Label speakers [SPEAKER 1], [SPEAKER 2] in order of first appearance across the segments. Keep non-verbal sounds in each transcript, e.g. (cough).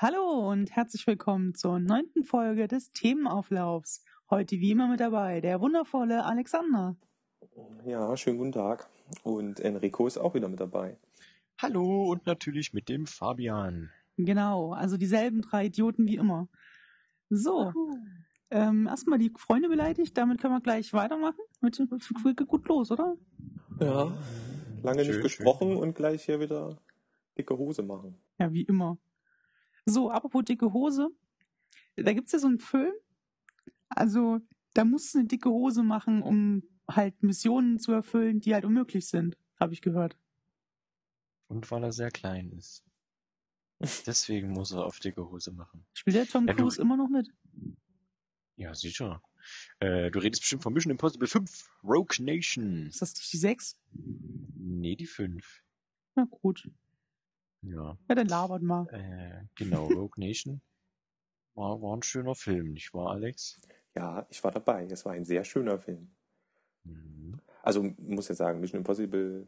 [SPEAKER 1] Hallo und herzlich willkommen zur neunten Folge des Themenauflaufs. Heute wie immer mit dabei der wundervolle Alexander.
[SPEAKER 2] Ja, schönen guten Tag. Und Enrico ist auch wieder mit dabei.
[SPEAKER 3] Hallo und natürlich mit dem Fabian.
[SPEAKER 1] Genau, also dieselben drei Idioten wie immer. So, ähm, erstmal die Freunde beleidigt, damit können wir gleich weitermachen. Mit, geht gut los, oder?
[SPEAKER 2] Ja, lange
[SPEAKER 3] Schön,
[SPEAKER 2] nicht gesprochen und gleich hier wieder dicke Hose machen.
[SPEAKER 1] Ja, wie immer. So, apropos dicke Hose. Da gibt's ja so einen Film. Also, da musst du eine dicke Hose machen, um halt Missionen zu erfüllen, die halt unmöglich sind, habe ich gehört.
[SPEAKER 3] Und weil er sehr klein ist. Deswegen muss er auf dicke Hose machen.
[SPEAKER 1] Spielt der Tom
[SPEAKER 3] Ja, du-
[SPEAKER 1] Cruise immer noch mit?
[SPEAKER 3] Ja, sicher. Äh, du redest bestimmt von Mission Impossible 5, Rogue Nation.
[SPEAKER 1] Ist das nicht die sechs?
[SPEAKER 3] Nee, die 5.
[SPEAKER 1] Na gut.
[SPEAKER 3] Ja.
[SPEAKER 1] Ja, dann labert mal.
[SPEAKER 3] Äh, genau, Rogue Nation. War, war ein schöner Film, nicht wahr, Alex?
[SPEAKER 2] Ja, ich war dabei. Es war ein sehr schöner Film.
[SPEAKER 3] Mhm.
[SPEAKER 2] Also muss ja sagen, Mission Impossible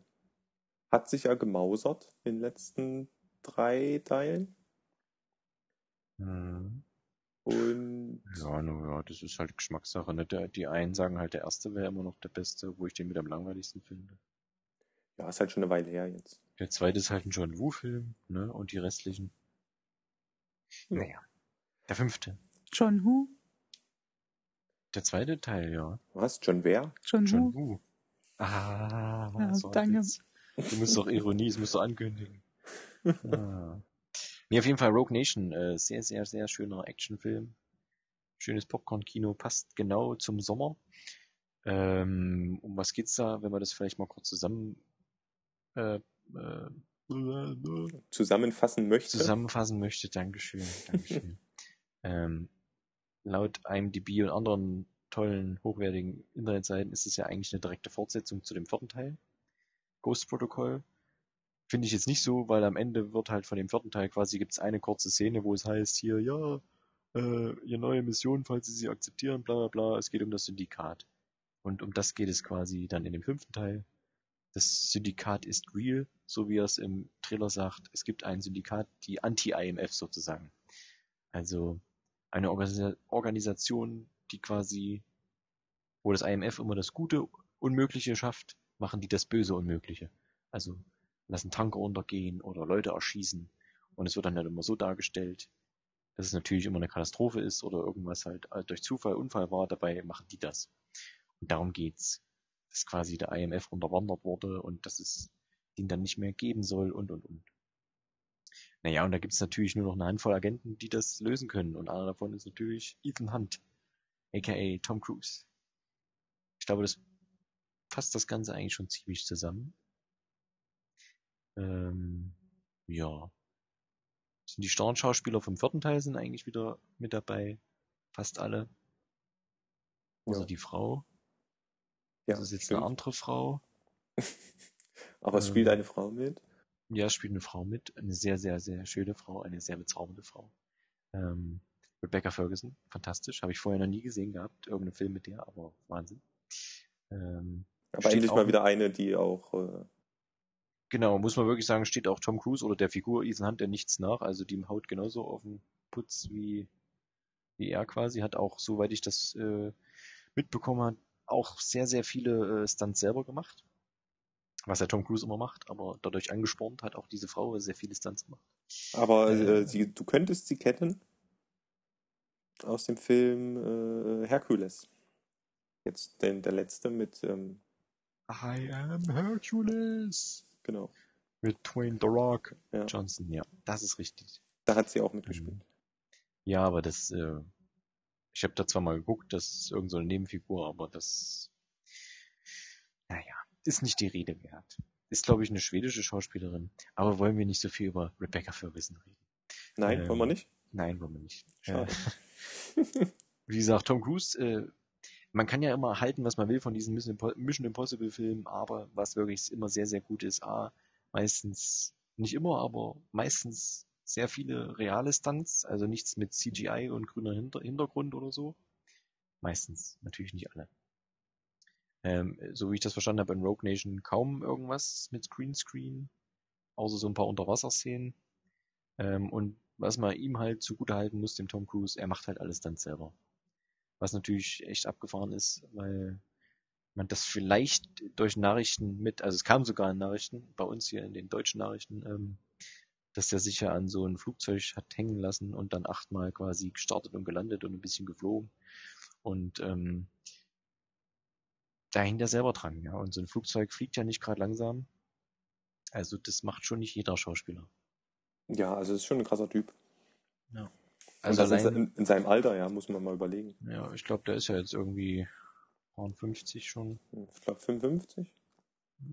[SPEAKER 2] hat sich ja gemausert in den letzten drei Teilen.
[SPEAKER 3] Mhm.
[SPEAKER 2] Und
[SPEAKER 3] Ja, no, ja, das ist halt Geschmackssache. Ne? Die einen sagen halt, der erste wäre immer noch der beste, wo ich den mit am langweiligsten finde.
[SPEAKER 2] ja, ist halt schon eine Weile her jetzt.
[SPEAKER 3] Der zweite ist halt ein John Woo-Film, ne? Und die restlichen.
[SPEAKER 2] Ja.
[SPEAKER 3] Naja. Der fünfte.
[SPEAKER 1] John Who?
[SPEAKER 3] Der zweite Teil, ja.
[SPEAKER 2] Was? John Wer?
[SPEAKER 1] John,
[SPEAKER 3] John
[SPEAKER 1] Who?
[SPEAKER 3] Woo. Ah,
[SPEAKER 1] Ja,
[SPEAKER 3] so
[SPEAKER 1] danke.
[SPEAKER 3] Witz. Du musst doch Ironie, das musst du ankündigen. (laughs) ah. Nee, auf jeden Fall Rogue Nation. Äh, sehr, sehr, sehr schöner Actionfilm. Schönes Popcorn-Kino, passt genau zum Sommer. Ähm, um was geht's da, wenn wir das vielleicht mal kurz zusammen äh, äh,
[SPEAKER 2] Zusammenfassen möchte.
[SPEAKER 3] zusammenfassen möchte. Dankeschön. Dankeschön. (laughs) ähm, laut IMDb und anderen tollen, hochwertigen Internetseiten ist es ja eigentlich eine direkte Fortsetzung zu dem vierten Teil. Ghost Protocol. Finde ich jetzt nicht so, weil am Ende wird halt von dem vierten Teil quasi gibt's eine kurze Szene, wo es heißt hier, ja, äh, ihr neue Mission, falls sie sie akzeptieren, bla bla bla, es geht um das Syndikat. Und um das geht es quasi dann in dem fünften Teil. Das Syndikat ist real, so wie er es im Trailer sagt. Es gibt ein Syndikat, die Anti-IMF sozusagen. Also eine Organisa Organisation, die quasi, wo das IMF immer das Gute Unmögliche schafft, machen die das Böse Unmögliche. Also lassen Tanker untergehen oder Leute erschießen. Und es wird dann halt immer so dargestellt, dass es natürlich immer eine Katastrophe ist oder irgendwas halt äh, durch Zufall, Unfall war, dabei machen die das. Und darum geht's. Dass quasi der IMF unterwandert wurde und dass es ihn dann nicht mehr geben soll und und und. Naja, und da gibt's natürlich nur noch eine Handvoll Agenten, die das lösen können. Und einer davon ist natürlich Ethan Hunt, aka Tom Cruise. Ich glaube, das fasst das Ganze eigentlich schon ziemlich zusammen. Ähm, ja. Sind die Starnschauspieler vom vierten Teil sind eigentlich wieder mit dabei. Fast alle. Außer
[SPEAKER 2] Ja.
[SPEAKER 3] die Frau.
[SPEAKER 2] Ja,
[SPEAKER 3] das ist jetzt
[SPEAKER 2] stimmt.
[SPEAKER 3] eine andere Frau. (laughs)
[SPEAKER 2] Aber es
[SPEAKER 3] Ähm,
[SPEAKER 2] spielt eine Frau mit.
[SPEAKER 3] Ja, spielt eine Frau mit. Eine sehr, sehr, sehr schöne Frau. Eine sehr bezaubernde Frau. Ähm, Rebecca Ferguson. Fantastisch. Habe ich vorher noch nie gesehen gehabt. Irgendeinen Film mit der, aber Wahnsinn. Ähm,
[SPEAKER 2] Aber
[SPEAKER 3] steht
[SPEAKER 2] endlich mal wieder eine, die auch äh,
[SPEAKER 3] Genau, muss man wirklich sagen, steht auch Tom Cruise oder der Figur Ethan Hunt der nichts nach. Also die haut genauso auf den Putz wie, wie er quasi. Hat auch, soweit ich das äh, mitbekommen habe, auch sehr, sehr viele äh, Stunts selber gemacht. Was ja Tom Cruise immer macht, aber dadurch angespornt hat auch diese Frau sehr viele Stunts gemacht.
[SPEAKER 2] Aber
[SPEAKER 3] Äh.
[SPEAKER 2] äh, sie, du könntest sie kennen aus dem Film äh, Hercules. Jetzt den, der letzte mit, ähm,
[SPEAKER 3] I am Hercules.
[SPEAKER 2] genau.
[SPEAKER 3] Mit Dwayne The Rock
[SPEAKER 2] Ja.
[SPEAKER 3] Johnson, ja, das ist richtig.
[SPEAKER 2] Da hat sie auch mitgespielt.
[SPEAKER 3] Mhm. Ja, aber das, äh, ich habe da zwar mal geguckt, das ist irgend so eine Nebenfigur, aber das, naja, ist nicht die Rede wert. Ist, glaube ich, eine schwedische Schauspielerin. Aber wollen wir nicht so viel über Rebecca Ferguson reden?
[SPEAKER 2] Nein,
[SPEAKER 3] Ähm,
[SPEAKER 2] wollen wir nicht?
[SPEAKER 3] Nein, wollen wir nicht.
[SPEAKER 2] Schade.
[SPEAKER 3] Äh, wie gesagt, Tom Cruise, äh, man kann ja immer halten, was man will von diesen Mission Impossible Filmen, aber was wirklich immer sehr, sehr gut ist, A, meistens, nicht immer, aber meistens sehr viele reale Stunts, also nichts mit CGI und grüner Hinter Hintergrund oder so. Meistens, natürlich nicht alle. Ähm, so wie ich das verstanden habe, in Rogue Nation kaum irgendwas mit Greenscreen, außer so ein paar Unterwasserszenen. Ähm, und was man ihm halt zugutehalten muss, dem Tom Cruise, er macht halt alles dann selber. Was natürlich echt abgefahren ist, weil man das vielleicht durch Nachrichten mit, also es kam sogar in Nachrichten, bei uns hier in den deutschen Nachrichten, ähm, dass der sich ja an so ein Flugzeug hat hängen lassen und dann achtmal quasi gestartet und gelandet und ein bisschen geflogen. Und ähm, da hängt er selber dran, ja. Und so ein Flugzeug fliegt ja nicht gerade langsam. Also das macht schon nicht jeder Schauspieler.
[SPEAKER 2] Ja, also ist schon ein krasser Typ.
[SPEAKER 3] Ja.
[SPEAKER 2] Also das
[SPEAKER 3] allein,
[SPEAKER 2] in, in seinem Alter, ja, muss man mal überlegen.
[SPEAKER 3] ja, ich glaube, der ist ja jetzt irgendwie 50 schon.
[SPEAKER 2] Ich glaube 55,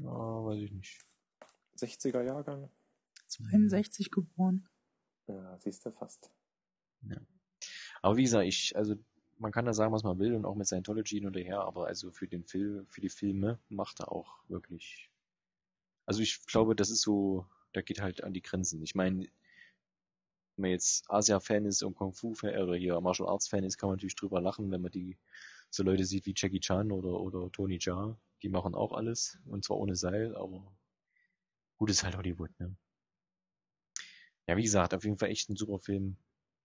[SPEAKER 3] Ja, weiß ich nicht.
[SPEAKER 2] 60er Jahrgang.
[SPEAKER 1] 62 geboren.
[SPEAKER 2] Ja, siehst du fast.
[SPEAKER 3] Aber wie gesagt, ich, also man kann da sagen, was man will und auch mit Scientology hin und her, aber also für den Film, für die Filme macht er auch wirklich. Also ich glaube, das ist so, da geht halt an die Grenzen. Ich meine, wenn man jetzt Asia-Fan ist und Kung Fu-Fan oder hier Martial Arts-Fan ist, kann man natürlich drüber lachen, wenn man die so Leute sieht wie Jackie Chan oder, oder Tony Jaa. Die machen auch alles und zwar ohne Seil, aber gut ist halt Hollywood, ne? Ja, wie gesagt, auf jeden Fall echt ein super Film.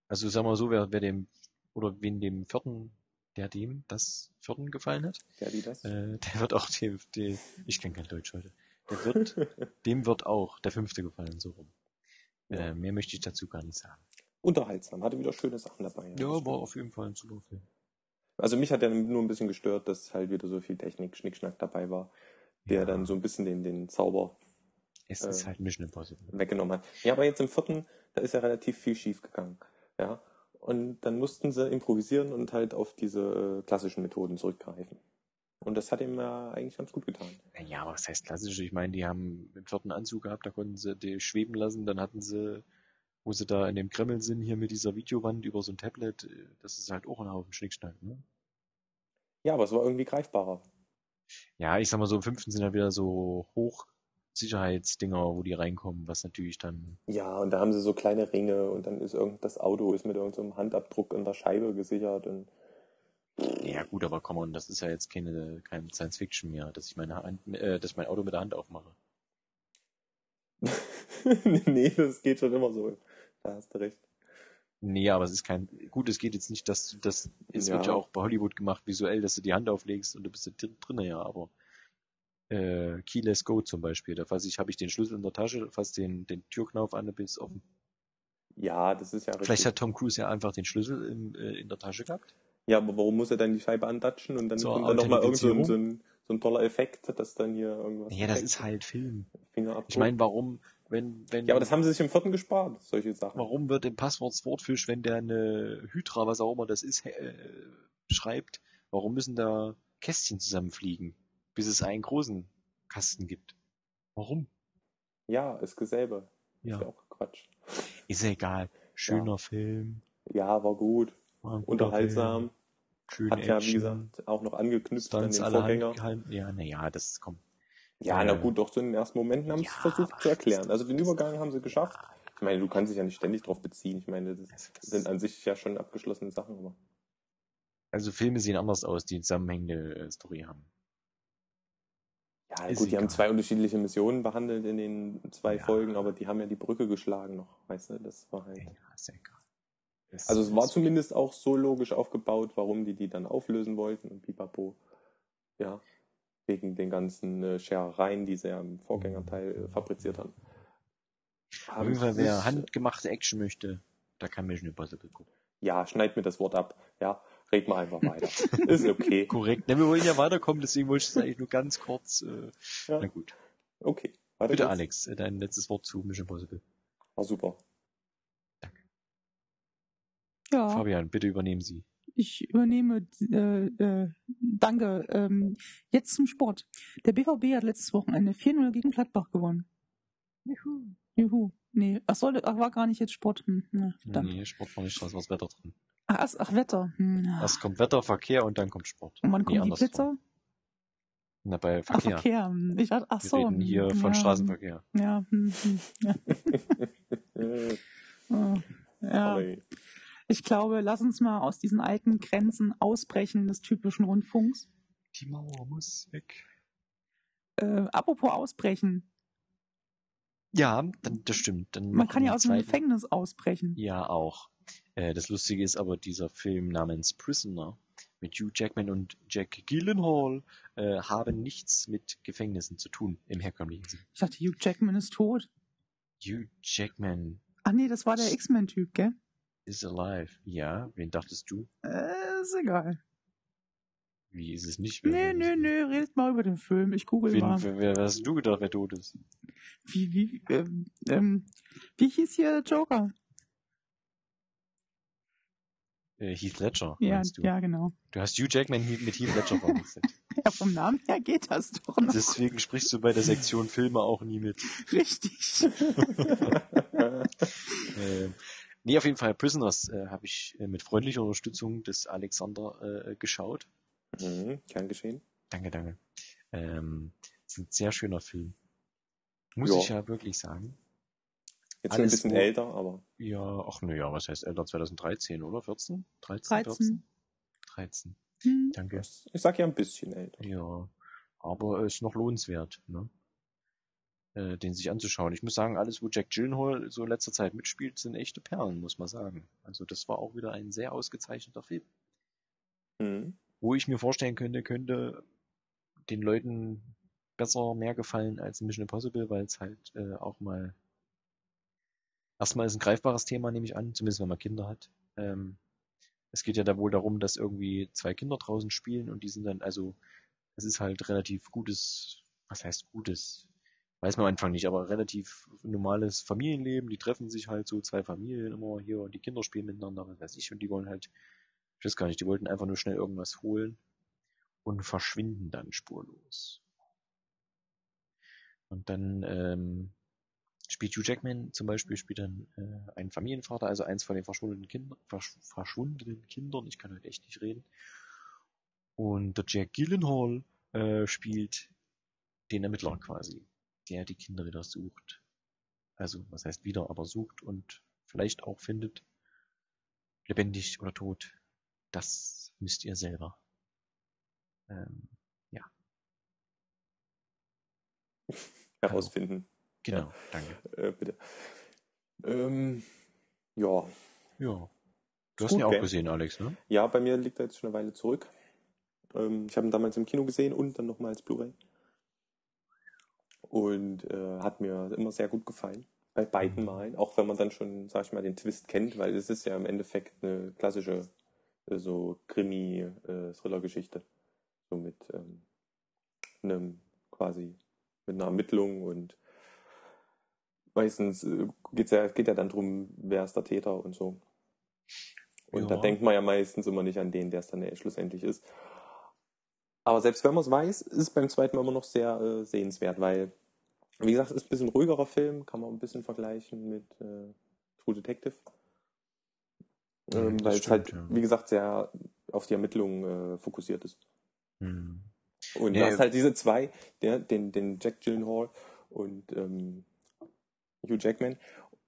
[SPEAKER 3] Also sagen wir so, wer, wer dem oder wen dem vierten, der dem das vierten gefallen hat,
[SPEAKER 2] Der, die das.
[SPEAKER 3] äh, (laughs) der wird auch dem, dem ich kann kein Deutsch heute, der wird, (laughs) dem wird auch der fünfte gefallen, so rum.
[SPEAKER 2] Ja.
[SPEAKER 3] Äh, mehr möchte ich dazu gar nicht sagen.
[SPEAKER 2] Unterhaltsam, hatte wieder schöne Sachen dabei.
[SPEAKER 3] Ja,
[SPEAKER 2] das
[SPEAKER 3] war auf jeden Fall ein super Film.
[SPEAKER 2] Also mich hat ja nur ein bisschen gestört, dass halt wieder so viel Technik, Schnickschnack dabei war, der
[SPEAKER 3] Ja.
[SPEAKER 2] dann so ein bisschen den, den Zauber
[SPEAKER 3] Es
[SPEAKER 2] Äh,
[SPEAKER 3] ist halt Mission Impossible.
[SPEAKER 2] weggenommen hat. Ja, aber jetzt im vierten, da ist ja relativ viel schief gegangen. Ja. Und dann mussten sie improvisieren und halt auf diese äh, klassischen Methoden zurückgreifen. Und das hat ihm ja eigentlich ganz gut getan.
[SPEAKER 3] Ja, aber was heißt klassisch? Ich meine, die haben im vierten Anzug gehabt, da konnten sie die schweben lassen, dann hatten sie, wo sie da in dem Kreml sind, hier mit dieser Videowand über so ein Tablet, äh, das ist halt auch ein Haufen Schnickschnack, ne?
[SPEAKER 2] Ja, aber es war irgendwie greifbarer.
[SPEAKER 3] Ja, ich sag mal so, im fünften sind halt wieder so Hochsicherheitsdinger, wo die reinkommen, was natürlich dann,
[SPEAKER 2] Ja, und da haben sie so kleine Ringe und dann ist irgend das Auto ist mit irgendeinem so Handabdruck in der Scheibe gesichert und
[SPEAKER 3] ja gut, aber komm on, das ist ja jetzt keine, kein Science Fiction mehr, dass ich meine Hand, äh, dass ich mein Auto mit der Hand aufmache. (laughs)
[SPEAKER 2] nee, das geht schon immer so. Da hast du recht.
[SPEAKER 3] Nee, aber es ist kein, gut, es geht jetzt nicht, dass du das, es wird ja
[SPEAKER 2] Ja.
[SPEAKER 3] auch bei Hollywood gemacht, visuell, dass du die Hand auflegst und du bist da drin, ja, aber, äh, Keyless Go zum Beispiel, da fasse ich, habe ich den Schlüssel in der Tasche, fasse den, den Türknauf an, bis offen.
[SPEAKER 2] Ja, das ist ja richtig.
[SPEAKER 3] Vielleicht hat Tom Cruise ja einfach den Schlüssel im, äh, in der Tasche gehabt.
[SPEAKER 2] Ja, aber warum muss er dann die Scheibe antatschen und dann
[SPEAKER 3] Zur
[SPEAKER 2] kommt dann nochmal irgend so ein, so, ein, so ein toller Effekt, dass dann hier irgendwas.
[SPEAKER 3] Ja, das ist halt Film.
[SPEAKER 2] Fingerabdruck.
[SPEAKER 3] Ich meine, warum, wenn, wenn,
[SPEAKER 2] ja, aber das haben sie sich im vierten gespart, solche Sachen.
[SPEAKER 3] warum wird im Passwort Swordfish, wenn der eine Hydra, was auch immer das ist, äh, schreibt, warum müssen da Kästchen zusammenfliegen, bis es einen großen Kasten gibt? Warum?
[SPEAKER 2] Ja, ist Gesäbe.
[SPEAKER 3] Ja,
[SPEAKER 2] Ist ja auch Quatsch.
[SPEAKER 3] ist ja egal. Schöner Film.
[SPEAKER 2] Ja, war gut.
[SPEAKER 3] War
[SPEAKER 2] Unterhaltsam.
[SPEAKER 3] Film, schöne
[SPEAKER 2] Hat ja, wie gesagt, auch noch angeknüpft an
[SPEAKER 3] Stunts
[SPEAKER 2] den
[SPEAKER 3] alle
[SPEAKER 2] Vorgänger.
[SPEAKER 3] handgehalten. Ja, naja, das kommt.
[SPEAKER 2] Ja,
[SPEAKER 3] Äh,
[SPEAKER 2] na gut, doch so in den ersten Momenten haben sie
[SPEAKER 3] ja,
[SPEAKER 2] es versucht zu erklären. Also den Übergang haben sie geschafft. Ich meine, du kannst dich ja nicht ständig drauf beziehen. Ich meine, das
[SPEAKER 3] Also das-
[SPEAKER 2] sind an sich ja schon abgeschlossene Sachen, aber.
[SPEAKER 3] Also Filme sehen anders aus, die zusammenhängende äh, Story haben.
[SPEAKER 2] Ja,
[SPEAKER 3] Ist
[SPEAKER 2] gut, die haben zwei unterschiedliche Missionen behandelt in den zwei
[SPEAKER 3] Ja.
[SPEAKER 2] Folgen, aber die haben ja die Brücke geschlagen noch, weißt du? Das war halt.
[SPEAKER 3] Ja, ist ja egal. Das
[SPEAKER 2] Also es war zumindest auch so logisch aufgebaut, warum die die dann auflösen wollten und pipapo. Ja, wegen den ganzen äh, Scherereien, die sie ja im Vorgängerteil äh, fabriziert haben.
[SPEAKER 3] Auf jeden Fall, wer handgemachte Action möchte, da kann Mission Impossible gucken.
[SPEAKER 2] Ja, schneid mir das Wort ab. Ja, red mal einfach weiter. (laughs) Ist okay.
[SPEAKER 3] Korrekt. Ne, wir wollen ja weiterkommen, deswegen wollte ich es eigentlich nur ganz kurz. Äh,
[SPEAKER 2] Ja.
[SPEAKER 3] Na gut.
[SPEAKER 2] Okay. Weiter
[SPEAKER 3] Bitte,
[SPEAKER 2] geht's.
[SPEAKER 3] Alex, äh, dein letztes Wort zu Mission Impossible.
[SPEAKER 2] War super.
[SPEAKER 1] Ja,
[SPEAKER 3] Fabian, bitte übernehmen Sie.
[SPEAKER 1] ich übernehme, äh, äh, danke. Ähm, jetzt zum Sport. Der BVB hat letztes Wochenende 4-0 gegen Gladbach gewonnen. Juhu. Juhu. Nee, ach, sollte, ach, war gar nicht jetzt Sport. Hm, na.
[SPEAKER 3] Nee, Sport war nicht, da ist was Wetter drin.
[SPEAKER 1] Ach, ach, ach, Wetter. Hm, ja.
[SPEAKER 3] Erst kommt Wetter, Verkehr und dann kommt Sport.
[SPEAKER 1] Und wann kommt die
[SPEAKER 3] andersrum.
[SPEAKER 1] Pizza?
[SPEAKER 3] Na, bei
[SPEAKER 1] Ach,
[SPEAKER 3] Verkehr.
[SPEAKER 1] Verkehr. Hm, Ich dachte, ach
[SPEAKER 3] Wir
[SPEAKER 1] so.
[SPEAKER 3] reden hier
[SPEAKER 1] hm,
[SPEAKER 3] von
[SPEAKER 1] ja,
[SPEAKER 3] Straßenverkehr.
[SPEAKER 1] Ja, hm, ja. (laughs) Ja. Ich glaube, lass uns mal aus diesen alten Grenzen ausbrechen des typischen Rundfunks.
[SPEAKER 3] Die Mauer muss weg.
[SPEAKER 1] Äh, apropos ausbrechen.
[SPEAKER 3] Ja, dann, das stimmt. Dann
[SPEAKER 1] Man kann
[SPEAKER 3] wir
[SPEAKER 1] ja aus dem. Gefängnis ausbrechen.
[SPEAKER 3] Ja, auch. Äh, das Lustige ist aber, dieser Film namens Prisoner mit Hugh Jackman und Jack Gyllenhaal äh, haben nichts mit Gefängnissen zu tun im herkömmlichen Sinn.
[SPEAKER 1] Ich dachte, Hugh Jackman ist tot.
[SPEAKER 3] Hugh Jackman
[SPEAKER 1] Ach nee, das war der X-Men-Typ, gell?
[SPEAKER 3] is alive. Ja, wen dachtest du?
[SPEAKER 1] Äh, ist egal.
[SPEAKER 3] Wie ist es nicht?
[SPEAKER 1] Nee, nee, nee, redet mal über den Film. Ich google
[SPEAKER 3] Wen,
[SPEAKER 1] mal.
[SPEAKER 3] wer, wer hast du gedacht, wer tot ist?
[SPEAKER 1] Wie, wie, ähm, ähm, wie hieß hier Joker?
[SPEAKER 3] Äh, Heath Ledger,
[SPEAKER 1] Ja,
[SPEAKER 3] meinst du?
[SPEAKER 1] ja, genau.
[SPEAKER 3] Du hast Hugh Jackman mit Heath Ledger verwechselt. (laughs)
[SPEAKER 1] Ja, vom Namen her geht das doch noch.
[SPEAKER 3] Deswegen sprichst du bei der Sektion Filme auch nie mit. (laughs)
[SPEAKER 1] Richtig. (laughs)
[SPEAKER 3] Ähm, nee, auf jeden Fall Prisoners äh, habe ich äh, mit freundlicher Unterstützung des Alexander äh, geschaut.
[SPEAKER 2] Mhm, gern geschehen.
[SPEAKER 3] Danke, danke. Ähm, ist ein sehr schöner Film. Muss
[SPEAKER 2] Ja.
[SPEAKER 3] ich ja wirklich sagen.
[SPEAKER 2] Jetzt schon ein bisschen älter, aber
[SPEAKER 3] Ja, ach ne, ja, was heißt älter? 2013 oder 14? 13?
[SPEAKER 1] 13.
[SPEAKER 3] 13.
[SPEAKER 1] Hm.
[SPEAKER 3] Danke.
[SPEAKER 2] ich sag ja ein bisschen älter.
[SPEAKER 3] Ja, aber es ist noch lohnenswert, ne? Äh, den sich anzuschauen. Ich muss sagen, alles, wo Jack Gyllenhaal so in letzter Zeit mitspielt, sind echte Perlen, muss man sagen. Also das war auch wieder ein sehr ausgezeichneter Film.
[SPEAKER 2] Mhm.
[SPEAKER 3] Wo ich mir vorstellen könnte, könnte den Leuten besser mehr gefallen als Mission Impossible, weil es halt äh, auch mal erstmal ist ein greifbares Thema, nehme ich an, zumindest wenn man Kinder hat. Ähm, es geht ja da wohl darum, dass irgendwie zwei Kinder draußen spielen und die sind dann, also es ist halt relativ gutes, was heißt gutes? Weiß man am Anfang nicht, aber relativ normales Familienleben. Die treffen sich halt so, zwei Familien immer hier und die Kinder spielen miteinander, was weiß ich, und die wollen halt, ich weiß gar nicht, die wollten einfach nur schnell irgendwas holen und verschwinden dann spurlos. Und dann ähm, spielt Hugh Jackman zum Beispiel spielt dann äh, einen Familienvater, also eins von den verschwundenen Kindern, versch verschwundenen Kindern. Ich kann heute echt nicht reden. Und der Jack Gyllenhaal äh, spielt den Ermittler quasi, der die Kinder wieder sucht. Also was heißt wieder, aber sucht und vielleicht auch findet, lebendig oder tot. Das müsst ihr selber. Ähm, (laughs)
[SPEAKER 2] Herausfinden.
[SPEAKER 3] Genau, danke.
[SPEAKER 2] Äh, bitte. Ähm, ja.
[SPEAKER 3] Ja. Du hast ihn ja auch gesehen, Alex, ne?
[SPEAKER 2] ja, bei mir liegt er jetzt schon eine Weile zurück. Ähm, ich habe ihn damals im Kino gesehen und dann nochmal als Blu-ray. Und äh, hat mir immer sehr gut gefallen. Bei beiden Malen. Auch wenn man dann schon, sag ich mal, den Twist kennt, weil es ist ja im Endeffekt eine klassische äh, so Krimi-Thriller-Geschichte. so mit ähm, einem quasi mit einer Ermittlung und meistens äh, geht's ja, geht ja dann drum, wer ist der Täter und so. Und da
[SPEAKER 3] Ja.
[SPEAKER 2] denkt man ja meistens immer nicht an den, der es dann schlussendlich ist. Aber selbst wenn man es weiß, ist es beim zweiten Mal immer noch sehr äh, sehenswert, weil, wie gesagt, es ist ein bisschen ruhigerer Film, kann man ein bisschen vergleichen mit äh, True Detective.
[SPEAKER 3] Ja,
[SPEAKER 2] Ähm,
[SPEAKER 3] das
[SPEAKER 2] weil es halt,
[SPEAKER 3] stimmt, ja.
[SPEAKER 2] wie gesagt, sehr auf die Ermittlungen äh, fokussiert ist.
[SPEAKER 3] Hm.
[SPEAKER 2] Und
[SPEAKER 3] Nee.
[SPEAKER 2] du hast halt diese zwei, der, den, den Jack Gyllenhaal und ähm, Hugh Jackman.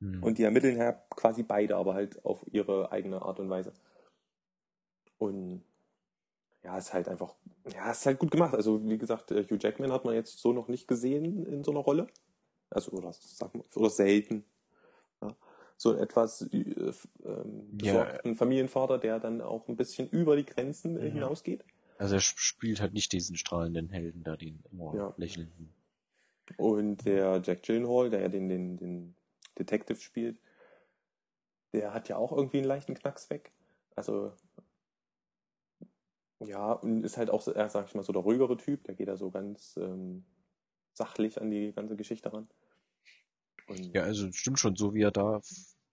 [SPEAKER 3] Hm.
[SPEAKER 2] Und die ermitteln ja quasi beide, aber halt auf ihre eigene Art und Weise. Und ja, ist halt einfach, ja, ist halt gut gemacht. Also, wie gesagt, äh, Hugh Jackman hat man jetzt so noch nicht gesehen in so einer Rolle. Also, oder, sag mal, oder selten. Ja. So etwas äh, ähm,
[SPEAKER 3] Ja.
[SPEAKER 2] besorgten Familienvater, der dann auch ein bisschen über die Grenzen
[SPEAKER 3] Ja.
[SPEAKER 2] hinausgeht.
[SPEAKER 3] Also er sp- spielt halt nicht diesen strahlenden Helden da, den immer
[SPEAKER 2] Ja.
[SPEAKER 3] lächelnden.
[SPEAKER 2] Und der Jack Gyllenhaal, der ja den, den, den Detective spielt, der hat ja auch irgendwie einen leichten Knacks weg. Also, ja, und ist halt auch, so, sag ich mal, so der ruhigere Typ. Der geht da so ganz ähm, sachlich an die ganze Geschichte ran. Und
[SPEAKER 3] Ja, also stimmt schon, so wie er da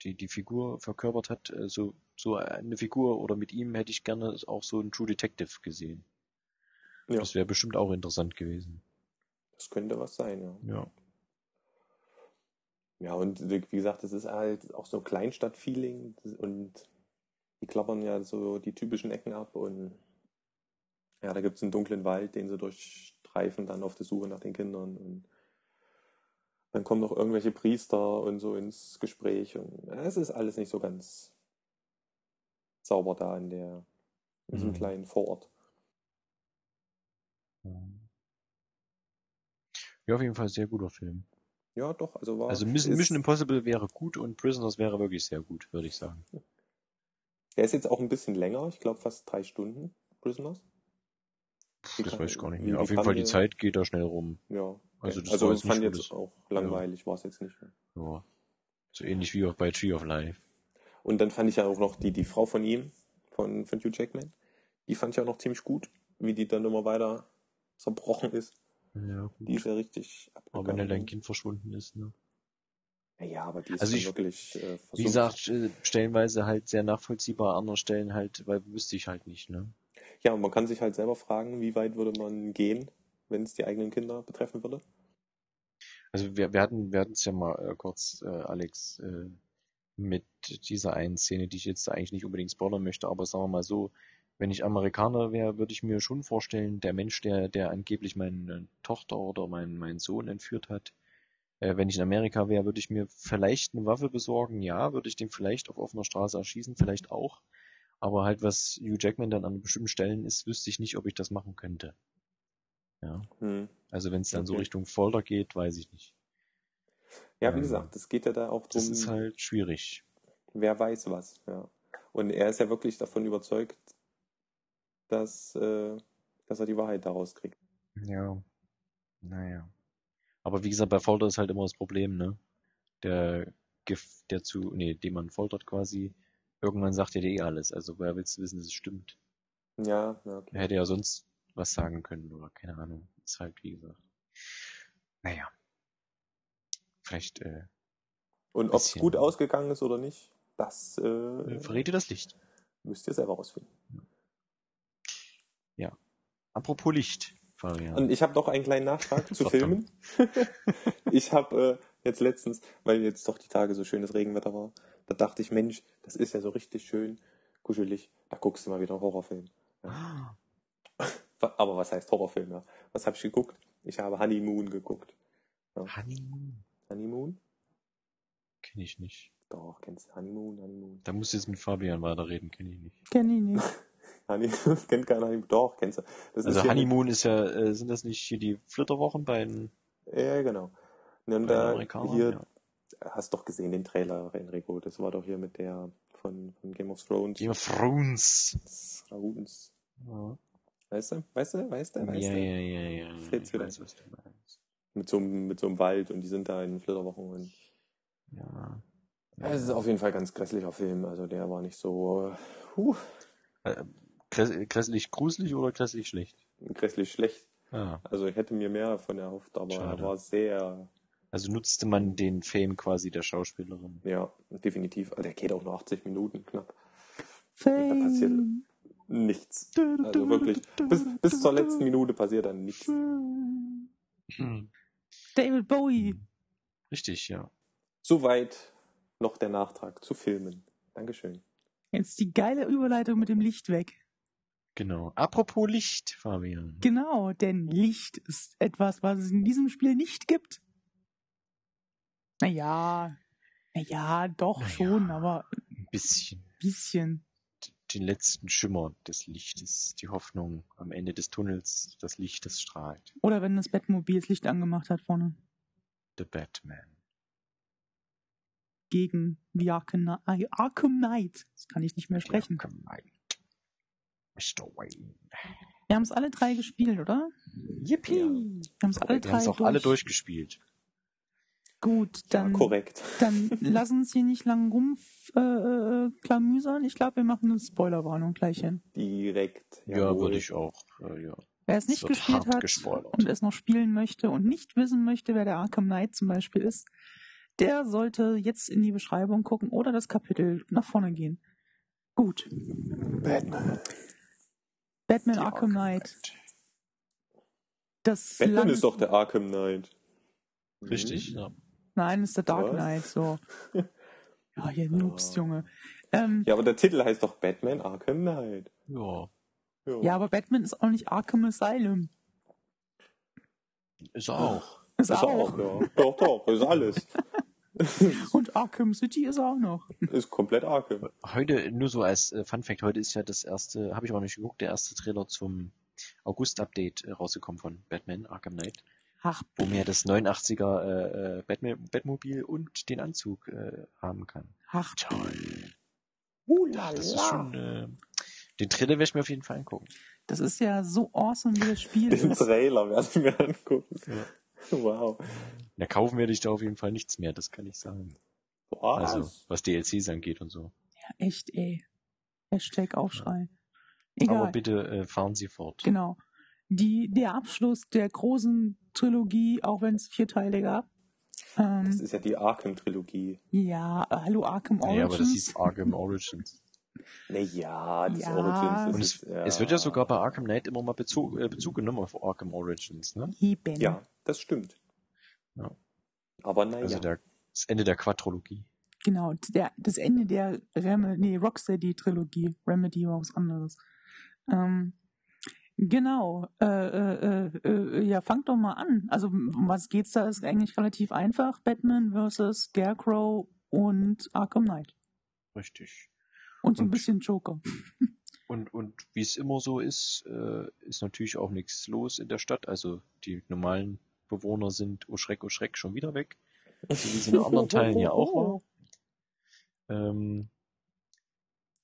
[SPEAKER 3] die, die Figur verkörpert hat, äh, so, so eine Figur oder mit ihm hätte ich gerne auch so einen True Detective gesehen.
[SPEAKER 2] ja,
[SPEAKER 3] Das wäre bestimmt auch interessant gewesen.
[SPEAKER 2] Das könnte was sein, ja.
[SPEAKER 3] Ja.
[SPEAKER 2] Ja, und wie gesagt, es ist halt auch so Kleinstadt-Feeling und die klappern ja so die typischen Ecken ab und ja, da gibt es einen dunklen Wald, den sie durchstreifen, dann auf der Suche nach den Kindern und dann kommen noch irgendwelche Priester und so ins Gespräch und es ist alles nicht so ganz sauber da in der in diesem
[SPEAKER 3] Mhm.
[SPEAKER 2] kleinen Vorort.
[SPEAKER 3] Ja, auf jeden Fall sehr guter Film.
[SPEAKER 2] Ja, doch, also war.
[SPEAKER 3] Also Mission, Mission Impossible wäre gut und Prisoners wäre wirklich sehr gut, würde ich sagen.
[SPEAKER 2] Der ist jetzt auch ein bisschen länger, ich glaube fast drei Stunden, Prisoners. Wie
[SPEAKER 3] Das
[SPEAKER 2] kann-
[SPEAKER 3] weiß ich gar nicht mehr. Auf jeden Fall, die Zeit geht da schnell rum.
[SPEAKER 2] Ja.
[SPEAKER 3] Also das
[SPEAKER 2] also
[SPEAKER 3] war
[SPEAKER 2] ich
[SPEAKER 3] jetzt
[SPEAKER 2] fand
[SPEAKER 3] nicht
[SPEAKER 2] jetzt auch langweilig, war es jetzt nicht.
[SPEAKER 3] Ja. So ähnlich wie auch bei Tree of Life.
[SPEAKER 2] Und dann fand ich ja auch noch die, die Frau von ihm, von, von Hugh Jackman, die fand ich auch noch ziemlich gut, wie die dann immer weiter zerbrochen ist.
[SPEAKER 3] Ja, gut.
[SPEAKER 2] Die ist ja richtig
[SPEAKER 3] Aber wenn halt dein. Kind verschwunden ist, ne?
[SPEAKER 2] Ja, aber die ist
[SPEAKER 3] Also ich-
[SPEAKER 2] wirklich äh, versucht.
[SPEAKER 3] Wie gesagt, äh, stellenweise halt sehr nachvollziehbar, andere Stellen halt, weil wüsste ich halt nicht, ne?
[SPEAKER 2] Ja, und man kann sich halt selber fragen, wie weit würde man gehen, wenn es die eigenen Kinder betreffen würde.
[SPEAKER 3] Also wir, wir hatten wir hatten es ja mal äh, kurz, äh, Alex, äh, mit dieser einen Szene, die ich jetzt eigentlich nicht unbedingt spoilern möchte, aber sagen wir mal so, wenn ich Amerikaner wäre, würde ich mir schon vorstellen, der Mensch, der, der angeblich meine Tochter oder meinen meinen Sohn entführt hat, äh, wenn ich in Amerika wäre, würde ich mir vielleicht eine Waffe besorgen, ja, würde ich den vielleicht auf offener Straße erschießen, vielleicht auch. Aber halt, was Hugh Jackman dann an bestimmten Stellen ist, wüsste ich nicht, ob ich das machen könnte. Ja.
[SPEAKER 2] Hm.
[SPEAKER 3] Also wenn es dann so
[SPEAKER 2] Okay.
[SPEAKER 3] Richtung Folter geht, weiß ich nicht.
[SPEAKER 2] Ja, wie
[SPEAKER 3] Ähm,
[SPEAKER 2] gesagt, es geht ja da auch
[SPEAKER 3] Das
[SPEAKER 2] drum,
[SPEAKER 3] ist halt schwierig.
[SPEAKER 2] wer weiß was. Ja. Und er ist ja wirklich davon überzeugt, dass, äh, dass er die Wahrheit daraus kriegt.
[SPEAKER 3] Ja. Naja. Aber wie gesagt, bei Folter ist halt immer das Problem, ne? Der Gift, der zu, nee, den man foltert quasi, irgendwann sagt er dir eh alles. Also woher willst du wissen, dass es stimmt?
[SPEAKER 2] Ja, ja okay.
[SPEAKER 3] Er hätte ja sonst was sagen können oder keine Ahnung. Ist halt, wie gesagt. Naja. Vielleicht, äh,
[SPEAKER 2] Und ob es gut ausgegangen ist oder nicht, das äh,
[SPEAKER 3] verrät dir das Licht.
[SPEAKER 2] müsst ihr selber rausfinden.
[SPEAKER 3] Apropos Licht, Fabian.
[SPEAKER 2] Und ich habe noch einen kleinen Nachtrag (laughs) zu. Filmen. (laughs) ich habe äh, jetzt letztens, weil jetzt doch die Tage so schönes Regenwetter war, da dachte ich, Mensch, das ist ja so richtig schön kuschelig. Da guckst du mal wieder einen Horrorfilm.
[SPEAKER 3] Ah,
[SPEAKER 2] Wa- (laughs) Aber was heißt Horrorfilm? Ja? Was habe ich geguckt? Ich habe Honeymoon geguckt.
[SPEAKER 3] Honeymoon.
[SPEAKER 2] Honeymoon?
[SPEAKER 3] Kenne ich nicht.
[SPEAKER 2] Doch, kennst du Honeymoon, Honeymoon.
[SPEAKER 3] Da musst du jetzt mit Fabian weiterreden, kenne ich nicht.
[SPEAKER 1] Kenn ich nicht.
[SPEAKER 2] Honeymoon, (laughs) kennt keiner Honeymoon. Doch, kennst du. Das
[SPEAKER 3] Also
[SPEAKER 2] hier-
[SPEAKER 3] Honeymoon ist ja, äh, sind das nicht hier die Flitterwochen bei den,
[SPEAKER 2] Ja, genau. Und da, hier,
[SPEAKER 3] ja.
[SPEAKER 2] hast doch gesehen den Trailer, Enrico. Das war doch hier mit der von, von Game of Thrones.
[SPEAKER 3] Game of Thrones.
[SPEAKER 2] Thrones.
[SPEAKER 3] Ja,
[SPEAKER 2] Weißt du? Weißt du? Weißt du?
[SPEAKER 3] ja,
[SPEAKER 2] Weißt
[SPEAKER 3] ja,
[SPEAKER 2] du?
[SPEAKER 3] ja, ja. ja.
[SPEAKER 2] Fällt's
[SPEAKER 3] Ich
[SPEAKER 2] wieder.
[SPEAKER 3] weiß, was du meinst.
[SPEAKER 2] Mit so, einem, mit so einem Wald und die sind da in Flitterwochen. Und
[SPEAKER 3] Ja.
[SPEAKER 2] es ist auf jeden Fall ein ganz grässlicher Film. Also der war nicht so äh, huh,
[SPEAKER 3] Äh, gräss- Grässlich gruselig oder grässlich schlecht?
[SPEAKER 2] grässlich schlecht.
[SPEAKER 3] Ah.
[SPEAKER 2] Also ich hätte mir mehr davon erhofft, aber
[SPEAKER 3] Schade.
[SPEAKER 2] er war sehr,
[SPEAKER 3] Also nutzte man den Fame quasi der Schauspielerin.
[SPEAKER 2] ja, definitiv. Also der geht auch nur 80 Minuten knapp.
[SPEAKER 1] Fame.
[SPEAKER 2] passiert Nichts. Also wirklich, bis, bis zur letzten Minute passiert dann nichts.
[SPEAKER 1] David Bowie.
[SPEAKER 3] Richtig, ja.
[SPEAKER 2] Soweit noch der Nachtrag zu Filmen. Dankeschön.
[SPEAKER 1] Jetzt die geile Überleitung mit dem Licht weg.
[SPEAKER 3] Genau. Apropos Licht, Fabian.
[SPEAKER 1] Genau, denn Licht ist etwas, was es in diesem Spiel nicht gibt. Naja, naja, doch
[SPEAKER 3] Naja.
[SPEAKER 1] schon, aber
[SPEAKER 3] Ein bisschen.
[SPEAKER 1] ein bisschen.
[SPEAKER 3] Den letzten Schimmer des Lichtes. Die Hoffnung am Ende des Tunnels. Das Licht, das strahlt.
[SPEAKER 1] Oder wenn das Batmobil das Licht angemacht hat vorne.
[SPEAKER 3] The Batman.
[SPEAKER 1] Gegen The Arkham, Arkham Knight. Das kann ich nicht mehr sprechen.
[SPEAKER 3] Arkham Knight. Mr. Wayne.
[SPEAKER 1] Wir haben es alle drei gespielt, oder?
[SPEAKER 3] Yippie.
[SPEAKER 2] Ja.
[SPEAKER 1] Wir haben es alle
[SPEAKER 3] Wir
[SPEAKER 1] drei
[SPEAKER 3] haben es auch
[SPEAKER 1] durch.
[SPEAKER 3] alle durchgespielt.
[SPEAKER 1] Gut, dann,
[SPEAKER 2] ja, korrekt. (laughs)
[SPEAKER 1] dann lass uns hier nicht lang rumklamüsern. Äh, ich glaube, wir machen eine Spoilerwarnung gleich hin.
[SPEAKER 2] Direkt.
[SPEAKER 3] Ja,
[SPEAKER 2] jawohl.
[SPEAKER 3] würde ich auch. Äh, ja.
[SPEAKER 1] Wer es nicht gespielt hat
[SPEAKER 3] gespoilert.
[SPEAKER 1] und es noch spielen möchte und nicht wissen möchte, wer der Arkham Knight zum Beispiel ist, der sollte jetzt in die Beschreibung gucken oder das Kapitel nach vorne gehen. Gut.
[SPEAKER 2] Batman.
[SPEAKER 1] Batman
[SPEAKER 3] Die
[SPEAKER 1] Arkham Knight. Das
[SPEAKER 2] Batman
[SPEAKER 1] lang-
[SPEAKER 2] ist doch der Arkham Knight.
[SPEAKER 3] Richtig,
[SPEAKER 2] Mhm.
[SPEAKER 3] ja.
[SPEAKER 1] Nein, ist der Dark
[SPEAKER 2] Was?
[SPEAKER 1] Knight, so. (laughs) Ja, hier Noobs, Junge. Ähm,
[SPEAKER 2] Ja, aber der Titel heißt doch Batman Arkham Knight.
[SPEAKER 3] Ja.
[SPEAKER 1] ja, aber Batman ist auch nicht Arkham Asylum.
[SPEAKER 3] Ist er auch.
[SPEAKER 1] Ist,
[SPEAKER 2] Ist
[SPEAKER 1] auch.
[SPEAKER 2] auch, ja. Doch, doch, ist alles. (laughs) (laughs)
[SPEAKER 1] Und Arkham City ist auch noch.
[SPEAKER 2] ist komplett Arkham.
[SPEAKER 3] Heute, nur so als äh, Fun Fact, heute ist ja das erste, habe ich aber nicht geguckt, der erste Trailer zum August-Update äh, rausgekommen von Batman Arkham Knight.
[SPEAKER 1] Ach,
[SPEAKER 3] wo man ja das 89er äh, äh, Batman, Batmobil und den Anzug äh, haben kann.
[SPEAKER 1] ach,
[SPEAKER 3] Toll.
[SPEAKER 2] Hulala.
[SPEAKER 3] Das ist schon, äh, den Trailer werde ich mir auf jeden Fall angucken.
[SPEAKER 1] das ist ja so awesome, wie das Spiel
[SPEAKER 2] Den
[SPEAKER 1] ist.
[SPEAKER 2] Trailer werde ich mir angucken.
[SPEAKER 3] Ja.
[SPEAKER 2] Wow.
[SPEAKER 3] Ja, kaufen werde ich da auf jeden Fall nichts mehr, das kann ich sagen.
[SPEAKER 2] Was?
[SPEAKER 3] Also, was DLCs angeht und so.
[SPEAKER 1] Ja, echt, ey. Hashtag Aufschrei. Egal.
[SPEAKER 3] Aber bitte äh, fahren Sie fort.
[SPEAKER 1] Genau. Die, der Abschluss der großen Trilogie, auch wenn es vier Teile gab. Ähm,
[SPEAKER 2] Das ist ja die Arkham-Trilogie.
[SPEAKER 1] ja, äh, hallo Arkham Origins.
[SPEAKER 3] Ja, aber das hieß Arkham Origins.
[SPEAKER 2] Naja, das
[SPEAKER 1] Ja.
[SPEAKER 2] Origins das
[SPEAKER 3] Und es,
[SPEAKER 2] ist, ja.
[SPEAKER 3] es wird ja sogar bei Arkham Knight immer mal Bezug, äh, Bezug genommen auf Arkham Origins, ne?
[SPEAKER 1] Eben.
[SPEAKER 2] Ja, das stimmt.
[SPEAKER 3] Ja.
[SPEAKER 2] Aber naja.
[SPEAKER 3] Also der, das Ende der Quadrologie.
[SPEAKER 1] Genau, der, das Ende der Rem nee, Rocksteady-Trilogie. Remedy war was anderes. Ähm, genau. Äh, äh, äh, äh, ja, fangt doch mal an. Also, um was geht's da? Ist eigentlich relativ einfach. Batman versus Scarecrow und Arkham Knight.
[SPEAKER 3] Richtig.
[SPEAKER 1] Und so ein bisschen Joker. (laughs)
[SPEAKER 3] Und, und wie es immer so ist, äh, ist natürlich auch nichts los in der Stadt. Also die normalen Bewohner sind, oh Schreck, oh Schreck, schon wieder weg. So wie es in anderen Teilen ja auch war. Ähm,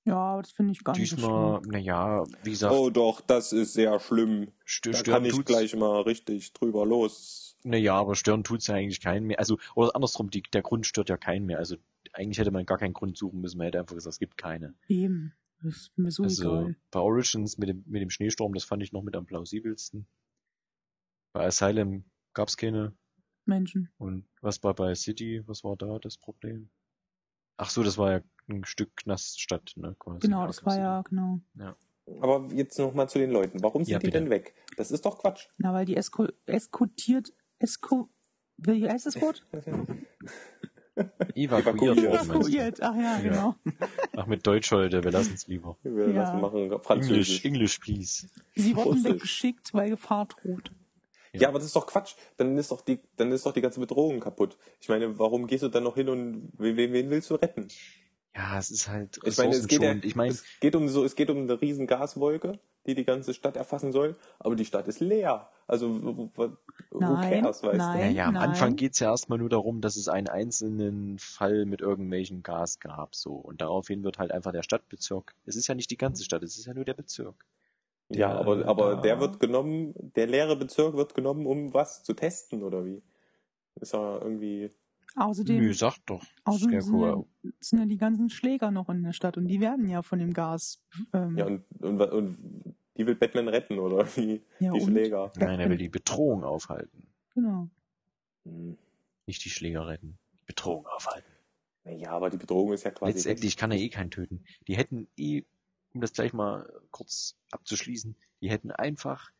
[SPEAKER 1] Ja, das finde ich gar nicht so
[SPEAKER 3] diesmal,
[SPEAKER 1] schlimm.
[SPEAKER 3] naja, wie gesagt,
[SPEAKER 2] oh doch, das ist sehr schlimm.
[SPEAKER 3] stö
[SPEAKER 2] Da kann ich gleich mal richtig drüber los.
[SPEAKER 3] Naja, aber stören tut's ja eigentlich keinen mehr. Also, oder andersrum, die, der Grund stört ja keinen mehr. Also eigentlich hätte man gar keinen Grund suchen müssen. Man hätte einfach gesagt, es gibt keine.
[SPEAKER 1] Eben. Das ist mir so
[SPEAKER 3] Also
[SPEAKER 1] egal.
[SPEAKER 3] bei Origins mit dem, mit dem Schneesturm, das fand ich noch mit am plausibelsten. Bei Asylum gab's keine.
[SPEAKER 1] Menschen.
[SPEAKER 3] Und was war bei City? Was war da das Problem? Ach so, das war ja ein Stück Knaststadt, ne? Quasi.
[SPEAKER 1] Genau, das war ja, genau.
[SPEAKER 2] Aber jetzt noch mal zu den Leuten. Warum sind
[SPEAKER 3] Ja,
[SPEAKER 2] die denn weg? Das ist doch Quatsch.
[SPEAKER 1] Na, weil die esko eskutiert, esko, wie heißt das Wort? (laughs)
[SPEAKER 3] Evakuiert
[SPEAKER 2] Evakuiert.
[SPEAKER 1] ach ja,
[SPEAKER 3] Ja.
[SPEAKER 1] genau.
[SPEAKER 3] Ach, mit Deutsch heute, wir lassen's lieber.
[SPEAKER 2] Wir
[SPEAKER 1] Ja.
[SPEAKER 2] lassen machen Französisch.
[SPEAKER 3] English, please.
[SPEAKER 1] Sie wurden weggeschickt, weil Gefahr droht.
[SPEAKER 2] Ja, aber das ist doch Quatsch. Dann ist doch die, dann ist doch die ganze Bedrohung kaputt. Ich meine, warum gehst du dann noch hin und wen, wen willst du retten?
[SPEAKER 3] Ja, es ist halt
[SPEAKER 2] Ich meine, es geht, ja.
[SPEAKER 3] Ich meine,
[SPEAKER 2] es geht um so, es geht um eine riesen Gaswolke, die die ganze Stadt erfassen soll, aber die Stadt ist leer. Also, who
[SPEAKER 1] Nein,
[SPEAKER 2] cares, weißt
[SPEAKER 1] nein.
[SPEAKER 3] Naja, am
[SPEAKER 1] nein.
[SPEAKER 3] Anfang geht's ja erstmal nur darum, dass es einen einzelnen Fall mit irgendwelchen Gas gab, so. Und daraufhin wird halt einfach der Stadtbezirk. Es ist ja nicht die ganze Stadt, es ist ja nur der Bezirk.
[SPEAKER 2] du? Ja,
[SPEAKER 3] Der,
[SPEAKER 2] aber, aber
[SPEAKER 3] da-
[SPEAKER 2] der wird genommen, der leere Bezirk wird genommen, um was zu testen, oder wie? Ist ja irgendwie,
[SPEAKER 1] Außerdem,
[SPEAKER 3] Nö, sag doch.
[SPEAKER 1] außerdem sind, ja, sind ja die ganzen Schläger noch in der Stadt und die werden ja von dem Gas. Ähm,
[SPEAKER 2] ja, und, und, und die will Batman retten, oder wie?
[SPEAKER 1] Ja,
[SPEAKER 2] die? Schläger.
[SPEAKER 3] Nein, er will die Bedrohung aufhalten.
[SPEAKER 1] Genau.
[SPEAKER 2] Hm.
[SPEAKER 3] Nicht die Schläger retten. Die Bedrohung aufhalten.
[SPEAKER 2] Ja, aber die Bedrohung ist ja quasi.
[SPEAKER 3] Letztendlich kann er eh keinen töten. Die hätten eh, um das gleich mal kurz abzuschließen, die hätten einfach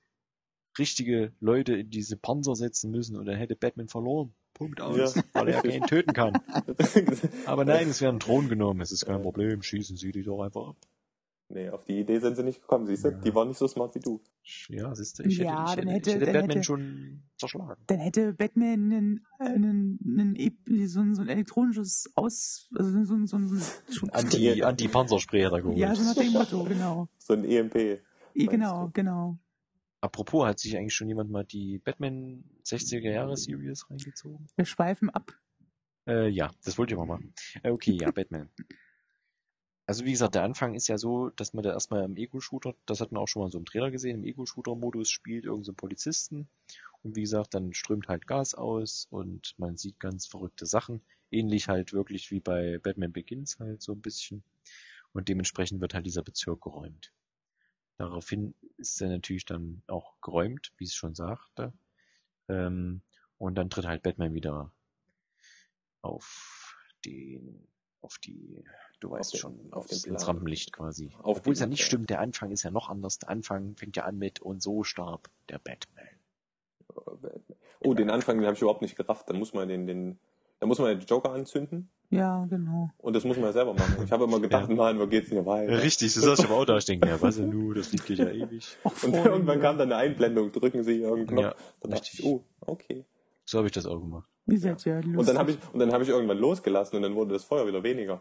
[SPEAKER 3] richtige Leute in diese Panzer setzen müssen und dann hätte Batman verloren. Punkt aus.
[SPEAKER 2] Ja.
[SPEAKER 3] Weil er keinen töten kann. (laughs) Aber nein, es werden Thron genommen. Es ist kein Problem. Schießen Sie die doch einfach ab.
[SPEAKER 2] nee, auf die Idee sind sie nicht gekommen, siehst du?
[SPEAKER 3] Ja.
[SPEAKER 2] Die waren nicht so smart wie du.
[SPEAKER 3] Ja, siehst du, ich hätte,
[SPEAKER 1] Ja,
[SPEAKER 3] ich
[SPEAKER 1] dann
[SPEAKER 3] hätte, ich
[SPEAKER 1] hätte-
[SPEAKER 3] hätte
[SPEAKER 1] dann
[SPEAKER 3] Batman
[SPEAKER 1] hätte-
[SPEAKER 3] schon zerschlagen.
[SPEAKER 1] Dann hätte Batman einen, einen, einen, E- so, ein, so ein elektronisches Aus, also so, ein- so, ein- so ein
[SPEAKER 3] Anti, Anti-Panzerspray hat er geholt.
[SPEAKER 1] Ja, so nach dem Motto, genau.
[SPEAKER 2] So ein EMP.
[SPEAKER 1] Genau,
[SPEAKER 2] du?
[SPEAKER 1] genau.
[SPEAKER 3] Apropos, hat sich eigentlich schon jemand mal die Batman 60er Jahre Series reingezogen?
[SPEAKER 1] Wir schweifen ab.
[SPEAKER 3] Äh, ja, das wollte ich mal machen. Äh, okay, ja, (laughs) Batman. Also wie gesagt, der Anfang ist ja so, dass man da erstmal im Ego-Shooter, das hat man auch schon mal so im Trailer gesehen, im Ego-Shooter-Modus spielt irgendein so Polizisten. Und wie gesagt, dann strömt halt Gas aus und man sieht ganz verrückte Sachen. Ähnlich halt wirklich wie bei Batman Begins halt so ein bisschen. Und dementsprechend wird halt dieser Bezirk geräumt. Daraufhin ist er natürlich dann auch geräumt, wie es schon sagte. Ähm, und dann tritt halt Batman wieder auf den, auf die, du weißt
[SPEAKER 2] den-
[SPEAKER 3] schon,
[SPEAKER 2] auf
[SPEAKER 3] aufs,
[SPEAKER 2] den
[SPEAKER 3] ins. Rampenlicht quasi.
[SPEAKER 2] Auf
[SPEAKER 3] Obwohl es ja
[SPEAKER 2] den
[SPEAKER 3] nicht stimmt, der Anfang ist ja noch anders. Der Anfang fängt ja an mit und so starb der Batman.
[SPEAKER 2] Oh, den Anfang, den habe ich überhaupt nicht gerafft. Dann muss man den, den, da muss man den Joker anzünden
[SPEAKER 1] Ja, genau.
[SPEAKER 2] und das muss man ja selber machen. Ich habe immer gedacht,
[SPEAKER 3] Ja.
[SPEAKER 2] Mann, wo geht's denn hier weiter?
[SPEAKER 3] richtig, das saß ich aber auch da. Ich denke, ja, was denn nu, das Lied geht ja ewig. (laughs)
[SPEAKER 1] Auch
[SPEAKER 2] Und irgendwann kam dann eine Einblendung, drücken Sie irgendeinen Knopf.
[SPEAKER 3] Ja,
[SPEAKER 2] dann dachte
[SPEAKER 3] richtig.
[SPEAKER 2] ich, oh, okay.
[SPEAKER 3] So habe ich das auch gemacht.
[SPEAKER 1] Ihr seid ja lustig.
[SPEAKER 2] Und dann habe ich, und dann habe ich irgendwann losgelassen und dann wurde das Feuer wieder weniger.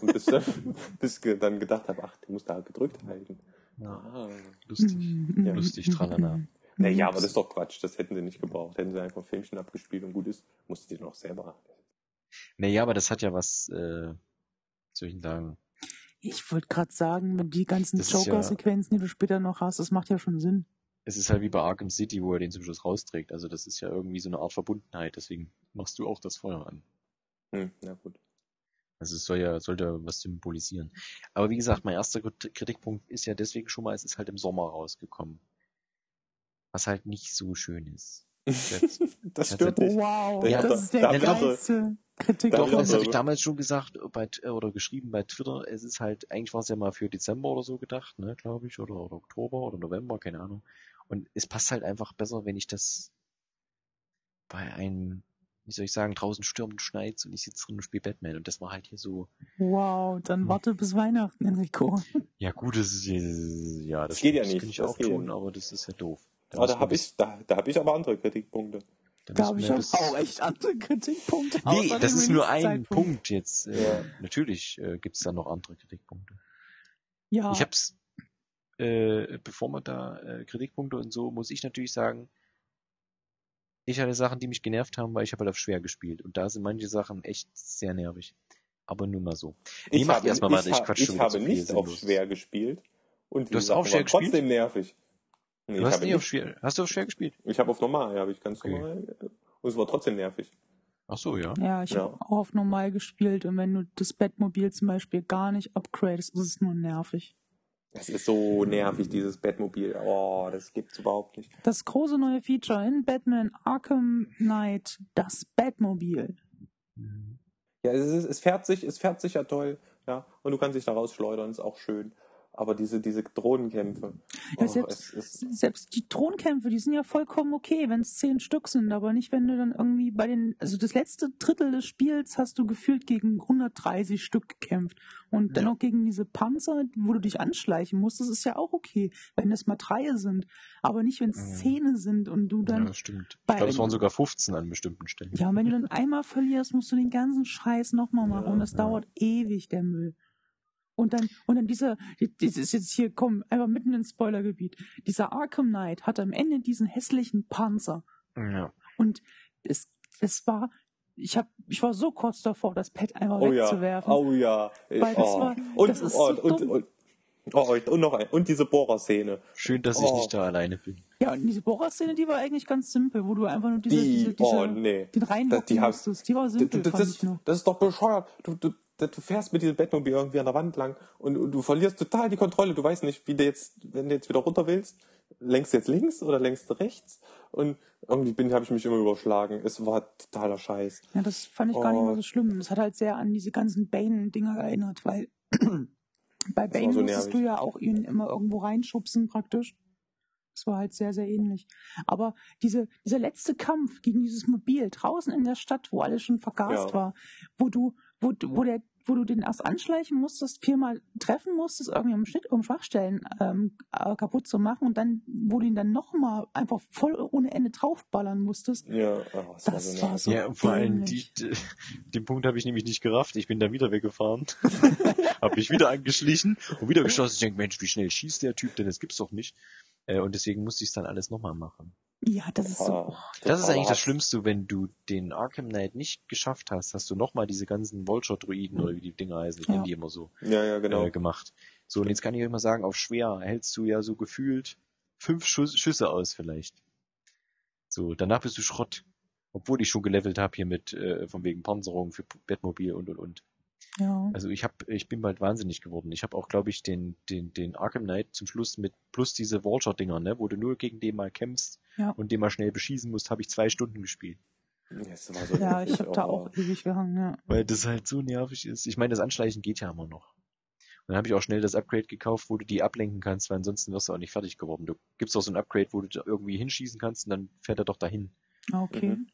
[SPEAKER 2] Und bis, dann- (laughs) (laughs) bis ich dann gedacht habe, ach, du musst da gedrückt halten.
[SPEAKER 3] Ja,
[SPEAKER 2] Ah.
[SPEAKER 3] lustig.
[SPEAKER 2] Ja,
[SPEAKER 3] lustig, tralala.
[SPEAKER 2] Naja, aber das ist doch Quatsch. Das hätten sie nicht gebraucht. Hätten sie einfach ein Filmchen abgespielt und gut ist, musste die noch selber.
[SPEAKER 3] Naja, aber das hat ja was, äh, soll ich denn sagen?
[SPEAKER 1] Ich wollte gerade sagen, mit die ganzen
[SPEAKER 3] ist ja-
[SPEAKER 1] Joker-Sequenzen, die du später noch hast, das macht ja schon Sinn.
[SPEAKER 3] Es ist halt wie bei Arkham City, wo er den zum Schluss rausträgt. Also das ist ja irgendwie so eine Art Verbundenheit. Deswegen machst du auch das Feuer an.
[SPEAKER 2] Hm, na gut.
[SPEAKER 3] Also es soll ja, sollte was symbolisieren. Aber wie gesagt, mein erster Krit- Kritikpunkt ist ja deswegen schon mal, es ist halt im Sommer rausgekommen. Was halt nicht so schön ist. Jetzt-
[SPEAKER 2] Das stört dich.
[SPEAKER 1] Wow,
[SPEAKER 2] Ja,
[SPEAKER 1] das
[SPEAKER 2] da-
[SPEAKER 1] ist der
[SPEAKER 2] da
[SPEAKER 1] geilste Kritik.
[SPEAKER 3] Doch, das habe ich damals schon gesagt bei, T- oder geschrieben bei Twitter. Es ist halt, eigentlich war es ja mal für Dezember oder so gedacht, ne, glaube ich, oder, oder Oktober oder November, keine Ahnung. Und es passt halt einfach besser, wenn ich das bei einem, wie soll ich sagen, draußen stürmt und schneit und ich sitze drin und spiele Batman. Und das war halt hier so,
[SPEAKER 1] Wow, dann
[SPEAKER 3] Hm.
[SPEAKER 1] warte bis Weihnachten, Enrico.
[SPEAKER 3] ja gut, das ist, äh, ja, das,
[SPEAKER 2] Das geht ja
[SPEAKER 3] das
[SPEAKER 2] nicht,
[SPEAKER 3] könnte ich
[SPEAKER 2] das
[SPEAKER 3] auch tun,
[SPEAKER 2] nicht.
[SPEAKER 3] aber das ist ja doof.
[SPEAKER 2] Da
[SPEAKER 3] müssen
[SPEAKER 2] habe
[SPEAKER 3] wir
[SPEAKER 2] ich, da, da hab ich aber andere Kritikpunkte.
[SPEAKER 1] Da habe ich auch, auch echt andere Kritikpunkte.
[SPEAKER 3] Nee, das ist nur ein. Punkt jetzt. Äh. Natürlich äh, gibt es da noch andere Kritikpunkte.
[SPEAKER 1] Ja,
[SPEAKER 3] Ich hab's, äh, bevor man da äh, Kritikpunkte und so, muss ich natürlich sagen, ich hatte Sachen, die mich genervt haben, weil ich habe halt auf schwer gespielt. Und da sind manche Sachen echt sehr nervig. Aber nur mal so. Nee, mach
[SPEAKER 2] habe,
[SPEAKER 3] erst mal
[SPEAKER 2] ich,
[SPEAKER 3] weiter, ich
[SPEAKER 2] ha-
[SPEAKER 3] quatsch
[SPEAKER 2] ich habe nicht auf schwer gespielt. Und
[SPEAKER 3] Du hast auf schwer
[SPEAKER 2] waren trotzdem
[SPEAKER 3] gespielt?
[SPEAKER 2] nervig. Nee,
[SPEAKER 3] Du hast nie auf schwer, hast du auf schwer gespielt?
[SPEAKER 2] Ich habe auf normal, habe ich ganz
[SPEAKER 3] Okay.
[SPEAKER 2] normal. äh, Und es war trotzdem nervig.
[SPEAKER 3] Ach so, ja.
[SPEAKER 1] ja, ich
[SPEAKER 2] Ja.
[SPEAKER 1] habe auch auf normal gespielt und wenn du das Bettmobil zum Beispiel gar nicht upgradest, ist es nur nervig.
[SPEAKER 2] Das ist so nervig, dieses Bettmobil. Oh, das gibt's überhaupt nicht.
[SPEAKER 1] Das große neue Feature in Batman Arkham Knight, das Batmobil.
[SPEAKER 2] Ja, es, ist, es fährt sich, es fährt sich ja toll, ja. Und du kannst dich da rausschleudern, ist auch schön. Aber diese, diese Drohnenkämpfe.
[SPEAKER 1] Ja,
[SPEAKER 2] oh,
[SPEAKER 1] selbst-
[SPEAKER 2] es
[SPEAKER 1] Selbst die Thronkämpfe, die sind ja vollkommen okay, wenn es zehn Stück sind, aber nicht, wenn du dann irgendwie bei den, also das letzte Drittel des Spiels hast du gefühlt gegen 130 Stück gekämpft. Und dann
[SPEAKER 3] Ja.
[SPEAKER 1] noch gegen diese Panzer, wo du dich anschleichen musst, das ist ja auch okay, wenn das mal drei sind. Aber nicht, wenn es
[SPEAKER 3] Mhm.
[SPEAKER 1] zehn sind und du
[SPEAKER 3] Ja,
[SPEAKER 1] dann,
[SPEAKER 3] das stimmt. Ich glaube, es waren sogar 15 an bestimmten Stellen.
[SPEAKER 1] ja, und wenn du dann einmal verlierst, musst du den ganzen Scheiß nochmal machen
[SPEAKER 2] Ja,
[SPEAKER 1] und das
[SPEAKER 3] ja.
[SPEAKER 1] dauert ewig, der Müll. Und dann, und dann dieser, das ist jetzt hier, komm, einfach mitten ins Spoilergebiet. Dieser Arkham Knight hat am Ende diesen hässlichen Panzer.
[SPEAKER 3] Ja.
[SPEAKER 1] Und es, es war, ich hab, ich war so kurz davor, das Pad einfach
[SPEAKER 2] oh ja,
[SPEAKER 1] wegzuwerfen.
[SPEAKER 2] oh ja.
[SPEAKER 1] Weil das
[SPEAKER 2] oh.
[SPEAKER 1] war-
[SPEAKER 2] und,
[SPEAKER 1] das ist so
[SPEAKER 2] und, und,
[SPEAKER 1] dumm.
[SPEAKER 2] und, oh, und noch ein, und diese Bohrerszene.
[SPEAKER 3] Schön, dass ich
[SPEAKER 2] Oh.
[SPEAKER 3] nicht da alleine bin.
[SPEAKER 1] Ja, und diese Bohrer-Szene, die war eigentlich ganz simpel, wo du einfach nur diese,
[SPEAKER 2] Die,
[SPEAKER 1] diese, diese
[SPEAKER 2] oh nee.
[SPEAKER 1] den reinhocken
[SPEAKER 2] die
[SPEAKER 1] musstest. Die war simpel,
[SPEAKER 2] das,
[SPEAKER 1] fand
[SPEAKER 2] das,
[SPEAKER 1] ich
[SPEAKER 2] das ist doch bescheuert. Du, du, du fährst mit diesem Bettmobil irgendwie an der Wand lang und, und du verlierst total die Kontrolle. Du weißt nicht, wie du jetzt, wenn du jetzt wieder runter willst, längst du jetzt links oder längst du rechts. Und irgendwie bin, habe ich mich immer überschlagen. Es war totaler Scheiß.
[SPEAKER 1] Ja, das fand ich gar nicht mal so schlimm. Das hat halt sehr an diese ganzen Bane-Dinger erinnert, weil (clears throat) bei Bane
[SPEAKER 2] so
[SPEAKER 1] musstest du ja auch ihn immer irgendwo reinschubsen praktisch. Das war halt sehr, sehr ähnlich. Aber diese, dieser letzte Kampf gegen dieses Mobil draußen in der Stadt, wo alles schon vergast
[SPEAKER 2] Ja.
[SPEAKER 1] war, wo du, wo, du- wo der, wo du den erst anschleichen musstest, viermal treffen musstest, irgendwie um, Schnitt, um Schwachstellen ähm, äh, kaputt zu machen und dann, wo du ihn dann nochmal einfach voll ohne Ende draufballern musstest.
[SPEAKER 2] Ja, oh, es
[SPEAKER 1] Das
[SPEAKER 2] so
[SPEAKER 1] war so
[SPEAKER 3] ja, vor allem die, die, (laughs) den Punkt habe ich nämlich nicht gerafft. Ich bin da wieder weggefahren, (laughs) habe mich wieder angeschlichen und wieder geschossen. Ich denke, Mensch, wie schnell schießt der Typ denn? Das gibt's doch nicht. Äh, und deswegen musste ich es dann alles nochmal machen.
[SPEAKER 1] Ja, das ist so.
[SPEAKER 3] Das ist eigentlich das. Schlimmste, wenn du den Arkham Knight nicht geschafft hast, hast du nochmal diese ganzen Vulture-Druiden oder wie die Dinger heißen, ich
[SPEAKER 1] Ja.
[SPEAKER 3] nenne die immer so,
[SPEAKER 2] Ja, ja, genau.
[SPEAKER 3] äh, gemacht. So, und jetzt kann ich euch mal sagen, auf schwer hältst du ja so gefühlt fünf Schuss, Schüsse aus vielleicht. So, danach bist du Schrott. Obwohl ich schon gelevelt habe hier mit, äh, von wegen Panzerung für Bettmobil und und und.
[SPEAKER 1] Ja.
[SPEAKER 3] Also ich hab, ich bin bald wahnsinnig geworden. Ich habe auch, glaube ich, den, den, den Arkham Knight zum Schluss mit plus diese Vulture-Dinger, ne, wo du nur gegen den mal kämpfst
[SPEAKER 1] Ja.
[SPEAKER 3] und den mal schnell beschießen musst, habe ich zwei Stunden gespielt.
[SPEAKER 2] So
[SPEAKER 1] Ja, ich habe da auch ewig gehangen, ja.
[SPEAKER 3] Weil das halt so nervig ist. Ich meine, das Anschleichen geht ja immer noch. Und dann habe ich auch schnell das Upgrade gekauft, wo du die ablenken kannst, weil ansonsten wirst du auch nicht fertig geworden. Du gibst auch so ein Upgrade, wo du da irgendwie hinschießen kannst und dann fährt er doch dahin.
[SPEAKER 1] Ah, Okay.
[SPEAKER 2] Mhm.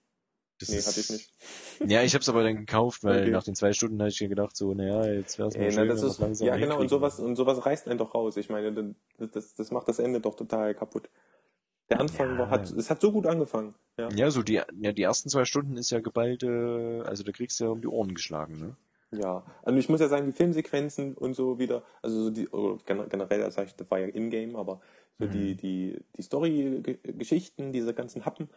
[SPEAKER 3] Das
[SPEAKER 2] Nee,
[SPEAKER 3] ist-
[SPEAKER 2] hatte ich nicht. (laughs)
[SPEAKER 3] Ja, ich habe es aber dann gekauft, weil
[SPEAKER 2] Okay.
[SPEAKER 3] nach den zwei Stunden hatte ich mir gedacht, so, naja, jetzt wäre es mal
[SPEAKER 2] Ey,
[SPEAKER 3] schön,
[SPEAKER 2] na, das ist,
[SPEAKER 3] langsam
[SPEAKER 2] ja, genau, und sowas, und sowas reißt einen doch raus. Ich meine, das, das, das macht das Ende doch total kaputt. Der Anfang
[SPEAKER 3] Ja.
[SPEAKER 2] war, hat, es hat so gut angefangen. Ja.
[SPEAKER 3] Ja, so die, ja, die ersten zwei Stunden ist ja geballte, also da kriegst du ja um die Ohren geschlagen, ne?
[SPEAKER 2] Ja, also ich muss ja sagen, die Filmsequenzen und so wieder, also so die, gen- generell, ich, das war ja in-game, aber So
[SPEAKER 3] Mhm.
[SPEAKER 2] die, die, die Story-Geschichten, diese ganzen Happen,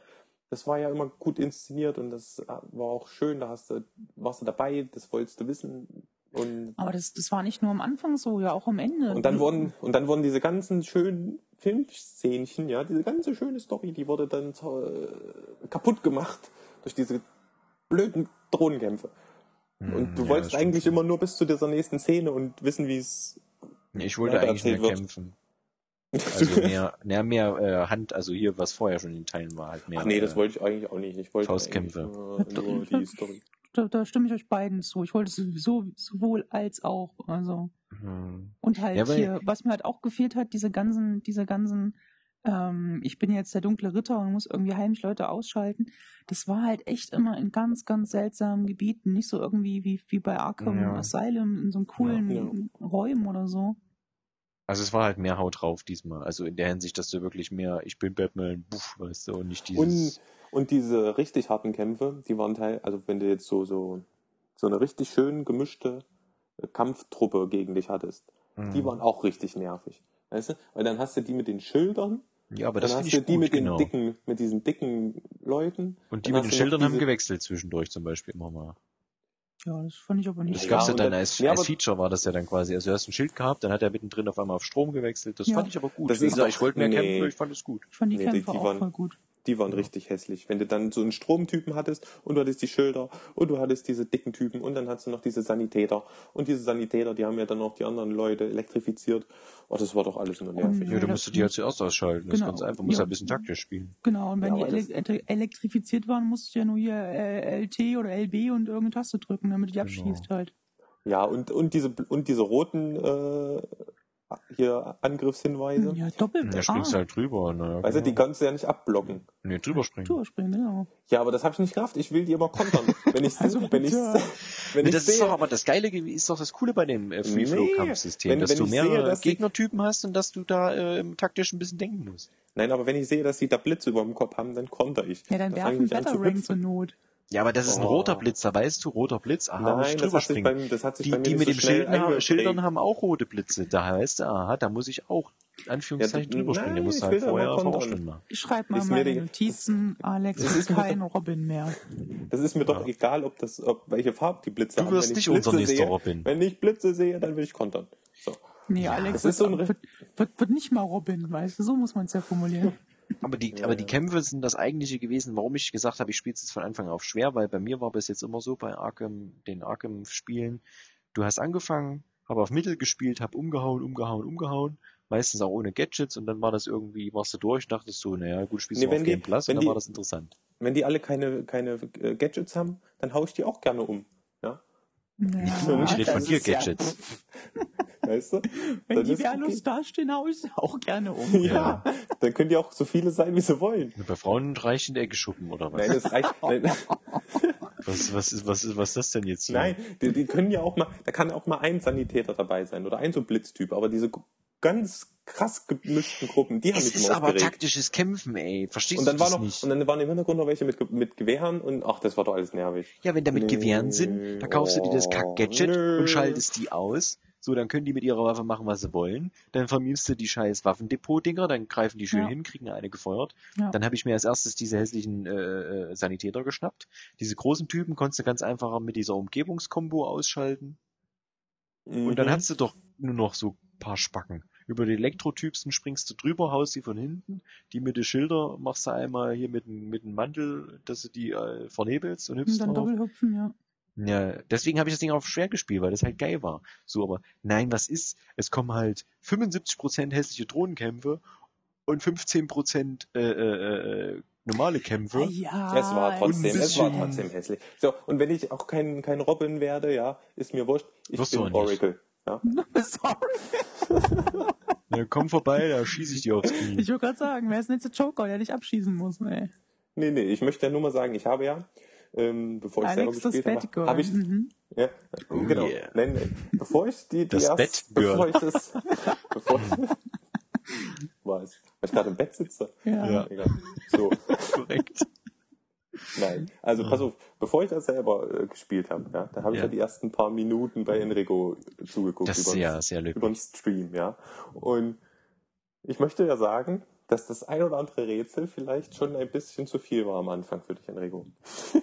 [SPEAKER 2] das war ja immer gut inszeniert und das war auch schön, da hast du, warst du dabei, das wolltest du wissen. Und,
[SPEAKER 1] Aber das, das war nicht nur am Anfang so, ja auch am Ende.
[SPEAKER 2] und dann wurden, und dann wurden diese ganzen schönen Filmszenchen, ja, diese ganze schöne Story, die wurde dann äh, kaputt gemacht durch diese blöden Drohnenkämpfe. Und du
[SPEAKER 3] Ja,
[SPEAKER 2] wolltest eigentlich
[SPEAKER 3] stimmt.
[SPEAKER 2] immer nur bis zu dieser nächsten Szene und wissen, wie es.
[SPEAKER 3] Ich wollte eigentlich
[SPEAKER 2] wird.
[SPEAKER 3] kämpfen. Also (laughs) mehr, mehr, mehr äh, Hand, also hier, was vorher schon in den Teilen war, halt mehr.
[SPEAKER 2] Ach nee, das
[SPEAKER 3] äh,
[SPEAKER 2] wollte ich eigentlich auch nicht. Ich wollte
[SPEAKER 3] Faustkämpfe.
[SPEAKER 2] Nur, nur die Story.
[SPEAKER 1] da, da stimme ich euch beiden zu. Ich wollte sowieso sowohl als auch. Also.
[SPEAKER 3] hm.
[SPEAKER 1] Und halt
[SPEAKER 3] Ja, weil-
[SPEAKER 1] hier, was mir halt auch gefehlt hat, diese ganzen, diese ganzen, ähm, ich bin jetzt der dunkle Ritter und muss irgendwie heimlich Leute ausschalten. Das war halt echt immer in ganz, ganz seltsamen Gebieten. Nicht so irgendwie wie, wie bei Arkham
[SPEAKER 3] Ja.
[SPEAKER 1] Asylum in so einem coolen Räumen oder so.
[SPEAKER 3] Also es war halt mehr Haut drauf diesmal. Also in der Hinsicht, dass du wirklich mehr, ich bin Batman, buff, weißt du, und nicht
[SPEAKER 2] Und,
[SPEAKER 3] dieses.
[SPEAKER 2] und diese richtig harten Kämpfe, die waren teil, also wenn du jetzt so, so, so eine richtig schön gemischte Kampftruppe gegen dich hattest, die
[SPEAKER 3] Mhm.
[SPEAKER 2] waren auch richtig nervig. Weißt du? Weil dann hast du die mit den Schildern,
[SPEAKER 3] ja, aber
[SPEAKER 2] dann
[SPEAKER 3] das
[SPEAKER 2] hast du die
[SPEAKER 3] gut,
[SPEAKER 2] mit den
[SPEAKER 3] genau.
[SPEAKER 2] dicken, mit diesen dicken Leuten.
[SPEAKER 3] Und die mit den Schildern haben gewechselt zwischendurch zum Beispiel immer mal.
[SPEAKER 1] Ja, das fand ich aber nicht.
[SPEAKER 3] Das
[SPEAKER 2] Ja,
[SPEAKER 3] gab's ja
[SPEAKER 2] und
[SPEAKER 3] dann als,
[SPEAKER 2] ja,
[SPEAKER 3] als Feature war das ja dann quasi. Also du hast ein Schild gehabt, dann hat er mittendrin auf einmal auf Strom gewechselt. Das
[SPEAKER 1] Ja.
[SPEAKER 3] fand ich aber gut.
[SPEAKER 2] Das
[SPEAKER 3] Wie
[SPEAKER 2] ist
[SPEAKER 3] gesagt, ich wollte mehr
[SPEAKER 2] nee.
[SPEAKER 3] kämpfen, ich fand es gut.
[SPEAKER 1] Ich fand die
[SPEAKER 2] Nee, die-
[SPEAKER 1] Kämpfe
[SPEAKER 2] die
[SPEAKER 1] auch
[SPEAKER 2] waren-
[SPEAKER 1] voll gut.
[SPEAKER 2] Die waren richtig hässlich. Wenn du dann so einen Stromtypen hattest und du hattest die Schilder und du hattest diese dicken Typen und dann hattest du noch diese Sanitäter. Und diese Sanitäter, die haben ja dann auch die anderen Leute elektrifiziert. Oh, das war doch alles nur nervig.
[SPEAKER 3] Ja, du musst die halt
[SPEAKER 1] muss-
[SPEAKER 3] zuerst ausschalten. Das ist
[SPEAKER 1] Genau.
[SPEAKER 3] ganz einfach. Muss
[SPEAKER 1] Ja.
[SPEAKER 3] halt ein bisschen taktisch spielen.
[SPEAKER 1] Genau, und wenn
[SPEAKER 2] Ja,
[SPEAKER 1] die ele elektrifiziert waren, musst du ja nur hier äh, LT oder LB und irgendeine Taste drücken, damit du die
[SPEAKER 3] Genau.
[SPEAKER 1] abschießt halt.
[SPEAKER 2] Ja, und, und diese und diese roten äh, hier Angriffshinweise.
[SPEAKER 1] Ja, doppelt.
[SPEAKER 3] Da springst du
[SPEAKER 1] ah,
[SPEAKER 3] halt drüber. Ne,
[SPEAKER 2] Weißt du, die kannst du ja nicht abblocken.
[SPEAKER 3] Nee, drüber springen.
[SPEAKER 1] Durchspringen, genau.
[SPEAKER 2] Ja, aber das habe ich nicht gerafft. Ich will die immer kontern. Wenn ich (laughs)
[SPEAKER 1] Also
[SPEAKER 2] wenn ich (laughs) wenn
[SPEAKER 3] Nee,
[SPEAKER 2] ich
[SPEAKER 3] das ist
[SPEAKER 2] sehe,
[SPEAKER 3] doch aber das Geile, ist doch das Coole bei dem äh,
[SPEAKER 2] Nee,
[SPEAKER 3] Free-Flow-Kampfsystem,
[SPEAKER 2] wenn-
[SPEAKER 3] dass
[SPEAKER 2] wenn
[SPEAKER 3] du mehrere
[SPEAKER 2] sehe, dass
[SPEAKER 3] Gegnertypen hast und dass du da äh, taktisch ein bisschen denken musst.
[SPEAKER 2] Nein, aber wenn ich sehe, dass sie da Blitze über dem Kopf haben, dann konter ich.
[SPEAKER 1] Ja, dann
[SPEAKER 2] Da fang ich
[SPEAKER 1] werfen Batarang zur. Not.
[SPEAKER 3] Ja, aber das ist ein
[SPEAKER 2] Oh.
[SPEAKER 3] roter Blitz, da weißt du, roter Blitz, aha, muss ich
[SPEAKER 2] Nein, das
[SPEAKER 3] drüber
[SPEAKER 2] hat, sich
[SPEAKER 3] springen.
[SPEAKER 2] bei, das hat sich
[SPEAKER 3] Die, die mit
[SPEAKER 2] so
[SPEAKER 3] den
[SPEAKER 2] schnell
[SPEAKER 3] Schildern, haben-. Schildern haben auch rote Blitze. Da heißt, aha, da muss ich auch Anführungszeichen
[SPEAKER 2] Ja,
[SPEAKER 3] drüber springen. Der
[SPEAKER 2] nein,
[SPEAKER 3] muss
[SPEAKER 2] ich
[SPEAKER 3] halt vorher schon mal.
[SPEAKER 1] Ich schreibe mal
[SPEAKER 2] Ist
[SPEAKER 1] meine
[SPEAKER 2] die-
[SPEAKER 1] Notizen, Alex
[SPEAKER 2] das
[SPEAKER 1] ist kein Robin mehr.
[SPEAKER 2] Das ist mir doch
[SPEAKER 3] Ja.
[SPEAKER 2] egal, ob das, ob welche Farbe die Blitze
[SPEAKER 3] Du
[SPEAKER 2] haben.
[SPEAKER 3] wirst
[SPEAKER 2] Wenn ich
[SPEAKER 3] nicht unser nächster
[SPEAKER 2] sehe,
[SPEAKER 3] Robin.
[SPEAKER 2] Wenn ich Blitze sehe, dann will ich kontern. So.
[SPEAKER 1] Nee, Alex
[SPEAKER 2] das ist so ein
[SPEAKER 1] wird, wird, wird nicht mal Robin, weißt du, so muss man es ja formulieren.
[SPEAKER 3] Aber die,
[SPEAKER 2] Ja,
[SPEAKER 3] aber die. Kämpfe sind das eigentliche gewesen, warum ich gesagt habe, ich spiele es jetzt von Anfang auf schwer, weil bei mir war bis jetzt immer so bei Arkham, den Arkham-Spielen, du hast angefangen, habe auf Mittel gespielt, habe umgehauen, umgehauen, umgehauen, meistens auch ohne Gadgets und dann war das irgendwie, warst du durch, dachtest so, naja, gut, spielst
[SPEAKER 2] Nee,
[SPEAKER 3] du auf
[SPEAKER 2] die-
[SPEAKER 3] Game Plus und dann
[SPEAKER 2] die-
[SPEAKER 3] war das interessant.
[SPEAKER 2] Wenn die alle keine, keine äh, Gadgets haben, dann hau ich die auch gerne um. Ja?
[SPEAKER 1] Ja,
[SPEAKER 3] ich rede von dir,
[SPEAKER 1] ist ja-
[SPEAKER 3] Gadgets. (laughs)
[SPEAKER 2] Weißt du?
[SPEAKER 1] Wenn die wehrlos
[SPEAKER 2] okay.
[SPEAKER 1] dastehen, hau ich sie auch gerne um.
[SPEAKER 2] Ja, dann können die auch so viele sein, wie sie wollen.
[SPEAKER 3] Bei Frauen reicht in der Ecke schuppen oder was?
[SPEAKER 2] Nein, das reicht. (laughs) Nein,
[SPEAKER 3] Was, was, ist, was, ist, was ist das denn jetzt hier?
[SPEAKER 2] nein die, die können ja auch mal, da kann auch mal ein Sanitäter dabei sein oder ein so Blitztyp, aber diese ganz krass gemischten Gruppen, die haben
[SPEAKER 3] Es
[SPEAKER 2] mich
[SPEAKER 3] ist
[SPEAKER 2] immer
[SPEAKER 3] aber taktisches Kämpfen, ey. Verstehst
[SPEAKER 2] Und dann
[SPEAKER 3] du
[SPEAKER 2] war
[SPEAKER 3] das
[SPEAKER 2] noch,
[SPEAKER 3] nicht?
[SPEAKER 2] und dann waren im Hintergrund noch welche mit, mit Gewehren und ach, das war doch alles nervig.
[SPEAKER 3] Ja, wenn da mit
[SPEAKER 2] Nee,
[SPEAKER 3] Gewehren sind, dann kaufst du dir das
[SPEAKER 2] oh,
[SPEAKER 3] Kack-Gadget
[SPEAKER 2] nö.
[SPEAKER 3] und schaltest die aus. So, dann können die mit ihrer Waffe machen, was sie wollen. Dann vermiest du die scheiß Waffendepot-Dinger, dann greifen die schön
[SPEAKER 1] Ja.
[SPEAKER 3] hin, kriegen eine gefeuert.
[SPEAKER 1] Ja.
[SPEAKER 3] Dann habe ich mir als erstes diese hässlichen äh, äh, Sanitäter geschnappt. Diese großen Typen konntest du ganz einfach mit dieser Umgebungskombo ausschalten. Und dann
[SPEAKER 2] Mhm.
[SPEAKER 3] hast du doch nur noch so paar Spacken. Über die Elektrotypsen springst du drüber, haust sie von hinten. Die mit den Schilder machst du einmal hier mit dem, mit dem Mantel, dass du die äh, vernebelst und
[SPEAKER 1] Und
[SPEAKER 3] hüpfst
[SPEAKER 1] dann
[SPEAKER 3] drauf.
[SPEAKER 1] doppelhüpfen, ja.
[SPEAKER 3] Ja, deswegen habe ich das Ding auf schwer gespielt, weil das halt geil war. So, aber nein, was ist? Es kommen halt 75% hässliche Drohnenkämpfe und 15% äh, äh, äh, normale Kämpfe.
[SPEAKER 1] Ja,
[SPEAKER 2] Es war trotzdem, es war trotzdem hässlich. So, und wenn ich auch kein, kein Robin werde, ja, ist mir wurscht. Ich
[SPEAKER 3] Wirst
[SPEAKER 2] bin
[SPEAKER 3] auch nicht.
[SPEAKER 2] Ja. (laughs)
[SPEAKER 1] Sorry. (laughs)
[SPEAKER 3] Ja, komm vorbei, da schieße ich dir aufs Knie.
[SPEAKER 1] Ich wollte gerade sagen, wer ist denn jetzt der Joker, der dich abschießen muss, ey?
[SPEAKER 2] Nee, nee, ich möchte ja nur mal sagen, ich habe ja, ähm, bevor ich
[SPEAKER 1] Alex,
[SPEAKER 2] selber
[SPEAKER 1] das
[SPEAKER 2] gespielt habe, habe ich,
[SPEAKER 1] Mhm.
[SPEAKER 2] ja,
[SPEAKER 3] Oh
[SPEAKER 2] genau,
[SPEAKER 3] yeah.
[SPEAKER 2] nein, nein, bevor ich die, die
[SPEAKER 3] Das
[SPEAKER 2] erst, bevor ich das, bevor ich, (laughs) was, weil ich gerade im Bett sitze.
[SPEAKER 1] Ja.
[SPEAKER 3] Ja.
[SPEAKER 2] Egal. So,
[SPEAKER 3] Korrekt.
[SPEAKER 2] Nein, also pass auf, bevor ich das selber äh, gespielt habe, ja, da habe ich
[SPEAKER 3] Ja.
[SPEAKER 2] ja die ersten paar Minuten bei Enrico zugeguckt
[SPEAKER 3] Das ist
[SPEAKER 2] über,
[SPEAKER 3] sehr, sehr löblich.
[SPEAKER 2] über den Stream, ja, und Ich möchte ja sagen, dass das ein oder andere Rätsel vielleicht schon ein bisschen zu viel war am Anfang für dich, Enrico.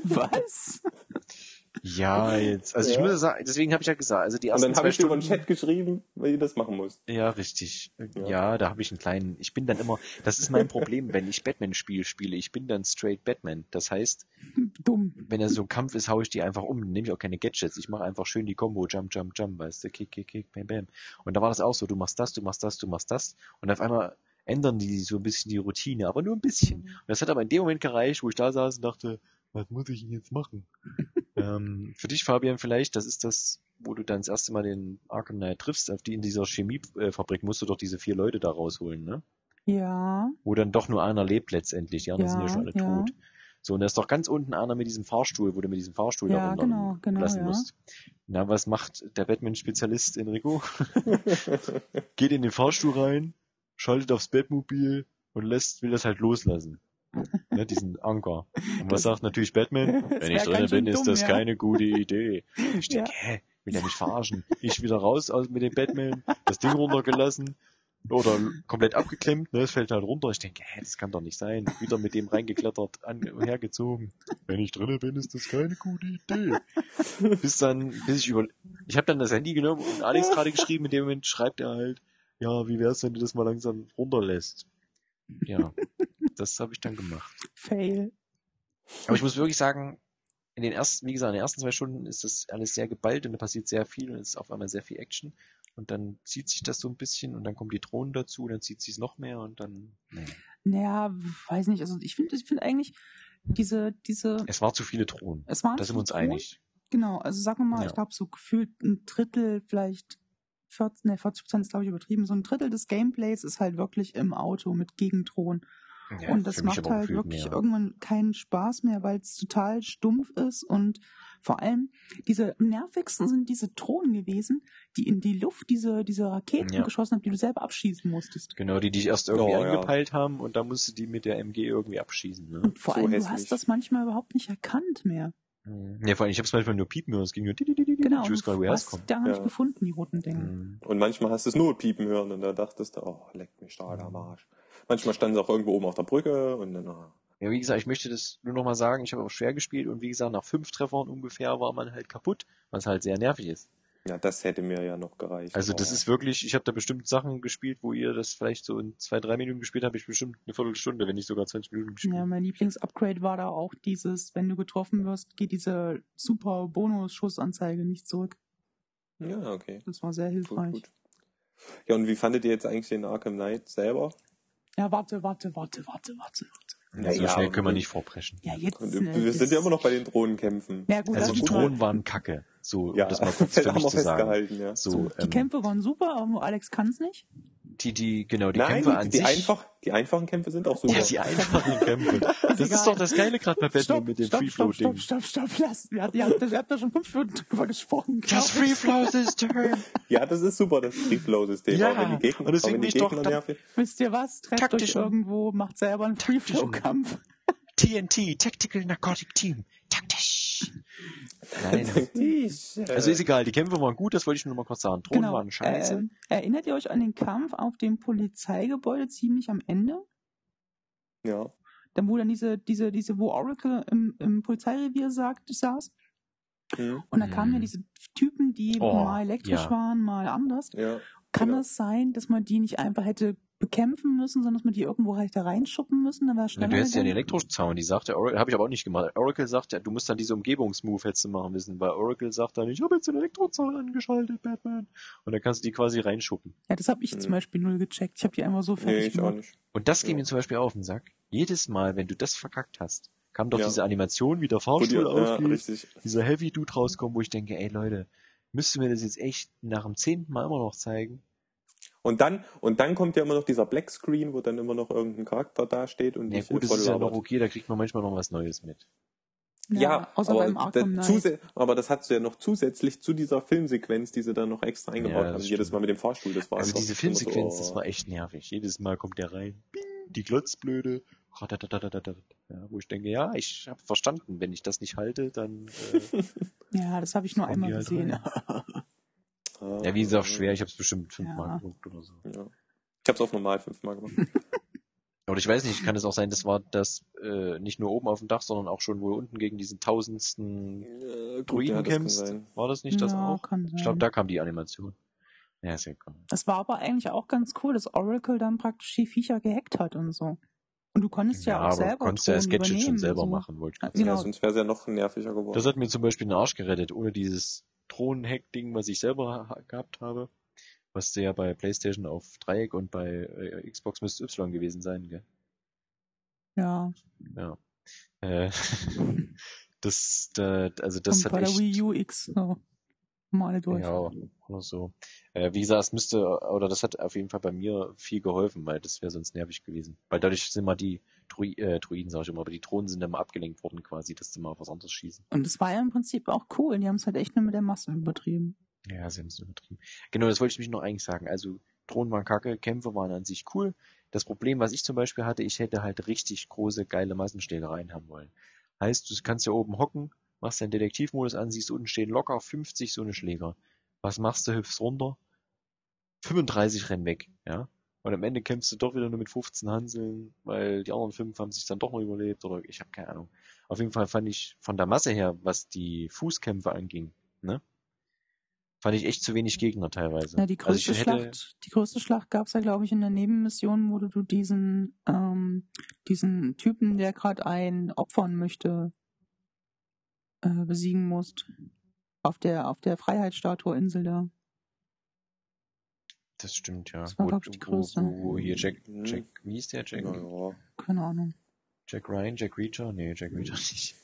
[SPEAKER 1] Was? (laughs)
[SPEAKER 3] Ja, jetzt. Also ich
[SPEAKER 2] Ja.
[SPEAKER 3] muss ja sagen, deswegen habe ich ja gesagt, also die
[SPEAKER 2] Und
[SPEAKER 3] ersten
[SPEAKER 2] dann habe
[SPEAKER 3] zwei
[SPEAKER 2] ich dir über
[SPEAKER 3] Stunden.
[SPEAKER 2] den Chat geschrieben, wie ihr das machen musst.
[SPEAKER 3] Ja, richtig.
[SPEAKER 2] Ja.
[SPEAKER 3] Ja. da habe ich einen kleinen. Ich bin dann immer. Das ist mein Problem, wenn ich Batman-Spiel spiele. Ich bin dann straight Batman. Das heißt,
[SPEAKER 1] Dumm.
[SPEAKER 3] wenn er so ein Kampf ist, haue ich die einfach um. Dann nehme ich auch keine Gadgets. Ich mache einfach schön die Combo, Jump, Jump, Jump, weißt du, Kick, Kick, Kick, Bam, Bam. Und da war das auch so. Du machst das, du machst das, du machst das. Und auf einmal ändern die so ein bisschen die Routine, aber nur ein bisschen. Und das hat aber in dem Moment gereicht, wo ich da saß und dachte, was muss ich denn jetzt machen? Ähm, für dich, Fabian, vielleicht, das ist das, wo du dann das erste Mal den Arkham Knight triffst, auf die in dieser Chemiefabrik musst du doch diese vier Leute da rausholen, ne?
[SPEAKER 1] Ja.
[SPEAKER 3] Wo dann doch nur einer lebt letztendlich, die anderen sind ja
[SPEAKER 1] Ja,
[SPEAKER 3] schon alle
[SPEAKER 1] ja.
[SPEAKER 3] tot. So, und da ist doch ganz unten einer mit diesem Fahrstuhl, wo du mit diesem Fahrstuhl
[SPEAKER 1] Ja,
[SPEAKER 3] da runter
[SPEAKER 1] genau, genau,
[SPEAKER 3] lassen
[SPEAKER 1] ja.
[SPEAKER 3] musst. Na, was macht der Batman-Spezialist Enrico? (laughs) Geht in den Fahrstuhl rein, schaltet aufs Batmobil und lässt, will das halt loslassen. Ne, diesen Anker. Und was sagt natürlich Batman? (laughs) Wenn ich drinnen bin, ist
[SPEAKER 1] dumm,
[SPEAKER 3] das
[SPEAKER 1] ja.
[SPEAKER 3] keine gute Idee. (laughs) Ich denke,
[SPEAKER 1] Ja.
[SPEAKER 3] hä, will er mich verarschen? Ich wieder raus aus mit dem Batman, das Ding runtergelassen oder komplett abgeklemmt, ne, es fällt halt runter. Ich denke, hä, das kann doch nicht sein. Wieder mit dem reingeklettert, an, hergezogen. Wenn ich drinnen bin, ist das keine gute Idee. Bis dann, bis ich über, ich habe dann das Handy genommen und Alex gerade geschrieben, in dem Moment schreibt er halt, ja, wie wär's, wenn du das mal langsam runterlässt? Ja, das habe ich dann gemacht.
[SPEAKER 1] Fail.
[SPEAKER 3] Aber ich muss wirklich sagen, in den ersten, wie gesagt, in den ersten zwei Stunden ist das alles sehr geballt und da passiert sehr viel und es ist auf einmal sehr viel Action. Und dann zieht sich das so ein bisschen und dann kommen die Drohnen dazu, dann zieht sich es noch mehr und dann, nee.
[SPEAKER 1] Naja, weiß nicht. Also ich finde, ich finde eigentlich diese, diese,
[SPEAKER 3] Es war zu viele Drohnen.
[SPEAKER 1] es waren
[SPEAKER 3] Da sind wir uns
[SPEAKER 1] Drohnen.
[SPEAKER 3] einig.
[SPEAKER 1] Genau, also sagen wir mal,
[SPEAKER 3] Ja.
[SPEAKER 1] ich glaube so gefühlt ein Drittel, vielleicht 40, ne, 40 Prozent ist glaube ich übertrieben. So ein Drittel des Gameplays ist halt wirklich im Auto mit Gegendrohnen.
[SPEAKER 3] Ja,
[SPEAKER 1] und das macht halt wirklich
[SPEAKER 3] mehr.
[SPEAKER 1] irgendwann keinen Spaß mehr, weil es total stumpf ist und vor allem diese am nervigsten sind diese Drohnen gewesen, die in die Luft diese, diese Raketen
[SPEAKER 3] Ja.
[SPEAKER 1] geschossen haben, die du selber abschießen musstest.
[SPEAKER 3] Genau, die dich erst irgendwie
[SPEAKER 2] Oh, ja.
[SPEAKER 3] angepeilt haben und dann musst du die mit der MG irgendwie abschießen. Ne?
[SPEAKER 1] Und vor
[SPEAKER 2] So
[SPEAKER 1] allem, du
[SPEAKER 2] hässlich.
[SPEAKER 1] hast das manchmal überhaupt nicht erkannt mehr.
[SPEAKER 3] Mhm. Ja, vor allem, ich habe es manchmal nur piepen hören, es ging nur di- di- di- di-
[SPEAKER 1] Genau,
[SPEAKER 3] ich weiß gar nicht,
[SPEAKER 1] du
[SPEAKER 3] woher
[SPEAKER 1] gar nicht
[SPEAKER 2] Ja.
[SPEAKER 1] gefunden, die roten Dinge.
[SPEAKER 3] Mhm.
[SPEAKER 2] Und manchmal hast du es nur piepen hören und da dachtest du, oh, leck mich stark am Arsch. Manchmal standen sie auch irgendwo oben auf der Brücke und dann, ah.
[SPEAKER 3] Ja, wie gesagt, ich möchte das nur noch mal sagen, ich habe auch schwer gespielt und wie gesagt, nach fünf Treffern ungefähr war man halt kaputt, was halt sehr nervig ist.
[SPEAKER 2] ja, das hätte mir ja noch gereicht.
[SPEAKER 3] Also das ist wirklich, ich habe da bestimmt Sachen gespielt, wo ihr das vielleicht so in zwei, drei Minuten gespielt habt, ich bestimmt eine Viertelstunde, wenn nicht sogar 20 Minuten gespielt.
[SPEAKER 1] Ja, mein Lieblingsupgrade war da auch dieses, wenn du getroffen wirst, geht diese super Bonus-Schussanzeige nicht zurück.
[SPEAKER 2] Ja, okay.
[SPEAKER 1] Das war sehr
[SPEAKER 2] Gut,
[SPEAKER 1] hilfreich.
[SPEAKER 2] gut. Ja, und wie fandet ihr jetzt eigentlich den Arkham Knight selber?
[SPEAKER 1] Ja, warte, warte, warte, warte, warte.
[SPEAKER 3] Ja, so
[SPEAKER 2] Ja,
[SPEAKER 3] schnell können wir nicht vorpreschen.
[SPEAKER 1] Ja, jetzt.
[SPEAKER 2] Und
[SPEAKER 1] ne,
[SPEAKER 2] wir sind ja immer noch bei den Drohnenkämpfen.
[SPEAKER 1] Ja, gut,
[SPEAKER 3] Also die Drohnen waren kacke. So,
[SPEAKER 2] Ja,
[SPEAKER 3] das mal kurz (laughs)
[SPEAKER 2] das
[SPEAKER 3] für
[SPEAKER 2] haben
[SPEAKER 3] mich
[SPEAKER 2] wir
[SPEAKER 3] zu sagen.
[SPEAKER 2] festgehalten, ja.
[SPEAKER 3] So,
[SPEAKER 1] Die
[SPEAKER 3] ähm,
[SPEAKER 1] Kämpfe waren super, aber Alex kann's nicht.
[SPEAKER 3] Die, die, genau, die
[SPEAKER 2] Nein,
[SPEAKER 3] Kämpfe an
[SPEAKER 2] die,
[SPEAKER 3] sich.
[SPEAKER 2] einfach, die einfachen Kämpfe sind auch super.
[SPEAKER 3] Ja, die einfachen Kämpfe. Das ist doch das Geile gerade bei Batman
[SPEAKER 1] Stopp,
[SPEAKER 3] mit dem
[SPEAKER 1] stopp,
[SPEAKER 3] Free
[SPEAKER 1] stopp, stopp, stopp, stopp, lass. Wir hatten, ihr habt, ihr habt da schon fünf Minuten drüber gesprochen. glaub
[SPEAKER 3] Just
[SPEAKER 1] ich.
[SPEAKER 3] Free Flow this (laughs) time.
[SPEAKER 2] Ja, das ist super, das Free Flow System.
[SPEAKER 3] Ja,
[SPEAKER 2] auch wenn die Gegner,
[SPEAKER 3] und deswegen
[SPEAKER 2] die
[SPEAKER 3] nicht doch dann-.
[SPEAKER 1] Wisst ihr was? Trefft euch
[SPEAKER 3] Taktischen-
[SPEAKER 1] irgendwo, macht selber einen Free-Flow-Kampf.
[SPEAKER 3] TNT, Tactical Narcotic Team. Taktisch. Nein. (laughs) Also ist egal, die Kämpfe waren gut, das wollte ich nur mal kurz sagen. Drohnen waren scheiße.
[SPEAKER 1] Ähm, erinnert ihr euch an den Kampf auf dem Polizeigebäude ziemlich am Ende?
[SPEAKER 2] ja.
[SPEAKER 1] Dann wo dann diese, diese, diese, wo Oracle im, im Polizeirevier sagt, saß.
[SPEAKER 2] Hm.
[SPEAKER 1] Und da kamen ja
[SPEAKER 3] Mhm.
[SPEAKER 1] diese Typen, die
[SPEAKER 3] Oh,
[SPEAKER 1] mal elektrisch
[SPEAKER 3] ja.
[SPEAKER 1] waren, mal anders.
[SPEAKER 2] ja.
[SPEAKER 1] Kann
[SPEAKER 2] Genau.
[SPEAKER 1] es sein, dass man die nicht einfach hätte bekämpfen müssen, sondern dass man die irgendwo halt da reinschuppen müssen? Dann wäre
[SPEAKER 3] Na,
[SPEAKER 1] schneller.
[SPEAKER 3] du hättest ja den
[SPEAKER 1] gegangen?
[SPEAKER 3] Elektrozaun, die sagte, Oracle, habe ich aber auch nicht gemacht. Oracle sagt ja, du musst dann diese Umgebungsmove hättest du machen müssen, weil Oracle sagt dann, ich habe jetzt den Elektrozaun angeschaltet, Batman. Und dann kannst du die quasi reinschuppen.
[SPEAKER 1] Ja, das habe ich
[SPEAKER 2] Mhm.
[SPEAKER 1] zum Beispiel null gecheckt. Ich habe die einfach so
[SPEAKER 2] Nee,
[SPEAKER 1] fertig
[SPEAKER 2] ich auch
[SPEAKER 1] gemacht.
[SPEAKER 2] nicht.
[SPEAKER 3] Und das ging
[SPEAKER 2] Ja.
[SPEAKER 3] mir zum Beispiel auf den Sack. Jedes Mal, wenn du das verkackt hast, kam doch
[SPEAKER 2] Ja.
[SPEAKER 3] diese Animation, wie der Fahrstuhl
[SPEAKER 2] ja,
[SPEAKER 3] aufgeht,
[SPEAKER 2] richtig.
[SPEAKER 3] dieser Heavy Dude rauskommt, wo ich denke, ey Leute, müsst ihr mir das jetzt echt nach dem zehnten Mal immer noch zeigen?
[SPEAKER 2] Und dann, und dann kommt ja immer noch dieser Black Screen, wo dann immer noch irgendein Charakter da steht und
[SPEAKER 3] Ja
[SPEAKER 2] dich
[SPEAKER 3] gut, das ist ja noch okay, da kriegt man manchmal noch was Neues mit.
[SPEAKER 2] Ja,
[SPEAKER 1] außer beim
[SPEAKER 2] aber,
[SPEAKER 1] Arkham
[SPEAKER 2] da,
[SPEAKER 1] Knight.
[SPEAKER 2] aber das hat sie ja noch zusätzlich zu dieser Filmsequenz, die sie dann noch extra eingebaut
[SPEAKER 3] Ja,
[SPEAKER 2] haben.
[SPEAKER 3] das
[SPEAKER 2] Jedes
[SPEAKER 3] stimmt.
[SPEAKER 2] Mal mit dem Fahrstuhl. Das war
[SPEAKER 3] Also diese
[SPEAKER 2] immer so,
[SPEAKER 3] Filmsequenz,
[SPEAKER 2] oh.
[SPEAKER 3] das war echt nervig. Jedes Mal kommt der rein, die glotzblöde, ja, wo ich denke, ja, ich habe verstanden, wenn ich das nicht halte, dann äh, (laughs)
[SPEAKER 1] Ja, das habe ich nur
[SPEAKER 3] die
[SPEAKER 1] einmal
[SPEAKER 3] halt
[SPEAKER 1] gesehen. (laughs)
[SPEAKER 2] Ah,
[SPEAKER 3] ja, wie gesagt, schwer, ich habe es bestimmt fünfmal
[SPEAKER 1] Ja.
[SPEAKER 3] geguckt oder so.
[SPEAKER 2] Ja. Ich habe es auf normal fünfmal gemacht. (laughs)
[SPEAKER 3] Oder ich weiß nicht, kann es auch sein, das war das äh, nicht nur oben auf dem Dach, sondern auch schon wohl unten gegen diesen tausendsten
[SPEAKER 2] Äh,
[SPEAKER 3] Druiden
[SPEAKER 2] ja, das
[SPEAKER 3] kämpfst. War das nicht das
[SPEAKER 1] ja,
[SPEAKER 3] auch?
[SPEAKER 1] kann sein.
[SPEAKER 3] Ich glaube, da kam die Animation. Ja, ist ja egal.
[SPEAKER 1] Das war aber eigentlich auch ganz cool, dass Oracle dann praktisch die Viecher gehackt hat und so. Und du konntest ja, auch
[SPEAKER 3] aber
[SPEAKER 1] selber
[SPEAKER 3] du konntest ja
[SPEAKER 1] Drohnen
[SPEAKER 3] Sketches schon
[SPEAKER 1] übernehmen
[SPEAKER 3] selber
[SPEAKER 1] so.
[SPEAKER 3] machen, wollte ich
[SPEAKER 1] Ja,
[SPEAKER 3] gerade
[SPEAKER 2] Ja,
[SPEAKER 1] Genau.
[SPEAKER 3] sagen.
[SPEAKER 2] sonst wäre es ja noch nerviger geworden.
[SPEAKER 3] Das hat mir zum Beispiel den Arsch gerettet, ohne dieses Drohnen-Hack-Ding, was ich selber ha gehabt habe. Was ja bei PlayStation auf Dreieck und bei äh, Xbox müsste Y gewesen sein, gell?
[SPEAKER 1] Ja,
[SPEAKER 3] Ja. Äh, (laughs) das, da, also das
[SPEAKER 1] und
[SPEAKER 3] hat
[SPEAKER 1] bei der
[SPEAKER 3] echt,
[SPEAKER 1] Wii U X so. Mal alle durch.
[SPEAKER 3] ja, oder so. Äh, wie gesagt, es müsste, oder das hat auf jeden Fall bei mir viel geholfen, weil das wäre sonst nervig gewesen. Weil dadurch sind mal die Drui äh, Druiden, sag ich immer, aber die Drohnen sind immer abgelenkt worden quasi, dass sie mal auf was anderes schießen.
[SPEAKER 1] Und es war ja im Prinzip auch cool. Die haben es halt echt nur mit der Masse übertrieben.
[SPEAKER 3] Ja, sie haben es übertrieben. Genau, das wollte ich mich noch eigentlich sagen. Also Drohnen waren kacke, Kämpfe waren an sich cool. Das Problem, was ich zum Beispiel hatte, ich hätte halt richtig große, geile Massenschlägereien haben wollen. Heißt, du kannst ja oben hocken, machst deinen Detektivmodus an, siehst unten stehen locker 50 so eine Schläger. Was machst du, hüpfst runter? 35 rennen weg, ja? Und am Ende kämpfst du doch wieder nur mit 15 Hanseln, weil die anderen 5 haben sich dann doch noch überlebt oder ich habe keine Ahnung. Auf jeden Fall fand ich von der Masse her, was die Fußkämpfe anging, ne? Fand ich echt zu wenig Gegner teilweise.
[SPEAKER 1] Ja, die
[SPEAKER 3] also
[SPEAKER 1] größte
[SPEAKER 3] hätte,
[SPEAKER 1] Schlacht, die größte Schlacht gab's ja, glaube ich, in der Nebenmission, wo du diesen, ähm, diesen Typen, der gerade einen opfern möchte, äh, besiegen musst. Auf der, auf der Freiheitsstatue-Insel da.
[SPEAKER 3] Das stimmt, ja.
[SPEAKER 1] Das war,
[SPEAKER 3] wo,
[SPEAKER 1] glaub ich, die
[SPEAKER 3] wo,
[SPEAKER 1] größte.
[SPEAKER 3] wo, wo hier Jack,
[SPEAKER 2] Mhm.
[SPEAKER 3] Jack, wie hieß der? Jack,
[SPEAKER 2] Ja.
[SPEAKER 1] Keine Ahnung.
[SPEAKER 3] Jack Ryan, Jack Reacher? Nee, Jack Reacher (laughs) nicht.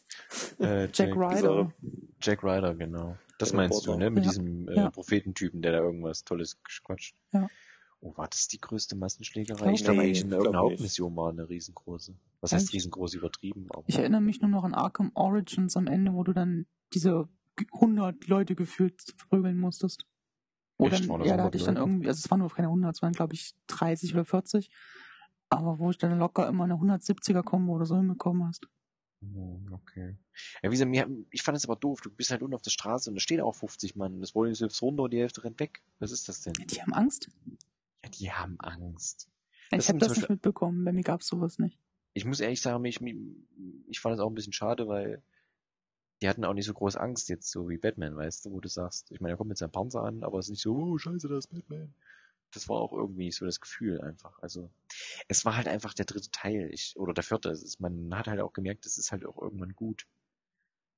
[SPEAKER 3] Äh,
[SPEAKER 1] Jack Ryder.
[SPEAKER 3] Jack Ryder, genau. Das meinst du, ne? Mit
[SPEAKER 1] Ja.
[SPEAKER 3] diesem äh,
[SPEAKER 1] Ja.
[SPEAKER 3] Prophetentypen, der da irgendwas Tolles quatscht.
[SPEAKER 1] Ja.
[SPEAKER 3] Oh, war das die größte Massenschlägerei? Ich glaube
[SPEAKER 2] nee,
[SPEAKER 3] eigentlich in irgendeiner. Hauptmission war eine riesengroße. Was heißt riesengroß übertrieben? Aber
[SPEAKER 1] Ich erinnere mich nur noch an Arkham Origins am Ende, wo du dann diese 100 Leute gefühlt verprügeln musstest. Oder
[SPEAKER 3] Echt? Das
[SPEAKER 1] ja, da
[SPEAKER 3] 100
[SPEAKER 1] hatte ich dann irgendwie, also es waren nur keine 100, es waren glaube ich 30 oder 40. Aber wo ich dann locker immer eine 170er Kombo oder so hinbekommen hast.
[SPEAKER 3] Hm, Okay. Ja, wie gesagt, mir, ich fand es aber doof. Du bist halt unten auf der Straße und da stehen auch 50 Mann. Das wollen jetzt runter und die Hälfte rennt weg. Was ist das denn?
[SPEAKER 1] Die haben Angst.
[SPEAKER 3] Ja, die haben Angst. Das
[SPEAKER 1] Ich habe das
[SPEAKER 3] zum
[SPEAKER 1] nicht
[SPEAKER 3] Beispiel-
[SPEAKER 1] mitbekommen, bei mir gab's sowas nicht.
[SPEAKER 3] Ich muss ehrlich sagen, ich, ich fand es auch ein bisschen schade, weil die hatten auch nicht so groß Angst jetzt, so wie Batman, weißt du, wo du sagst, ich meine, er kommt mit seinem Panzer an, aber es ist nicht so, oh, scheiße, das ist Batman. Das war auch irgendwie so das Gefühl einfach. Also, es war halt einfach der dritte Teil, ich, oder der vierte. Ist, man hat halt auch gemerkt, es ist halt auch irgendwann gut.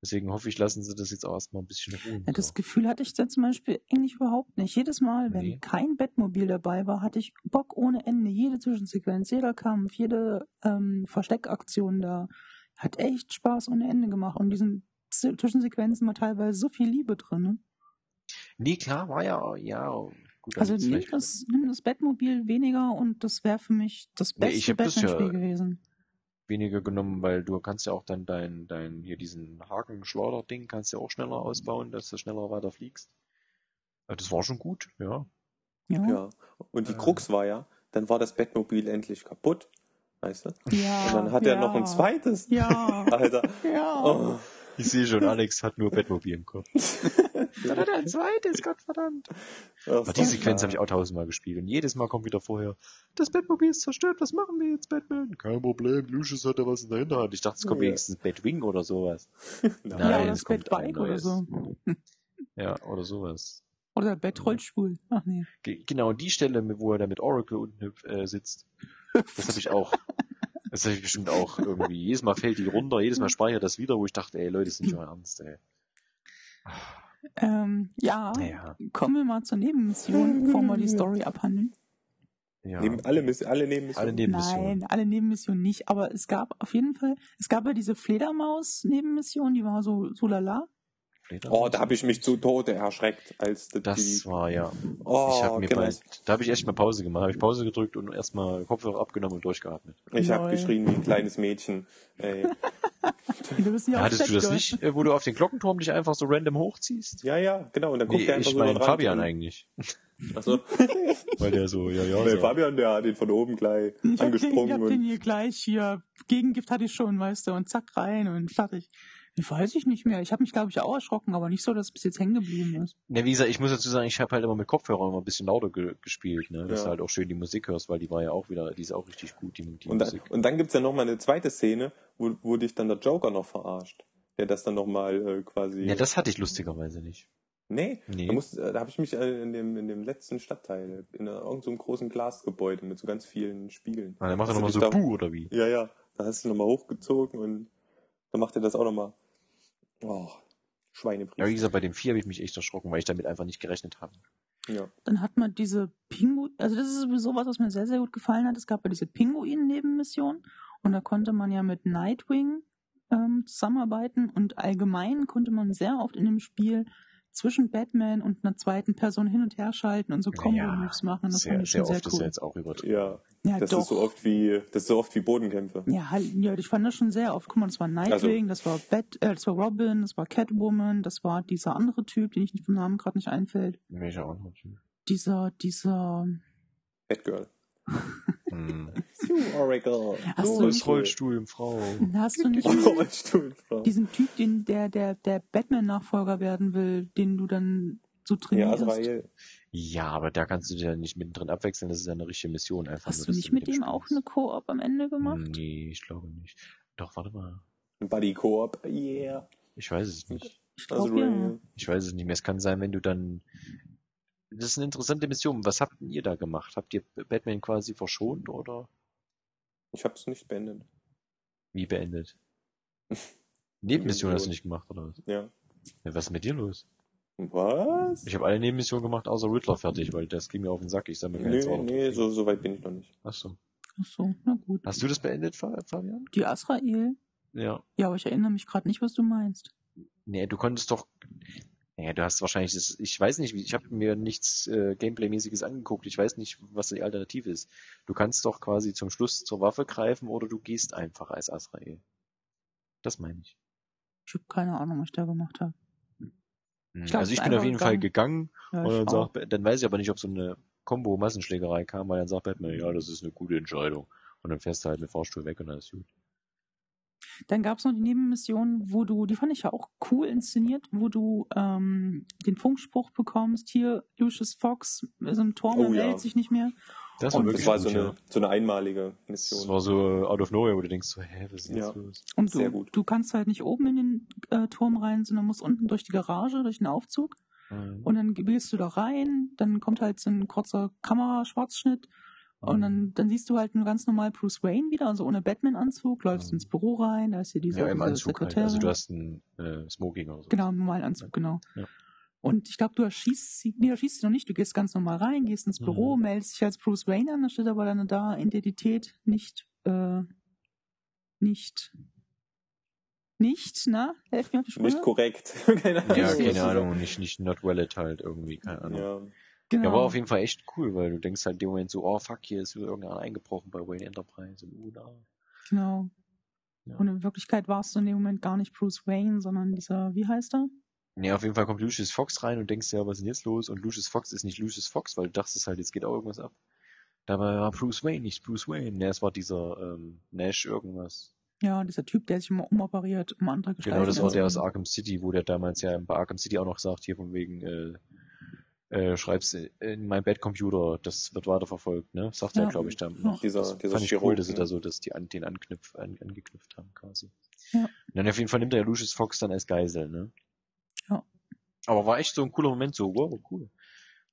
[SPEAKER 3] Deswegen hoffe ich, lassen sie das jetzt auch erstmal ein bisschen ruhen.
[SPEAKER 1] Ja, das
[SPEAKER 3] so.
[SPEAKER 1] Gefühl hatte ich dann zum Beispiel eigentlich überhaupt nicht. Jedes Mal, wenn
[SPEAKER 3] Nee.
[SPEAKER 1] kein Bettmobil dabei war, hatte ich Bock ohne Ende. Jede Zwischensequenz, jeder Kampf, jede ähm, Versteckaktion da hat echt Spaß ohne Ende gemacht. Und diesen Zwischensequenzen war teilweise so viel Liebe drin. Ne?
[SPEAKER 3] Nee, klar, war ja, ja, gut.
[SPEAKER 1] Also nimm das, nimm das Bettmobil weniger und das wäre für mich das
[SPEAKER 3] Nee,
[SPEAKER 1] beste
[SPEAKER 3] hab das ja-
[SPEAKER 1] Batman-Spiel gewesen.
[SPEAKER 3] Weniger genommen, weil du kannst ja auch dann dein, dein, hier diesen Hakenschleuder-Ding kannst du ja auch schneller ausbauen, dass du schneller weiter fliegst. Das war schon gut, ja.
[SPEAKER 1] Ja.
[SPEAKER 2] Ja. Und die
[SPEAKER 3] Äh.
[SPEAKER 2] Krux war ja, dann war das Bettmobil endlich kaputt. Weißt du?
[SPEAKER 1] ja
[SPEAKER 2] Und dann hat
[SPEAKER 1] ja,
[SPEAKER 2] er noch ein zweites.
[SPEAKER 1] Ja. (laughs)
[SPEAKER 2] Alter.
[SPEAKER 1] ja.
[SPEAKER 2] Oh.
[SPEAKER 3] Ich sehe schon, Alex hat nur Bettmobil im Kopf. Dann hat er ein zweites, Gottverdammt. Aber die Sequenz habe ich auch tausendmal gespielt und jedes Mal kommt wieder vorher, das Bettmobil ist zerstört, was machen wir jetzt, Batman? Kein Problem, Lucius hat da was in der Hinterhand. Ich dachte, es kommt
[SPEAKER 2] Ja.
[SPEAKER 3] wenigstens Batwing oder sowas. (laughs)
[SPEAKER 1] ja,
[SPEAKER 3] Nein,
[SPEAKER 1] oder
[SPEAKER 3] es
[SPEAKER 1] das
[SPEAKER 3] kommt ein
[SPEAKER 1] Bettbike oder so. (laughs)
[SPEAKER 3] Ja, oder sowas.
[SPEAKER 1] Oder Bettrollstuhl. Ach nee.
[SPEAKER 3] Ge- Genau die Stelle, wo er da mit Oracle unten äh, sitzt, das habe ich auch. (laughs) Das habe ich bestimmt auch irgendwie. Jedes Mal fällt die runter, jedes Mal speichert das wieder, wo ich dachte, ey Leute, das ist nicht euer Ernst, ey.
[SPEAKER 1] Ähm, ja,
[SPEAKER 3] Naja,
[SPEAKER 1] kommen wir mal zur Nebenmission, bevor wir die Story abhandeln.
[SPEAKER 3] ja.
[SPEAKER 2] Neben, alle, Miss alle neben
[SPEAKER 3] Alle Nebenmissionen.
[SPEAKER 1] Nein, alle Nebenmissionen nicht, aber es gab auf jeden Fall, es gab ja diese Fledermaus-Nebenmission, die war so, so lala.
[SPEAKER 3] Fledermaus?
[SPEAKER 2] Oh, da habe ich mich zu Tode erschreckt, als die,
[SPEAKER 3] Das war ja.
[SPEAKER 2] Oh,
[SPEAKER 3] ich habe mir
[SPEAKER 2] genau.
[SPEAKER 3] bald, da habe ich echt mal Pause gemacht, habe ich Pause gedrückt und erstmal Kopfhörer abgenommen und durchgeatmet.
[SPEAKER 2] Ich habe geschrien wie ein kleines Mädchen. Ey.
[SPEAKER 1] Wir wissen ja
[SPEAKER 3] Hattest du das nicht, äh, wo du auf den Glockenturm dich einfach so random hochziehst?
[SPEAKER 2] Ja, ja, genau. Und dann guckt
[SPEAKER 3] Nee,
[SPEAKER 2] er einfach
[SPEAKER 3] ich
[SPEAKER 2] so
[SPEAKER 3] meine
[SPEAKER 2] dran
[SPEAKER 3] Fabian eigentlich.
[SPEAKER 2] Achso. (laughs)
[SPEAKER 3] Weil der so, ja, ja,
[SPEAKER 2] Der
[SPEAKER 3] so.
[SPEAKER 2] Fabian, der hat ihn von oben gleich
[SPEAKER 1] Ich hab, den, ich
[SPEAKER 2] angesprungen
[SPEAKER 1] hab den
[SPEAKER 2] und
[SPEAKER 1] hier gleich hier, Gegengift hatte ich schon, weißt du, und zack rein und fertig. Ich weiß ich nicht mehr. Ich habe mich, glaube ich, auch erschrocken, aber nicht so, dass es bis jetzt hängen geblieben ist.
[SPEAKER 3] Ne, wie gesagt, ich muss dazu sagen, ich habe halt immer mit Kopfhörer immer ein bisschen lauter ge gespielt, ne? Dass
[SPEAKER 2] Ja.
[SPEAKER 3] du halt auch schön die Musik hörst, weil die war ja auch wieder, die ist auch richtig gut, die, die
[SPEAKER 2] Und dann,
[SPEAKER 3] Musik.
[SPEAKER 2] und dann gibt's ja noch mal eine zweite Szene, wo, wo dich dann der Joker noch verarscht. Der das dann noch mal äh, quasi...
[SPEAKER 3] Ja, das hatte ich lustigerweise nicht.
[SPEAKER 2] nee,
[SPEAKER 3] Nee.
[SPEAKER 2] da, muss, äh, da habe ich mich äh, in dem, in dem letzten Stadtteil, in irgendeinem so großen Glasgebäude mit so ganz vielen Spiegeln.
[SPEAKER 3] Ah, dann macht er
[SPEAKER 2] du
[SPEAKER 3] nochmal so
[SPEAKER 2] da-
[SPEAKER 3] Buh oder wie?
[SPEAKER 2] Ja, ja. Da hast du nochmal hochgezogen und dann macht er das auch nochmal. Oh, Schweinebrief.
[SPEAKER 3] Ja, wie gesagt, bei dem vier habe ich mich echt erschrocken, weil ich damit einfach nicht gerechnet habe.
[SPEAKER 2] Ja.
[SPEAKER 1] Dann hat man diese Pinguin, also das ist sowieso was, was mir sehr, sehr gut gefallen hat. Es gab ja diese Pinguin-Nebenmission und da konnte man ja mit Nightwing ähm, zusammenarbeiten und allgemein konnte man sehr oft in dem Spiel zwischen Batman und einer zweiten Person hin und her schalten und so Combo-Moves machen. Und das
[SPEAKER 3] sehr,
[SPEAKER 1] fand ich
[SPEAKER 3] sehr
[SPEAKER 1] schon sehr
[SPEAKER 3] oft ist ja
[SPEAKER 1] cool.
[SPEAKER 3] jetzt auch übertrieben.
[SPEAKER 2] Ja,
[SPEAKER 1] Ja,
[SPEAKER 2] das
[SPEAKER 1] doch.
[SPEAKER 2] ist so oft wie, das ist so oft wie Bodenkämpfe.
[SPEAKER 1] Ja, halt, ja, ich fand das schon sehr oft. Guck mal, das war Nightwing, das war Bat, äh, das war Robin, das war Catwoman, das war dieser andere Typ, den ich nicht vom Namen gerade nicht einfällt.
[SPEAKER 3] Welcher auch noch?
[SPEAKER 1] Dieser, dieser.
[SPEAKER 2] Batgirl.
[SPEAKER 3] Hm.
[SPEAKER 2] You (laughs) Oracle.
[SPEAKER 1] Hast du
[SPEAKER 3] ist
[SPEAKER 1] nicht-
[SPEAKER 3] Rollstuhl, Frau.
[SPEAKER 1] Hast du nicht (laughs)
[SPEAKER 2] Rollstuhlfrau.
[SPEAKER 1] diesen Typ, den, der, der, der Batman-Nachfolger werden will, den du dann so
[SPEAKER 2] Ja,
[SPEAKER 1] trainierst?
[SPEAKER 2] Azrael.
[SPEAKER 3] Ja, aber da kannst du dir ja nicht mittendrin abwechseln, das ist ja eine richtige Mission einfach.
[SPEAKER 1] Hast
[SPEAKER 3] nur,
[SPEAKER 1] du nicht mit
[SPEAKER 3] dem
[SPEAKER 1] dem auch eine Koop am Ende gemacht?
[SPEAKER 3] Nee, ich glaube nicht. Doch, warte mal.
[SPEAKER 2] Buddy Coop. Yeah.
[SPEAKER 3] Ich weiß es nicht.
[SPEAKER 1] Ich ja.
[SPEAKER 2] Azrael.
[SPEAKER 3] Ich weiß es nicht mehr. Es kann sein, wenn du dann. Das ist eine interessante Mission. Was habt denn ihr da gemacht? Habt ihr Batman quasi verschont oder
[SPEAKER 2] Ich hab's nicht beendet.
[SPEAKER 3] wie beendet? (laughs) Nebenmission hast du nicht gemacht, oder was?
[SPEAKER 2] Ja.
[SPEAKER 3] Ja, was ist mit dir los?
[SPEAKER 2] Was?
[SPEAKER 3] Ich habe alle Nebenmissionen gemacht, außer Riddler fertig, weil das ging mir auf den Sack. Ich sammle keine
[SPEAKER 2] Nee,
[SPEAKER 3] 200
[SPEAKER 2] nee, so, so weit bin ich noch nicht.
[SPEAKER 3] Achso.
[SPEAKER 1] Ach so, na gut.
[SPEAKER 3] Hast du das beendet, Fa- Fabian?
[SPEAKER 1] Die Azrael?
[SPEAKER 3] Ja.
[SPEAKER 1] Ja, aber ich erinnere mich gerade nicht, was du meinst.
[SPEAKER 3] Nee, du konntest doch. Naja, du hast wahrscheinlich das, ich weiß nicht, ich habe mir nichts äh, Gameplay-mäßiges angeguckt. Ich weiß nicht, was die Alternative ist. Du kannst doch quasi zum Schluss zur Waffe greifen oder du gehst einfach als Azrael. Das meine ich.
[SPEAKER 1] Ich habe keine Ahnung, was ich da gemacht habe.
[SPEAKER 3] Hm,
[SPEAKER 1] Ich glaub,
[SPEAKER 3] also ich bin auf jeden Fall
[SPEAKER 1] gegangen. Ja,
[SPEAKER 3] und dann, sagt, dann weiß ich aber nicht, ob so eine Combo-Massenschlägerei kam, weil dann sagt Batman, ja, das ist eine gute Entscheidung. Und dann fährst du halt mit Fahrstuhl weg und dann ist gut.
[SPEAKER 1] Dann gab es noch die Nebenmission, wo du, die fand ich ja auch cool inszeniert, wo du ähm, den Funkspruch bekommst, hier Lucius Fox, so ein Tor, man
[SPEAKER 2] Oh ja.
[SPEAKER 1] meldet sich nicht mehr.
[SPEAKER 3] Das war
[SPEAKER 2] Das
[SPEAKER 3] wirklich
[SPEAKER 2] war so eine,
[SPEAKER 3] ja.
[SPEAKER 2] so eine einmalige
[SPEAKER 3] Das
[SPEAKER 2] Mission.
[SPEAKER 3] war so out of nowhere, wo du denkst so, hä, was ist denn
[SPEAKER 2] Ja.
[SPEAKER 3] jetzt los?
[SPEAKER 1] Und
[SPEAKER 2] Sehr
[SPEAKER 1] du,
[SPEAKER 2] gut.
[SPEAKER 1] du kannst halt nicht oben in den äh, Turm rein, sondern musst unten durch die Garage, durch den Aufzug.
[SPEAKER 3] Mhm.
[SPEAKER 1] Und dann gehst du da rein, dann kommt halt so ein kurzer Kameraschwarzschnitt. Und dann, dann siehst du halt nur ganz normal Bruce Wayne wieder, also ohne Batman-Anzug, läufst
[SPEAKER 3] Mhm.
[SPEAKER 1] ins Büro rein, da ist hier diese,
[SPEAKER 3] ja, im
[SPEAKER 1] diese
[SPEAKER 3] Anzug halt.
[SPEAKER 1] Sekretärin.
[SPEAKER 3] Also du hast ein äh, Smoking oder so.
[SPEAKER 1] Genau, im normalen Anzug, genau.
[SPEAKER 3] Ja.
[SPEAKER 1] Und ich glaube, du erschießt sie, nee, erschießt sie noch nicht, du gehst ganz normal rein, gehst ins Büro,
[SPEAKER 3] Mhm.
[SPEAKER 1] meldest dich als Bruce Wayne an, da steht aber deine da Identität nicht, äh, nicht, nicht, na? Helf mir auf die Sprünge.
[SPEAKER 2] Nicht korrekt. (laughs) keine Ahnung.
[SPEAKER 3] Ja, keine Ahnung, nicht, nicht not valid halt irgendwie, keine Ahnung. Ja.
[SPEAKER 2] Ja.
[SPEAKER 1] Genau.
[SPEAKER 3] war auf jeden Fall echt cool, weil du denkst halt in dem Moment so, oh fuck, hier ist wieder irgendeiner eingebrochen bei Wayne Enterprise und uh, da.
[SPEAKER 1] Genau.
[SPEAKER 3] Ja.
[SPEAKER 1] Und in Wirklichkeit warst du in dem Moment gar nicht Bruce Wayne, sondern dieser, wie heißt er?
[SPEAKER 3] Nee, auf jeden Fall kommt Lucius Fox rein und denkst ja, was ist denn jetzt los? Und Lucius Fox ist nicht Lucius Fox, weil du dachtest halt, jetzt geht auch irgendwas ab. Dabei war Bruce Wayne nicht Bruce Wayne. Nee, es war dieser ähm, Nash irgendwas.
[SPEAKER 1] Ja, dieser Typ, der sich immer umoperiert, um andere Gestalten
[SPEAKER 3] Genau, das war der aus. Arkham City, wo der damals ja bei Arkham City auch noch sagt, hier von wegen, äh, äh, schreib's in mein Bad-Computer, das wird weiterverfolgt, ne? Sagt er,
[SPEAKER 1] Ja.
[SPEAKER 3] glaube ich, dann noch.
[SPEAKER 2] Dieser,
[SPEAKER 3] das
[SPEAKER 2] dieser
[SPEAKER 3] fand ich cool,
[SPEAKER 2] Chirurg,
[SPEAKER 3] dass sie
[SPEAKER 2] ne?
[SPEAKER 3] da so, dass die an, den Anknüpf, an, angeknüpft haben, quasi.
[SPEAKER 1] Ja.
[SPEAKER 3] Und dann auf jeden Fall nimmt er Lucius Fox dann als Geisel, ne?
[SPEAKER 1] Ja.
[SPEAKER 3] Aber war echt so ein cooler Moment, so, wow, cool.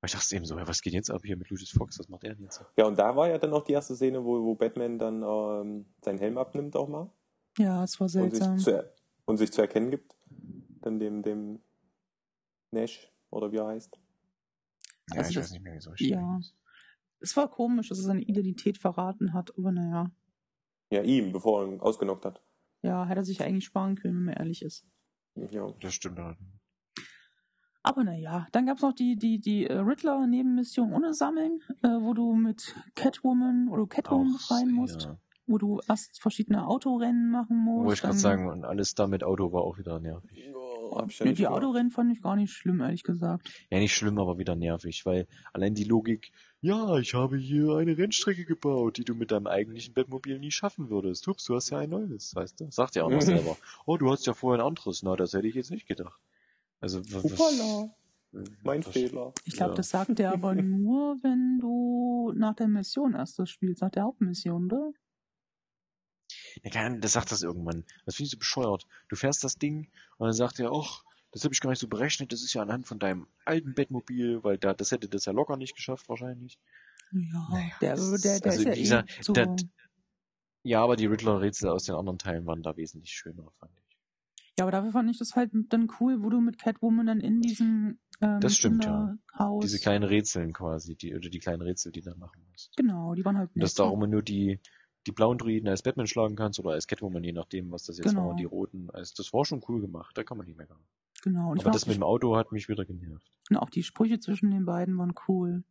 [SPEAKER 3] Weil ich dachte eben so, ja, was geht jetzt ab hier mit Lucius Fox, was macht er denn jetzt?
[SPEAKER 2] Ja, und da war ja dann auch die erste Szene, wo, wo Batman dann ähm, seinen Helm abnimmt auch mal.
[SPEAKER 1] Ja, es war
[SPEAKER 2] Und sich,
[SPEAKER 1] seltsam.
[SPEAKER 2] zu, er- und sich zu erkennen gibt. Dann dem, dem Nash, oder wie er heißt.
[SPEAKER 3] Ja,
[SPEAKER 1] Also
[SPEAKER 3] ich
[SPEAKER 1] das-
[SPEAKER 3] weiß nicht mehr, wie so
[SPEAKER 1] ja. Es war komisch, dass er seine Identität verraten hat, aber naja.
[SPEAKER 2] Ja, ihm, bevor er ihn ausgenockt hat.
[SPEAKER 1] Ja, hätte er sich eigentlich sparen können, wenn man ehrlich ist.
[SPEAKER 2] Ja.
[SPEAKER 3] Das stimmt halt.
[SPEAKER 1] Aber naja, dann gab's noch die, die, die äh, Riddler-Nebenmission ohne Sammeln, äh, wo du mit Catwoman oder Catwoman befreien musst,
[SPEAKER 3] Ja.
[SPEAKER 1] wo du erst verschiedene Autorennen machen musst.
[SPEAKER 3] Wollte ich gerade sagen, und alles da mit Auto war auch wieder nervig.
[SPEAKER 2] Hab ich ja nicht
[SPEAKER 1] die
[SPEAKER 2] gemacht.
[SPEAKER 1] Autorennen fand ich gar nicht schlimm, ehrlich gesagt.
[SPEAKER 3] Ja, nicht schlimm, aber wieder nervig, weil allein die Logik, ja, ich habe hier eine Rennstrecke gebaut, die du mit deinem eigentlichen Bettmobil nie schaffen würdest. Hups, du hast ja ein neues, weißt du? Sagt ja auch noch (laughs) selber. Oh, du hast ja vorher ein anderes. Na, das hätte ich jetzt nicht gedacht. Also, was,
[SPEAKER 2] Hoppala, mein
[SPEAKER 3] was-
[SPEAKER 2] Fehler.
[SPEAKER 1] Ich glaube,
[SPEAKER 3] Ja.
[SPEAKER 1] das sagt er aber (laughs) nur, wenn du nach der Mission erst das spielst, nach der Hauptmission, oder?
[SPEAKER 3] Ja, keine Ahnung, das sagt das irgendwann. Das finde ich so bescheuert. Du fährst das Ding und dann sagt er, ach, das habe ich gar nicht so berechnet, das ist ja anhand von deinem alten Bettmobil, weil da, das hätte das ja locker nicht geschafft wahrscheinlich.
[SPEAKER 1] Ja,
[SPEAKER 3] Naja,
[SPEAKER 1] der,
[SPEAKER 3] das-
[SPEAKER 1] der, der
[SPEAKER 3] also
[SPEAKER 1] ist ja eh so.
[SPEAKER 3] der- Ja, aber die Riddler-Rätsel aus den anderen Teilen waren da wesentlich schöner, fand ich.
[SPEAKER 1] Ja, aber dafür fand ich das halt dann cool, wo du mit Catwoman dann in diesem ähm,
[SPEAKER 3] Das stimmt, ja.
[SPEAKER 1] Kinderhaus.
[SPEAKER 3] Diese kleinen Rätseln quasi, die, oder die kleinen Rätsel, die du dann machen musst.
[SPEAKER 1] Genau, die waren halt
[SPEAKER 3] Und dass
[SPEAKER 1] nett.
[SPEAKER 3] da auch immer nur die, die blauen Druiden als Batman schlagen kannst oder als Catwoman, je nachdem, was das jetzt
[SPEAKER 1] Genau.
[SPEAKER 3] war, die roten. Also das war schon cool gemacht, da kann man nicht meckern.
[SPEAKER 1] Genau. Und
[SPEAKER 3] Aber das mit dem Auto hat mich wieder genervt.
[SPEAKER 1] und auch die Sprüche zwischen den beiden waren cool.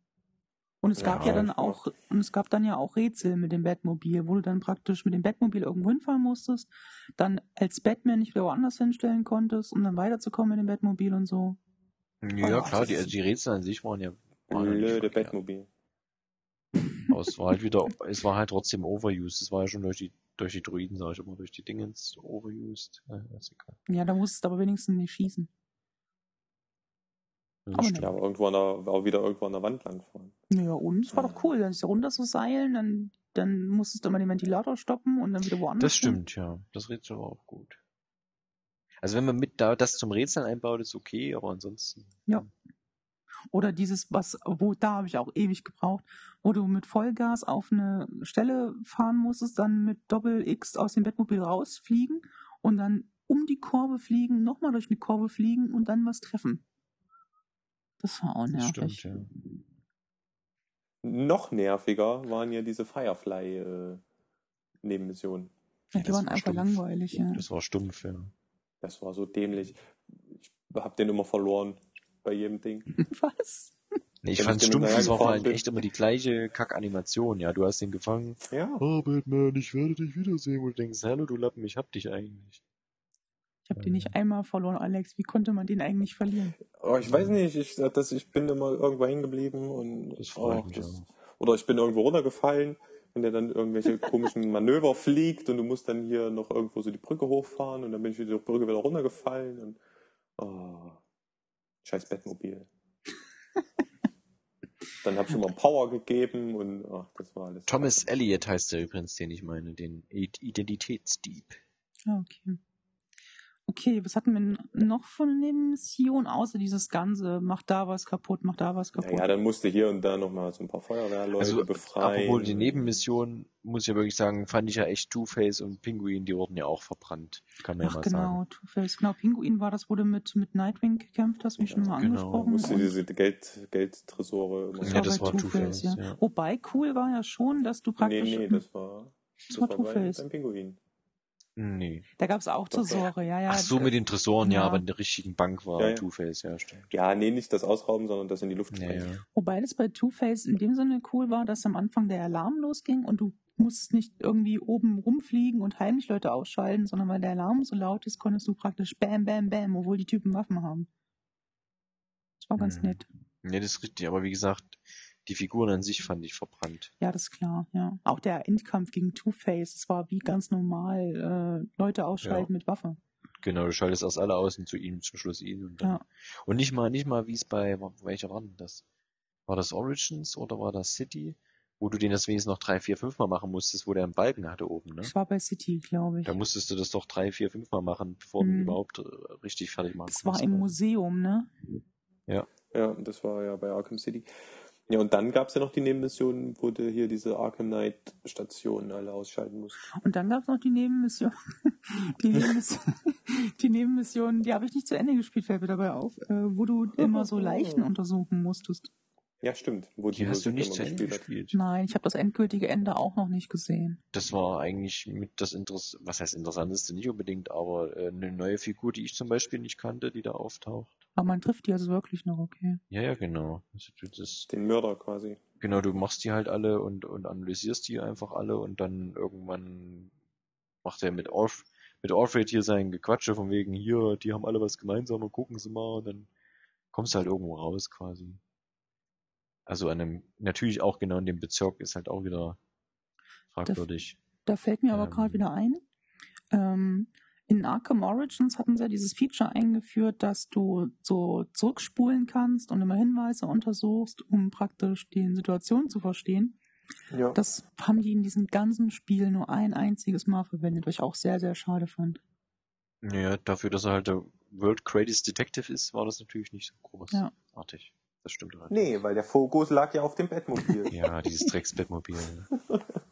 [SPEAKER 1] Und es gab
[SPEAKER 2] Ja,
[SPEAKER 1] ja dann auch, und es gab dann ja auch Rätsel mit dem Batmobil, wo du dann praktisch mit dem Batmobil irgendwo hinfahren musstest, dann als Batman nicht wieder woanders hinstellen konntest, um dann weiterzukommen mit dem Batmobil und so.
[SPEAKER 3] Ja,
[SPEAKER 1] Ah,
[SPEAKER 3] klar, die, also die Rätsel an sich waren ja,
[SPEAKER 2] Blöde
[SPEAKER 3] verkehrt. Aber es war halt wieder, es war halt trotzdem overused. Es war ja schon durch die, durch die Druiden, sag ich immer, durch die Dingens overused. Ja, ist egal.
[SPEAKER 1] Ja, da musstest du aber wenigstens nicht schießen.
[SPEAKER 3] Das
[SPEAKER 1] Aber
[SPEAKER 3] stimmt.
[SPEAKER 2] Ja, aber irgendwo an der, auch wieder irgendwo an der Wand langfahren.
[SPEAKER 1] Ja, und es war
[SPEAKER 2] Ja.
[SPEAKER 1] doch cool. Dann ist er runter zu seilen, dann, dann musstest du immer den Ventilator stoppen und dann wieder woanders.
[SPEAKER 3] Das
[SPEAKER 1] hin.
[SPEAKER 3] stimmt, ja. Das Rätsel war auch gut. Also wenn man mit da das zum Rätseln einbaut, ist okay, aber ansonsten.
[SPEAKER 1] Oder dieses, was, wo, da habe ich auch ewig gebraucht, wo du mit Vollgas auf eine Stelle fahren musstest, dann mit Doppel X aus dem Bettmobil rausfliegen und dann um die Kurve fliegen, nochmal durch eine Kurve fliegen und dann was treffen. Das war auch
[SPEAKER 3] Das
[SPEAKER 1] nervig.
[SPEAKER 3] stimmt, ja.
[SPEAKER 2] Noch nerviger waren ja diese Firefly-Nebenmissionen.
[SPEAKER 1] Ja, die
[SPEAKER 3] Das
[SPEAKER 1] waren
[SPEAKER 3] war
[SPEAKER 1] einfach
[SPEAKER 3] stumpf.
[SPEAKER 1] langweilig, ja.
[SPEAKER 3] Das war stumpf, ja.
[SPEAKER 2] das war so dämlich. Ich hab den immer verloren bei jedem Ding. (laughs)
[SPEAKER 1] Was?
[SPEAKER 3] Nee, ich
[SPEAKER 2] Wenn
[SPEAKER 3] fand stumpf, es war
[SPEAKER 2] bin.
[SPEAKER 3] echt immer die gleiche Kack-Animation. Ja, du hast ihn gefangen.
[SPEAKER 2] Ja.
[SPEAKER 3] Oh, Batman, ich werde dich wiedersehen. Und du denkst, hallo, du Lappen, ich hab dich eigentlich.
[SPEAKER 1] Ich habe den nicht einmal verloren, Alex. Wie konnte man den eigentlich verlieren?
[SPEAKER 2] Oh, ich weiß nicht, ich, das, ich bin immer irgendwo hängen geblieben und
[SPEAKER 3] Das freut
[SPEAKER 2] oh,
[SPEAKER 3] mich
[SPEAKER 2] das, oder ich bin irgendwo runtergefallen und der dann irgendwelche (laughs) komischen Manöver fliegt und du musst dann hier noch irgendwo so die Brücke hochfahren und dann bin ich wieder die Brücke wieder runtergefallen und oh, scheiß Bettmobil. dann habe ich immer Power gegeben und ach, das war alles.
[SPEAKER 3] Thomas Elliot heißt der übrigens, den ich meine, den Identitätsdieb.
[SPEAKER 1] Ah, okay. Okay, was hatten wir noch von eine Mission, außer dieses Ganze, mach da was kaputt, mach da was kaputt.
[SPEAKER 2] Ja, dann musste hier und da nochmal so ein paar Feuerwehrleute
[SPEAKER 3] Also,
[SPEAKER 2] befreien.
[SPEAKER 3] apropos die Nebenmission, muss ich ja wirklich sagen, fand ich ja echt Two-Face und Pinguin, die wurden ja auch verbrannt. Kann man ja
[SPEAKER 1] Ach
[SPEAKER 3] mal
[SPEAKER 1] genau,
[SPEAKER 3] sagen.
[SPEAKER 1] Two-Face. Genau, Pinguin war das, wo du mit, mit Nightwing gekämpft hast, wie schon mal
[SPEAKER 3] genau.
[SPEAKER 1] angesprochen.
[SPEAKER 2] musste diese Geld, Geldtresore immer
[SPEAKER 1] das
[SPEAKER 3] Ja, das war
[SPEAKER 1] Two-Face,
[SPEAKER 3] Two-Face,
[SPEAKER 1] ja.
[SPEAKER 3] ja.
[SPEAKER 1] Wobei cool war ja schon, dass du
[SPEAKER 2] Nee,
[SPEAKER 1] praktisch...
[SPEAKER 2] nee, das war,
[SPEAKER 1] das war Two-Face.
[SPEAKER 2] Pinguin.
[SPEAKER 3] Nee.
[SPEAKER 1] Da gab es auch. Tresore, ja, ja.
[SPEAKER 3] Ach so, mit den Tresoren, ja,
[SPEAKER 1] ja.
[SPEAKER 3] aber in der richtigen Bank war
[SPEAKER 2] Ja, ja.
[SPEAKER 3] Two-Face, ja, stimmt.
[SPEAKER 2] Ja, nee, nicht das Ausrauben, sondern das in die Luft
[SPEAKER 3] Ja,
[SPEAKER 2] sprengen.
[SPEAKER 3] ja.
[SPEAKER 1] Wobei das bei Two-Face in dem Sinne cool war, dass am Anfang der Alarm losging und du musstest nicht irgendwie oben rumfliegen und heimlich Leute ausschalten, sondern weil der Alarm so laut ist, konntest du praktisch Bam, Bam, Bam, obwohl die Typen Waffen haben. Das war ganz
[SPEAKER 3] Mhm.
[SPEAKER 1] nett.
[SPEAKER 3] Nee, das ist richtig, aber wie gesagt, die Figuren an sich fand ich verbrannt.
[SPEAKER 1] Ja, das ist klar, ja. Auch der Endkampf gegen Two-Face, das war wie ganz normal, äh, Leute ausschalten
[SPEAKER 3] Ja.
[SPEAKER 1] mit Waffe.
[SPEAKER 3] Genau, du schaltest erst alle aus und zu ihm zum Schluss ihn und dann.
[SPEAKER 1] Ja.
[SPEAKER 3] Und nicht mal, nicht mal wie es bei, welcher war denn das? War das Origins oder war das City? Wo du den deswegen noch drei, vier, fünf Mal machen musstest, wo der einen Balken hatte oben, ne?
[SPEAKER 1] Das war bei City, glaube ich.
[SPEAKER 3] Da musstest du das doch drei, vier, fünf Mal machen, bevor du
[SPEAKER 1] Mhm.
[SPEAKER 3] überhaupt äh, richtig fertig machen
[SPEAKER 1] Das war im Museum, ne?
[SPEAKER 2] Ja, das war ja bei Arkham City. Ja, und dann gab's ja noch die Nebenmission, wo du hier diese Arkham Knight Stationen alle ausschalten musst.
[SPEAKER 1] Und dann gab es noch die Nebenmission. (laughs) Die Nebenmission, die, Nebenmission, die habe ich nicht zu Ende gespielt, fällt mir dabei auf, äh, wo du immer so Leichen (laughs) untersuchen musstest.
[SPEAKER 2] Ja, stimmt. Wo
[SPEAKER 3] Die hast du nicht zu Ende
[SPEAKER 2] gespielt.
[SPEAKER 1] Nein, ich habe das endgültige Ende auch noch nicht gesehen.
[SPEAKER 3] Das war eigentlich mit das Interess was heißt interessanteste nicht unbedingt, aber äh, eine neue Figur, die ich zum Beispiel nicht kannte, die da auftaucht.
[SPEAKER 1] Aber man trifft die also wirklich noch, okay.
[SPEAKER 3] Ja, ja, genau. Also, du- das,
[SPEAKER 2] Den Mörder quasi.
[SPEAKER 3] genau, du machst die halt alle und, und analysierst die einfach alle und dann irgendwann macht er mit Alf, mit Alfred hier sein Gequatsche von wegen, hier, die haben alle was gemeinsam und gucken sie mal und dann kommst du halt irgendwo raus quasi. Also an einem, natürlich auch genau in dem Bezirk ist halt auch wieder fragwürdig.
[SPEAKER 1] Da fällt mir aber
[SPEAKER 3] Ähm.
[SPEAKER 1] gerade wieder ein. Ähm, in Arkham Origins hatten sie ja dieses Feature eingeführt, dass du so zurückspulen kannst und immer Hinweise untersuchst, um praktisch die Situation zu verstehen.
[SPEAKER 2] Ja.
[SPEAKER 1] Das haben die in diesem ganzen Spiel nur ein einziges Mal verwendet, was ich auch sehr, sehr schade fand.
[SPEAKER 3] Ja, dafür, dass er halt der World Greatest Detective ist, war das natürlich nicht so
[SPEAKER 1] Ja.
[SPEAKER 3] Das stimmt halt.
[SPEAKER 2] Nee, weil der Fokus lag ja auf dem Bettmobil.
[SPEAKER 3] Ja, dieses Drecksbettmobil.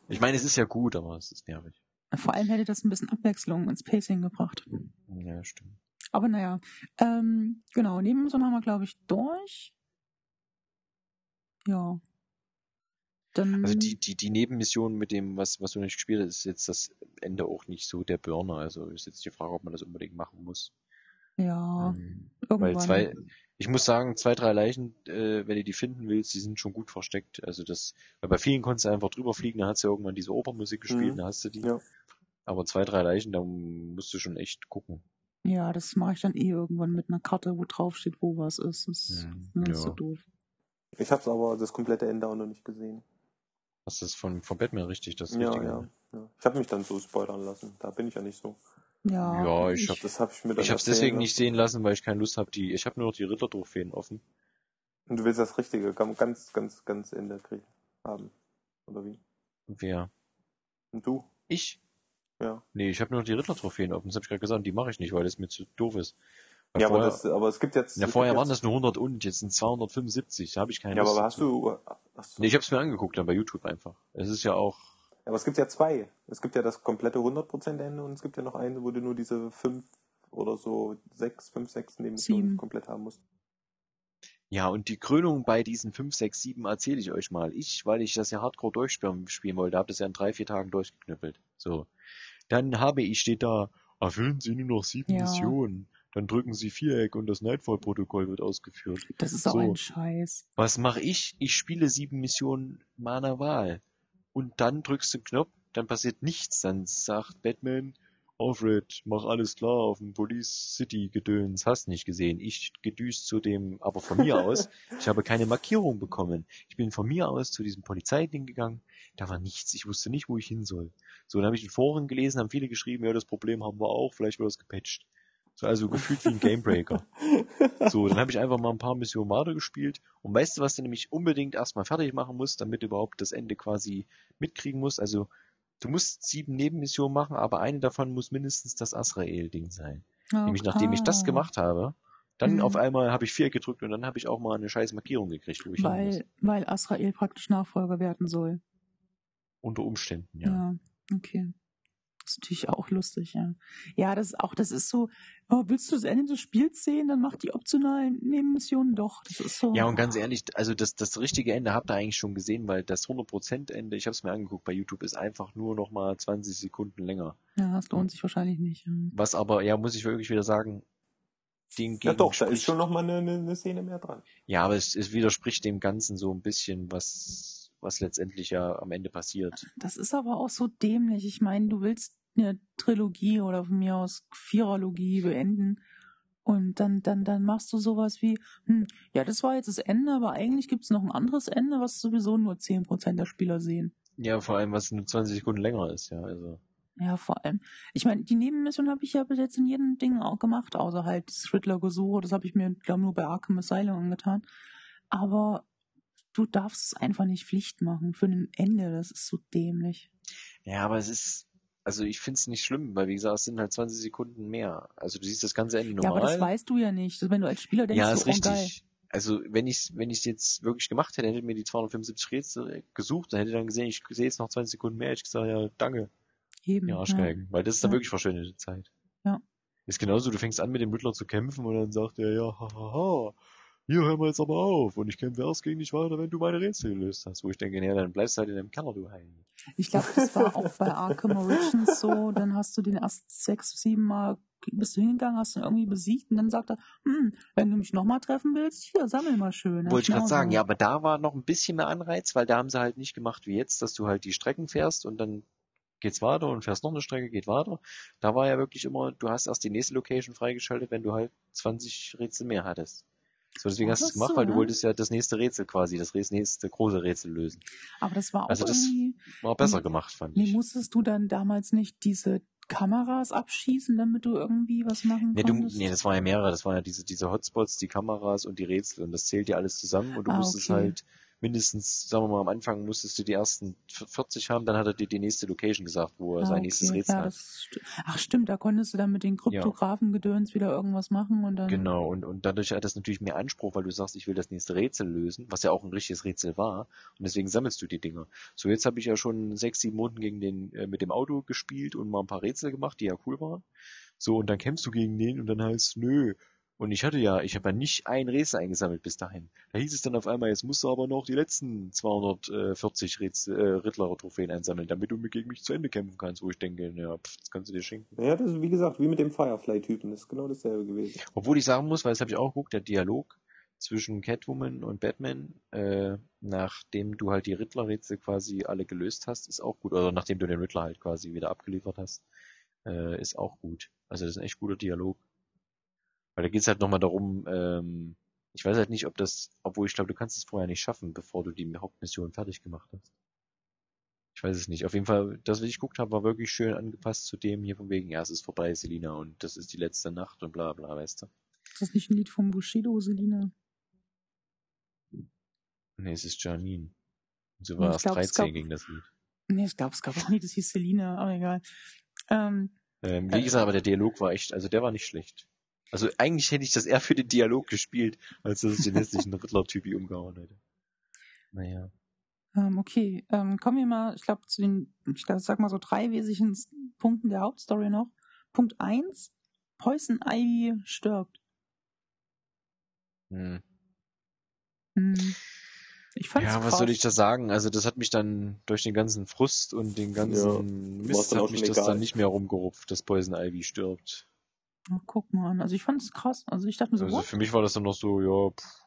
[SPEAKER 3] Ich meine, es ist ja gut, aber es ist nervig.
[SPEAKER 1] Vor allem hätte das ein bisschen Abwechslung ins Pacing gebracht.
[SPEAKER 3] Ja, stimmt.
[SPEAKER 1] Aber naja, ähm, genau, Nebenmission haben wir, glaube ich, durch. Ja. Dann,
[SPEAKER 3] Also die, die, die Nebenmission mit dem, was, was du nicht gespielt hast, ist jetzt das Ende auch nicht so der Burner. Also ist jetzt die Frage, ob man das unbedingt machen muss.
[SPEAKER 1] Ja,
[SPEAKER 3] Ähm,
[SPEAKER 1] irgendwann.
[SPEAKER 3] Weil zwei, ich muss sagen, zwei, drei Leichen, äh, wenn du die finden willst, die sind schon gut versteckt. Also das, weil bei vielen konntest du einfach drüber fliegen, da hast du irgendwann diese Opernmusik gespielt,
[SPEAKER 2] Mhm.
[SPEAKER 3] da hast du die.
[SPEAKER 2] Ja.
[SPEAKER 3] Aber zwei, drei Leichen, da musst du schon echt gucken.
[SPEAKER 1] Ja, das mache ich dann eh irgendwann mit einer Karte, wo drauf steht, wo was ist. Das ist
[SPEAKER 3] Hm,
[SPEAKER 1] das ist so
[SPEAKER 3] ja.
[SPEAKER 1] doof.
[SPEAKER 2] Ich hab's aber das komplette Ende auch noch nicht gesehen.
[SPEAKER 3] Das ist von, von Batman richtig, das
[SPEAKER 2] Ja,
[SPEAKER 3] Richtige.
[SPEAKER 2] ja, ja. Ich habe mich dann so spoilern lassen. Da bin ich ja nicht so.
[SPEAKER 1] Ja,
[SPEAKER 3] Ja, ich hab-
[SPEAKER 2] Das habe ich mir dann
[SPEAKER 3] Ich hab's
[SPEAKER 2] erzählen
[SPEAKER 3] deswegen nicht
[SPEAKER 2] lassen.
[SPEAKER 3] sehen lassen, weil ich keine Lust habe, die, ich habe nur noch die Ritter-Trophäen offen.
[SPEAKER 2] Und du willst das Richtige ganz, ganz, ganz Ende kriegen, haben. Oder wie?
[SPEAKER 3] Wer?
[SPEAKER 2] Und du?
[SPEAKER 3] Ich?
[SPEAKER 2] Ja.
[SPEAKER 3] Nee, ich habe nur noch die Ritter-Trophäen offen. Das habe ich gerade gesagt, und die mache ich nicht, weil das mir zu doof ist. Weil
[SPEAKER 2] Ja,
[SPEAKER 3] vorher,
[SPEAKER 2] aber, das, aber es gibt jetzt.
[SPEAKER 3] ja, vorher waren
[SPEAKER 2] jetzt,
[SPEAKER 3] das nur 100 und, jetzt sind 275. Da habe ich keine
[SPEAKER 2] Ja,
[SPEAKER 3] Lust
[SPEAKER 2] aber hast du. Hast du
[SPEAKER 3] Nee, ich habe es mir angeguckt, dann bei YouTube einfach. Es ist ja auch.
[SPEAKER 2] Aber es gibt ja zwei. Es gibt ja das komplette 100% Ende und es gibt ja noch eine, wo du nur diese fünf oder so sechs, fünf, sechs Nebenmissionen komplett haben musst.
[SPEAKER 3] Ja, und die Krönung bei diesen 5, 6, 7 erzähle ich euch mal. Ich, weil ich das ja hardcore durchspielen spielen wollte, habe das ja in drei, vier Tagen durchgeknüppelt. So. Dann habe ich, steht da, erfüllen Sie nur noch sieben
[SPEAKER 1] Ja.
[SPEAKER 3] Missionen. Dann drücken Sie Viereck und das Nightfall-Protokoll wird ausgeführt.
[SPEAKER 1] das ist auch
[SPEAKER 3] So.
[SPEAKER 1] ein Scheiß.
[SPEAKER 3] Was mache ich? Ich spiele sieben Missionen meiner Wahl. Und dann drückst du einen Knopf, dann passiert nichts. Dann sagt Batman, Alfred, mach alles klar auf dem Police City Gedöns, hast nicht gesehen. Ich gedüst zu dem, aber von mir aus, ich habe keine Markierung bekommen. Ich bin von mir aus zu diesem Polizeiding gegangen, da war nichts. Ich wusste nicht, wo ich hin soll. So, dann habe ich in Foren gelesen, haben viele geschrieben, ja, das Problem haben wir auch, vielleicht wird das gepatcht. So, also gefühlt wie ein Gamebreaker. (laughs) So, dann habe ich einfach mal ein paar Missionen weiter gespielt. Und weißt du, was du nämlich unbedingt erstmal fertig machen musst, damit du überhaupt das Ende quasi mitkriegen musst? Also, du musst sieben Nebenmissionen machen, aber eine davon muss mindestens das Azrael-Ding sein. Nämlich nachdem ich das gemacht habe, dann
[SPEAKER 1] Mhm.
[SPEAKER 3] auf einmal habe ich vier gedrückt und dann habe ich auch mal eine scheiß Markierung gekriegt, wo ich.
[SPEAKER 1] Weil, weil Azrael praktisch Nachfolger werden soll.
[SPEAKER 3] Unter Umständen, ja.
[SPEAKER 1] Ja, okay. Das ist natürlich auch lustig, ja. Ja, das ist auch, das ist so, oh, willst du das Ende des Spiels sehen, dann mach die optionalen Nebenmissionen doch. Das ist so.
[SPEAKER 3] Ja, und ganz ehrlich, also das, das richtige Ende habt ihr eigentlich schon gesehen, weil das 100% Ende, ich habe es mir angeguckt bei YouTube, ist einfach nur noch mal 20 Sekunden länger.
[SPEAKER 1] Ja, das lohnt sich wahrscheinlich nicht. Ja.
[SPEAKER 3] Was aber, ja, muss ich wirklich wieder sagen, dem
[SPEAKER 2] Ja doch, da ist schon nochmal eine, eine, eine Szene mehr dran.
[SPEAKER 3] Ja, aber es, es widerspricht dem Ganzen so ein bisschen, was, was letztendlich ja am Ende passiert.
[SPEAKER 1] Das ist aber auch so dämlich. Ich meine, du willst eine Trilogie oder von mir aus Viererlogie beenden. Und dann, dann, dann machst du sowas wie, hm, ja, das war jetzt das Ende, aber eigentlich gibt's noch ein anderes Ende, was sowieso nur 10% der Spieler sehen.
[SPEAKER 3] Ja, vor allem, was nur 20 Sekunden länger ist, ja, also.
[SPEAKER 1] Ja, vor allem. Ich meine, die Nebenmission habe ich ja bis jetzt in jedem Ding auch gemacht, außer halt das Riddler-Gesuche. Das habe ich mir, glaube nur bei Arkham Asylum angetan. Aber du darfst es einfach nicht Pflicht machen für ein Ende. Das ist so dämlich.
[SPEAKER 3] Ja, aber es ist, also ich find's nicht schlimm, weil wie gesagt, es sind halt 20 Sekunden mehr. Also du siehst das ganze Ende
[SPEAKER 1] Ja,
[SPEAKER 3] normal.
[SPEAKER 1] aber das weißt du ja nicht. Wenn du als Spieler denkst,
[SPEAKER 3] ja,
[SPEAKER 1] so,
[SPEAKER 3] ist
[SPEAKER 1] oh geil.
[SPEAKER 3] richtig. Also wenn ich wenn ich jetzt wirklich gemacht hätte, hätte ich mir die 275 Rätsel gesucht, dann hätte ich dann gesehen, ich sehe jetzt noch 20 Sekunden mehr, hätte ich gesagt, ja, danke,
[SPEAKER 1] Eben. ja.
[SPEAKER 3] Arschgeigen. Weil das ist dann
[SPEAKER 1] Ja.
[SPEAKER 3] wirklich verschwendete Zeit.
[SPEAKER 1] Ja.
[SPEAKER 3] Ist genauso, du fängst an mit dem Riddler zu kämpfen und dann sagt er, ja, hahaha, hier hören wir jetzt aber auf und ich kämpfe erst gegen dich weiter, wenn du meine Rätsel gelöst hast. Wo ich denke, ja, dann bleibst du halt in deinem Keller, du Heil.
[SPEAKER 1] Ich glaube, das war auch bei Arkham Origins so. Dann hast du den erst sechs, sieben Mal bist du hingegangen, hast ihn irgendwie besiegt und dann sagt er, hm, wenn du mich nochmal treffen willst, hier, sammel mal schön.
[SPEAKER 3] Wollte ich gerade sagen, ja, aber da war noch ein bisschen mehr Anreiz, weil da haben sie halt nicht gemacht wie jetzt, dass du halt die Strecken fährst und dann geht's weiter und fährst noch eine Strecke, geht weiter. Da war ja wirklich immer, du hast erst die nächste Location freigeschaltet, wenn du halt 20 Rätsel mehr hattest. So, deswegen hast du es gemacht,
[SPEAKER 1] so,
[SPEAKER 3] weil du
[SPEAKER 1] ja?
[SPEAKER 3] wolltest ja das nächste Rätsel quasi, das nächste große Rätsel lösen.
[SPEAKER 1] Aber das war auch
[SPEAKER 3] Also das-. War besser
[SPEAKER 1] Nee.
[SPEAKER 3] gemacht, fand
[SPEAKER 1] Nee,
[SPEAKER 3] ich.
[SPEAKER 1] musstest du dann damals nicht diese Kameras abschießen, damit du irgendwie was machen
[SPEAKER 3] Nee, du,
[SPEAKER 1] konntest?
[SPEAKER 3] nee, das waren ja mehrere, das waren ja diese, diese Hotspots, die Kameras und die Rätsel und das zählt ja alles zusammen und du
[SPEAKER 1] Ah,
[SPEAKER 3] musstest
[SPEAKER 1] okay.
[SPEAKER 3] halt mindestens, sagen wir mal, am Anfang musstest du die ersten 40 haben, dann hat er dir die nächste Location gesagt, wo er
[SPEAKER 1] Ah,
[SPEAKER 3] sein
[SPEAKER 1] okay.
[SPEAKER 3] nächstes Rätsel
[SPEAKER 1] ja,
[SPEAKER 3] hat.
[SPEAKER 1] sti- Ach stimmt, da konntest du dann mit den Kryptographengedöns wieder irgendwas machen und dann.
[SPEAKER 3] Genau, und, und dadurch hat das natürlich mehr Anspruch, weil du sagst, ich will das nächste Rätsel lösen, was ja auch ein richtiges Rätsel war, und deswegen sammelst du die Dinger. So, jetzt habe ich ja schon sechs, sieben Runden gegen den, äh, mit dem Auto gespielt und mal ein paar Rätsel gemacht, die ja cool waren. So, und dann kämpfst du gegen den und dann heißt nö. Und ich hatte ja, ich habe ja nicht ein Rätsel eingesammelt bis dahin. Da hieß es dann auf einmal, jetzt musst du aber noch die letzten 240 Rätsel, äh, Riddler-Trophäen einsammeln, damit du gegen mich zu Ende kämpfen kannst, wo ich denke, ja, pff, das kannst du dir schenken.
[SPEAKER 2] Ja, das ist wie gesagt, wie mit dem Firefly-Typen, das ist genau dasselbe gewesen.
[SPEAKER 3] Obwohl ich sagen muss, weil das habe ich auch geguckt, der Dialog zwischen Catwoman und Batman, äh, nachdem du halt die Riddler-Rätsel quasi alle gelöst hast, ist auch gut. Oder nachdem du den Riddler halt quasi wieder abgeliefert hast, äh, ist auch gut. Also das ist ein echt guter Dialog. Weil da geht es halt nochmal darum, ähm, ich weiß halt nicht, ob das, obwohl ich glaube, du kannst es vorher nicht schaffen, bevor du die Hauptmission fertig gemacht hast. Ich weiß es nicht. Auf jeden Fall, das, was ich geguckt habe, war wirklich schön angepasst zu dem hier von wegen, ja, es ist vorbei, Selina, und das ist die letzte Nacht und bla bla, weißt du.
[SPEAKER 1] Ist das nicht ein Lied von Bushido, Selina?
[SPEAKER 3] Nee, es ist Janine. Und sie
[SPEAKER 1] Nee,
[SPEAKER 3] war erst
[SPEAKER 1] glaub, es
[SPEAKER 3] 13
[SPEAKER 1] gab-
[SPEAKER 3] gegen das Lied.
[SPEAKER 1] Nee, ich glaube, es gab auch nicht, das hieß Selina, aber egal. Ähm,
[SPEAKER 3] Ähm,
[SPEAKER 1] Äh,
[SPEAKER 3] wie gesagt, aber der Dialog war echt, also der war nicht schlecht. Also eigentlich hätte ich das eher für den Dialog gespielt, als dass ich den hässlichen (laughs) Riddler-Typi umgehauen hätte. Naja.
[SPEAKER 1] ähm, okay, ähm, kommen wir mal, ich glaube, zu den, ich glaub, sag mal so drei wesentlichen Punkten der Hauptstory noch. Punkt eins: Poison Ivy stirbt.
[SPEAKER 3] Hm.
[SPEAKER 1] Hm. Ich fand's
[SPEAKER 3] Ja,
[SPEAKER 1] krass.
[SPEAKER 3] was soll ich da sagen? Also das hat mich dann durch den ganzen Frust und den ganzen
[SPEAKER 2] war's
[SPEAKER 3] Mist hat mich das
[SPEAKER 2] egal.
[SPEAKER 3] dann nicht mehr rumgerupft, dass Poison Ivy stirbt.
[SPEAKER 1] Guck mal an. Also ich fand's krass. Also ich dachte mir so,
[SPEAKER 3] Also
[SPEAKER 1] what?
[SPEAKER 3] für mich war das dann noch so, ja, pff.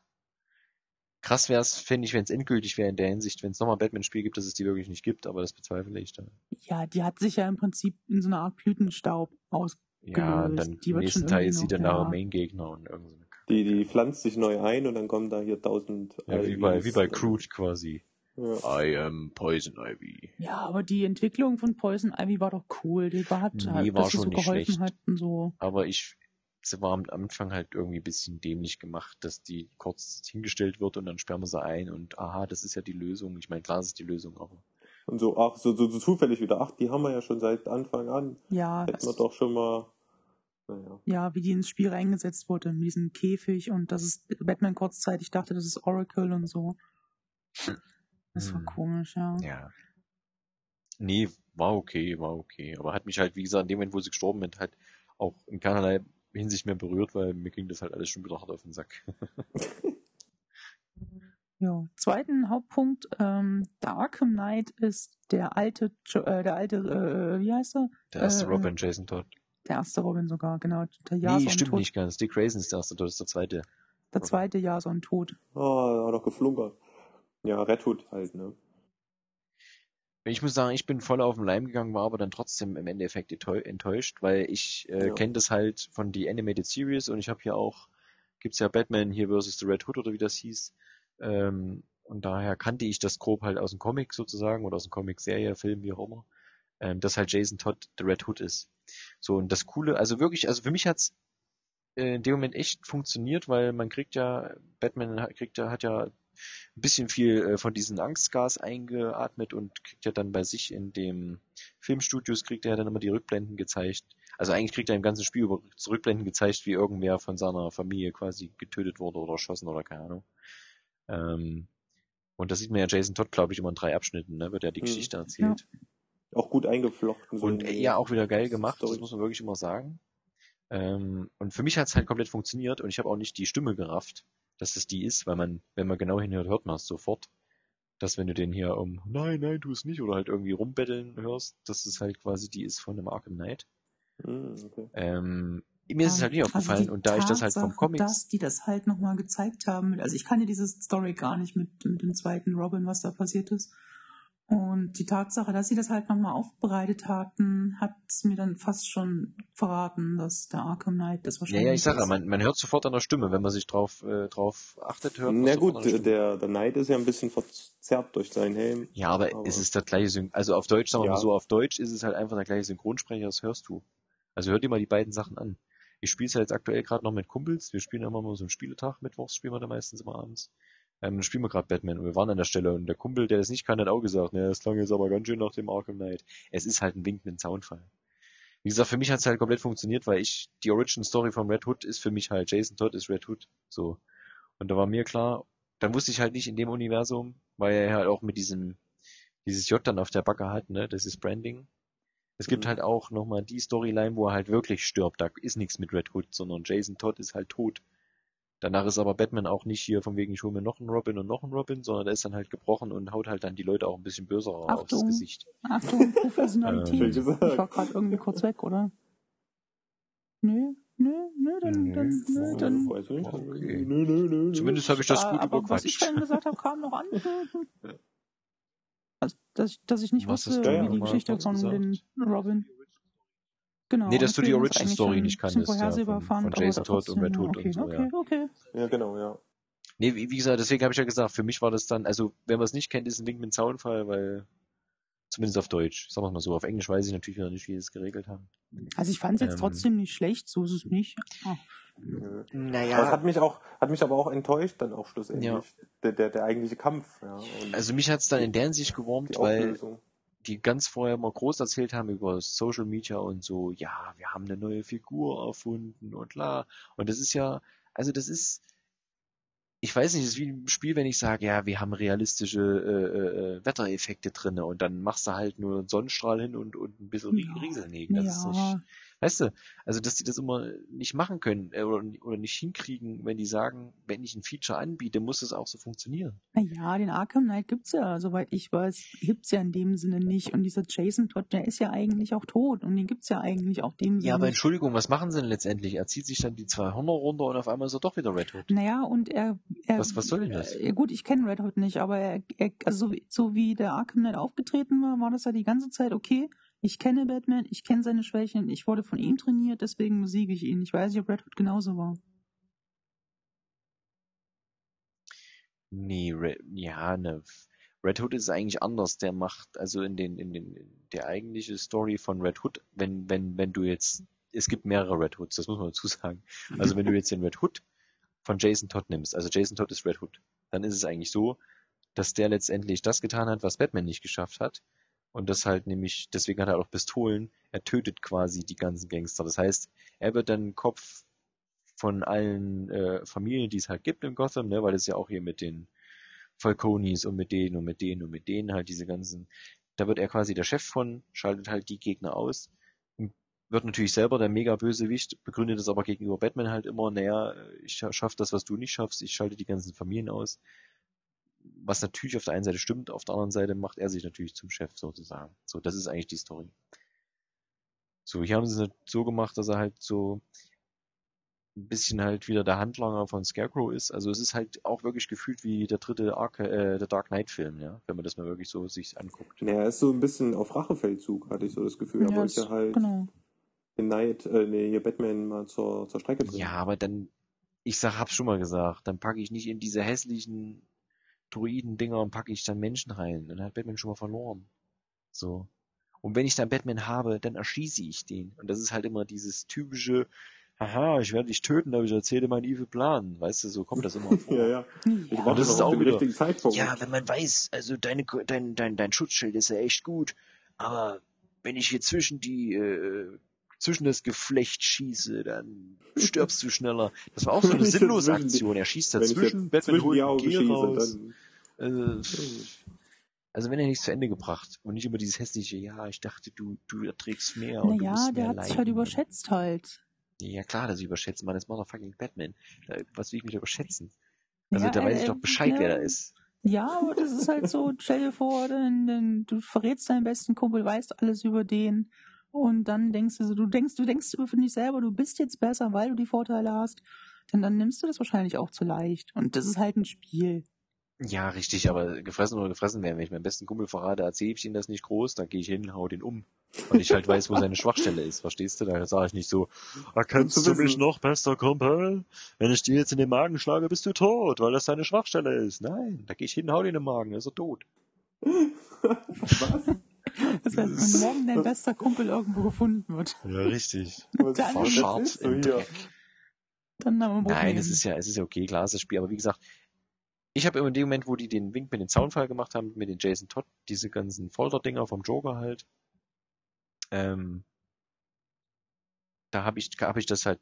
[SPEAKER 3] krass wäre es, fände ich, wenn es endgültig wäre in der Hinsicht, wenn es nochmal Batman-Spiel gibt, dass es die wirklich nicht gibt, aber das bezweifle ich dann.
[SPEAKER 1] Ja, die hat sich ja im Prinzip in so einer Art Blütenstaub aus.
[SPEAKER 3] Ja, und dann
[SPEAKER 1] Die
[SPEAKER 3] im
[SPEAKER 1] wird
[SPEAKER 3] nächsten Teil
[SPEAKER 1] irgendwie
[SPEAKER 3] ist sie dann
[SPEAKER 1] ja.
[SPEAKER 3] nachher Main-Gegner und irgend so eine Kacke.
[SPEAKER 2] Die, die pflanzt sich neu ein und dann kommen da hier tausend
[SPEAKER 3] Ja, wie bei, wie bei Crude quasi.
[SPEAKER 2] Ja.
[SPEAKER 3] I am Poison Ivy.
[SPEAKER 1] Ja, aber die Entwicklung von Poison Ivy war doch cool. Die war, hat
[SPEAKER 3] Nee,
[SPEAKER 1] halt,
[SPEAKER 3] war
[SPEAKER 1] dass sie
[SPEAKER 3] schon
[SPEAKER 1] so
[SPEAKER 3] nicht
[SPEAKER 1] geholfen
[SPEAKER 3] schlecht.
[SPEAKER 1] hat und so.
[SPEAKER 3] Aber ich, sie war am Anfang halt irgendwie ein bisschen dämlich gemacht, dass die kurz hingestellt wird und dann sperren wir sie ein und aha, das ist ja die Lösung. Ich meine, klar, das ist die Lösung, aber.
[SPEAKER 2] Und so, ach, so, so, so zufällig wieder, ach, die haben wir ja schon seit Anfang an.
[SPEAKER 1] Ja,
[SPEAKER 2] Hätten wir
[SPEAKER 1] das,
[SPEAKER 2] doch schon mal, naja.
[SPEAKER 1] ja, wie die ins Spiel reingesetzt wurde, mit diesem Käfig und dass es Batman kurzzeitig dachte, das ist Oracle und so. Das war
[SPEAKER 3] Hm.
[SPEAKER 1] komisch, ja.
[SPEAKER 3] Ja. Nee, war okay, war okay. Aber hat mich halt, wie gesagt, in dem Moment, wo sie gestorben sind, halt auch in keinerlei Hinsicht mehr berührt, weil mir ging das halt alles schon wieder hart auf den Sack. (laughs)
[SPEAKER 1] Ja, zweiten Hauptpunkt, ähm, der Arkham Knight ist der alte, Jo- äh, der alte, äh, wie heißt er?
[SPEAKER 3] Der erste
[SPEAKER 1] Äh,
[SPEAKER 3] Robin, Jason Todd.
[SPEAKER 1] Der erste Robin sogar, genau. Der
[SPEAKER 3] Nee,
[SPEAKER 1] Jason
[SPEAKER 3] stimmt
[SPEAKER 1] Tod.
[SPEAKER 3] nicht ganz. Dick Grayson ist der erste Todd, das ist der zweite.
[SPEAKER 1] Der zweite Jason Tod.
[SPEAKER 2] Oh, da hat doch geflunkert. Ja, Red Hood halt, ne?
[SPEAKER 3] Ich muss sagen, ich bin voll auf den Leim gegangen, war aber dann trotzdem im Endeffekt enttäu- enttäuscht, weil ich äh,
[SPEAKER 2] Ja.
[SPEAKER 3] kenne das halt von die Animated Series und ich habe hier auch, gibt's ja Batman hier versus the Red Hood oder wie das hieß. Ähm, und daher kannte ich das grob halt aus dem Comic sozusagen oder aus dem Comic-Serie, Film, wie auch immer, ähm, dass halt Jason Todd the Red Hood ist. So, und das Coole, also wirklich, also für mich hat's äh, in dem Moment echt funktioniert, weil man kriegt ja, Batman kriegt ja, hat ja ein bisschen viel äh, von diesem Angstgas eingeatmet und kriegt ja dann bei sich in dem Filmstudios kriegt er dann immer die Rückblenden gezeigt. Also eigentlich kriegt er im ganzen Spiel über Rückblenden gezeigt, wie irgendwer von seiner Familie quasi getötet wurde oder erschossen oder keine Ahnung. Ähm, und das sieht man ja Jason Todd, glaube ich, immer in drei Abschnitten, ne, wird ja die
[SPEAKER 2] Mhm.
[SPEAKER 3] Geschichte erzählt.
[SPEAKER 2] Auch gut eingeflochten. so
[SPEAKER 3] Und äh, ja, auch wieder geil gemacht,
[SPEAKER 2] Story.
[SPEAKER 3] das muss man wirklich immer sagen. Ähm, und für mich hat's halt komplett funktioniert und ich habe auch nicht die Stimme gerafft, dass das die ist, weil man, wenn man genau hinhört, hört man es sofort. Dass wenn du den hier um nein, nein, tu es nicht oder halt irgendwie rumbetteln hörst, dass es halt quasi die ist von einem Arkham Knight.
[SPEAKER 2] Hm, okay.
[SPEAKER 3] Ähm, mir ist es halt nicht
[SPEAKER 1] Also
[SPEAKER 3] aufgefallen
[SPEAKER 1] die
[SPEAKER 3] und da ich das halt vom Comics.
[SPEAKER 1] Dass die das halt nochmal gezeigt haben. Also ich kannte diese Story gar nicht mit, mit dem zweiten Robin, was da passiert ist. Und die Tatsache, dass sie das halt nochmal aufbereitet hatten, hat mir dann fast schon verraten, dass der Arkham Knight das
[SPEAKER 3] Ja,
[SPEAKER 1] wahrscheinlich
[SPEAKER 3] ja, ich sage ja, man, man hört sofort an der Stimme, wenn man sich drauf, äh, drauf achtet, hört man
[SPEAKER 2] Na
[SPEAKER 3] sofort
[SPEAKER 2] gut,
[SPEAKER 3] an der Stimme.
[SPEAKER 2] der, der Knight ist ja ein bisschen verzerrt durch seinen Helm.
[SPEAKER 3] Ja, aber,
[SPEAKER 2] Aber-
[SPEAKER 3] es ist der gleiche Syn also auf Deutsch, sagen wir
[SPEAKER 2] Ja.
[SPEAKER 3] mal so, auf Deutsch ist es halt einfach der gleiche Synchronsprecher, das hörst du. Also hör dir mal die beiden Sachen an. Ich spiele es ja jetzt aktuell gerade noch mit Kumpels, wir spielen immer mal so einen Spieletag, mittwochs spielen wir da meistens immer abends. Ähm, spielen wir gerade Batman und wir waren an der Stelle und der Kumpel, der das nicht kann, hat auch gesagt, ne, das klang jetzt aber ganz schön nach dem Arkham Knight. Es ist halt ein winkenden Soundfall. Wie gesagt, für mich hat es halt komplett funktioniert, weil ich, die Origin Story von Red Hood ist für mich halt, Jason Todd ist Red Hood. So. Und da war mir klar, dann wusste ich halt nicht in dem Universum, weil er halt auch mit diesem, dieses J dann auf der Backe hat, ne, das ist Branding. Es gibt
[SPEAKER 2] Mhm.
[SPEAKER 3] halt auch nochmal die Storyline, wo er halt wirklich stirbt. Da ist nichts mit Red Hood, sondern Jason Todd ist halt tot. Danach ist aber Batman auch nicht hier von wegen, ich hole mir noch einen Robin und noch einen Robin, sondern der ist dann halt gebrochen und haut halt dann die Leute auch ein bisschen böser aufs. Gesicht.
[SPEAKER 1] Achtung, Professionalität.
[SPEAKER 2] Ähm,
[SPEAKER 1] ich war gerade irgendwie kurz weg, oder? Nö, nö, nö, dann,
[SPEAKER 3] Nö.
[SPEAKER 1] dann, nö, dann.
[SPEAKER 2] Weiß ich nicht.
[SPEAKER 3] Okay.
[SPEAKER 2] Nö, nö, nö, nö.
[SPEAKER 3] Zumindest habe ich das gut
[SPEAKER 1] aber was ich
[SPEAKER 3] überquatscht.
[SPEAKER 1] vorhin gesagt habe, kam noch an. (laughs) Also, dass, ich- dass ich nicht
[SPEAKER 3] Was
[SPEAKER 1] wusste, wie die Geschichte von den Robin. Genau.
[SPEAKER 3] Nee, dass du die
[SPEAKER 1] deswegen ist
[SPEAKER 3] Origin
[SPEAKER 1] eigentlich
[SPEAKER 3] Story
[SPEAKER 1] schon
[SPEAKER 3] nicht
[SPEAKER 1] bisschen
[SPEAKER 3] kanntest, ja,
[SPEAKER 1] vorhersehbar
[SPEAKER 3] von-
[SPEAKER 1] fand,
[SPEAKER 3] von Jason Todd und
[SPEAKER 1] ja,
[SPEAKER 3] Hood
[SPEAKER 1] okay,
[SPEAKER 3] und so,
[SPEAKER 1] okay,
[SPEAKER 3] ja.
[SPEAKER 1] okay.
[SPEAKER 2] Ja, genau, ja.
[SPEAKER 3] Nee, wie, wie gesagt, deswegen habe ich ja gesagt, für mich war das dann, also wenn man es nicht kennt, ist ein Wink mit Zaunfall, weil zumindest auf Deutsch, sagen wir mal so, auf Englisch weiß ich natürlich wieder nicht, wie sie es geregelt haben.
[SPEAKER 1] Also ich fand es jetzt
[SPEAKER 3] Ähm.
[SPEAKER 1] trotzdem nicht schlecht, so ist es nicht.
[SPEAKER 2] Nö.
[SPEAKER 3] Naja,
[SPEAKER 2] Aber es hat mich auch, hat mich aber auch enttäuscht dann auch schlussendlich.
[SPEAKER 3] Ja.
[SPEAKER 2] Der, der, der eigentliche Kampf, ja. Und
[SPEAKER 3] also mich hat's dann in der Hinsicht gewurmt, weil. Die ganz vorher mal groß erzählt haben über Social Media und so, ja, wir haben eine neue Figur erfunden und la. Und das ist ja, also das ist, ich weiß nicht, das ist wie im Spiel, wenn ich sage, ja, wir haben realistische äh, äh, Wettereffekte drinne und dann machst du halt nur einen Sonnenstrahl hin und, und ein bisschen
[SPEAKER 1] Ja.
[SPEAKER 3] Rieselnegen. Das ist nicht,
[SPEAKER 1] ja,
[SPEAKER 3] Weißt du, also dass die das immer nicht machen können äh, oder, oder nicht hinkriegen, wenn die sagen, wenn ich ein Feature anbiete, muss es auch so funktionieren.
[SPEAKER 1] naja, den Arkham Knight gibt's ja, soweit ich weiß, gibt's ja in dem Sinne nicht. Und dieser Jason Todd, der ist ja eigentlich auch tot und den gibt's ja eigentlich auch dem Sinne
[SPEAKER 3] Ja, aber
[SPEAKER 1] nicht.
[SPEAKER 3] Entschuldigung, was machen sie denn letztendlich? Er zieht sich dann die 200 runter und auf einmal ist er doch wieder Red Hood.
[SPEAKER 1] Naja, und er, er
[SPEAKER 3] Was- was soll denn das?
[SPEAKER 1] Äh, gut, ich kenne Red Hood nicht, aber er, er also so, wie- so wie der Arkham Knight aufgetreten war, war das ja die ganze Zeit okay. Ich kenne Batman, ich kenne seine Schwächen, ich wurde von ihm trainiert, deswegen besiege ich ihn. Ich weiß nicht, ob Red Hood genauso war.
[SPEAKER 3] Nee, Red, ja, ne. Red Hood ist eigentlich anders. Der macht, also in den, in den, in der eigentliche Story von Red Hood, wenn, wenn, wenn du jetzt, es gibt mehrere Red Hoods, das muss man dazu sagen. Also wenn du jetzt den Red Hood von Jason Todd nimmst, also Jason Todd ist Red Hood, dann ist es eigentlich so, dass der letztendlich das getan hat, was Batman nicht geschafft hat. Und das halt nämlich, deswegen hat er auch Pistolen, er tötet quasi die ganzen Gangster. Das heißt, er wird dann Kopf von allen äh, Familien, die es halt gibt in Gotham, ne, weil es ja auch hier mit den Falconis und mit denen und mit denen und mit denen halt diese ganzen, da wird er quasi der Chef von, schaltet halt die Gegner aus, und wird natürlich selber der mega Bösewicht, begründet es aber gegenüber Batman halt immer, naja, ich scha- schaff das, was du nicht schaffst, ich schalte die ganzen Familien aus. Was natürlich auf der einen Seite stimmt, auf der anderen Seite macht er sich natürlich zum Chef sozusagen. So, das ist eigentlich die Story. So, hier haben sie es so gemacht, dass er halt so ein bisschen halt wieder der Handlanger von Scarecrow ist. Also es ist halt auch wirklich gefühlt wie der dritte Arca äh, der Dark Knight Film, ja, wenn man das mal wirklich so sich anguckt.
[SPEAKER 2] Ja, er ist so ein bisschen auf Rachefeldzug, hatte ich so das Gefühl. Er
[SPEAKER 1] Ja,
[SPEAKER 2] wollte halt
[SPEAKER 1] genau.
[SPEAKER 2] den Knight, äh, nee, hier Batman mal zur, zur Strecke bringen.
[SPEAKER 3] Ja, aber dann, ich sag, hab's schon mal gesagt, dann packe ich nicht in diese hässlichen Druiden-Dinger und packe ich dann Menschen rein. Dann hat Batman schon mal verloren. So. Und wenn ich dann Batman habe, dann erschieße ich den. Und das ist halt immer dieses typische, haha, ich werde dich töten, aber ich erzähle meinen evil Plan. Weißt du, so kommt das immer (laughs) vor.
[SPEAKER 2] ja, ja. Ich
[SPEAKER 1] Ja,
[SPEAKER 2] warte
[SPEAKER 3] das ist auch
[SPEAKER 2] den
[SPEAKER 3] wieder-
[SPEAKER 2] richtigen Zeitpunkt.
[SPEAKER 3] Ja, wenn man weiß, also deine, dein, dein, dein Schutzschild ist ja echt gut, aber wenn ich hier zwischen die, äh, zwischen das Geflecht schieße, dann stirbst du schneller. Das war auch so eine sinnlose Aktion. Er schießt dazwischen, Batman holt
[SPEAKER 2] schieße,
[SPEAKER 3] raus.
[SPEAKER 2] dann...
[SPEAKER 3] Also, also wenn er nichts zu Ende gebracht und nicht immer dieses hässliche, ja, ich dachte, du, du erträgst mehr und du
[SPEAKER 1] Naja,
[SPEAKER 3] musst
[SPEAKER 1] der
[SPEAKER 3] mehr
[SPEAKER 1] hat sich halt
[SPEAKER 3] leiden.
[SPEAKER 1] überschätzt halt.
[SPEAKER 3] Ja klar, das überschätzt man, das motherfucking Batman. Was will ich mich überschätzen? Also
[SPEAKER 1] Ja,
[SPEAKER 3] da weiß ich
[SPEAKER 1] äh,
[SPEAKER 3] doch Bescheid, wer
[SPEAKER 1] ne,
[SPEAKER 3] da ist.
[SPEAKER 1] Ja, aber das ist halt so, stell dir vor, denn, denn du verrätst deinen besten Kumpel, weißt alles über den und dann denkst du so, du denkst, du denkst über dich selber, du bist jetzt besser, weil du die Vorteile hast, denn dann nimmst du das wahrscheinlich auch zu leicht und das ist halt ein Spiel.
[SPEAKER 3] Ja, richtig, aber gefressen oder gefressen werden. Wenn ich meinem besten Kumpel verrate, erzähle ich ihm das nicht groß, dann gehe ich hin, hau den um. Und ich halt weiß, wo seine Schwachstelle ist, verstehst du? Da sage ich nicht so, erkennst du mich noch, bester Kumpel? Wenn ich dir jetzt in den Magen schlage, bist du tot, weil das deine Schwachstelle ist. Nein, da gehe ich hin, hau den im Magen, ist er tot.
[SPEAKER 2] Was? (laughs)
[SPEAKER 1] Das heißt, wenn morgen dein bester Kumpel irgendwo gefunden wird,
[SPEAKER 3] Ja, richtig. (laughs)
[SPEAKER 1] Dann-
[SPEAKER 3] Verscharrt
[SPEAKER 2] du
[SPEAKER 3] im? Dreck.
[SPEAKER 1] dann haben wir.
[SPEAKER 3] Nein, es ist ja, es ist ja okay, klar ist das Spiel, aber wie gesagt, ich habe in dem Moment, wo die den Wink mit dem Zaunfall gemacht haben, mit den Jason Todd, diese ganzen Folter-Dinger vom Joker halt, ähm, da habe ich, hab ich das halt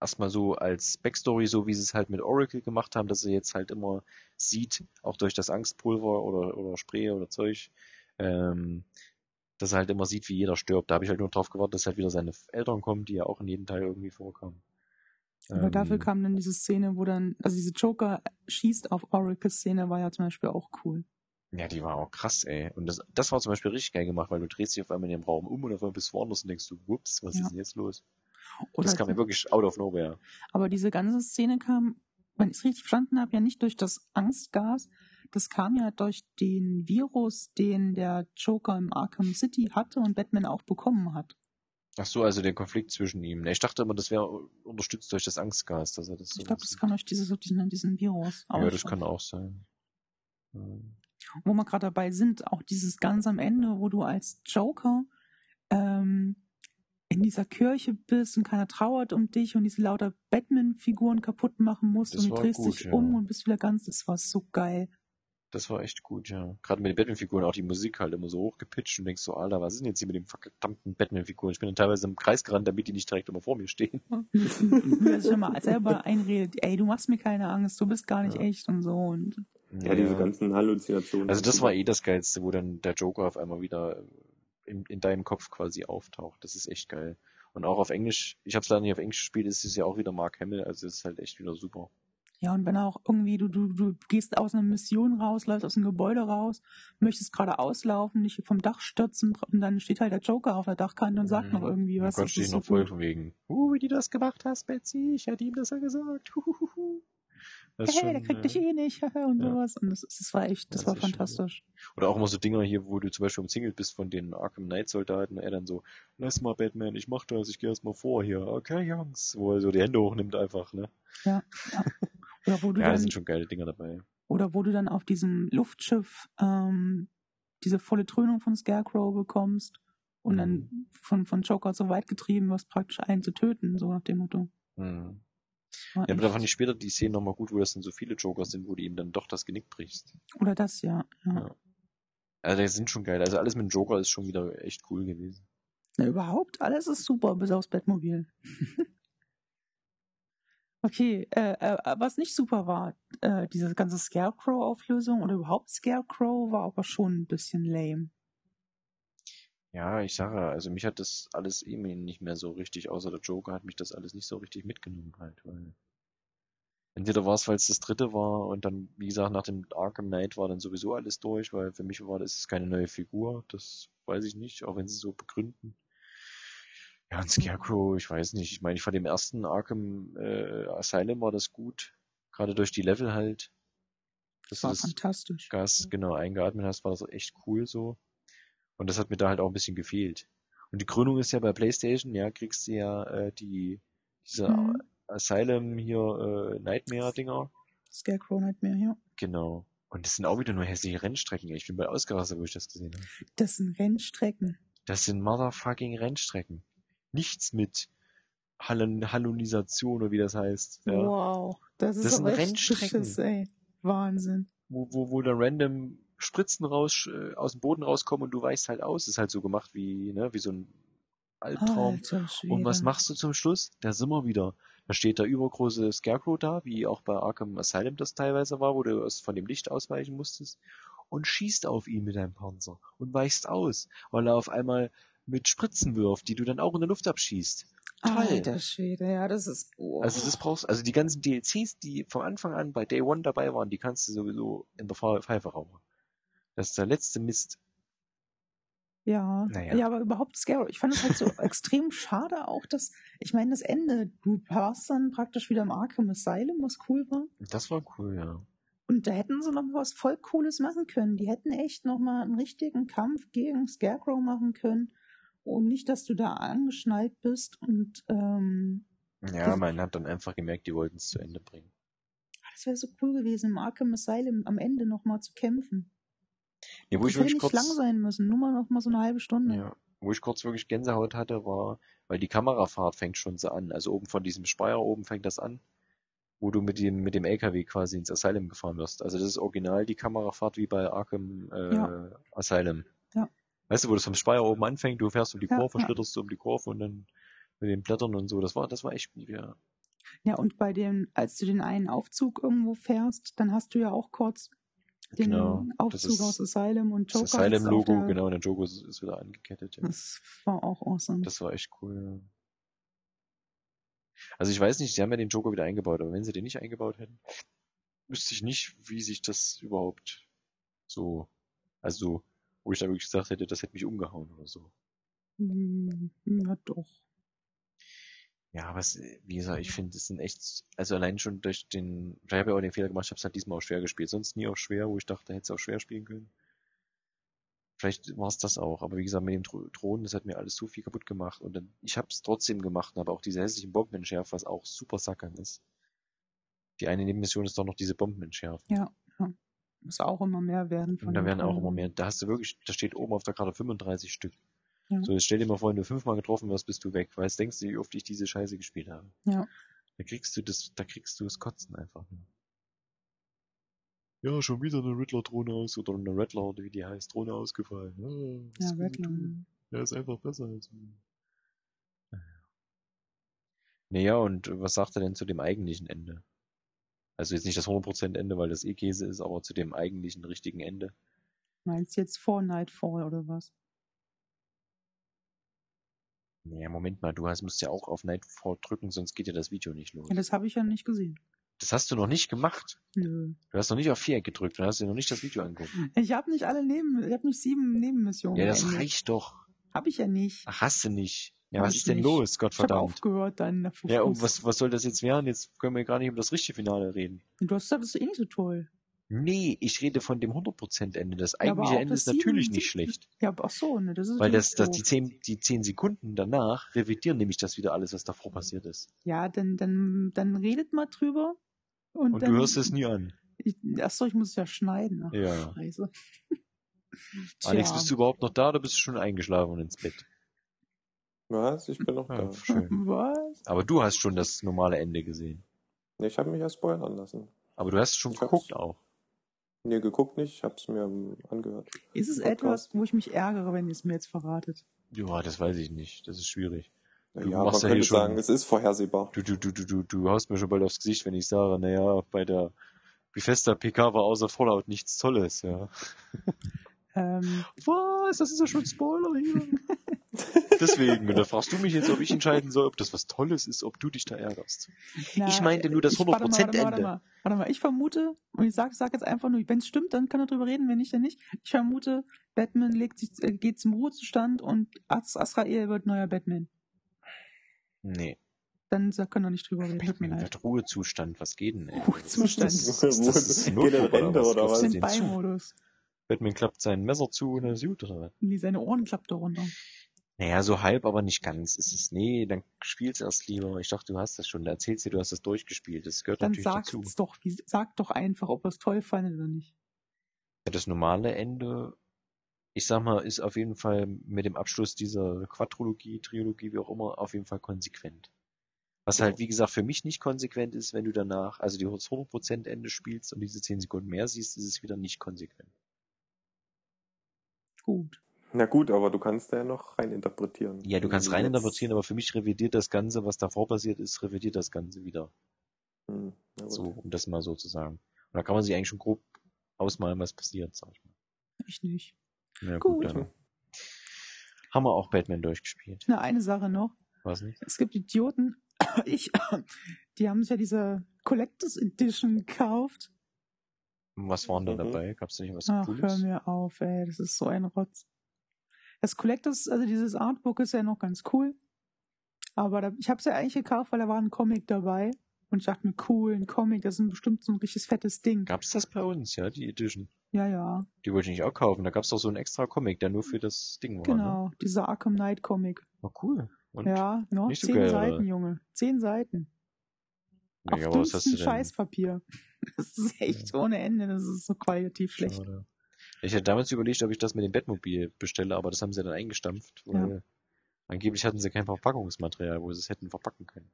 [SPEAKER 3] erstmal so als Backstory, so wie sie es halt mit Oracle gemacht haben, dass er jetzt halt immer sieht, auch durch das Angstpulver oder, oder Spray oder Zeug, ähm, dass er halt immer sieht, wie jeder stirbt. Da habe ich halt nur drauf gewartet, dass halt wieder seine Eltern kommen, die ja auch in jedem Teil irgendwie vorkommen.
[SPEAKER 1] Aber dafür
[SPEAKER 3] Ähm,
[SPEAKER 1] kam dann diese Szene, wo dann, also diese Joker schießt auf Oracle-Szene war ja zum Beispiel auch cool.
[SPEAKER 3] Ja, die war auch krass, ey. Und das, das war zum Beispiel richtig geil gemacht, weil du drehst dich auf einmal in dem Raum um und auf einmal bist du woanders und denkst du, whoops, was
[SPEAKER 1] Ja.
[SPEAKER 3] ist denn jetzt los?
[SPEAKER 1] Oder
[SPEAKER 3] das kam ja wirklich out of nowhere.
[SPEAKER 1] Aber diese ganze Szene kam, wenn ich es richtig verstanden habe, ja nicht durch das Angstgas. Das kam ja durch den Virus, den der Joker im Arkham City hatte und Batman auch bekommen hat.
[SPEAKER 3] Ach so, also der Konflikt zwischen ihm. Ne, Ich dachte immer, das wäre unterstützt durch das Angstgas, dass er das so
[SPEAKER 1] Ich glaube, das kam durch dieses, diesen, diesen Virus. Aber
[SPEAKER 3] Ja, das kann auch sein. Ähm,
[SPEAKER 1] wo wir gerade dabei sind, auch dieses ganz am Ende, wo du als Joker ähm, in dieser Kirche bist und keiner trauert um dich und diese lauter Batman-Figuren kaputt machen musst
[SPEAKER 3] Das
[SPEAKER 1] und du drehst
[SPEAKER 3] gut,
[SPEAKER 1] dich
[SPEAKER 3] ja.
[SPEAKER 1] um und bist wieder ganz, das war so geil.
[SPEAKER 3] Das war echt gut, ja. Gerade mit den Batman-Figuren auch die Musik halt immer so hochgepitcht und denkst so, Alter, was ist denn jetzt hier mit den verdammten Batman-Figuren? Ich bin dann teilweise im Kreis gerannt, damit die nicht direkt immer vor mir stehen.
[SPEAKER 1] Wer sich immer selber einredet, ey, du machst mir keine Angst, du bist gar nicht
[SPEAKER 3] Ja.
[SPEAKER 1] echt und so und
[SPEAKER 2] Ja, diese ganzen Halluzinationen.
[SPEAKER 3] Also das war eh das Geilste, wo dann der Joker auf einmal wieder in, in deinem Kopf quasi auftaucht. Das ist echt geil. Und auch auf Englisch, ich habe es leider nicht auf Englisch gespielt, es ist ja auch wieder Mark Hamill, also es ist halt echt wieder super.
[SPEAKER 1] Ja, und wenn auch irgendwie du, du, du gehst aus einer Mission raus, läufst aus einem Gebäude raus, möchtest gerade auslaufen, dich vom Dach stürzen und dann steht halt der Joker auf der Dachkante und sagt noch irgendwie was.
[SPEAKER 3] konnte
[SPEAKER 1] das
[SPEAKER 3] dich
[SPEAKER 1] ist
[SPEAKER 3] noch
[SPEAKER 1] so
[SPEAKER 3] voll
[SPEAKER 1] gut.
[SPEAKER 3] von wegen, uh, wie du das gemacht hast, Betsy, ich hätte ihm das ja gesagt. (laughs) Huhuhu. Das ist
[SPEAKER 1] Hey, der
[SPEAKER 3] schon,
[SPEAKER 1] kriegt
[SPEAKER 3] äh,
[SPEAKER 1] dich eh nicht (laughs) und
[SPEAKER 3] ja.
[SPEAKER 1] sowas. Und das, das war echt, das,
[SPEAKER 3] Das
[SPEAKER 1] war fantastisch.
[SPEAKER 3] Oder auch immer so Dinger hier, wo du zum Beispiel umzingelt bist von den Arkham Knight Soldaten, er dann so, lass mal Batman, ich mach das, ich gehe erst mal vor hier. Okay, Jungs. Wo er so die Hände hochnimmt einfach, ne?
[SPEAKER 1] Ja, (laughs) ja. Oder wo du
[SPEAKER 3] Ja, da
[SPEAKER 1] dann,
[SPEAKER 3] sind schon geile Dinger dabei.
[SPEAKER 1] oder wo du dann auf diesem Luftschiff ähm, diese volle Trönung von Scarecrow bekommst und
[SPEAKER 3] Mhm.
[SPEAKER 1] dann von, von Joker so weit getrieben wirst, praktisch einen zu töten, so nach dem Motto.
[SPEAKER 3] Hm.
[SPEAKER 1] War
[SPEAKER 3] Ja, aber da fand ich später die Szene nochmal gut, wo das dann so viele Jokers sind, wo du ihm dann doch das Genick brichst.
[SPEAKER 1] Oder das, ja. ja.
[SPEAKER 3] Ja. Also die sind schon geil. Also alles mit dem Joker ist schon wieder echt cool gewesen.
[SPEAKER 1] Na, überhaupt, alles ist super, bis aufs Bettmobil. (laughs) okay, äh, äh, was nicht super war, äh, diese ganze Scarecrow-Auflösung oder überhaupt Scarecrow war aber schon ein bisschen lame.
[SPEAKER 3] Ja, ich sage, also mich hat das alles irgendwie nicht mehr so richtig, außer der Joker hat mich das alles nicht so richtig mitgenommen halt, weil entweder war es, weil es das dritte war und dann, wie gesagt, nach dem Arkham Knight war dann sowieso alles durch, weil für mich war das keine neue Figur, das weiß ich nicht, auch wenn sie so begründen. Ja, und Scarecrow, ich weiß nicht, ich meine, ich fand im ersten Arkham äh, Asylum war das gut, gerade durch die Level halt,
[SPEAKER 1] Das war
[SPEAKER 3] das
[SPEAKER 1] fantastisch.
[SPEAKER 3] Gas genau eingeatmet hast, war das echt cool so. Und das hat mir da halt auch ein bisschen gefehlt. Und die Krönung ist ja bei PlayStation, ja, kriegst du ja äh, die diese
[SPEAKER 1] Mhm.
[SPEAKER 3] Asylum hier äh, Nightmare Dinger,
[SPEAKER 1] Scarecrow Nightmare, ja.
[SPEAKER 3] genau. Und das sind auch wieder nur hässliche Rennstrecken. Ich bin bei ausgerastet, wo ich das gesehen habe.
[SPEAKER 1] Das sind Rennstrecken.
[SPEAKER 3] Das sind motherfucking Rennstrecken. Nichts mit Hallon Hallonisation oder wie das heißt. Ja.
[SPEAKER 1] Wow, das ist
[SPEAKER 3] Das sind Rennstrecken.
[SPEAKER 1] beschiss, ey. Wahnsinn.
[SPEAKER 3] wo, wo, wo dann random Spritzen raus, äh, aus dem Boden rauskommen und du weichst halt aus. ist halt so gemacht wie, ne, wie so ein Albtraum.
[SPEAKER 1] Alter
[SPEAKER 3] und was machst du zum Schluss? Da sind wir wieder. Da steht der übergroße Scarecrow da, wie auch bei Arkham Asylum das teilweise war, wo du von dem Licht ausweichen musstest. Und schießt auf ihn mit deinem Panzer und weichst aus, weil er auf einmal mit Spritzen wirft, die du dann auch in der Luft abschießt. Toll.
[SPEAKER 1] Alter Schwede, ja, das ist. Oh.
[SPEAKER 3] Also das brauchst, also die ganzen DLCs, die von Anfang an bei Day One dabei waren, die kannst du sowieso in der Pfe- Pfeife rauchen. Das ist der letzte Mist.
[SPEAKER 1] Ja,
[SPEAKER 3] Naja.
[SPEAKER 1] ja, aber überhaupt Scarecrow. Ich fand es halt so (laughs) extrem schade auch, dass, ich meine, das Ende, du warst dann praktisch wieder im Arkham Asylum, was cool war.
[SPEAKER 3] Das war cool, ja.
[SPEAKER 1] Und da hätten sie noch was voll Cooles machen können. Die hätten echt noch mal einen richtigen Kampf gegen Scarecrow machen können. Und nicht, dass du da angeschnallt bist und ähm,
[SPEAKER 3] Ja, man hat dann einfach gemerkt, die wollten es zu Ende bringen.
[SPEAKER 1] das wäre so cool gewesen, im Arkham Asylum am Ende noch mal zu kämpfen.
[SPEAKER 3] Nee, wo
[SPEAKER 1] das
[SPEAKER 3] ich
[SPEAKER 1] hätte
[SPEAKER 3] wirklich
[SPEAKER 1] nicht
[SPEAKER 3] kurz,
[SPEAKER 1] lang sein müssen, nur mal noch mal so eine halbe Stunde.
[SPEAKER 3] ja, wo ich kurz wirklich Gänsehaut hatte, war, weil die Kamerafahrt fängt schon so an. Also oben von diesem Speier oben fängt das an, wo du mit dem, mit dem LKW quasi ins Asylum gefahren wirst. Also das ist original die Kamerafahrt wie bei Arkham äh,
[SPEAKER 1] Ja.
[SPEAKER 3] Asylum. Weißt du, wo das vom Speier oben anfängt, du fährst um die Kurve,
[SPEAKER 1] ja.
[SPEAKER 3] schlitterst du um die Kurve und dann mit den Blättern und so. Das war, das war echt gut, ja.
[SPEAKER 1] Ja, und bei dem, als du den einen Aufzug irgendwo fährst, dann hast du ja auch kurz den
[SPEAKER 3] Genau. Das
[SPEAKER 1] Aufzug
[SPEAKER 3] ist
[SPEAKER 1] aus Asylum und
[SPEAKER 3] das
[SPEAKER 1] Joker. auf
[SPEAKER 3] Asylum-Logo, genau, und der Joker ist, ist wieder angekettet. Ja.
[SPEAKER 1] Das war auch awesome.
[SPEAKER 3] Das war echt cool. Ja. Also ich weiß nicht, sie haben ja den Joker wieder eingebaut, aber wenn sie den nicht eingebaut hätten, wüsste ich nicht, wie sich das überhaupt so, also wo ich da wirklich gesagt hätte, das hätte mich umgehauen oder so.
[SPEAKER 1] Hm, Ja, doch.
[SPEAKER 3] Ja, aber es, wie gesagt, ich finde, es sind echt, also allein schon durch den, ich habe ja auch den Fehler gemacht, ich habe es halt diesmal auch schwer gespielt, sonst nie auf schwer, wo ich dachte, hätte es auch schwer spielen können. Vielleicht war es das auch, aber wie gesagt, mit dem Thro- Thron, das hat mir alles so viel kaputt gemacht und dann, ich habe es trotzdem gemacht, aber auch diese hässlichen Bomben entschärft, was auch super sackern ist. Die eine Nebenmission ist doch noch diese Bomben entschärfen.
[SPEAKER 1] Ja, ja. Muss auch immer mehr werden von
[SPEAKER 3] Und da
[SPEAKER 1] den
[SPEAKER 3] werden auch immer mehr, da hast du wirklich, da steht oben auf der Karte 35 Stück.
[SPEAKER 1] Ja.
[SPEAKER 3] So, jetzt stell dir mal vor, wenn du fünfmal getroffen wirst, bist du weg, weil jetzt denkst du, wie oft ich diese Scheiße gespielt habe.
[SPEAKER 1] Ja.
[SPEAKER 3] Da kriegst du das, da kriegst du das Kotzen einfach nur. Ja, schon wieder eine Riddler-Drohne aus, oder eine Rattler, oder wie die heißt, Drohne ausgefallen. Ja,
[SPEAKER 1] Ja, Rattler.
[SPEAKER 3] Ja, ist einfach besser als. Naja, und was sagt er denn zu dem eigentlichen Ende? Also jetzt nicht das 100% Ende, weil das eh Käse ist, aber zu dem eigentlichen richtigen Ende.
[SPEAKER 1] Meinst du jetzt vor Nightfall oder was?
[SPEAKER 3] Naja, Moment mal, du hast, musst ja auch auf Nightfall drücken, sonst geht ja das Video nicht los.
[SPEAKER 1] Ja, das habe ich ja nicht gesehen.
[SPEAKER 3] Das hast du noch nicht gemacht.
[SPEAKER 1] Nö.
[SPEAKER 3] Du hast noch nicht auf Viereck gedrückt, du hast dir noch nicht das Video angeguckt.
[SPEAKER 1] Ich habe nicht alle Neben, ich habe nicht sieben Nebenmissionen.
[SPEAKER 3] Ja, das reicht doch.
[SPEAKER 1] Habe ich ja nicht.
[SPEAKER 3] Ach, hast du nicht. Ja, was
[SPEAKER 1] ich
[SPEAKER 3] ist denn
[SPEAKER 1] nicht.
[SPEAKER 3] los,
[SPEAKER 1] Ich
[SPEAKER 3] Gottverdammt?
[SPEAKER 1] aufgehört dann. nach
[SPEAKER 3] Ja, und was, was soll das jetzt werden? Jetzt können wir gar nicht um das richtige Finale reden.
[SPEAKER 1] Und du hast gesagt, das ist eh nicht so toll.
[SPEAKER 3] Nee, ich rede von dem 100% Ende. Das
[SPEAKER 1] Ja,
[SPEAKER 3] eigentliche
[SPEAKER 1] auch
[SPEAKER 3] Ende ist natürlich nicht schlecht.
[SPEAKER 1] Ja, aber ach so, ne, das ist
[SPEAKER 3] Weil das, das, die. 10, die 10 Sekunden danach revidieren nämlich das wieder alles, was davor passiert ist.
[SPEAKER 1] Ja, dann, dann, dann redet mal drüber. Und,
[SPEAKER 3] Und
[SPEAKER 1] dann,
[SPEAKER 3] du hörst es nie an.
[SPEAKER 1] Ich, ach so, ich muss es ja schneiden. Ach,
[SPEAKER 3] Ja.
[SPEAKER 1] Scheiße.
[SPEAKER 3] Alex, bist du überhaupt noch da oder bist du schon eingeschlafen und ins Bett?
[SPEAKER 2] Was? Ich bin noch
[SPEAKER 3] Ja,
[SPEAKER 2] da.
[SPEAKER 3] schön. (laughs)
[SPEAKER 1] Was?
[SPEAKER 3] Aber du hast schon das normale Ende gesehen.
[SPEAKER 2] Nee, Ich habe mich ja spoilern lassen.
[SPEAKER 3] Aber du hast schon
[SPEAKER 2] Ich
[SPEAKER 3] geguckt auch.
[SPEAKER 2] Nee, geguckt nicht, ich hab's mir angehört.
[SPEAKER 1] Ist es
[SPEAKER 2] Podcast.
[SPEAKER 1] etwas, wo ich mich ärgere, wenn ihr es mir jetzt verratet?
[SPEAKER 3] Ja, das weiß ich nicht. Das ist schwierig.
[SPEAKER 2] Ja,
[SPEAKER 3] Du
[SPEAKER 2] man
[SPEAKER 3] machst ja
[SPEAKER 2] könnte
[SPEAKER 3] hier schon-
[SPEAKER 2] sagen, es ist vorhersehbar.
[SPEAKER 3] Du, du, du, du, du, du haust mir schon bald aufs Gesicht, wenn ich sage, naja, bei der Bethesda PK war außer Fallout nichts Tolles, ja.
[SPEAKER 1] Ähm,
[SPEAKER 3] Was? Das ist ja schon Spoiler hier. (laughs) Deswegen, und da fragst du mich jetzt, ob ich entscheiden soll, ob das was Tolles ist, ob du dich da ärgerst.
[SPEAKER 1] na,
[SPEAKER 3] Ich meinte nur das
[SPEAKER 1] ich- warte mal,
[SPEAKER 3] 100%
[SPEAKER 1] warte mal, Warte
[SPEAKER 3] Ende.
[SPEAKER 1] mal, warte mal, ich vermute, und ich sag, sag jetzt einfach nur, wenn es stimmt, dann kann er drüber reden, wenn nicht, dann nicht. Ich vermute, Batman legt sich, äh, geht zum Ruhezustand und Azrael wird neuer Batman.
[SPEAKER 3] Nee,
[SPEAKER 1] Dann können wir nicht drüber reden.
[SPEAKER 3] Batman wird Ruhezustand, was geht denn, ey?
[SPEAKER 1] Ruhezustand.
[SPEAKER 3] Das ist, das, das ist
[SPEAKER 2] in Rente oder
[SPEAKER 3] Was
[SPEAKER 2] was?
[SPEAKER 3] ist?
[SPEAKER 1] Beimodus.
[SPEAKER 3] Batman klappt sein Messer zu und er ist gut, oder was?
[SPEAKER 1] Nee, seine Ohren klappt da runter.
[SPEAKER 3] Naja, so halb, aber nicht ganz. Es ist, nee, dann spiel's erst lieber. Ich dachte, du hast das schon. Da erzählst du, du hast das durchgespielt. Das gehört
[SPEAKER 1] Dann
[SPEAKER 3] natürlich
[SPEAKER 1] sag's
[SPEAKER 3] dazu.
[SPEAKER 1] doch, wie, sag doch einfach, ob er es toll fandet oder nicht.
[SPEAKER 3] Das normale Ende, ich sag mal, ist auf jeden Fall mit dem Abschluss dieser Quadrologie, Trilogie, wie auch immer, auf jeden Fall konsequent. Was
[SPEAKER 2] Ja.
[SPEAKER 3] halt, wie gesagt, für mich nicht konsequent ist, wenn du danach, also die 100% Ende spielst und diese 10 Sekunden mehr siehst, ist es wieder nicht konsequent.
[SPEAKER 1] Gut.
[SPEAKER 2] Na gut, aber du kannst da ja noch reininterpretieren.
[SPEAKER 3] Ja, du kannst rein interpretieren, aber für mich revidiert das Ganze, was davor passiert ist, revidiert das Ganze wieder.
[SPEAKER 2] Hm, na gut.
[SPEAKER 3] So, um das mal so zu sagen. Und da kann man sich eigentlich schon grob ausmalen, was passiert, sag ich mal.
[SPEAKER 1] Ich nicht.
[SPEAKER 3] Ja,
[SPEAKER 1] Gut.
[SPEAKER 3] dann haben wir auch Batman durchgespielt.
[SPEAKER 1] Na, eine Sache noch.
[SPEAKER 3] Was nicht?
[SPEAKER 1] Es gibt Idioten, (coughs) ich, (coughs) die haben sich ja diese Collectors Edition gekauft.
[SPEAKER 3] Was waren da
[SPEAKER 2] Mhm.
[SPEAKER 3] dabei? Gab's da nicht was
[SPEAKER 1] Ach, hör
[SPEAKER 3] Cooles?
[SPEAKER 1] mir auf, ey, das ist so ein Rotz. Das Collectors, also dieses Artbook ist ja noch ganz cool. Aber da, ich habe es ja eigentlich gekauft, weil da war ein Comic dabei. Und ich dachte mir, cool, ein Comic, das ist bestimmt so ein richtig fettes Ding.
[SPEAKER 3] Gab's das bei uns, ja, die Edition?
[SPEAKER 1] Ja, ja,
[SPEAKER 3] Die wollte ich nicht auch kaufen. Da gab's doch so einen extra Comic, der nur für das Ding war. Ne?
[SPEAKER 1] genau. Dieser Arkham Knight Comic.
[SPEAKER 3] War cool. Und,
[SPEAKER 1] ja, noch
[SPEAKER 3] nicht so
[SPEAKER 1] zehn
[SPEAKER 3] geil,
[SPEAKER 1] Seiten,
[SPEAKER 3] oder?
[SPEAKER 1] Junge. Zehn Seiten.
[SPEAKER 3] Nee,
[SPEAKER 1] Auf
[SPEAKER 3] aber was hast du denn?
[SPEAKER 1] Scheißpapier. (laughs) Das ist echt ohne Ende. Das ist so qualitativ schlecht.
[SPEAKER 3] Schade. Ich hatte damals überlegt, ob ich das mit dem Bettmobil bestelle, aber das haben sie dann eingestampft, weil angeblich hatten sie kein Verpackungsmaterial, wo sie es hätten verpacken können.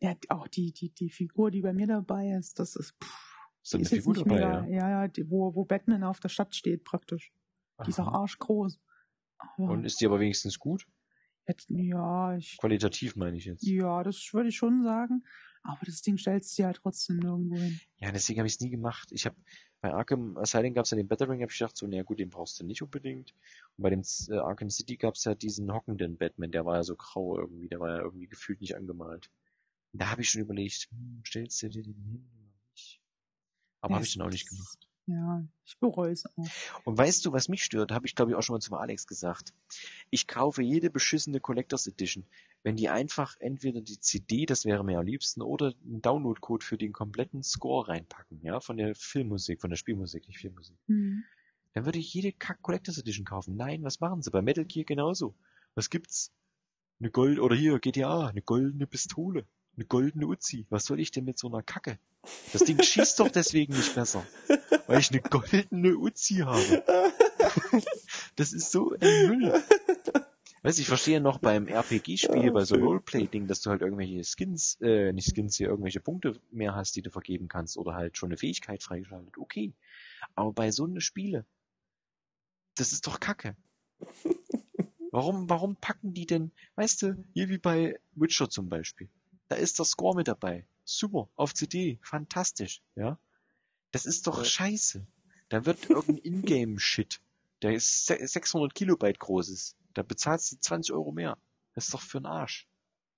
[SPEAKER 1] Ja, auch die, die, die Figur, die bei mir dabei ist, das ist, pff,
[SPEAKER 3] Ist eine
[SPEAKER 1] ist jetzt
[SPEAKER 3] Figur dabei,
[SPEAKER 1] mega,
[SPEAKER 3] ja?
[SPEAKER 1] ja, ja, die, wo, wo Batman auf der Stadt steht praktisch. Die ist auch
[SPEAKER 3] Aha.
[SPEAKER 1] arschgroß. Aber
[SPEAKER 3] Und ist die aber wenigstens gut?
[SPEAKER 1] jetzt, ja, ich,
[SPEAKER 3] Qualitativ meine ich jetzt.
[SPEAKER 1] ja, das würde ich schon sagen. Aber das Ding stellst du dir halt trotzdem nirgendwo hin.
[SPEAKER 3] Ja, deswegen habe ich es nie gemacht. Ich habe bei Arkham Asylum gab es ja den Battering, habe ich gedacht, so, naja gut, den brauchst du nicht unbedingt. Und bei dem äh, Arkham City gab es ja diesen hockenden Batman, der war ja so grau irgendwie, der war ja irgendwie gefühlt nicht angemalt. Und da habe ich schon überlegt, hm, stellst du dir den hin oder nicht? Aber
[SPEAKER 1] Ja,
[SPEAKER 3] habe ich dann auch nicht gemacht.
[SPEAKER 1] Ja, ich bereue es auch.
[SPEAKER 3] Und weißt du, was mich stört, habe ich glaube ich auch schon mal zum Alex gesagt. Ich kaufe jede beschissene Collectors Edition, wenn die einfach entweder die CD, das wäre mir am liebsten, oder einen Download-Code für den kompletten Score reinpacken, ja, von der Filmmusik, von der Spielmusik, nicht Filmmusik.
[SPEAKER 1] Hm.
[SPEAKER 3] Dann würde ich jede Kack Collectors Edition kaufen. Nein, was machen sie? Bei Metal Gear genauso. Was gibt's? Eine Gold, oder hier, GTA, eine goldene Pistole. Eine goldene Uzi. Was soll ich denn mit so einer Kacke? Das Ding schießt doch deswegen nicht besser. Weil ich eine goldene Uzi habe. (laughs) Das ist so ein Müll. Weißt du, ich verstehe noch beim RPG-Spiel,
[SPEAKER 2] Ja,
[SPEAKER 3] bei so. Roleplay-Ding, dass du halt irgendwelche Skins, äh, nicht Skins hier, irgendwelche Punkte mehr hast, die du vergeben kannst oder halt schon eine Fähigkeit freigeschaltet. Okay. Aber bei so eine Spiele, das ist doch Kacke. Warum, warum packen die denn, weißt du, hier wie bei Witcher zum Beispiel. Da ist der Score mit dabei. Super, auf CD, fantastisch, ja. Das ist doch scheiße. Da wird irgendein (laughs) Ingame-Shit, der ist se- 600 Kilobyte groß ist. Da bezahlst du 20 Euro mehr. Das ist doch für den Arsch.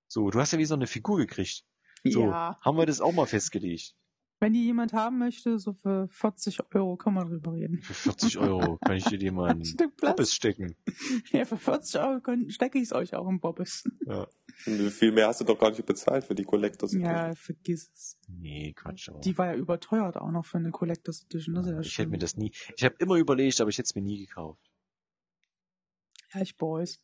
[SPEAKER 3] So, du hast ja wie so eine Figur gekriegt. So,
[SPEAKER 1] Ja,
[SPEAKER 3] haben wir das auch mal festgelegt.
[SPEAKER 1] Wenn die jemand haben möchte, so für 40 Euro kann man drüber reden.
[SPEAKER 3] Für 40 Euro kann ich dir die mal (laughs)
[SPEAKER 1] Ein
[SPEAKER 3] in
[SPEAKER 1] Stück.
[SPEAKER 3] Poppes stecken.
[SPEAKER 1] Ja, für 40 Euro stecke ich es euch auch im Bobbes.
[SPEAKER 3] Ja.
[SPEAKER 2] Und Viel mehr hast du doch gar nicht bezahlt für die Collectors.
[SPEAKER 1] Ja, vergiss es.
[SPEAKER 3] Nee, Quatsch. Aber
[SPEAKER 1] Die war ja überteuert auch noch für eine Collectors Edition. Das ist ja
[SPEAKER 3] ich hätte mir das nie. Ich habe immer überlegt, aber ich hätte es mir nie gekauft.
[SPEAKER 1] Ja, ich Boys.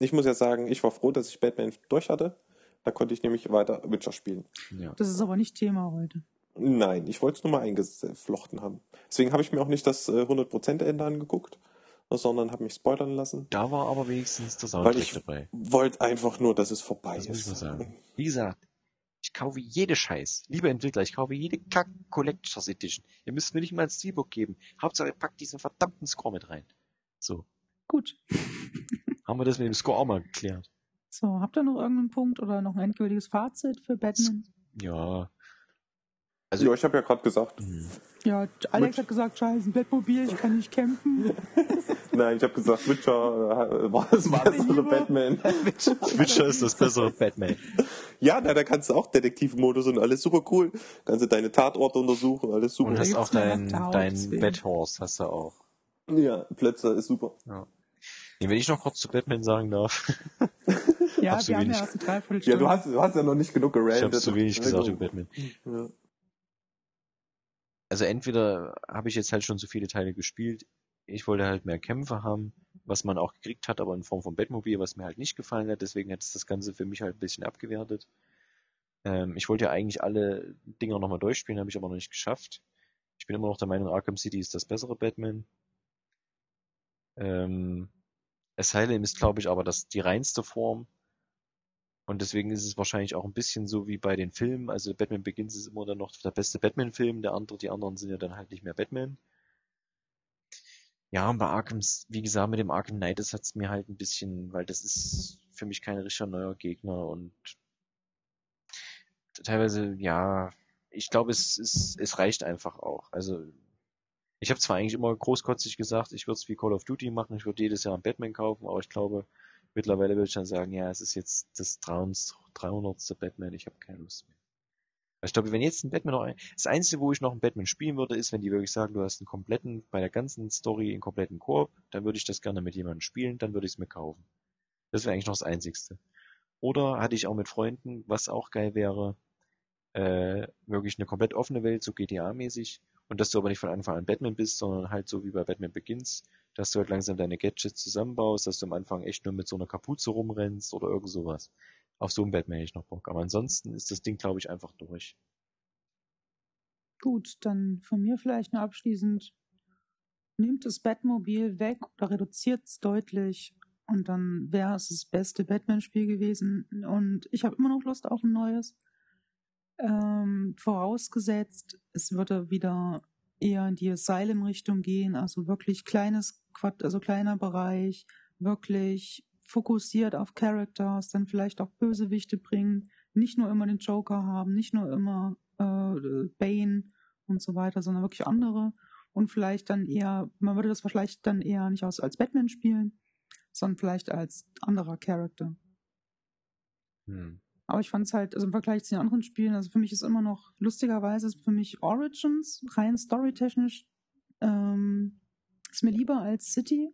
[SPEAKER 2] Ich muss ja sagen, ich war froh, dass ich Batman durch hatte. Da konnte ich nämlich weiter Witcher spielen.
[SPEAKER 3] Ja.
[SPEAKER 1] Das ist aber nicht Thema heute.
[SPEAKER 2] Nein, ich wollte es nur mal eingeflochten haben. Deswegen habe ich mir auch nicht das äh, 100% Ende angeguckt, sondern habe mich spoilern lassen.
[SPEAKER 3] Da war aber wenigstens der
[SPEAKER 2] Weil
[SPEAKER 3] Soundtrack
[SPEAKER 2] ich
[SPEAKER 3] dabei.
[SPEAKER 2] wollte einfach nur, dass es vorbei
[SPEAKER 3] Das muss
[SPEAKER 2] ist.
[SPEAKER 3] ich mal sagen. Wie gesagt, ich kaufe jede Scheiß. Lieber Entwickler, ich kaufe jede Kack Collectors Edition. Ihr müsst mir nicht mal ein Steelbook geben. Hauptsache, ihr packt diesen verdammten Score mit rein. So.
[SPEAKER 1] Gut. (laughs)
[SPEAKER 3] Haben wir das mit dem Score auch mal geklärt?
[SPEAKER 1] So, habt ihr noch irgendeinen Punkt oder noch ein endgültiges Fazit für Batman?
[SPEAKER 3] Ja.
[SPEAKER 2] Also, ja, ich habe ja gerade gesagt.
[SPEAKER 1] Ja, Alex hat gesagt, scheiße, ein Bettmobil, ich kann nicht kämpfen. (laughs)
[SPEAKER 2] Nein, ich habe gesagt, Witcher äh, war das bessere
[SPEAKER 1] lieber.
[SPEAKER 2] Batman. (laughs)
[SPEAKER 3] Witcher ist das bessere (laughs) Batman.
[SPEAKER 2] Ja, na, da kannst du auch Detektivmodus und alles super cool. Kannst du deine Tatorte untersuchen, alles super.
[SPEAKER 3] Und hast auch dein, dein. Bedhorse, hast du auch.
[SPEAKER 2] ja, Plötzer ist super.
[SPEAKER 3] Ja. Nee, wenn ich noch kurz zu Batman sagen darf.
[SPEAKER 1] Ja, wir haben
[SPEAKER 3] wenig-
[SPEAKER 1] ja erst eine
[SPEAKER 2] Ja,
[SPEAKER 1] Dreiviertelstunde.
[SPEAKER 2] du hast, du hast ja noch nicht genug
[SPEAKER 3] Ich
[SPEAKER 2] gerandet.
[SPEAKER 3] habe zu wenig gesagt über Batman.
[SPEAKER 2] Ja.
[SPEAKER 3] Also entweder habe ich jetzt halt schon so viele Teile gespielt, ich wollte halt mehr Kämpfe haben, was man auch gekriegt hat, aber in Form von Batmobil, was mir halt nicht gefallen hat, deswegen hat es das Ganze für mich halt ein bisschen abgewertet. Ähm, ich wollte ja eigentlich alle Dinger nochmal durchspielen, habe ich aber noch nicht geschafft. Ich bin immer noch der Meinung, Arkham City ist das bessere Batman. Ähm, Asylum ist, glaube ich, aber das die reinste Form. Und deswegen ist es wahrscheinlich auch ein bisschen so wie bei den Filmen. Also Batman Begins ist immer dann noch der beste Batman-Film, der andere, die anderen sind ja dann halt nicht mehr Batman. Ja, und bei Arkham, wie gesagt, mit dem Arkham Knight, das hat's mir halt ein bisschen, weil das ist für mich kein richtiger neuer Gegner und teilweise, ja, ich glaube, es, es, es reicht einfach auch. Also ich habe zwar eigentlich immer großkotzig gesagt, ich würde es wie Call of Duty machen, ich würde jedes Jahr einen Batman kaufen, aber ich glaube, mittlerweile würde ich dann sagen, ja, es ist jetzt das 300. 300. Batman, ich habe keine Lust mehr. Also Ich glaube, wenn jetzt ein Batman noch ein, das Einzige, wo ich noch einen Batman spielen würde, ist, wenn die wirklich sagen, du hast einen kompletten, bei der ganzen Story einen kompletten Koop, dann würde ich das gerne mit jemandem spielen, dann würde ich es mir kaufen. Das wäre eigentlich noch das Einzigste. Oder hatte ich auch mit Freunden, was auch geil wäre, äh, wirklich eine komplett offene Welt, so GTA-mäßig. Und dass du aber nicht von Anfang an Batman bist, sondern halt so wie bei Batman Begins, dass du halt langsam deine Gadgets zusammenbaust, dass du am Anfang echt nur mit so einer Kapuze rumrennst oder irgend sowas. Auf so einen Batman hätte ich noch Bock. Aber ansonsten ist das Ding, glaube ich, einfach durch.
[SPEAKER 1] Gut, dann von mir vielleicht nur abschließend. Nehmt das Batmobil weg oder reduziert es deutlich und dann wäre es das beste Batman-Spiel gewesen. Und ich habe immer noch Lust auf ein neues. Ähm, vorausgesetzt, es würde wieder eher in die Asylum-Richtung gehen, also wirklich kleines also kleiner Bereich, wirklich fokussiert auf Characters, dann vielleicht auch Bösewichte bringen, nicht nur immer den Joker haben, nicht nur immer äh, Bane und so weiter, sondern wirklich andere und vielleicht dann eher, man würde das vielleicht dann eher nicht als, als Batman spielen, sondern vielleicht als anderer Charakter.
[SPEAKER 3] Hm.
[SPEAKER 1] Aber ich fand es halt, also im Vergleich zu den anderen Spielen, also für mich ist immer noch, lustigerweise ist für mich Origins rein storytechnisch, ähm, ist mir lieber als City.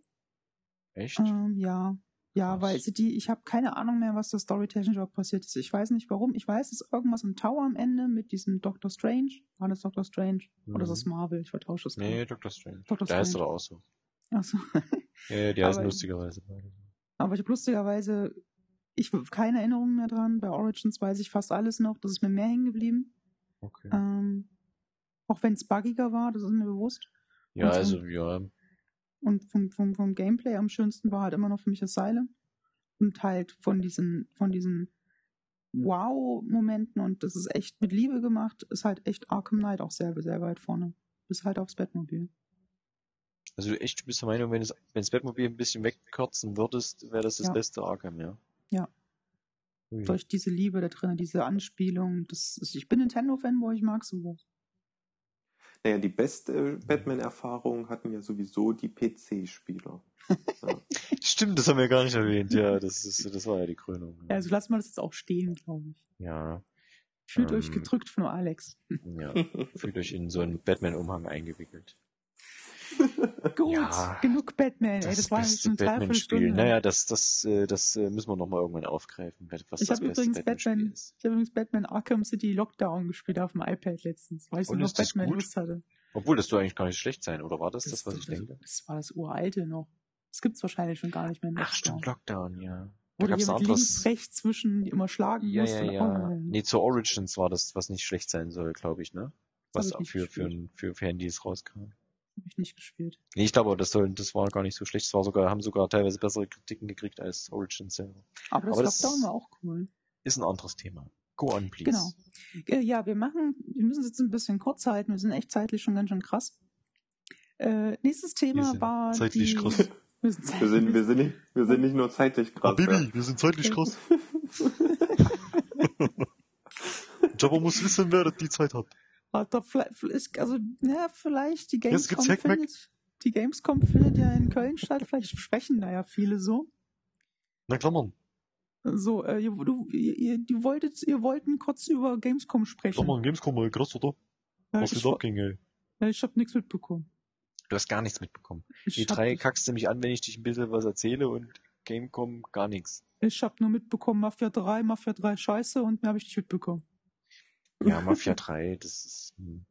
[SPEAKER 3] Echt?
[SPEAKER 1] Ähm, ja. Ja,
[SPEAKER 3] Krass.
[SPEAKER 1] weil City, ich habe keine Ahnung mehr, was da storytechnisch auch passiert ist. Ich weiß nicht warum. Ich weiß, es ist irgendwas im Tower am Ende mit diesem Doctor Strange. War das Doctor Strange? Oder ist das
[SPEAKER 3] Mhm.
[SPEAKER 1] Marvel? Ich vertausche das.
[SPEAKER 3] Nee, Dr. Strange.
[SPEAKER 1] Dr.
[SPEAKER 3] Der heißt
[SPEAKER 1] Strange.
[SPEAKER 3] doch auch so.
[SPEAKER 1] Achso.
[SPEAKER 3] Ja, die heißen
[SPEAKER 1] Aber-
[SPEAKER 3] lustigerweise.
[SPEAKER 1] Aber ich habe lustigerweise, ich habe keine Erinnerungen mehr dran. Bei Origins weiß ich fast alles noch. Das ist mir mehr hängen geblieben.
[SPEAKER 3] Okay.
[SPEAKER 1] Ähm, auch wenn es buggiger war, das ist mir bewusst.
[SPEAKER 3] Ja,
[SPEAKER 1] und-
[SPEAKER 3] also, ja.
[SPEAKER 1] Und vom, vom, vom Gameplay am schönsten war halt immer noch für mich Asylum. Und halt von diesen, von diesen Wow-Momenten und das ist echt mit Liebe gemacht, ist halt echt Arkham Knight auch sehr, sehr weit vorne. Bis halt aufs Batmobil.
[SPEAKER 3] Also du echt bist der Meinung, wenn es wenn das Batmobil ein bisschen wegkürzen würdest, wäre das das
[SPEAKER 1] Ja.
[SPEAKER 3] beste Arkham, ja?
[SPEAKER 1] Ja.
[SPEAKER 3] Ui.
[SPEAKER 1] Durch diese Liebe da drin, diese Anspielung. Das ist, ich bin Nintendo-Fanboy, ich mag sowas.
[SPEAKER 2] Naja, die beste Batman-Erfahrung hatten ja sowieso die PC-Spieler. Ja. (laughs)
[SPEAKER 3] Stimmt, das haben wir gar nicht erwähnt. Ja, das ist, das war ja die Krönung.
[SPEAKER 1] Ja, also lassen wir das jetzt auch stehen, glaube ich.
[SPEAKER 3] Ja,
[SPEAKER 1] Fühlt
[SPEAKER 3] Ähm.
[SPEAKER 1] euch gedrückt von Alex.
[SPEAKER 3] ja. Fühlt euch in so einen Batman-Umhang eingewickelt. (laughs)
[SPEAKER 1] Gut,
[SPEAKER 3] Ja,
[SPEAKER 1] genug Batman, ey,
[SPEAKER 3] Das,
[SPEAKER 1] das war jetzt
[SPEAKER 3] beste
[SPEAKER 1] eine
[SPEAKER 3] Batman-Spiel.
[SPEAKER 1] Dreiviertelstunde.
[SPEAKER 3] Naja, das, das, äh, das äh, müssen wir nochmal irgendwann aufgreifen, was
[SPEAKER 1] Ich
[SPEAKER 3] das
[SPEAKER 1] habe übrigens Batman, ich habe übrigens Batman Arkham City Lockdown gespielt auf dem iPad letztens, weil ich so noch
[SPEAKER 3] das
[SPEAKER 1] Batman
[SPEAKER 3] gut?
[SPEAKER 1] Lust hatte.
[SPEAKER 3] Obwohl, das soll eigentlich gar nicht schlecht sein, oder war das das, was ich
[SPEAKER 1] das,
[SPEAKER 3] denke?
[SPEAKER 1] das war das uralte noch. Das gibt's wahrscheinlich schon gar nicht mehr.
[SPEAKER 3] Ach, stimmt, Lockdown, ja.
[SPEAKER 1] Wo
[SPEAKER 3] Da
[SPEAKER 1] du
[SPEAKER 3] gab's
[SPEAKER 1] hier mit links, rechts zwischen immer schlagen
[SPEAKER 3] Ja,
[SPEAKER 1] musst.
[SPEAKER 3] ja, ja.
[SPEAKER 1] Oh,
[SPEAKER 3] Nee, zur Origins war das, was nicht schlecht sein soll, glaube ich, ne?
[SPEAKER 1] Das
[SPEAKER 3] Was
[SPEAKER 1] ich
[SPEAKER 3] für, für, für, für Handys rauskam.
[SPEAKER 1] Hab ich nicht gespielt.
[SPEAKER 3] Nee, ich glaube, das soll, das war gar nicht so schlecht. Das war sogar, haben sogar teilweise bessere Kritiken gekriegt als Origins selber.
[SPEAKER 1] Aber das
[SPEAKER 3] Aber das-
[SPEAKER 1] Lockdown war auch cool.
[SPEAKER 3] Ist ein anderes Thema. Go on, please.
[SPEAKER 1] Genau. Ja, wir machen, wir müssen es jetzt ein bisschen kurz halten. Wir sind echt zeitlich schon ganz schön krass. Äh, nächstes Thema war
[SPEAKER 3] zeitlich
[SPEAKER 1] die,
[SPEAKER 3] krass. (laughs)
[SPEAKER 1] Wir sind,
[SPEAKER 2] Wir sind, wir sind, nicht, wir sind nicht nur zeitlich krass. ja.
[SPEAKER 3] wir sind zeitlich krass. (laughs) Jabba muss wissen, wer die Zeit hat.
[SPEAKER 1] Doch vielleicht, also, ja, vielleicht die Gamescom findet, die Gamescom findet ja in Köln statt, vielleicht sprechen da ja viele so.
[SPEAKER 3] Na Klammern,
[SPEAKER 1] So, äh, ihr, du, ihr, ihr, wolltet, ihr wollten kurz über Gamescom sprechen.
[SPEAKER 3] Klammern, Gamescom mal krass, oder?
[SPEAKER 1] Ja,
[SPEAKER 3] Was
[SPEAKER 1] ich,
[SPEAKER 3] geht abging, ey?
[SPEAKER 1] ja, ich hab nichts mitbekommen.
[SPEAKER 3] Du hast gar nichts mitbekommen.
[SPEAKER 1] Ich
[SPEAKER 3] Die drei kackst du mich an, wenn ich dich ein bisschen was erzähle und Gamecom gar nichts.
[SPEAKER 1] ich hab nur mitbekommen, Mafia 3, Mafia 3 scheiße und mehr habe ich nicht mitbekommen.
[SPEAKER 3] Ja, (laughs) Mafia 3, das ist. Hm.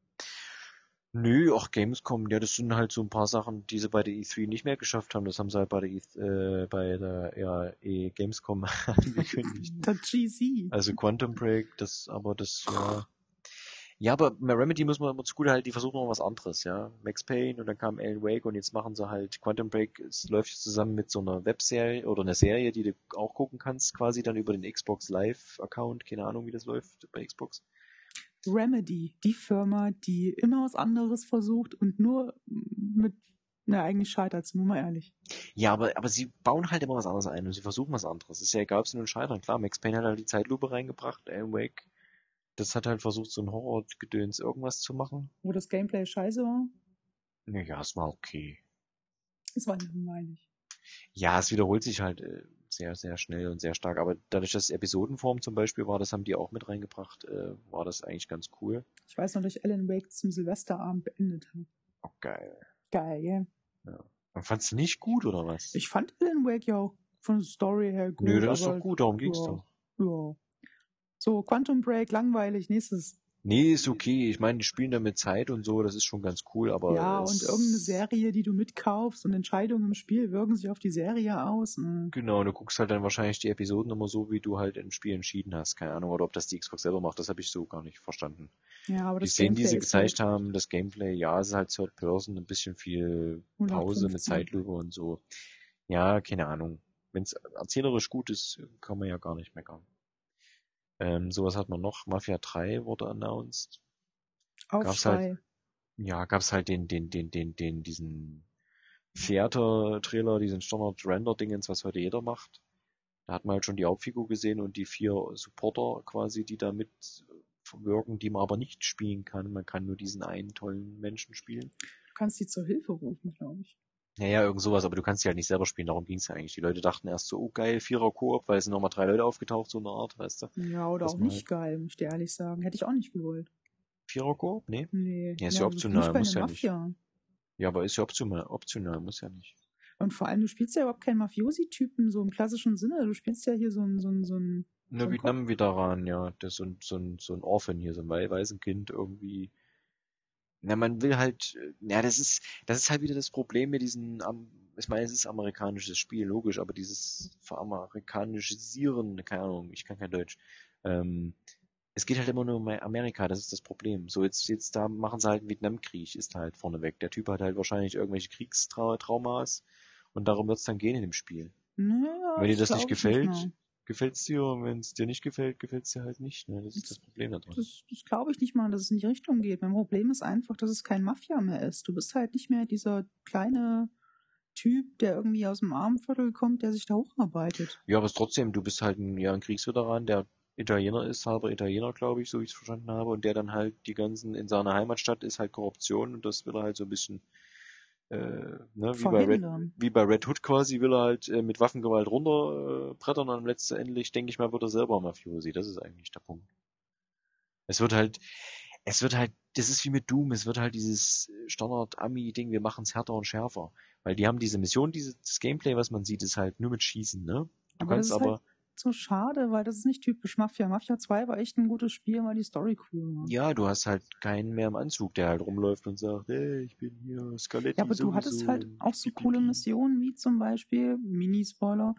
[SPEAKER 3] Nö, auch Gamescom, ja, das sind halt so ein paar Sachen, die sie bei der E3 nicht mehr geschafft haben. Das haben sie halt bei der, E, äh, bei der ja, eh Gamescom (laughs) angekündigt.
[SPEAKER 1] Der GC.
[SPEAKER 3] Also Quantum Break, das, aber das, ja. Ja, aber bei Remedy muss man immer zugute halten, die versuchen noch was anderes, ja. Max Payne und dann kam Alan Wake und jetzt machen sie halt Quantum Break, es läuft jetzt zusammen mit so einer Webserie oder einer Serie, die du auch gucken kannst, quasi dann über den Xbox Live Account, keine Ahnung, wie das läuft bei Xbox.
[SPEAKER 1] Remedy, die Firma, die immer was anderes versucht und nur mit, na, eigentlich scheitert sind wir mal ehrlich.
[SPEAKER 3] Ja, aber, aber sie bauen halt immer was anderes ein und sie versuchen was anderes. Ist ja egal, ob sie nun scheitern. Klar, Max Payne hat halt die Zeitlupe reingebracht, Alan Wake, das hat halt versucht, so ein Horror-Gedöns irgendwas zu machen.
[SPEAKER 1] Wo das Gameplay scheiße war,
[SPEAKER 3] Naja, es war okay.
[SPEAKER 1] es war langweilig.
[SPEAKER 3] Ja, es wiederholt sich halt äh, sehr, sehr schnell und sehr stark. Aber dadurch, dass es Episodenform zum Beispiel war, das haben die auch mit reingebracht, äh, war das eigentlich ganz cool.
[SPEAKER 1] Ich weiß noch, dass ich Alan Wake zum Silvesterabend beendet habe.
[SPEAKER 3] Oh, geil.
[SPEAKER 1] Geil, gell?
[SPEAKER 3] Man fand's nicht gut, oder was?
[SPEAKER 1] Ich fand Alan Wake ja auch von der Story her gut.
[SPEAKER 3] Nö, das ist doch gut, darum ging's
[SPEAKER 1] ja.
[SPEAKER 3] doch.
[SPEAKER 1] Ja. So, Quantum Break, langweilig, nächstes.
[SPEAKER 3] Nee, ist okay. Ich meine, die spielen da mit Zeit und so, das ist schon ganz cool, aber.
[SPEAKER 1] ja, und irgendeine Serie, die du mitkaufst und Entscheidungen im Spiel wirken sich auf die Serie aus. Hm.
[SPEAKER 3] Genau, du guckst halt dann wahrscheinlich die Episoden immer so, wie du halt im Spiel entschieden hast. Keine Ahnung, oder ob das die Xbox selber macht, das habe ich so gar nicht verstanden.
[SPEAKER 1] Ja, aber
[SPEAKER 3] Die
[SPEAKER 1] das
[SPEAKER 3] Szenen, die sie
[SPEAKER 1] Gameplay
[SPEAKER 3] gezeigt
[SPEAKER 1] halt
[SPEAKER 3] haben, das Gameplay, ja, es ist halt Third Person, ein bisschen viel Pause mit
[SPEAKER 1] 115.
[SPEAKER 3] Zeitlupe und so. Ja, keine Ahnung. Wenn es erzählerisch gut ist, kann man ja gar nicht meckern. Ähm, sowas hat man noch. Mafia 3 wurde announced. gab's halt-
[SPEAKER 1] Aufschrei.
[SPEAKER 3] Ja, gab's halt den, den, den, den, den, diesen Theater-Trailer, diesen Standard-Render-Dingens, was heute jeder macht. Da hat man halt schon die Hauptfigur gesehen und die vier Supporter quasi, die da mit wirken, die man aber nicht spielen kann. Man kann nur diesen einen tollen Menschen spielen.
[SPEAKER 1] Du kannst die zur Hilfe rufen, glaube ich.
[SPEAKER 3] Ja, ja, irgend sowas, aber du kannst sie halt nicht selber spielen, darum ging's ja eigentlich. Die Leute dachten erst so, oh geil, Vierer Koop, weil es sind nochmal drei Leute aufgetaucht, so eine Art, weißt du.
[SPEAKER 1] Ja, oder
[SPEAKER 3] Das
[SPEAKER 1] auch nicht geil, muss ich dir ehrlich sagen. Hätte ich auch nicht gewollt.
[SPEAKER 3] Vierer Koop? Nee.
[SPEAKER 1] Nee.
[SPEAKER 3] Ja, ist ja
[SPEAKER 1] also
[SPEAKER 3] optional,
[SPEAKER 1] nicht
[SPEAKER 3] muss ja nicht.
[SPEAKER 1] Mafia.
[SPEAKER 3] Ja, aber ist ja optional, optional, muss ja nicht.
[SPEAKER 1] Und vor allem, du spielst ja überhaupt keinen Mafiosi-Typen, so im klassischen Sinne. Du spielst ja hier so ein, so ein, so ein
[SPEAKER 3] Nur
[SPEAKER 1] So
[SPEAKER 3] Vietnam-Veteran, ja, der ist so ein, so ein, so ein Orphan hier, so ein Wai- Waisenkind irgendwie. Na, man will halt, äh, ja, das ist, das ist halt wieder das Problem mit diesen, am- ich meine, es ist amerikanisches Spiel, logisch, aber dieses veramerikanisisieren, keine Ahnung, ich kann kein Deutsch, ähm, es geht halt immer nur um Amerika, das ist das Problem. So, jetzt, jetzt da machen sie halt einen Vietnamkrieg, ist halt vorneweg. Der Typ hat halt wahrscheinlich irgendwelche Kriegstraumas und darum wird's dann gehen in dem Spiel.
[SPEAKER 1] Naja,
[SPEAKER 3] Wenn dir das nicht
[SPEAKER 1] ich
[SPEAKER 3] gefällt,
[SPEAKER 1] mal.
[SPEAKER 3] Gefällt's dir und wenn es dir nicht gefällt, gefällt's dir halt nicht. Ne? Das ist das Problem da dran.
[SPEAKER 1] Das, das glaube ich nicht mal, dass es in die Richtung geht. Mein Problem ist einfach, dass es kein Mafia mehr ist. Du bist halt nicht mehr dieser kleine Typ, der irgendwie aus dem Armenviertel kommt, der sich da hocharbeitet.
[SPEAKER 3] Ja, aber es trotzdem, du bist halt ein, ja, ein Kriegsveteran, der Italiener ist, halber Italiener, glaube ich, so wie ich es verstanden habe, und der dann halt die ganzen, in seiner Heimatstadt ist halt Korruption und das will er halt so ein bisschen, äh, ne, wie bei Red, wie bei Red Hood quasi, will er halt äh, mit Waffengewalt runterbrettern äh, und letztendlich, denke ich mal, wird er selber Mafiosi. Das ist eigentlich der Punkt. Es wird halt, es wird halt, das ist wie mit Doom, es wird halt dieses Standard-Ami-Ding, wir machen es härter und schärfer. Weil die haben diese Mission, dieses Gameplay, was man sieht, ist halt nur mit Schießen, ne? Du
[SPEAKER 1] Aber
[SPEAKER 3] kannst aber,
[SPEAKER 1] halt so schade, weil das ist nicht typisch Mafia. Mafia 2 war echt ein gutes Spiel, weil die Story cool war.
[SPEAKER 3] ja, du hast halt keinen mehr im Anzug, der halt rumläuft und sagt, hey, ich bin hier Skeletti
[SPEAKER 1] Ja, aber du hattest halt auch so coole Missionen wie zum Beispiel, Mini-Spoiler,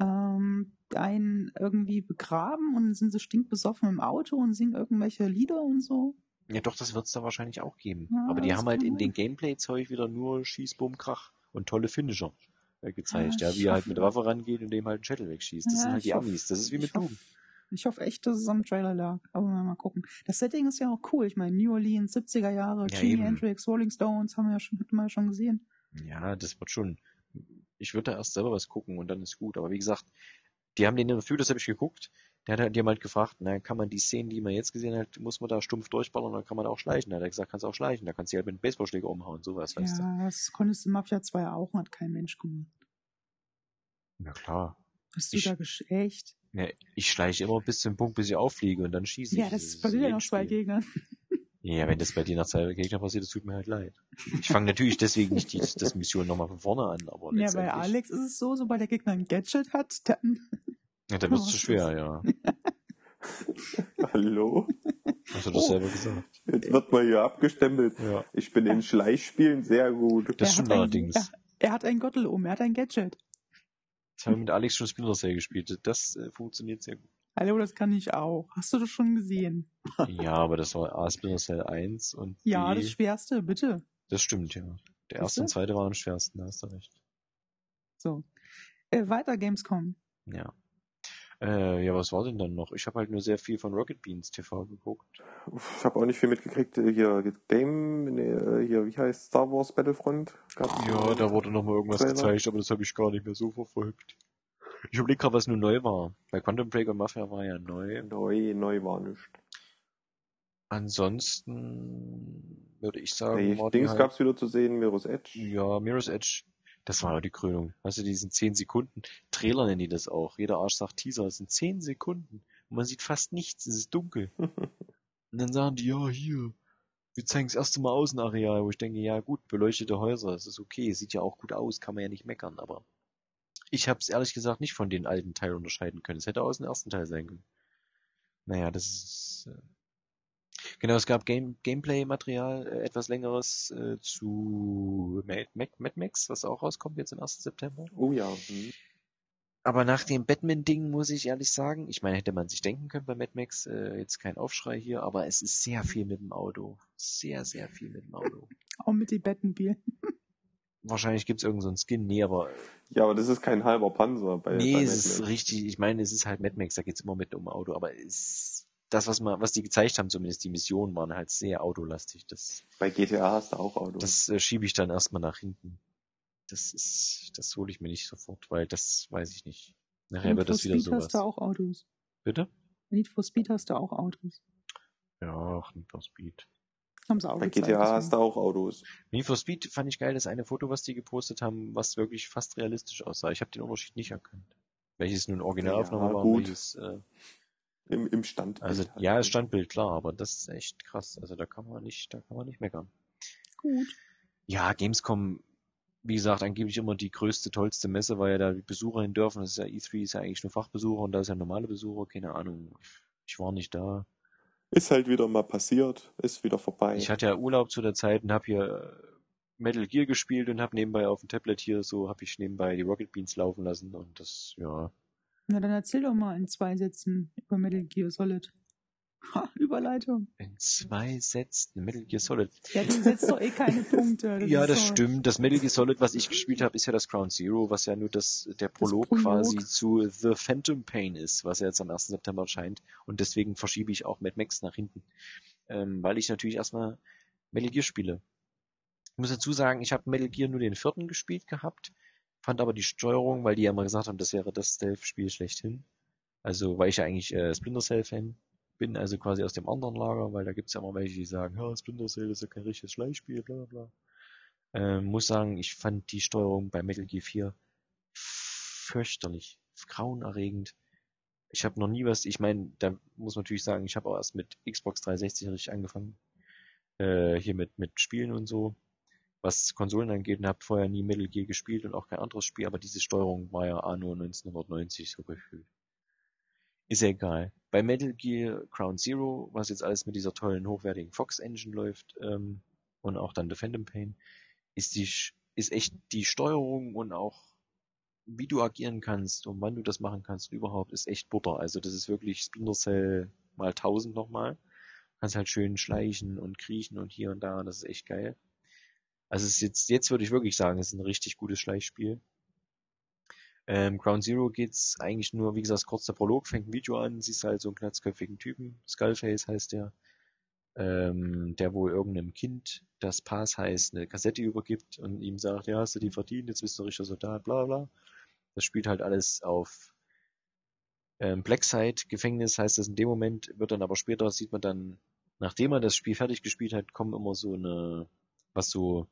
[SPEAKER 1] ähm, einen irgendwie begraben und sind sie stinkbesoffen im Auto und singen irgendwelche Lieder und so.
[SPEAKER 3] Ja, doch, das wird's da wahrscheinlich auch geben.
[SPEAKER 1] Ja,
[SPEAKER 3] aber die haben halt in den Gameplay-Zeug wieder nur Schieß, Bumm, Krach und tolle Finisher gezeigt.
[SPEAKER 1] Ja,
[SPEAKER 3] Ja,
[SPEAKER 1] ich
[SPEAKER 3] wie er halt mit Waffe rangeht und dem halt einen Schädel wegschießt. Das
[SPEAKER 1] Ja,
[SPEAKER 3] sind halt die Amis. Das ist wie mit Doom.
[SPEAKER 1] Ich hoffe echt, dass es am Trailer lag. Aber mal, mal gucken. Das Setting ist ja auch cool. Ich meine, New Orleans, 70er Jahre,
[SPEAKER 3] Ja,
[SPEAKER 1] Jimi. Hendrix, Rolling Stones haben wir ja schon, ja schon gesehen.
[SPEAKER 3] Ja, das wird schon. Ich würde da erst selber was gucken und dann ist gut. Aber wie gesagt, die haben den Interview, das habe ich geguckt. Der hat halt, halt gefragt, na, kann man die Szenen, die man jetzt gesehen hat, muss man da stumpf durchballern oder kann man auch schleichen? Da hat er gesagt, kannst auch schleichen. Da kannst du halt mit einem Baseballschläger umhauen, sowas, weißt
[SPEAKER 1] ja, das konntest du in Mafia 2 auch, hat kein Mensch gemacht.
[SPEAKER 3] du. Ja klar.
[SPEAKER 1] Hast du
[SPEAKER 3] Ich-
[SPEAKER 1] da gesch echt?
[SPEAKER 3] Ja, ich schleiche immer bis zum Punkt, bis ich auffliege und dann schieße ich.
[SPEAKER 1] Ja, das passiert ja noch zwei
[SPEAKER 3] Spiel.
[SPEAKER 1] Gegnern.
[SPEAKER 3] Ja, wenn das bei dir nach zwei Gegnern passiert, das tut mir halt leid. Ich fange natürlich deswegen nicht die, das Mission nochmal von vorne an, aber
[SPEAKER 1] Ja, bei Alex ist es so, sobald der Gegner ein Gadget hat, dann.
[SPEAKER 3] Ja, dann wird's
[SPEAKER 1] Oh,
[SPEAKER 3] zu schwer, ja. (laughs)
[SPEAKER 2] Hallo?
[SPEAKER 3] Hast du das
[SPEAKER 1] Oh.
[SPEAKER 3] selber gesagt?
[SPEAKER 2] Jetzt wird man hier abgestempelt.
[SPEAKER 3] Ja.
[SPEAKER 2] Ich bin in Schleichspielen sehr gut.
[SPEAKER 3] Das
[SPEAKER 1] er
[SPEAKER 3] stimmt allerdings.
[SPEAKER 1] Er, er hat einen Gottel um, er hat ein Gadget.
[SPEAKER 3] Ich habe mit Alex schon Splinter Cell gespielt. Das äh, funktioniert sehr gut.
[SPEAKER 1] Hallo, das kann ich auch. Hast du das schon gesehen? (laughs)
[SPEAKER 3] Ja, aber das war A Splinter Cell 1 und
[SPEAKER 1] Ja,
[SPEAKER 3] B,
[SPEAKER 1] das Schwerste, bitte.
[SPEAKER 3] das stimmt, ja. Der erste und zweite waren am schwersten, da hast du recht.
[SPEAKER 1] So. Äh, weiter Gamescom.
[SPEAKER 3] Ja. Äh, ja, was war denn dann noch? Ich habe halt nur sehr viel von Rocket Beans TV geguckt.
[SPEAKER 2] Ich habe auch nicht viel mitgekriegt. Hier Game, nee, hier, wie heißt Star Wars Battlefront? Gab's
[SPEAKER 3] Ja, da wurde noch mal irgendwas
[SPEAKER 2] Trailer.
[SPEAKER 3] gezeigt, aber das habe ich gar nicht mehr so verfolgt. Ich überlege gerade, was nur neu war. Bei Quantum Break und Mafia war ja neu.
[SPEAKER 2] Neu, neu war nichts.
[SPEAKER 3] Ansonsten würde ich sagen, die
[SPEAKER 2] Dings
[SPEAKER 3] halt,
[SPEAKER 2] gab's wieder zu sehen, Mirror's Edge.
[SPEAKER 3] ja, Mirror's Edge, das war ja die Krönung. Hast du diesen 10 Sekunden Trailer nennen die das auch. Jeder Arsch sagt Teaser, das sind 10 Sekunden. Und man sieht fast nichts, es ist dunkel. (laughs) Und dann sagen die, ja, hier, wir zeigen das erste Mal Außenareal, wo ich denke, ja gut, beleuchtete Häuser, das ist okay, sieht ja auch gut aus, kann man ja nicht meckern, aber ich habe es ehrlich gesagt nicht von den alten Teil unterscheiden können. Es hätte aus dem ersten Teil sein können. Naja, das ist... Genau, es gab Game Gameplay-Material, äh, etwas längeres äh, zu Mad, Mad, Mad Max, was auch rauskommt jetzt am 1. September.
[SPEAKER 2] Oh ja. Hm.
[SPEAKER 3] Aber nach dem Batman-Ding muss ich ehrlich sagen, ich meine, hätte man sich denken können bei Mad Max, äh, jetzt kein Aufschrei hier, aber es ist sehr viel mit dem Auto. Sehr, sehr viel mit dem Auto. (laughs)
[SPEAKER 1] Auch mit dem Batmobil. (laughs)
[SPEAKER 3] Wahrscheinlich gibt's irgend so einen Skin, nee, aber
[SPEAKER 2] Ja, aber das ist kein halber Panzer bei,
[SPEAKER 3] nee,
[SPEAKER 2] bei
[SPEAKER 3] es ist richtig, ich meine, es ist halt Mad Max, da geht's immer mit um Auto, aber es, das, was man, was die gezeigt haben, zumindest die Missionen, waren halt sehr autolastig. Das,
[SPEAKER 2] Bei GTA hast du auch Autos.
[SPEAKER 3] das äh, schiebe ich dann erstmal nach hinten. Das ist, das hole ich mir nicht sofort, weil das weiß ich nicht. Nachher
[SPEAKER 1] Need
[SPEAKER 3] wird
[SPEAKER 1] for
[SPEAKER 3] das wieder
[SPEAKER 1] Speed
[SPEAKER 3] sowas.
[SPEAKER 1] hast du auch Autos.
[SPEAKER 3] Bitte?
[SPEAKER 1] Need for Speed hast du auch Autos.
[SPEAKER 3] Ja, ach, Need for Speed.
[SPEAKER 1] Haben sie auch
[SPEAKER 2] bei
[SPEAKER 1] gezeigt,
[SPEAKER 2] GTA hast
[SPEAKER 1] deswegen.
[SPEAKER 2] du auch Autos.
[SPEAKER 3] Need for Speed fand ich geil, das eine Foto, was die gepostet haben, was wirklich fast realistisch aussah. Ich habe den Unterschied nicht erkannt. Welches nun Originalaufnahme
[SPEAKER 2] Ja,
[SPEAKER 3] war welches, äh,
[SPEAKER 2] Im, im Stand.
[SPEAKER 3] also, ja, es Standbild, klar, aber das ist echt krass. Also da kann man nicht, da kann man nicht meckern.
[SPEAKER 1] Gut.
[SPEAKER 3] Ja, Gamescom, wie gesagt, angeblich immer die größte, tollste Messe, weil ja da die Besucher hin dürfen. Das ist ja E3 ist ja eigentlich nur Fachbesucher und da ist ja normale Besucher, keine Ahnung. Ich war nicht da.
[SPEAKER 2] Ist halt wieder mal passiert, ist wieder vorbei.
[SPEAKER 3] Ich hatte ja Urlaub zu der Zeit und habe hier äh, Metal Gear gespielt und habe nebenbei auf dem Tablet hier so, habe ich nebenbei die Rocket Beans laufen lassen und das, ja.
[SPEAKER 1] Na, dann erzähl doch mal in zwei Sätzen über Metal Gear Solid. (laughs) Ha, Überleitung.
[SPEAKER 3] In zwei Sätzen Metal Gear Solid.
[SPEAKER 1] Ja, du setzt doch eh keine Punkte. (laughs)
[SPEAKER 3] ja,
[SPEAKER 1] ist
[SPEAKER 3] das
[SPEAKER 1] doch-
[SPEAKER 3] stimmt. Das Metal Gear Solid, was ich gespielt habe, ist ja das Ground Zero, was ja nur das, der Prolog,
[SPEAKER 1] Prolog.
[SPEAKER 3] quasi zu The Phantom Pain ist, was ja jetzt am 1. September erscheint. Und deswegen verschiebe ich auch Mad Max nach hinten. Ähm, weil ich natürlich erstmal Metal Gear spiele. Ich muss dazu sagen, ich habe Metal Gear nur den vierten gespielt gehabt, fand aber die Steuerung, weil die ja mal gesagt haben, das wäre das Stealth-Spiel schlechthin. Also, weil ich ja eigentlich äh, Splinter Cell-Fan bin, also quasi aus dem anderen Lager, weil da gibt's ja immer welche, die sagen, ja, Splinter Cell ist ja kein richtiges Schleichspiel, bla bla bla. Ähm, muss sagen, ich fand die Steuerung bei Metal Gear 4 fürchterlich, grauenerregend. Ich habe noch nie was, ich meine, da muss man natürlich sagen, ich habe auch erst mit Xbox 360 richtig angefangen. Äh, hier mit, mit Spielen und so, was Konsolen angeht und habe vorher nie Metal Gear gespielt und auch kein anderes Spiel, aber diese Steuerung war ja anno 1990 so gefühlt. Ist ja egal. Bei Metal Gear Ground Zero, was jetzt alles mit dieser tollen, hochwertigen Fox Engine läuft, ähm, und auch dann The Phantom Pain, ist die, ist echt die Steuerung und auch wie du agieren kannst und wann du das machen kannst überhaupt, ist echt Butter. Also das ist wirklich Splinter Cell mal 1000 nochmal. Kannst halt schön schleichen und kriechen und hier und da, das ist echt geil. Also es ist jetzt, jetzt würde ich wirklich sagen, es ist ein richtig gutes Schleichspiel. Ähm, Ground Zero geht's eigentlich nur, wie gesagt, kurz der Prolog, fängt ein Video an, siehst halt so einen knatzköpfigen Typen, Skullface heißt der, ähm, der wohl irgendeinem Kind, das Pass heißt, eine Kassette übergibt und ihm sagt, ja, hast du die verdient, jetzt bist du richtiger Soldat, bla bla. Das spielt halt alles auf ähm, Blackside Gefängnis, heißt das in dem Moment, wird dann aber später, sieht man dann, nachdem er das Spiel fertig gespielt hat, kommen immer so eine, was so,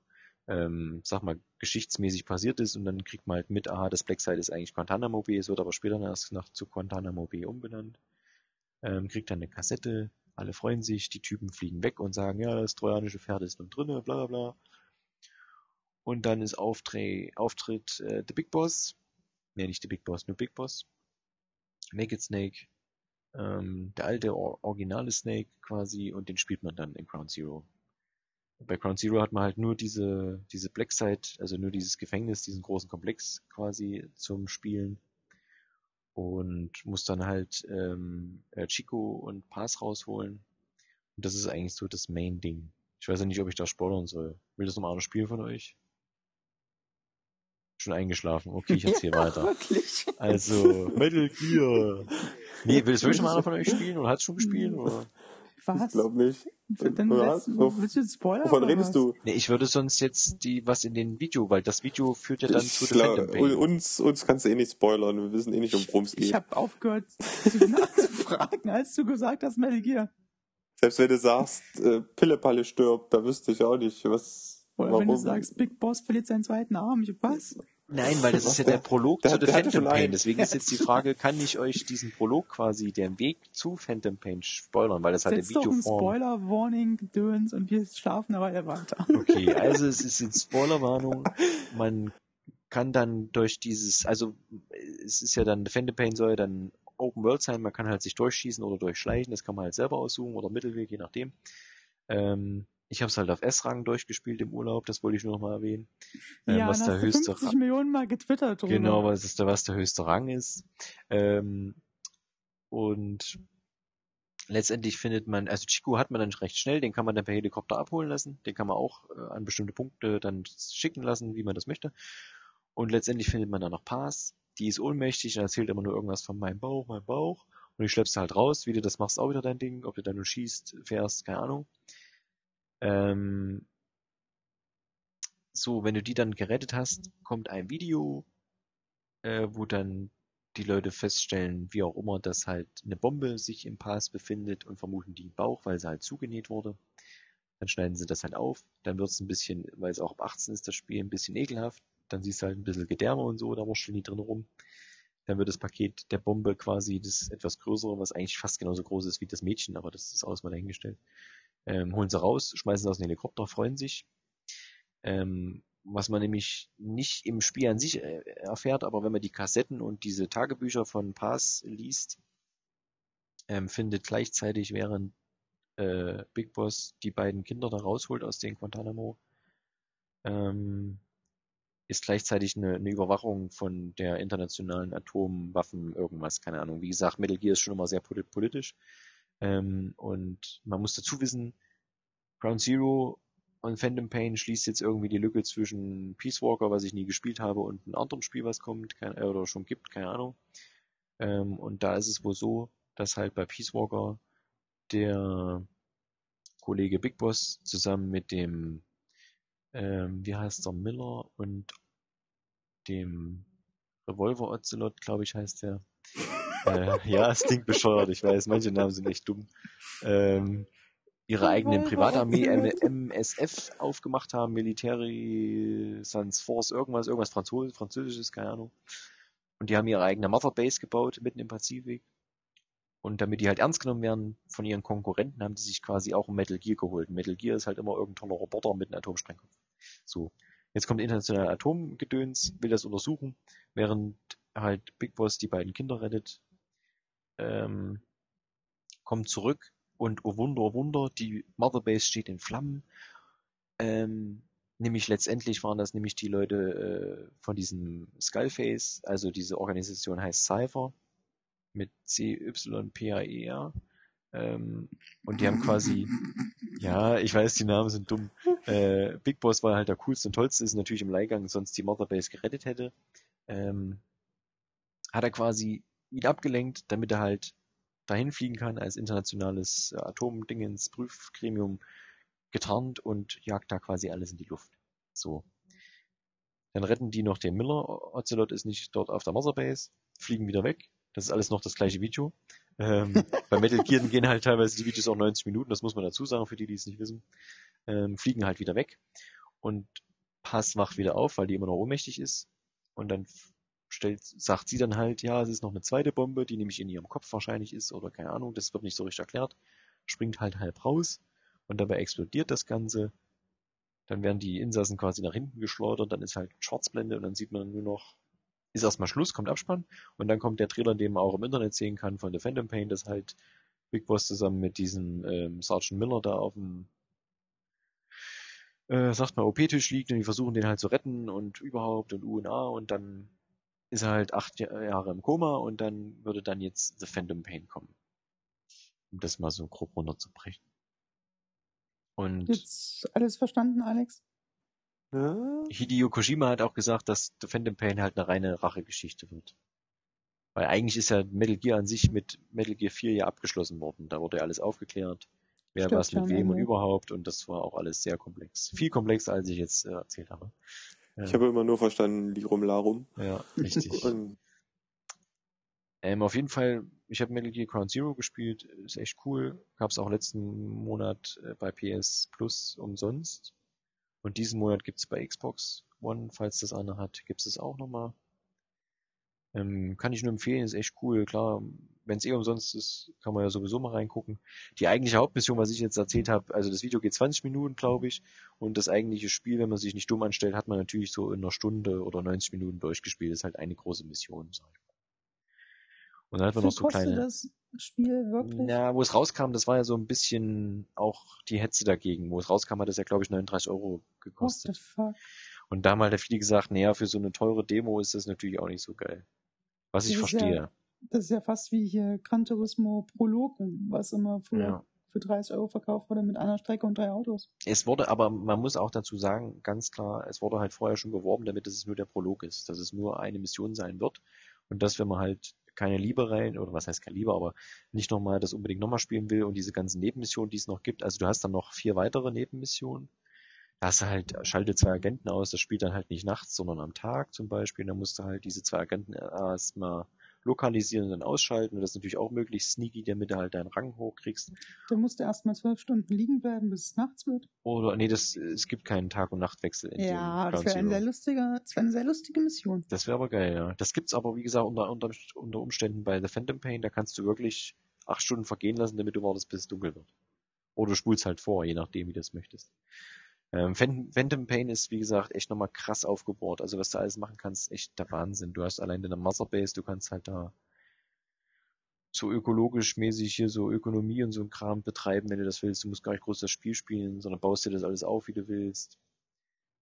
[SPEAKER 3] ähm, sag mal, geschichtsmäßig passiert ist und dann kriegt man halt mit, aha, das Blackside ist eigentlich Guantanamo Bay, es wird aber später erst nach zu Guantanamo Bay umbenannt. Ähm, kriegt dann eine Kassette, alle freuen sich, die Typen fliegen weg und sagen, ja, das trojanische Pferd ist nun drinne, bla bla bla. Und dann ist Auftre Auftritt äh, The Big Boss, nee, nicht The Big Boss, nur Big Boss, Naked Snake, ähm, der alte or originale Snake quasi und den spielt man dann in Ground Zero. Bei Ground Zero hat man halt nur diese, diese Blackside, also nur dieses Gefängnis, diesen großen Komplex quasi zum Spielen und muss dann halt ähm, äh, Chico und Pass rausholen. Und das ist eigentlich so das Main-Ding. Ich weiß ja nicht, ob ich da spoilern soll. Will das nochmal einer spielen von euch? Schon eingeschlafen. Okay, ich erzähle (laughs) weiter.
[SPEAKER 1] Wirklich.
[SPEAKER 3] Also, Metal Gear. Nee, will das wirklich mal einer von euch spielen oder hat schon gespielt? Oder?
[SPEAKER 2] Ich
[SPEAKER 1] Was?
[SPEAKER 2] glaube nicht.
[SPEAKER 1] Dann willst, willst du jetzt Spoiler?
[SPEAKER 2] Wovon
[SPEAKER 1] oder
[SPEAKER 2] redest
[SPEAKER 1] was?
[SPEAKER 2] du?
[SPEAKER 3] Nee, ich würde sonst jetzt die, was in den Video, weil das Video führt ja dann
[SPEAKER 2] Ich
[SPEAKER 3] zu The
[SPEAKER 2] glaub,
[SPEAKER 3] Phantom Pain.
[SPEAKER 2] uns, uns kannst du eh nicht spoilern. Wir wissen eh nicht, um worum es
[SPEAKER 1] Ich
[SPEAKER 2] geht.
[SPEAKER 1] habe aufgehört, dich nachzufragen, als du gesagt hast, Metal Gear.
[SPEAKER 2] Selbst wenn du sagst, äh, Pillepalle stirbt, da wüsste ich auch nicht, was.
[SPEAKER 1] Oder
[SPEAKER 2] warum.
[SPEAKER 1] wenn du sagst, Big Boss verliert seinen zweiten Arm. Ich, was?
[SPEAKER 3] Nein, weil das ist ja
[SPEAKER 2] der-
[SPEAKER 3] Prolog
[SPEAKER 2] der-
[SPEAKER 3] zu The Phantom Pain. Deswegen ist (laughs) jetzt die Frage, kann ich euch diesen Prolog quasi, den Weg zu Phantom Pain spoilern, weil das halt in
[SPEAKER 1] Setz doch ein
[SPEAKER 3] Videoform.
[SPEAKER 1] Spoiler-Warning, Gedöns und wir schlafen eine Weile weiter.
[SPEAKER 3] Okay, (laughs) also es ist eine Spoilerwarnung. Man kann dann durch dieses, also es ist ja dann, The Phantom Pain soll dann Open World sein, man kann halt sich durchschießen oder durchschleichen, das kann man halt selber aussuchen oder Mittelweg, je nachdem. Ähm, ich habe es halt auf S-Rang durchgespielt im Urlaub, das wollte ich nur noch mal erwähnen. Ähm,
[SPEAKER 1] ja,
[SPEAKER 3] was der
[SPEAKER 1] hast
[SPEAKER 3] höchste
[SPEAKER 1] 50
[SPEAKER 3] Rang,
[SPEAKER 1] Millionen Mal getwittert drüber.
[SPEAKER 3] genau, was ist der, was der höchste Rang ist. Ähm, und letztendlich findet man, also Chico hat man dann recht schnell, den kann man dann per Helikopter abholen lassen, den kann man auch äh, an bestimmte Punkte dann schicken lassen, wie man das möchte. Und letztendlich findet man dann noch Pass, die ist ohnmächtig und erzählt immer nur irgendwas von meinem Bauch, meinem Bauch. Und die schleppst halt raus, wie du das machst, auch wieder dein Ding, ob du dann nur schießt, fährst, keine Ahnung. Ähm, so, wenn du die dann gerettet hast, kommt ein Video, äh, wo dann die Leute feststellen, wie auch immer, dass halt eine Bombe sich im Pass befindet und vermuten die im Bauch, weil sie halt zugenäht wurde. Dann schneiden sie das halt auf. Dann wird es ein bisschen, weil es auch ab 18 ist, das Spiel ein bisschen ekelhaft. Dann siehst du halt ein bisschen Gedärme und so, da wurschteln die drin rum. Dann wird das Paket der Bombe quasi das etwas größere, was eigentlich fast genauso groß ist wie das Mädchen, aber das ist alles mal dahingestellt. Ähm, holen sie raus, schmeißen sie aus dem Helikopter, freuen sich. Ähm, was man nämlich nicht im Spiel an sich äh, erfährt, aber wenn man die Kassetten und diese Tagebücher von Paz liest, ähm, findet gleichzeitig, während äh, Big Boss die beiden Kinder da rausholt aus den Guantanamo, ähm, ist gleichzeitig eine, eine Überwachung von der internationalen Atomwaffen irgendwas, keine Ahnung. Wie gesagt, Metal Gear ist schon immer sehr polit- politisch. Ähm, und man muss dazu wissen, Ground Zero und Phantom Pain schließt jetzt irgendwie die Lücke zwischen Peace Walker, was ich nie gespielt habe, und einem anderen Spiel, was kommt, kein, äh, oder schon gibt, keine Ahnung. Ähm, und da ist es wohl so, dass halt bei Peace Walker der Kollege Big Boss zusammen mit dem, ähm, wie heißt der, Miller und dem Revolver Ocelot, glaube ich, heißt der. äh, ja, es klingt bescheuert, ich weiß, manche Namen sind echt dumm. Ähm, ihre eigene Privatarmee. MSF aufgemacht haben, Military Sans Force, irgendwas, irgendwas Französ Französisches, keine Ahnung. Und die haben ihre eigene Mother Base gebaut, mitten im Pazifik. Und damit die halt ernst genommen werden von ihren Konkurrenten, haben die sich quasi auch ein Metal Gear geholt. Metal Gear ist halt immer irgendein toller Roboter mit einem Atomsprengkopf. So. Jetzt kommt internationale Atomgedöns, will das untersuchen, während halt Big Boss die beiden Kinder rettet, ähm, kommt zurück und oh Wunder, oh Wunder, die Mother Base steht in Flammen. Ähm, nämlich letztendlich waren das nämlich die Leute äh, von diesem Skullface, also diese Organisation heißt Cypher mit C-Y-P-A-E-R. Ähm, und die haben quasi, ja, ich weiß, die Namen sind dumm. Äh, Big Boss war halt der coolste und tollste, ist natürlich im Leihgang sonst die Mother Base gerettet hätte. Ähm, hat er quasi ihn abgelenkt, damit er halt dahin fliegen kann als internationales Atomdingens Prüfgremium getarnt und jagt da quasi alles in die Luft. So. Dann retten die noch den Miller. Ocelot ist nicht dort auf der Mother Base, fliegen wieder weg. Das ist alles noch das gleiche Video. Ähm, bei Metal Gear gehen halt teilweise die Videos auch 90 Minuten, das muss man dazu sagen, für die, die es nicht wissen. Ähm, fliegen halt wieder weg. Und Pass wacht wieder auf, weil die immer noch ohnmächtig ist. Und dann stellt, sagt sie dann halt, ja, es ist noch eine zweite Bombe, die nämlich in ihrem Kopf wahrscheinlich ist oder keine Ahnung, das wird nicht so richtig erklärt. Springt halt halb raus und dabei explodiert das Ganze. Dann werden die Insassen quasi nach hinten geschleudert, dann ist halt Schwarzblende und dann sieht man nur noch, ist erstmal Schluss, kommt Abspann und dann kommt der Trailer, den man auch im Internet sehen kann von The Phantom Pain, dass halt Big Boss zusammen mit diesem ähm, Sergeant Miller da auf dem äh, sagt man OP-Tisch liegt und die versuchen den halt zu retten und überhaupt und UNA und dann ist er halt acht Ja- Jahre im Koma und dann würde dann jetzt The Phantom Pain kommen. Um das mal so grob runterzubrechen. Und
[SPEAKER 1] Jetzt alles verstanden, Alex?
[SPEAKER 2] Ja?
[SPEAKER 3] Hideo Kojima hat auch gesagt, dass The Phantom Pain halt eine reine Rachegeschichte wird. Weil eigentlich ist ja Metal Gear an sich mit Metal Gear 4 ja abgeschlossen worden. Da wurde ja alles aufgeklärt. Wer
[SPEAKER 1] Stimmt
[SPEAKER 3] was mit wem und überhaupt. Und das war auch alles sehr komplex. Viel komplexer, als ich jetzt äh, erzählt habe.
[SPEAKER 2] Ich habe immer nur verstanden, Lirum Larum.
[SPEAKER 3] Ja, richtig. (laughs)
[SPEAKER 2] Und
[SPEAKER 3] Ähm, auf jeden Fall, ich habe Metal Gear Ground Zero gespielt, ist echt cool. Gab's auch letzten Monat äh, bei PS Plus umsonst. Und diesen Monat gibt's bei Xbox One, falls das einer hat, gibt's es auch nochmal. Ähm, kann ich nur empfehlen, ist echt cool. Klar, wenn es eh umsonst ist, kann man ja sowieso mal reingucken. Die eigentliche Hauptmission, was ich jetzt erzählt habe, also das Video geht 20 Minuten, glaube ich. Und das eigentliche Spiel, wenn man sich nicht dumm anstellt, hat man natürlich so in einer Stunde oder 90 Minuten durchgespielt. ist halt eine große Mission, sag ich mal. Und dann hat man noch so kleine.
[SPEAKER 1] das Spiel wirklich?
[SPEAKER 3] Ja, wo es rauskam, das war ja so ein bisschen auch die Hetze dagegen. Wo es rauskam, hat es ja, glaube ich, 39 Euro
[SPEAKER 1] What the
[SPEAKER 3] gekostet.
[SPEAKER 1] fuck?
[SPEAKER 3] Und da haben halt viele gesagt, naja, für so eine teure Demo ist das natürlich auch nicht so geil. Was ich
[SPEAKER 1] Das ja-
[SPEAKER 3] verstehe.
[SPEAKER 1] Das ist ja fast wie hier Gran Turismo Prolog, was immer früher
[SPEAKER 3] Ja.
[SPEAKER 1] für 30 Euro verkauft wurde mit einer Strecke und drei Autos.
[SPEAKER 3] Es wurde, aber man muss auch dazu sagen, ganz klar, es wurde halt vorher schon geworben, damit es nur der Prolog ist, dass es nur eine Mission sein wird und dass wenn man halt keine Liebe rein, oder was heißt keine Liebe, aber nicht nochmal das unbedingt nochmal spielen will und diese ganzen Nebenmissionen, die es noch gibt, also du hast dann noch vier weitere Nebenmissionen, da hast du halt, schalte zwei Agenten aus, das spielt dann halt nicht nachts, sondern am Tag zum Beispiel, dann musst du halt diese zwei Agenten erstmal lokalisieren und dann ausschalten und das ist natürlich auch möglichst sneaky, damit du halt deinen Rang hochkriegst.
[SPEAKER 1] Da musst du erstmal zwölf Stunden liegen bleiben, bis es nachts wird.
[SPEAKER 3] Oder, nee, das, es gibt keinen Tag- und Nachtwechsel in
[SPEAKER 1] Ja,
[SPEAKER 3] dem
[SPEAKER 1] das wäre eine sehr lustige, das wäre eine sehr lustige Mission.
[SPEAKER 3] Das wäre aber geil, ja. Das gibt's aber, wie gesagt, unter, unter, unter Umständen bei The Phantom Pain, da kannst du wirklich acht Stunden vergehen lassen, damit du wartest, bis es dunkel wird. Oder du spulst halt vor, je nachdem, wie du das möchtest. Ähm, Phantom, Pain ist, wie gesagt, echt nochmal krass aufgebohrt. Also was du alles machen kannst, echt der Wahnsinn. Du hast allein deine Mother Base, du kannst halt da so ökologisch mäßig hier so Ökonomie und so ein Kram betreiben, wenn du das willst. Du musst gar nicht groß das Spiel spielen, sondern baust dir das alles auf, wie du willst.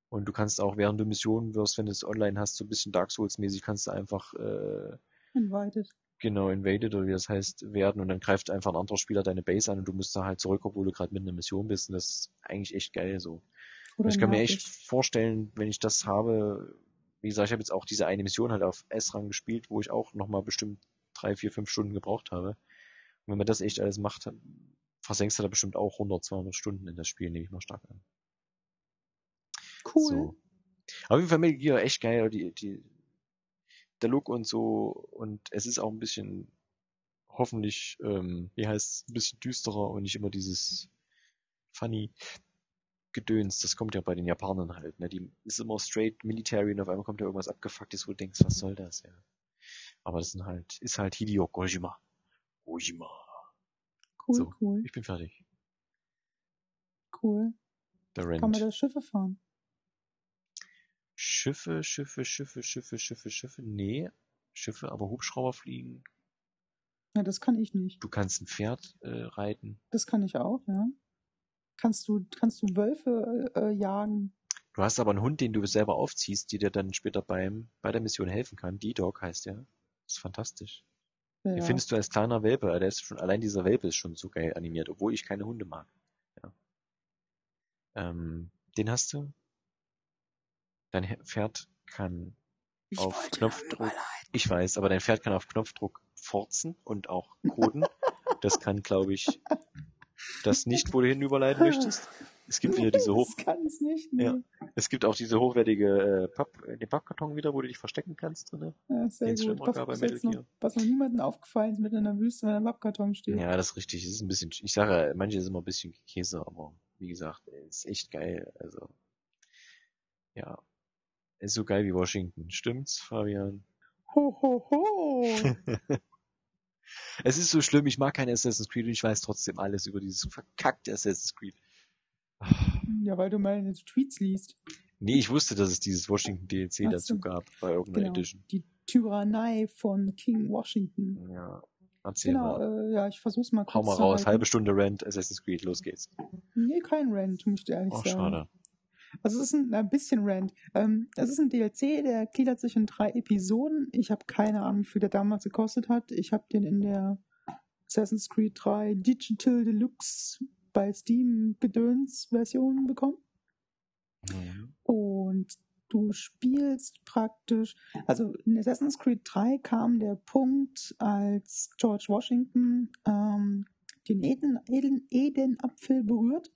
[SPEAKER 3] Und du kannst auch, während du Missionen wirst, wenn du es online hast, so ein bisschen Dark Souls-mäßig, kannst du einfach äh,
[SPEAKER 1] Invited.
[SPEAKER 3] genau invaded oder wie das heißt werden und dann greift einfach ein anderer Spieler deine Base an und du musst da halt zurück, obwohl du gerade mit einer Mission bist. Und das ist eigentlich echt geil so.
[SPEAKER 1] Oder
[SPEAKER 3] ich kann mir echt vorstellen, wenn ich das habe, wie gesagt, ich habe jetzt auch diese eine Mission halt auf S-Rang gespielt, wo ich auch nochmal bestimmt drei, vier, fünf Stunden gebraucht habe. Und wenn man das echt alles macht, versenkst du da bestimmt auch 100, 200 Stunden in das Spiel, nehme ich mal stark an.
[SPEAKER 1] Cool.
[SPEAKER 3] So. Auf jeden Fall Metal Gear echt geil, die, die, der Look und so und es ist auch ein bisschen hoffentlich, ähm, wie heißt ein bisschen düsterer und nicht immer dieses funny Gedöns, das kommt ja bei den Japanern halt, ne? Die ist immer straight military und auf einmal kommt ja irgendwas abgefucktes, wo du denkst, was soll das, ja. Aber das sind halt, ist halt Hideo Kojima. Kojima.
[SPEAKER 1] Cool,
[SPEAKER 3] so.
[SPEAKER 1] cool,
[SPEAKER 3] Ich bin fertig.
[SPEAKER 1] cool.
[SPEAKER 3] Der
[SPEAKER 1] Kann man
[SPEAKER 3] Rent.
[SPEAKER 1] da Schiffe fahren?
[SPEAKER 3] Schiffe, Schiffe, Schiffe, Schiffe, Schiffe, Schiffe, nee. Schiffe, aber Hubschrauber fliegen.
[SPEAKER 1] Ja, das kann ich nicht.
[SPEAKER 3] Du kannst ein Pferd äh, reiten.
[SPEAKER 1] Das kann ich auch, ja. Kannst du, kannst du Wölfe äh, jagen?
[SPEAKER 3] Du hast aber einen Hund, den du selber aufziehst, die dir dann später beim, bei der Mission helfen kann. D-Dog heißt der. Das ist fantastisch.
[SPEAKER 1] Ja.
[SPEAKER 3] Den findest du als kleiner Welpe. Der ist schon, allein dieser Welpe ist schon so geil animiert, obwohl ich keine Hunde mag. Ja. Ähm, den hast du. Dein Pferd kann
[SPEAKER 1] ich
[SPEAKER 3] auf Knopfdruck. Ich weiß, aber dein Pferd kann auf Knopfdruck forzen und auch koden. Das kann, glaube ich, (laughs) das nicht, wo du hin überleiten möchtest. Es gibt wieder diese (laughs) hoch,
[SPEAKER 1] Das kann es nicht. Nee.
[SPEAKER 3] Ja. es gibt auch diese hochwertige äh, Papp, äh, den Pappkarton wieder, wo du dich verstecken kannst drinne.
[SPEAKER 1] Ja, sehr
[SPEAKER 3] Den
[SPEAKER 1] gut. Was,
[SPEAKER 3] bei Metal
[SPEAKER 1] jetzt noch,
[SPEAKER 3] Gear.
[SPEAKER 1] was noch niemandem aufgefallen ist, mitten in der Wüste, wenn ein Pappkarton steht.
[SPEAKER 3] Ja, das ist richtig. Es ist ein bisschen, ich sage, ja, manche ist immer ein bisschen Käse, aber wie gesagt, ist echt geil. Also, ja. Ist so geil wie Washington. Stimmt's, Fabian?
[SPEAKER 1] Ho, ho, ho. (laughs)
[SPEAKER 3] Es ist so schlimm, ich mag kein Assassin's Creed und ich weiß trotzdem alles über dieses verkackte Assassin's Creed.
[SPEAKER 1] ja, weil du meine Tweets liest.
[SPEAKER 3] Nee, ich wusste, dass es dieses Washington DLC
[SPEAKER 1] Ach
[SPEAKER 3] dazu
[SPEAKER 1] so.
[SPEAKER 3] gab, bei irgendeiner
[SPEAKER 1] Genau.
[SPEAKER 3] Edition.
[SPEAKER 1] Die Tyrannei von King Washington.
[SPEAKER 3] Ja, erzähl
[SPEAKER 1] Genau,
[SPEAKER 3] mal.
[SPEAKER 1] äh, ja, ich versuch's mal kurz
[SPEAKER 3] Hau mal raus, halbe Stunde Rant, Assassin's Creed, los geht's.
[SPEAKER 1] Nee, kein Rant, muss ich dir ehrlich
[SPEAKER 3] Oh,
[SPEAKER 1] sagen.
[SPEAKER 3] schade.
[SPEAKER 1] Also es ist ein, ein bisschen Rant. Ähm, es ist ein DLC, der gliedert sich in drei Episoden. Ich habe keine Ahnung, wie viel der damals gekostet hat. Ich habe den in der Assassin's Creed 3 Digital Deluxe bei Steam Gedöns Version bekommen.
[SPEAKER 3] Mhm.
[SPEAKER 1] Und du spielst praktisch, also in Assassin's Creed 3 kam der Punkt, als George Washington ähm, den Eden, Eden, Eden-Apfel berührt.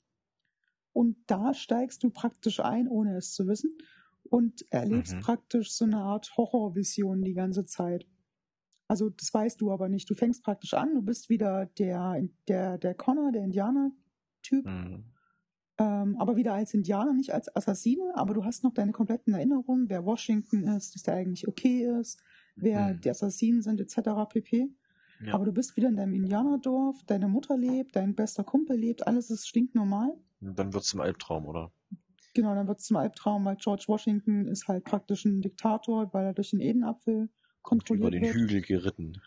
[SPEAKER 1] Und da steigst du praktisch ein, ohne es zu wissen. Und erlebst
[SPEAKER 3] Mhm.
[SPEAKER 1] praktisch so eine Art Horrorvision die ganze Zeit. Also das weißt du aber nicht. Du fängst praktisch an, du bist wieder der, der, der Connor, der Indianer-Typ.
[SPEAKER 3] Mhm.
[SPEAKER 1] Ähm, aber wieder als Indianer, nicht als Assassine, aber du hast noch deine kompletten Erinnerungen, wer Washington ist, dass der eigentlich okay ist, wer
[SPEAKER 3] Mhm.
[SPEAKER 1] die Assassinen sind, etc. pp.
[SPEAKER 3] Ja.
[SPEAKER 1] Aber du bist wieder in deinem Indianerdorf, deine Mutter lebt, dein bester Kumpel lebt, alles ist stinknormal.
[SPEAKER 3] Und Dann wird's zum Albtraum, oder?
[SPEAKER 1] Genau, dann wird es zum Albtraum, weil George Washington ist halt praktisch ein Diktator, weil er durch den Edenapfel
[SPEAKER 3] Und über
[SPEAKER 1] kontrolliert
[SPEAKER 3] den
[SPEAKER 1] wird.
[SPEAKER 3] Hügel geritten.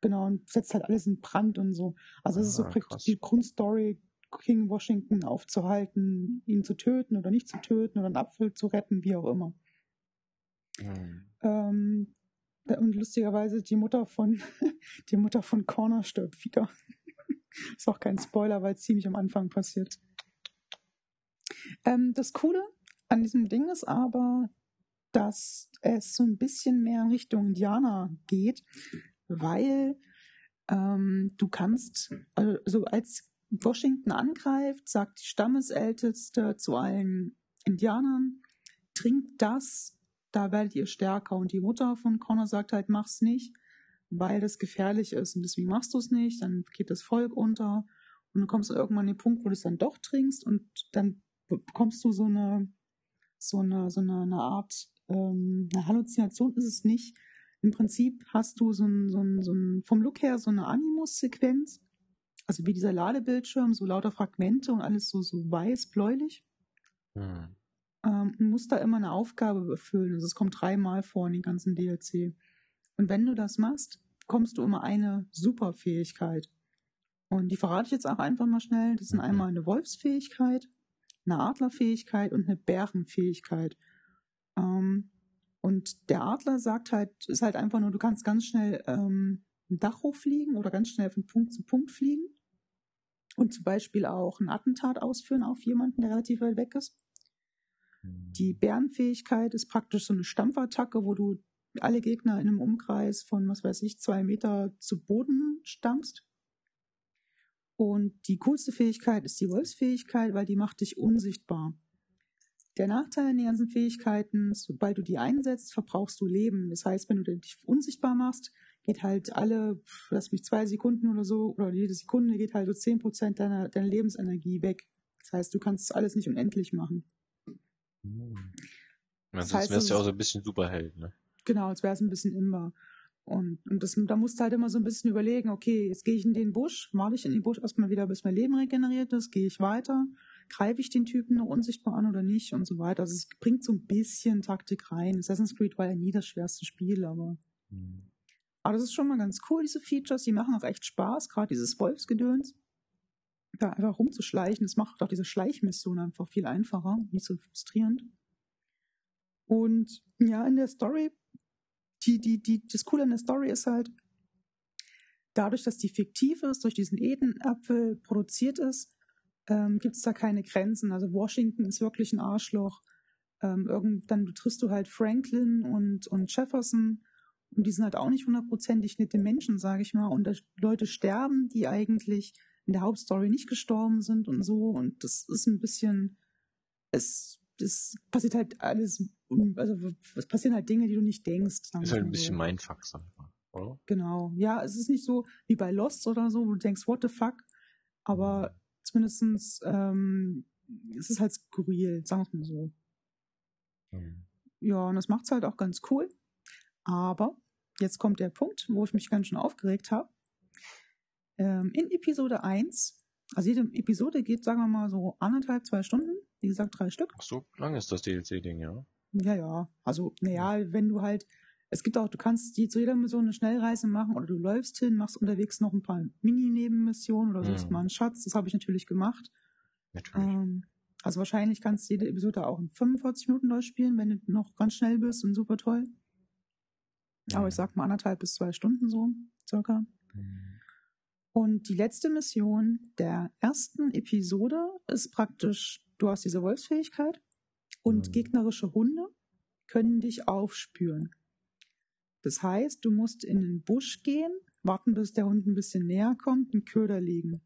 [SPEAKER 1] genau, und setzt halt alles in Brand und so. Also es ist so
[SPEAKER 3] Ah,
[SPEAKER 1] praktisch
[SPEAKER 3] krass.
[SPEAKER 1] die Grundstory, King Washington aufzuhalten, ihn zu töten oder nicht zu töten oder einen Apfel zu retten, wie auch immer.
[SPEAKER 3] Hm.
[SPEAKER 1] Ähm, und lustigerweise die Mutter von (laughs) die Mutter von Connor stirbt wieder. (laughs) ist auch kein Spoiler, weil es ziemlich am Anfang passiert. Ähm, das Coole an diesem Ding ist aber, dass es so ein bisschen mehr in Richtung Indianer geht, weil ähm, du kannst, also so als Washington angreift, sagt die Stammesälteste zu allen Indianern, trinkt das, da werdet ihr stärker. Und die Mutter von Connor sagt halt, mach's nicht, weil das gefährlich ist. Und deswegen machst du es nicht, dann geht das Volk unter. Und du kommst irgendwann an den Punkt, wo du es dann doch trinkst und dann bekommst du so eine, so eine, so eine, eine Art, ähm, eine Halluzination ist es nicht. Im Prinzip hast du so ein, so ein, so ein vom Look her so eine Animus-Sequenz, also wie dieser Ladebildschirm, so lauter Fragmente und alles so, so weiß, bläulich
[SPEAKER 3] Hm.
[SPEAKER 1] Ähm, musst da immer eine Aufgabe erfüllen. Also es kommt dreimal vor in den ganzen DLC. Und wenn du das machst, bekommst du immer eine Superfähigkeit. Und die verrate ich jetzt auch einfach mal schnell. Das sind
[SPEAKER 3] Mhm.
[SPEAKER 1] einmal eine Wolfsfähigkeit, eine Adlerfähigkeit und eine Bärenfähigkeit. Ähm, und der Adler sagt halt, ist halt einfach nur, du kannst ganz schnell ähm, ein Dach hochfliegen oder ganz schnell von Punkt zu Punkt fliegen. Und zum Beispiel auch ein Attentat ausführen auf jemanden, der relativ weit weg ist. Die Bärenfähigkeit ist praktisch so eine Stampfattacke, wo du alle Gegner in einem Umkreis von, was weiß ich, zwei Meter zu Boden stampfst. Und die coolste Fähigkeit ist die Wolfsfähigkeit, weil die macht dich unsichtbar. Der Nachteil an den ganzen Fähigkeiten, sobald du die einsetzt, verbrauchst du Leben. Das heißt, wenn du dich unsichtbar machst, geht halt alle, lass mich zwei Sekunden oder so, oder jede Sekunde geht halt so 10% deiner, deiner Lebensenergie weg. Das heißt, du kannst alles nicht unendlich machen.
[SPEAKER 3] Hm.
[SPEAKER 1] Das
[SPEAKER 3] das wärst du ja auch so ein bisschen Superheld, ne?
[SPEAKER 1] Genau, als wäre es ein bisschen immer. Und, und das, da musst du halt immer so ein bisschen überlegen, okay, jetzt gehe ich in den Busch, warte ich in den Busch erstmal wieder, bis mein Leben regeneriert ist, gehe ich weiter, greife ich den Typen noch unsichtbar an oder nicht und so weiter. Also es bringt so ein bisschen Taktik rein. Assassin's Creed war ja nie das schwerste Spiel, aber,
[SPEAKER 3] Hm.
[SPEAKER 1] aber das ist schon mal ganz cool, diese Features, die machen auch echt Spaß, gerade dieses Wolfsgedöns. Da einfach rumzuschleichen, das macht auch diese Schleichmission einfach viel einfacher, nicht so frustrierend. Und ja, in der Story die, die, die, das Coole an der Story ist halt, dadurch, dass die fiktiv ist, durch diesen Edenapfel produziert ist, ähm, gibt es da keine Grenzen. Also Washington ist wirklich ein Arschloch. Ähm, irgend, dann triffst du halt Franklin und, und Jefferson und die sind halt auch nicht hundertprozentig nette Menschen, sage ich mal. Und Leute sterben, die eigentlich in der Hauptstory nicht gestorben sind und so. Und das ist ein bisschen, es, das passiert halt alles, also es passieren halt Dinge, die du nicht denkst.
[SPEAKER 3] Ist halt ein bisschen
[SPEAKER 1] so.
[SPEAKER 3] Mindfuck, sag ich mal, oder?
[SPEAKER 1] Genau. Ja, es ist nicht so wie bei Lost oder so, wo du denkst, what the fuck? Aber zumindestens, ähm, es ist halt skurril, sagen wir es mal so.
[SPEAKER 3] Hm.
[SPEAKER 1] Ja, und das macht's halt auch ganz cool. Aber jetzt kommt der Punkt, wo ich mich ganz schön aufgeregt habe. Ähm, in Episode 1, also jede Episode geht, sagen wir mal, so anderthalb, zwei Stunden. Wie gesagt, drei Stück.
[SPEAKER 3] Ach, so lang ist das DLC-Ding, ja?
[SPEAKER 1] Ja, ja. Also, naja, wenn du halt, es gibt auch, du kannst die, zu jeder Mission eine Schnellreise machen oder du läufst hin, machst unterwegs noch ein paar Mini-Nebenmissionen oder suchst
[SPEAKER 3] Mhm.
[SPEAKER 1] mal einen Schatz. Das habe ich natürlich gemacht.
[SPEAKER 3] Natürlich.
[SPEAKER 1] Ähm, also wahrscheinlich kannst du jede Episode auch in 45 Minuten durchspielen, wenn du noch ganz schnell bist und super toll. Aber ich
[SPEAKER 3] Mhm.
[SPEAKER 1] sag mal anderthalb bis zwei Stunden so, circa.
[SPEAKER 3] Hm.
[SPEAKER 1] Und die letzte Mission der ersten Episode ist praktisch, du hast diese Wolfsfähigkeit und
[SPEAKER 3] Mhm.
[SPEAKER 1] gegnerische Hunde können dich aufspüren. Das heißt, du musst in den Busch gehen, warten, bis der Hund ein bisschen näher kommt, einen Köder legen.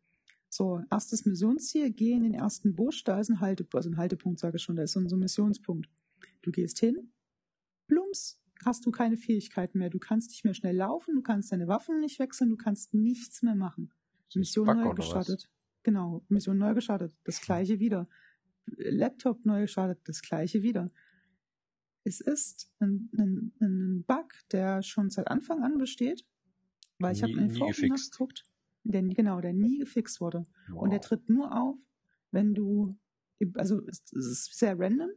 [SPEAKER 1] So, erstes Missionsziel, geh in den ersten Busch, da ist ein Haltepunkt, also ein Haltepunkt, sage ich schon, da ist so ein, Missionspunkt. Du gehst hin, plumps, hast du keine Fähigkeiten mehr. Du kannst nicht mehr schnell laufen, du kannst deine Waffen nicht wechseln, du kannst nichts mehr machen. Mission neu gestartet. Genau, Mission neu gestartet, das gleiche wieder. Laptop neu gestartet, das gleiche wieder. Es ist ein, ein, ein Bug, der schon seit Anfang an besteht, weil ich habe in den Foren nachgeguckt, der, genau, der nie gefixt wurde. Und der
[SPEAKER 3] Wow.
[SPEAKER 1] tritt nur auf, wenn du, also es, es ist sehr random,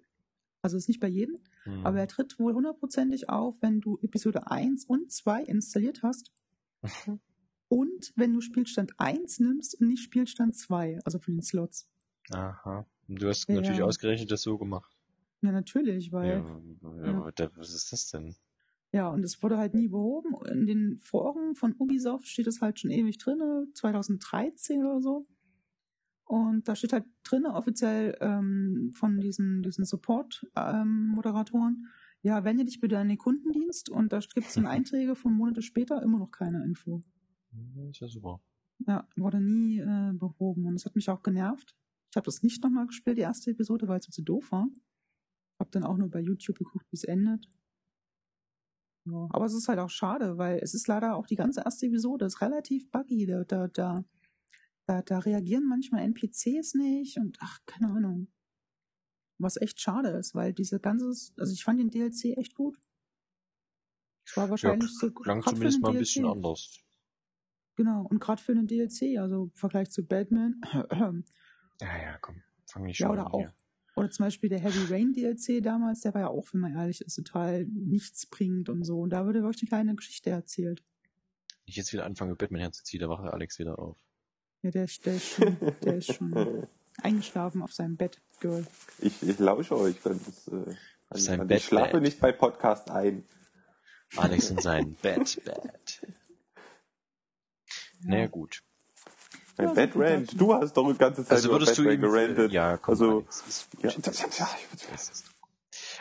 [SPEAKER 1] also ist nicht bei jedem,
[SPEAKER 3] Hm.
[SPEAKER 1] aber er tritt wohl hundertprozentig auf, wenn du Episode 1 und 2 installiert hast (laughs) Und wenn du Spielstand 1 nimmst und nicht Spielstand 2, also für den Slots.
[SPEAKER 3] Aha. Du hast
[SPEAKER 1] Ja.
[SPEAKER 3] natürlich ausgerechnet das so gemacht.
[SPEAKER 1] Ja, natürlich, weil,
[SPEAKER 3] Ja, ja, da- was ist das denn?
[SPEAKER 1] ja, und es wurde halt nie behoben. In den Foren von Ubisoft steht es halt schon ewig drinne, 2013 oder so. Und da steht halt drinne offiziell ähm, von diesen, diesen Support-Moderatoren, ja, wende dich bitte an den Kundendienst und da gibt es dann (laughs) Einträge von Monate später immer noch keine Info.
[SPEAKER 3] Ist ja super.
[SPEAKER 1] Ja, wurde nie äh, behoben und es hat mich auch genervt. Ich habe das nicht nochmal gespielt, die erste Episode, weil es mir zu doof war. Hab dann auch nur bei YouTube geguckt, wie es endet. Ja, aber es ist halt auch schade, weil es ist leider auch die ganze erste Episode ist relativ buggy. Da, da, da, da, da reagieren manchmal NPCs nicht und ach, keine Ahnung. Was echt schade ist, weil diese ganze, also ich fand den DLC echt gut. Es war wahrscheinlich so
[SPEAKER 3] Klang zumindest mal ein
[SPEAKER 1] DLC.
[SPEAKER 3] bisschen anders.
[SPEAKER 1] Genau, und gerade für einen DLC, also im Vergleich zu Batman,
[SPEAKER 3] Ja, ja, komm. Fang nicht
[SPEAKER 1] Ja,
[SPEAKER 3] schon
[SPEAKER 1] oder
[SPEAKER 3] an
[SPEAKER 1] auch. oder zum Beispiel der Heavy Rain DLC damals, der war ja auch, wenn man ehrlich ist, total nichts bringt und so. Und da wurde wirklich eine kleine Geschichte erzählt.
[SPEAKER 3] Ich jetzt wieder anfange, Batman herzuziehen, da wacht der Alex wieder auf.
[SPEAKER 1] Ja, der, ist- der ist schon, der ist schon (laughs) eingeschlafen auf seinem Bett, Girl.
[SPEAKER 2] Ich, ich lausche euch. Das, äh,
[SPEAKER 3] Sein
[SPEAKER 2] also
[SPEAKER 3] Bett,
[SPEAKER 2] ich schlafe
[SPEAKER 3] Bett.
[SPEAKER 2] nicht bei Podcast ein.
[SPEAKER 3] Alex in sein (laughs) Bett, Bett. Naja, gut.
[SPEAKER 2] Mein
[SPEAKER 1] Ja, viel
[SPEAKER 2] rant. Du hast doch die ganze Zeit
[SPEAKER 3] Also würdest du ihm,
[SPEAKER 2] gerantet.
[SPEAKER 3] ja, komm,
[SPEAKER 2] also,
[SPEAKER 3] Alex, ist
[SPEAKER 2] ja,
[SPEAKER 3] gut.
[SPEAKER 2] das, ja, ja,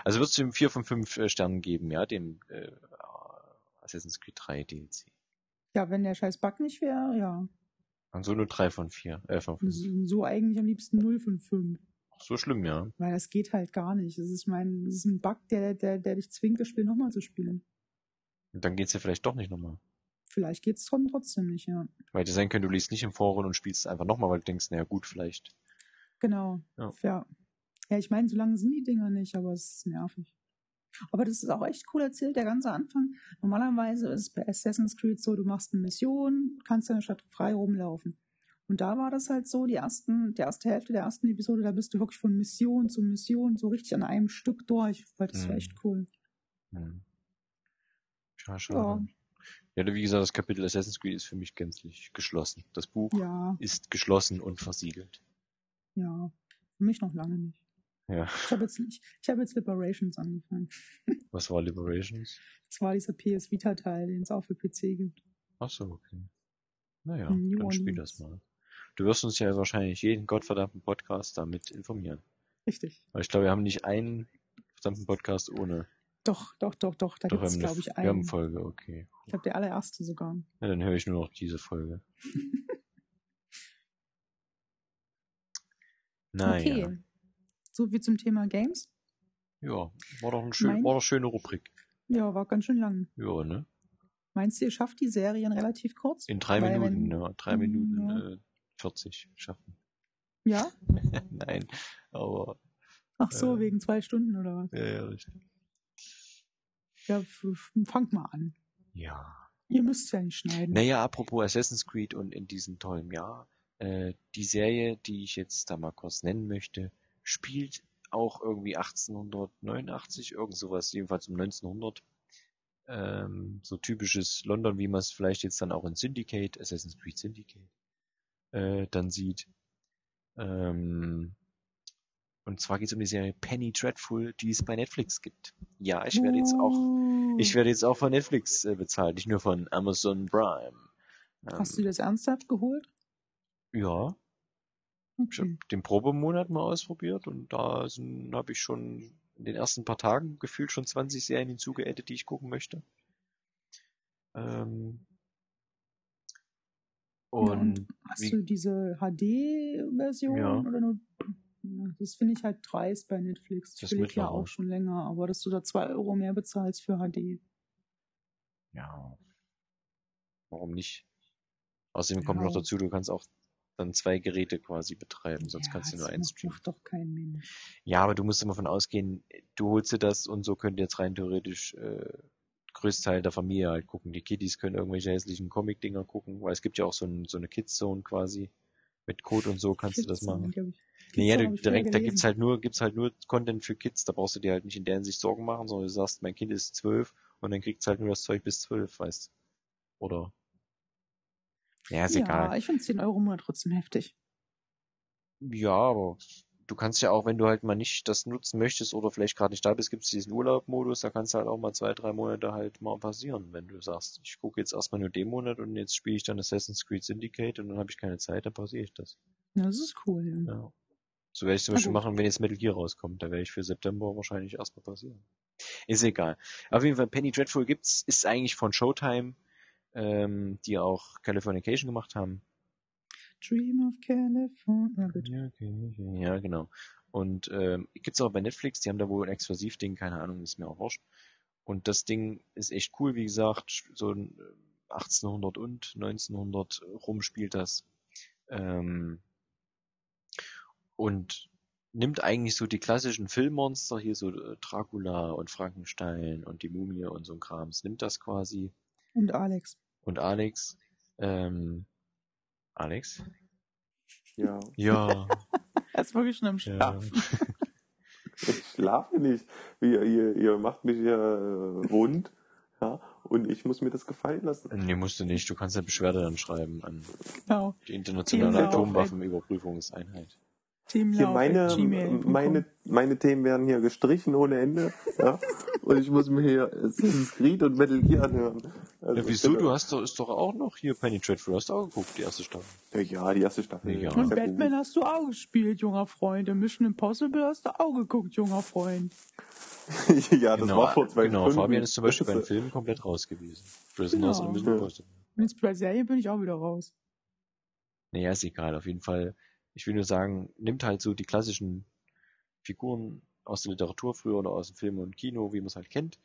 [SPEAKER 3] Also würdest du ihm 4 von 5 äh, Sternen geben, ja, dem äh, Assassin's Creed 3 DLC.
[SPEAKER 1] Ja, wenn der scheiß Bug nicht wäre, ja.
[SPEAKER 3] Und so nur 3 von 4, äh, von 5.
[SPEAKER 1] So, so eigentlich am liebsten 0 von 5.
[SPEAKER 3] So schlimm, ja.
[SPEAKER 1] Weil das geht halt gar nicht. Das ist, ich meine, das ist ein Bug, der, der, der dich zwingt, das Spiel nochmal zu spielen.
[SPEAKER 3] Und dann geht's ja vielleicht doch nicht nochmal.
[SPEAKER 1] Vielleicht geht's schon trotzdem nicht, ja.
[SPEAKER 3] Weil es sein könnte, du liest nicht im Forum und spielst einfach nochmal, weil du denkst, naja gut, vielleicht.
[SPEAKER 1] Genau.
[SPEAKER 3] Ja.
[SPEAKER 1] Ja, ja ich meine, so lange sind die Dinger nicht, aber es ist nervig. Aber das ist auch echt cool erzählt, der ganze Anfang. Normalerweise ist es bei Assassin's Creed so, du machst eine Mission, kannst in der Stadt frei rumlaufen. Und da war das halt so, die ersten, die erste Hälfte der ersten Episode, da bist du wirklich von Mission zu Mission so richtig an einem Stück durch, weil das war
[SPEAKER 3] Mhm.
[SPEAKER 1] echt cool.
[SPEAKER 3] Hm. Schade, schade. Ja. wie gesagt, das Kapitel Assassin's Creed ist für mich gänzlich geschlossen. Das Buch
[SPEAKER 1] Ja,
[SPEAKER 3] ist geschlossen und versiegelt.
[SPEAKER 1] ja. Für mich noch lange nicht.
[SPEAKER 3] Ja.
[SPEAKER 1] Ich habe jetzt, ich, ich hab jetzt Liberations angefangen. (laughs)
[SPEAKER 3] Was war Liberations?
[SPEAKER 1] Das war dieser PS Vita-Teil, den es auch für PC gibt.
[SPEAKER 3] Ach so, okay. Naja,
[SPEAKER 1] New
[SPEAKER 3] dann spiel das mal. Du wirst uns ja wahrscheinlich jeden gottverdammten Podcast damit informieren.
[SPEAKER 1] Richtig.
[SPEAKER 3] Weil ich glaube, wir haben nicht einen verdammten Podcast ohne.
[SPEAKER 1] Doch, doch, doch, doch. Da gibt es, glaube ich,
[SPEAKER 3] eine, wir haben
[SPEAKER 1] einen.
[SPEAKER 3] Folge, okay.
[SPEAKER 1] Ich glaube, der allererste sogar.
[SPEAKER 3] Ja, dann höre ich nur noch diese Folge. (laughs) Naja.
[SPEAKER 1] Okay. So viel zum Thema Games.
[SPEAKER 3] Ja, war doch, ein schön,
[SPEAKER 1] Mein-
[SPEAKER 3] war doch eine schöne Rubrik.
[SPEAKER 1] Ja, war ganz schön lang.
[SPEAKER 3] Ja, ne?
[SPEAKER 1] Meinst du, ihr schafft die Serien relativ kurz?
[SPEAKER 3] In drei
[SPEAKER 1] Weil
[SPEAKER 3] Minuten,
[SPEAKER 1] wenn-
[SPEAKER 3] ja. Drei Minuten
[SPEAKER 1] ja.
[SPEAKER 3] äh, 40 schaffen.
[SPEAKER 1] Ja? (laughs)
[SPEAKER 3] Nein, aber
[SPEAKER 1] Ach so,
[SPEAKER 3] Äh.
[SPEAKER 1] wegen zwei Stunden oder was?
[SPEAKER 3] ja, ja, richtig.
[SPEAKER 1] Ja, fangt mal an.
[SPEAKER 3] Ja.
[SPEAKER 1] Ihr müsst ja nicht schneiden.
[SPEAKER 3] Naja, apropos Assassin's Creed und in diesem tollen Jahr, äh, die Serie, die ich jetzt da mal kurz nennen möchte, spielt auch irgendwie 1889, irgend sowas, jedenfalls um 1900. Ähm, so typisches London, wie man es vielleicht jetzt dann auch in Syndicate, Assassin's Creed Syndicate, äh, dann sieht. Ähm, und zwar geht es um die Serie Penny Dreadful, die es bei Netflix gibt. Ja, ich werde jetzt auch
[SPEAKER 1] Uh,
[SPEAKER 3] ich werde jetzt auch von Netflix äh, bezahlt, nicht nur von Amazon Prime. Ähm,
[SPEAKER 1] Hast du das ernsthaft geholt?
[SPEAKER 3] Ja, ich habe den Probemonat mal ausprobiert und da habe ich schon in den ersten paar Tagen gefühlt schon 20 Serien hinzugeaddet, die ich gucken möchte. Ähm, und
[SPEAKER 1] Hast
[SPEAKER 3] wie-
[SPEAKER 1] du diese HD-Version
[SPEAKER 3] Ja.
[SPEAKER 1] oder nur? Ja, das finde ich halt dreist bei Netflix. Ich
[SPEAKER 3] Das
[SPEAKER 1] will ja auch schon länger, aber dass du da zwei Euro mehr bezahlst für HD.
[SPEAKER 3] ja, warum nicht? Außerdem kommt
[SPEAKER 1] Ja.
[SPEAKER 3] noch dazu, du kannst auch dann zwei Geräte quasi betreiben, sonst
[SPEAKER 1] ja,
[SPEAKER 3] kannst du nur eins streamen.
[SPEAKER 1] macht doch kein Mensch.
[SPEAKER 3] Ja, aber du musst immer von ausgehen, du holst dir das und so könnt ihr jetzt rein theoretisch äh, Größteil der Familie halt gucken. Die Kiddies können irgendwelche hässlichen Comic-Dinger gucken, weil es gibt ja auch so, ein, so eine Kids-Zone quasi. Mit Code und so kannst du das machen. Nee, ja, du, direkt, da gibt's halt nur, gibt's halt nur Content für Kids, da brauchst du dir halt nicht in der Hinsicht Sorgen machen, sondern du sagst, mein Kind ist zwölf und dann kriegt's halt nur das Zeug bis zwölf, weißt du. Oder Ja, ist
[SPEAKER 1] ja,
[SPEAKER 3] egal.
[SPEAKER 1] ich finde 10 Euro im Monat trotzdem heftig.
[SPEAKER 3] Ja, aber du kannst ja auch, wenn du halt mal nicht das nutzen möchtest oder vielleicht gerade nicht da bist, gibt es diesen Urlaubmodus, da kannst du halt auch mal zwei, drei Monate halt mal passieren, wenn du sagst, ich gucke jetzt erstmal nur den Monat und jetzt spiele ich dann Assassin's Creed Syndicate und dann habe ich keine Zeit, dann pausiere ich das.
[SPEAKER 1] Ja, das ist cool. Ja.
[SPEAKER 3] Ja. So werde ich zum Beispiel machen, wenn jetzt Metal Gear rauskommt. Da werde ich für September wahrscheinlich erstmal passieren. Ist egal. Auf jeden Fall, Penny Dreadful gibt's, ist eigentlich von Showtime, ähm, die auch Californication gemacht haben.
[SPEAKER 1] Dream of California. Ja,
[SPEAKER 3] genau. Und ähm, gibt's auch bei Netflix, die haben da wohl ein Exklusivding, keine Ahnung, ist mir auch wurscht. Und das Ding ist echt cool, wie gesagt, so ein äh, 1800 und 1900 rum spielt das. Ähm, und nimmt eigentlich so die klassischen Filmmonster, hier so äh, Dracula und Frankenstein und die Mumie und so ein Krams, nimmt das quasi
[SPEAKER 1] Und Alex.
[SPEAKER 3] und Alex, ähm, Alex?
[SPEAKER 2] Ja.
[SPEAKER 3] Ja, (laughs)
[SPEAKER 1] Er ist wirklich schon am
[SPEAKER 3] ja.
[SPEAKER 1] Schlafen. (laughs)
[SPEAKER 2] Ich schlafe nicht. Ihr, ihr, ihr macht mich hier äh, rund. Ja, und ich muss mir das gefallen lassen.
[SPEAKER 3] Nee, musst du nicht. Du kannst ja Beschwerde dann schreiben an
[SPEAKER 1] Genau.
[SPEAKER 3] die internationale
[SPEAKER 1] Themenlauf,
[SPEAKER 3] Atomwaffenüberprüfungseinheit.
[SPEAKER 2] Hier meine, meine, meine Themen werden hier gestrichen ohne Ende. Ja? Und ich muss mir hier Assassin's Creed und Metal Gear anhören. Also
[SPEAKER 3] Ja, wieso? Du hast doch, ist doch auch noch hier Penny Dreadful. Hast du auch geguckt, die erste Staffel.
[SPEAKER 2] Ja, die erste Staffel.
[SPEAKER 3] Ja.
[SPEAKER 1] Und Batman hast du auch gespielt, junger Freund. Und Mission Impossible hast du auch geguckt, junger Freund. (laughs)
[SPEAKER 2] ja, das war vor zwei
[SPEAKER 3] genau.
[SPEAKER 2] Stunden.
[SPEAKER 3] Fabian ist zum Beispiel
[SPEAKER 2] Das
[SPEAKER 3] beim Film komplett raus gewesen. Prisoners
[SPEAKER 1] Genau.
[SPEAKER 3] und Mission
[SPEAKER 2] Ja.
[SPEAKER 3] Impossible.
[SPEAKER 1] Und jetzt bei Serien bin ich auch wieder raus.
[SPEAKER 3] Naja, ist egal. Auf jeden Fall. Ich will nur sagen, nimmt halt so die klassischen Figuren aus der Literatur früher oder aus dem Film und Kino, wie man es halt kennt,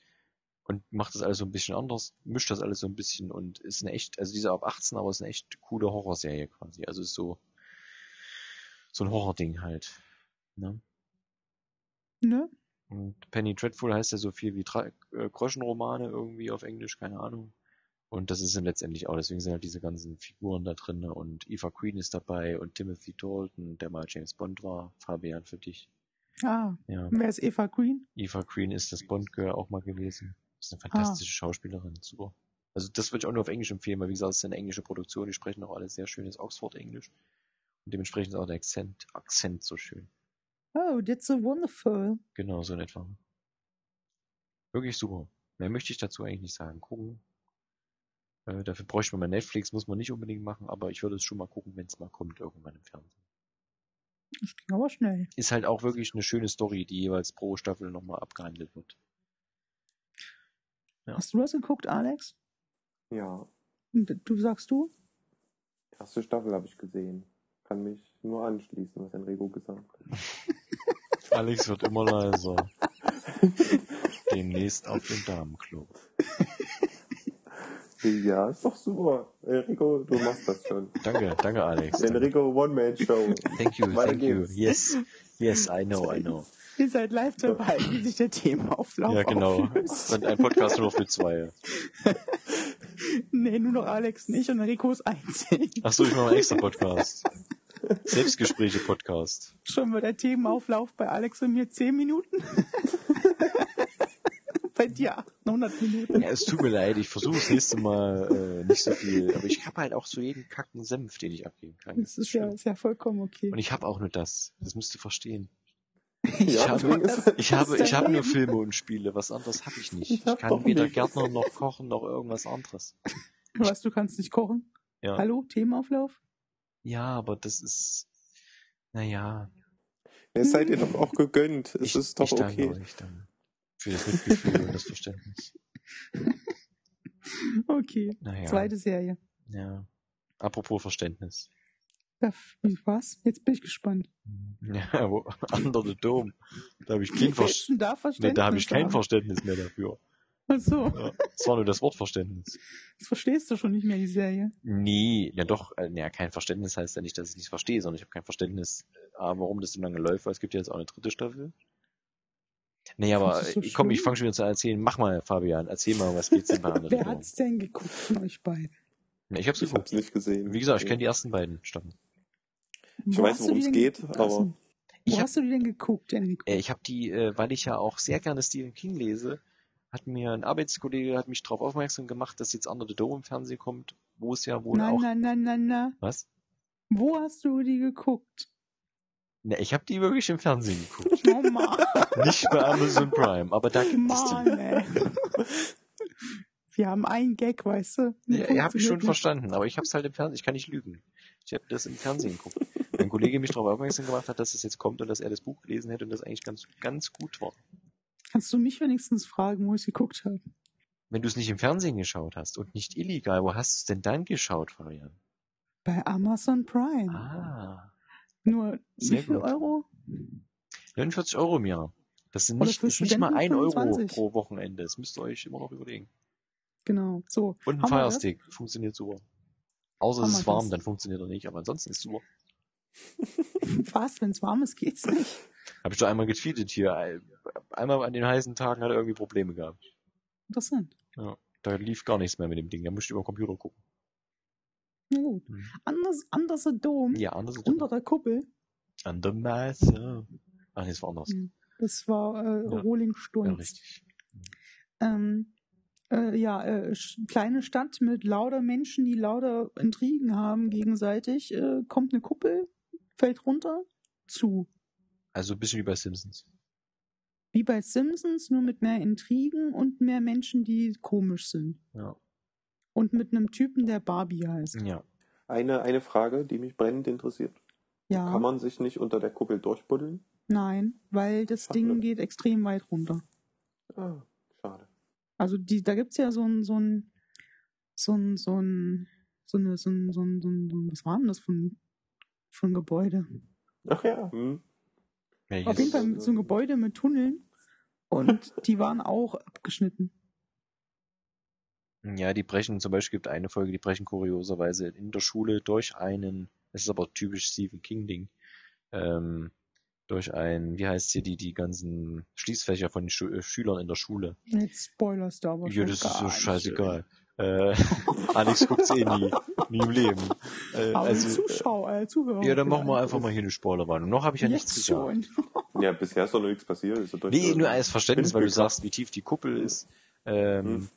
[SPEAKER 3] und macht das alles so ein bisschen anders, mischt das alles so ein bisschen und ist eine echt, also diese ab 18, aber ist eine echt coole Horrorserie quasi. Also ist so, so ein Horrording halt. Ne?
[SPEAKER 1] Ne?
[SPEAKER 3] Und Penny Dreadful heißt ja so viel wie Tra äh, Groschenromane irgendwie auf Englisch, keine Ahnung. Und das ist dann letztendlich auch, deswegen sind halt diese ganzen Figuren da drin und Eva Queen ist dabei und Timothy Dalton, der mal James Bond war, Fabian für dich.
[SPEAKER 1] Ah,
[SPEAKER 3] Ja,
[SPEAKER 1] wer ist Eva Green?
[SPEAKER 3] Eva Queen ist das Bond-Girl auch mal gewesen. Ist eine fantastische Schauspielerin, super. Also das würde ich auch nur auf Englisch empfehlen, weil wie gesagt, es ist eine englische Produktion, die sprechen auch alle sehr schönes Oxford-Englisch. Und dementsprechend ist auch der Akzent, Akzent so schön.
[SPEAKER 1] Oh, that's so wonderful.
[SPEAKER 3] Genau, so in etwa. Wirklich super. Mehr möchte ich dazu eigentlich nicht sagen. Gucken. Äh, dafür bräuchte man mal Netflix, muss man nicht unbedingt machen, aber ich würde es schon mal gucken, wenn es mal kommt, irgendwann im Fernsehen.
[SPEAKER 1] Das ging aber schnell.
[SPEAKER 3] Ist halt auch wirklich eine schöne Story, die jeweils pro Staffel nochmal abgehandelt wird. Ja.
[SPEAKER 1] Hast du das geguckt, Alex?
[SPEAKER 2] Ja,
[SPEAKER 1] Und du sagst du?
[SPEAKER 2] erste Staffel habe ich gesehen. Kann mich nur anschließen, was Enrico gesagt hat. (laughs)
[SPEAKER 3] Alex wird immer leiser. (laughs) Demnächst auf dem Damenklo. (laughs)
[SPEAKER 2] Ja, ist doch super. Enrico, du machst das schon. (laughs)
[SPEAKER 3] Danke, danke Alex. Danke.
[SPEAKER 2] Enrico One-Man-Show.
[SPEAKER 3] Thank you,
[SPEAKER 2] Weiter
[SPEAKER 3] thank you.
[SPEAKER 2] geht's.
[SPEAKER 3] Yes, yes, I know, I know. (laughs)
[SPEAKER 1] Ihr seid live dabei, wie sich der Themenauflauf
[SPEAKER 3] Ja, genau.
[SPEAKER 1] auflöst.
[SPEAKER 3] Und ein Podcast nur für zwei. (laughs)
[SPEAKER 1] Nee, nur noch Alex nicht und Enrico ist einzig.
[SPEAKER 3] Ach so, ich mache einen extra Podcast. Selbstgespräche Podcast.
[SPEAKER 1] Schon mal der Themenauflauf bei Alex und mir 10 Minuten. Bei dir 800 Minuten.
[SPEAKER 3] Ja, es tut mir leid, ich versuche das nächste Mal äh, nicht so viel, aber ich habe halt auch so jeden kacken Senf, den ich abgeben kann.
[SPEAKER 1] Das ist ja, ist ja vollkommen okay.
[SPEAKER 3] Und ich habe auch nur das. Das musst du verstehen. (laughs)
[SPEAKER 2] Ja,
[SPEAKER 3] habe- Ich
[SPEAKER 1] Das
[SPEAKER 3] habe, ich habe nur. Filme und Spiele, was anderes habe ich nicht.
[SPEAKER 2] Ich
[SPEAKER 3] Ich, kann weder
[SPEAKER 2] nichts.
[SPEAKER 3] Gärtner noch kochen noch irgendwas anderes. (laughs)
[SPEAKER 1] Was, du kannst nicht kochen?
[SPEAKER 3] Ja.
[SPEAKER 1] Hallo, Themenauflauf?
[SPEAKER 3] Ja, aber das ist, naja,
[SPEAKER 2] Es seid ihr doch auch gegönnt. Es
[SPEAKER 3] ich,
[SPEAKER 2] ist doch
[SPEAKER 3] ich danke
[SPEAKER 2] okay.
[SPEAKER 3] euch dann für das Mitgefühl und das Verständnis. (laughs)
[SPEAKER 1] Okay,
[SPEAKER 3] Naja,
[SPEAKER 1] zweite Serie.
[SPEAKER 3] ja. Apropos Verständnis.
[SPEAKER 1] Was? Jetzt bin ich gespannt.
[SPEAKER 3] Ja, wo, (laughs) Under the Dome. Da habe ich kein Verständnis.
[SPEAKER 1] da Verständnis?
[SPEAKER 3] da habe ich kein
[SPEAKER 1] haben?
[SPEAKER 3] Verständnis mehr dafür.
[SPEAKER 1] Ach so,
[SPEAKER 3] Ja, es war nur das Wortverständnis.
[SPEAKER 1] das verstehst du schon nicht mehr, die Serie.
[SPEAKER 3] Nee, ja doch, äh, ja, kein Verständnis heißt ja nicht, dass ich nicht verstehe, sondern ich habe kein Verständnis, äh, warum das so lange läuft, weil es gibt ja jetzt auch eine dritte Staffel. Nee, aber
[SPEAKER 1] so
[SPEAKER 3] äh, komm, ich fange schon wieder zu erzählen. Mach mal, Fabian, erzähl mal, was geht's denn bei Under (laughs) the
[SPEAKER 1] Wer hat's denn geguckt von euch beiden?
[SPEAKER 3] Ja, ich hab's
[SPEAKER 2] Ich hab's nicht gesehen.
[SPEAKER 3] Wie gesagt, ich kenne die ersten beiden Staffeln.
[SPEAKER 2] Ich
[SPEAKER 1] Wo
[SPEAKER 2] weiß, worum es geht, aber
[SPEAKER 1] so.
[SPEAKER 3] Ich
[SPEAKER 1] Wo
[SPEAKER 3] hab-
[SPEAKER 1] hast du die denn geguckt, Enrico?
[SPEAKER 3] Äh, ich habe die, äh, weil ich ja auch sehr gerne Stephen King lese, hat mir ein Arbeitskollege hat mich darauf aufmerksam gemacht, dass jetzt Under the Dome im Fernsehen kommt wo es ja wohl
[SPEAKER 1] Na,
[SPEAKER 3] auch.
[SPEAKER 1] na, na, na, na.
[SPEAKER 3] Was?
[SPEAKER 1] Wo hast du die geguckt?
[SPEAKER 3] Ne, ich habe die wirklich im Fernsehen geguckt. (laughs)
[SPEAKER 1] Oh Mann,
[SPEAKER 3] Nicht bei Amazon Prime, aber da gibt es die.
[SPEAKER 1] Ey. Wir haben einen Gag, weißt du?
[SPEAKER 3] Ja, ja habe ich schon
[SPEAKER 1] nicht.
[SPEAKER 3] verstanden, aber ich habe es halt im Fernsehen, ich kann nicht lügen. Ich habe das im Fernsehen geguckt. Mein Kollege mich darauf aufmerksam gemacht hat, dass es jetzt kommt und dass er das Buch gelesen hätte und das eigentlich ganz, ganz gut war.
[SPEAKER 1] Kannst du mich wenigstens fragen, wo ich geguckt habe?
[SPEAKER 3] Wenn du es nicht im Fernsehen geschaut hast und nicht illegal, wo hast du es denn dann geschaut, Florian?
[SPEAKER 1] Bei Amazon Prime.
[SPEAKER 3] Ah,
[SPEAKER 1] Nur
[SPEAKER 3] Sehr
[SPEAKER 1] wie viel
[SPEAKER 3] gut.
[SPEAKER 1] Euro?
[SPEAKER 3] 49 Euro im Jahr. Das sind nicht, ist nicht mal ein Euro
[SPEAKER 1] 25.
[SPEAKER 3] pro Wochenende. Das müsst ihr euch immer noch überlegen.
[SPEAKER 1] Genau. So.
[SPEAKER 3] Und ein? Firestick funktioniert super. Außer es ist warm,
[SPEAKER 1] das?
[SPEAKER 3] dann funktioniert er nicht, aber ansonsten ist super. (laughs)
[SPEAKER 1] Fast, wenn es warm ist, geht's nicht.
[SPEAKER 3] Habe ich doch einmal getweetet hier. Einmal an den heißen Tagen hat er irgendwie Probleme gehabt.
[SPEAKER 1] Interessant.
[SPEAKER 3] Da lief gar nichts mehr mit dem Ding. Da musste ich über den Computer gucken.
[SPEAKER 1] Na gut.
[SPEAKER 3] Hm.
[SPEAKER 1] Anders, anderser Dom.
[SPEAKER 3] Ja, anders ist
[SPEAKER 1] Unter der Kuppel.
[SPEAKER 3] An der Masse. Ach, nee, das war anders.
[SPEAKER 1] Hm. Das war äh,
[SPEAKER 3] Ja.
[SPEAKER 1] Rolling
[SPEAKER 3] Ja,
[SPEAKER 1] Stunz.
[SPEAKER 3] richtig.
[SPEAKER 1] ähm, äh, ja, äh, kleine Stadt mit lauter Menschen, die lauter Intrigen haben gegenseitig. Äh, kommt eine Kuppel, fällt runter, zu.
[SPEAKER 3] Also ein bisschen wie bei Simpsons.
[SPEAKER 1] Wie bei Simpsons, nur mit mehr Intrigen und mehr Menschen, die komisch sind.
[SPEAKER 3] Ja.
[SPEAKER 1] Und mit einem Typen, der Barbie heißt.
[SPEAKER 3] Ja.
[SPEAKER 2] Eine, eine Frage, die mich brennend interessiert.
[SPEAKER 1] Ja,
[SPEAKER 2] Kann man sich nicht unter der Kuppel durchbuddeln?
[SPEAKER 1] nein, weil das
[SPEAKER 2] Schade.
[SPEAKER 1] Ding geht extrem weit runter.
[SPEAKER 2] Ah, schade.
[SPEAKER 1] Also die, da gibt's ja so ein, so ein, so ein, so ein, so ein, so ein, so ein, so ein was war denn das für ein, für ein Gebäude?
[SPEAKER 2] Ach ja. Hm.
[SPEAKER 3] ja
[SPEAKER 1] Auf jeden Fall so ein Gebäude mit Tunneln und die waren auch abgeschnitten.
[SPEAKER 3] Ja, die brechen, zum Beispiel gibt eine Folge, die brechen kurioserweise in der Schule durch einen, das ist aber typisch Stephen King-Ding, ähm, durch ein, wie heißt hier, die, die ganzen Schließfächer von den Schu äh, Schülern in der Schule.
[SPEAKER 1] Jetzt spoilerst du aber
[SPEAKER 3] Ja, das ist so scheißegal. Äh, (laughs) Alex guckt's eh nie, nie im Leben. Äh.
[SPEAKER 1] Aber
[SPEAKER 3] also,
[SPEAKER 1] Zuschauer, äh, Zuhörer.
[SPEAKER 3] ja, dann machen wir einfach mal hier eine Spoilerwarnung. Noch habe ich ja nichts
[SPEAKER 1] Jetzt
[SPEAKER 3] gesagt.
[SPEAKER 1] schon. (laughs)
[SPEAKER 2] Ja, bisher ist doch noch nichts passiert. Ist
[SPEAKER 3] Nee, nur als Verständnis, weil du sagst, wie tief die Kuppel ist. Ähm,
[SPEAKER 2] Hm.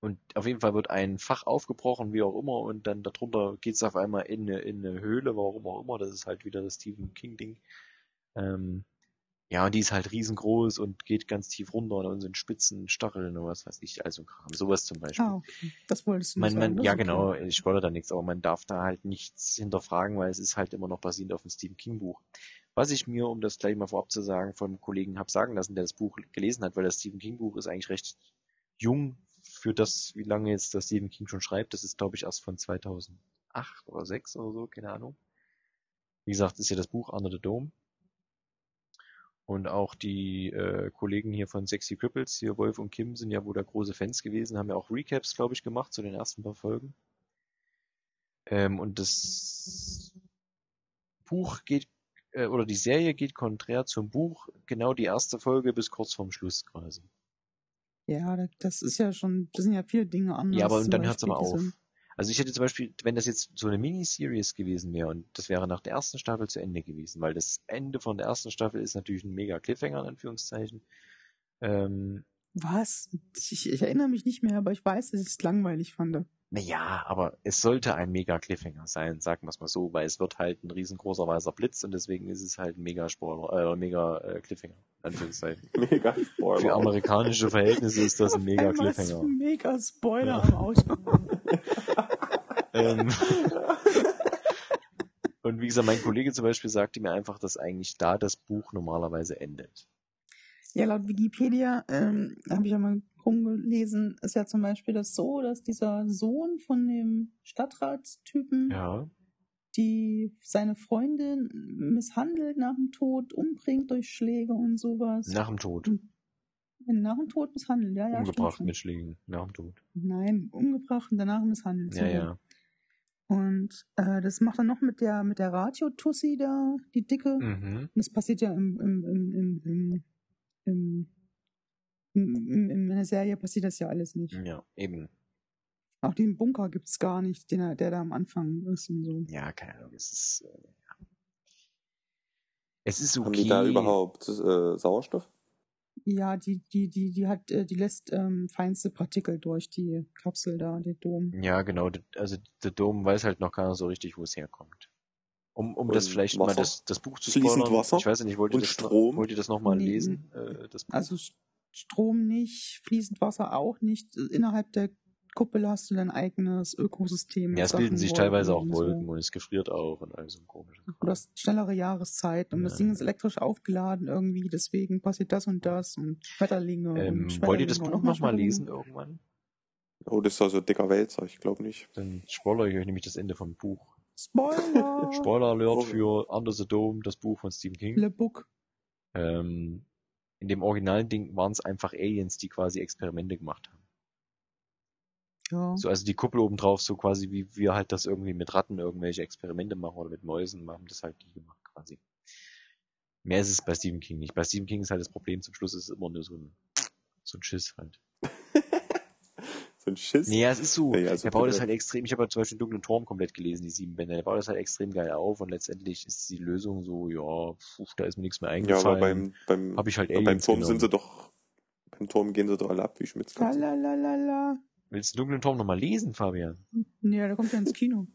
[SPEAKER 3] Und auf jeden Fall wird ein Fach aufgebrochen, wie auch immer, und dann darunter geht's auf einmal in eine, in eine Höhle, warum auch immer. Das ist halt wieder das Stephen King-Ding. Ähm, ja, und die ist halt riesengroß und geht ganz tief runter und sind Spitzen, Stacheln und was weiß ich, also Kram. Sowas zum Beispiel.
[SPEAKER 1] Ah, okay. Das wolltest du
[SPEAKER 3] Man,
[SPEAKER 1] sagen.
[SPEAKER 3] man, ja,
[SPEAKER 1] okay.
[SPEAKER 3] genau, ich spoilere da nichts, aber man darf da halt nichts hinterfragen, weil es ist halt immer noch basierend auf dem Stephen King Buch. Was ich mir, um das gleich mal vorab zu sagen, vom Kollegen hab sagen lassen, der das Buch gelesen hat, weil das Stephen King Buch ist eigentlich recht jung für das, wie lange jetzt das Stephen King schon schreibt. Das ist, glaube ich, erst von 2008 oder 6 oder so, keine Ahnung. Wie gesagt, ist ja das Buch Under the Dome. Und auch die äh, Kollegen hier von Sexy Cripples, hier Wolf und Kim, sind ja wohl da große Fans gewesen, haben ja auch Recaps, glaube ich, gemacht zu den ersten paar Folgen. Ähm, und das Buch geht, äh, oder die Serie geht konträr zum Buch, genau die erste Folge bis kurz vorm Schluss quasi.
[SPEAKER 1] Ja, da- das ist ja schon, das sind ja viele Dinge anders.
[SPEAKER 3] Ja, aber dann hört's
[SPEAKER 1] Beispiel
[SPEAKER 3] aber auf. Also ich hätte zum Beispiel, wenn das jetzt so eine Miniseries gewesen wäre und das wäre nach der ersten Staffel zu Ende gewesen, weil das Ende von der ersten Staffel ist natürlich ein mega Cliffhanger in Anführungszeichen. Ähm,
[SPEAKER 1] Was? Ich, ich erinnere mich nicht mehr, aber ich weiß, dass ich es langweilig fand.
[SPEAKER 3] Naja, aber es sollte ein mega Cliffhanger sein, sagen wir es mal so, weil es wird halt ein riesengroßer weißer Blitz und deswegen ist es halt ein mega Spoiler, äh, mega äh, Cliffhanger, in Anführungszeichen. (laughs)
[SPEAKER 2] Mega Spoiler.
[SPEAKER 3] Für amerikanische Verhältnisse ist das ein mega Cliffhanger.
[SPEAKER 1] ein mega Spoiler
[SPEAKER 3] Ja.
[SPEAKER 1] am Auto. (laughs)
[SPEAKER 3] Ähm, und wie gesagt, mein Kollege zum Beispiel sagte mir einfach, dass eigentlich da das Buch normalerweise endet.
[SPEAKER 1] Ja, laut Wikipedia, ähm, habe ich ja mal rumgelesen, ist ja zum Beispiel das so, dass dieser Sohn von dem Stadtratstypen,
[SPEAKER 3] Ja.
[SPEAKER 1] die seine Freundin misshandelt nach dem Tod, umbringt durch Schläge und sowas.
[SPEAKER 3] Nach dem Tod.
[SPEAKER 1] Nach dem Tod misshandelt, ja, ja.
[SPEAKER 3] Umgebracht mit Schlägen. Nach dem Tod.
[SPEAKER 1] Nein, umgebracht und danach misshandelt.
[SPEAKER 3] Ja,
[SPEAKER 1] so.
[SPEAKER 3] ja.
[SPEAKER 1] Und äh, das macht er noch mit der mit der Radio-Tussi da, die dicke.
[SPEAKER 3] Mhm.
[SPEAKER 1] Und das passiert ja im, im, im, im, im, im, im, im, in der Serie passiert das ja alles nicht.
[SPEAKER 3] Ja, eben.
[SPEAKER 1] Auch den Bunker gibt's gar nicht, den er, der da am Anfang ist und so.
[SPEAKER 3] Ja, keine Ahnung. Es ist, äh, ja. Es ist okay.
[SPEAKER 2] Haben die da überhaupt äh, Sauerstoff?
[SPEAKER 1] Ja, die, die, die, die hat, äh, die lässt ähm, feinste Partikel durch die Kapsel da, der Dom.
[SPEAKER 3] Ja, genau. Also der Dom weiß halt noch keiner so richtig, wo es herkommt. Um, um das
[SPEAKER 2] Und
[SPEAKER 3] vielleicht mal
[SPEAKER 2] Wasser?
[SPEAKER 3] das, das Buch zu
[SPEAKER 2] Fließend
[SPEAKER 3] spoilern.
[SPEAKER 2] Wasser?
[SPEAKER 3] Ich weiß nicht, wollt ihr
[SPEAKER 2] Und
[SPEAKER 3] das,
[SPEAKER 2] Strom?
[SPEAKER 3] wollt ihr das nochmal
[SPEAKER 1] Nee.
[SPEAKER 3] lesen? Äh, das Buch?
[SPEAKER 1] Also Strom nicht, fließend Wasser auch nicht. Innerhalb der Kuppel hast du dein eigenes Ökosystem.
[SPEAKER 3] ja, es bilden sich
[SPEAKER 1] Wolken
[SPEAKER 3] teilweise auch
[SPEAKER 1] und
[SPEAKER 3] Wolken
[SPEAKER 1] So.
[SPEAKER 3] und es gefriert auch und all so ein komisches.
[SPEAKER 1] Du hast schnellere Jahreszeit und das
[SPEAKER 3] Ja.
[SPEAKER 1] Ding ist elektrisch aufgeladen irgendwie, deswegen passiert das und das und Schmetterlinge
[SPEAKER 3] Ähm,
[SPEAKER 1] und
[SPEAKER 3] wollt ihr das
[SPEAKER 1] Schmetterlinge
[SPEAKER 3] Buch nochmal
[SPEAKER 1] Schmetterlinge.
[SPEAKER 3] lesen irgendwann?
[SPEAKER 2] Oh, das ist also dicker Wälzer, ich glaube nicht.
[SPEAKER 3] Dann spoilere ich euch nämlich das Ende vom Buch.
[SPEAKER 1] Spoiler! (laughs)
[SPEAKER 3] Spoiler Alert für Under the Dome, das Buch von Stephen King.
[SPEAKER 1] Le Book.
[SPEAKER 3] Ähm, in dem originalen Ding waren es einfach Aliens, die quasi Experimente gemacht haben.
[SPEAKER 1] Ja.
[SPEAKER 3] So, also die Kuppel oben drauf, so quasi wie wir halt das irgendwie mit Ratten irgendwelche Experimente machen oder mit Mäusen, haben das halt die gemacht quasi. Mehr ist es bei Stephen King nicht. Bei Stephen King ist halt das Problem, zum Schluss ist es immer nur so ein, so ein Schiss halt.
[SPEAKER 2] So ein Schiss.
[SPEAKER 3] Nee, ja, es ist so.
[SPEAKER 2] Ja, ja, so
[SPEAKER 3] der baut das halt extrem, ich habe halt zum Beispiel den dunklen Turm komplett gelesen, die sieben Bände. Der baut das halt extrem geil auf und letztendlich ist die Lösung so, ja, pf, da ist mir nichts mehr
[SPEAKER 2] Ja,
[SPEAKER 3] eingefallen.
[SPEAKER 2] aber beim, beim,
[SPEAKER 3] Hab ich halt
[SPEAKER 2] beim Turm
[SPEAKER 3] genommen.
[SPEAKER 2] sind sie doch, beim Turm gehen sie doch alle ab wie Schmitz.
[SPEAKER 1] Lalalala.
[SPEAKER 3] Willst du den dunklen Turm nochmal lesen, Fabian?
[SPEAKER 1] Nee, der kommt ja ins Kino.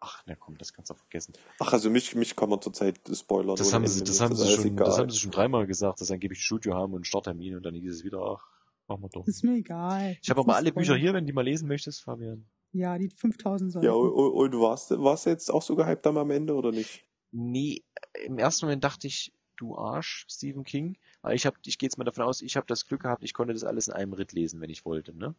[SPEAKER 3] Ach, na komm, das kannst du vergessen.
[SPEAKER 2] Ach, also mich, mich kann man zurzeit spoilern.
[SPEAKER 3] Das haben sie, das haben sie schon,
[SPEAKER 2] egal.
[SPEAKER 3] das haben sie schon dreimal gesagt, dass sie angeblich ein Studio haben und einen Starttermin und dann hieß es wieder, ach, machen wir doch.
[SPEAKER 1] Ist mir egal.
[SPEAKER 3] Ich habe aber alle
[SPEAKER 1] Fußball.
[SPEAKER 3] Bücher hier, wenn du die mal lesen möchtest, Fabian.
[SPEAKER 1] Ja, die 5000 Seiten.
[SPEAKER 2] Ja, und, und warst, warst du jetzt auch so gehypt am Ende oder nicht?
[SPEAKER 3] Nee, im ersten Moment dachte ich, du Arsch, Stephen King. Aber ich hab, ich gehe jetzt mal davon aus, ich habe das Glück gehabt, ich konnte das alles in einem Ritt lesen, wenn ich wollte, ne?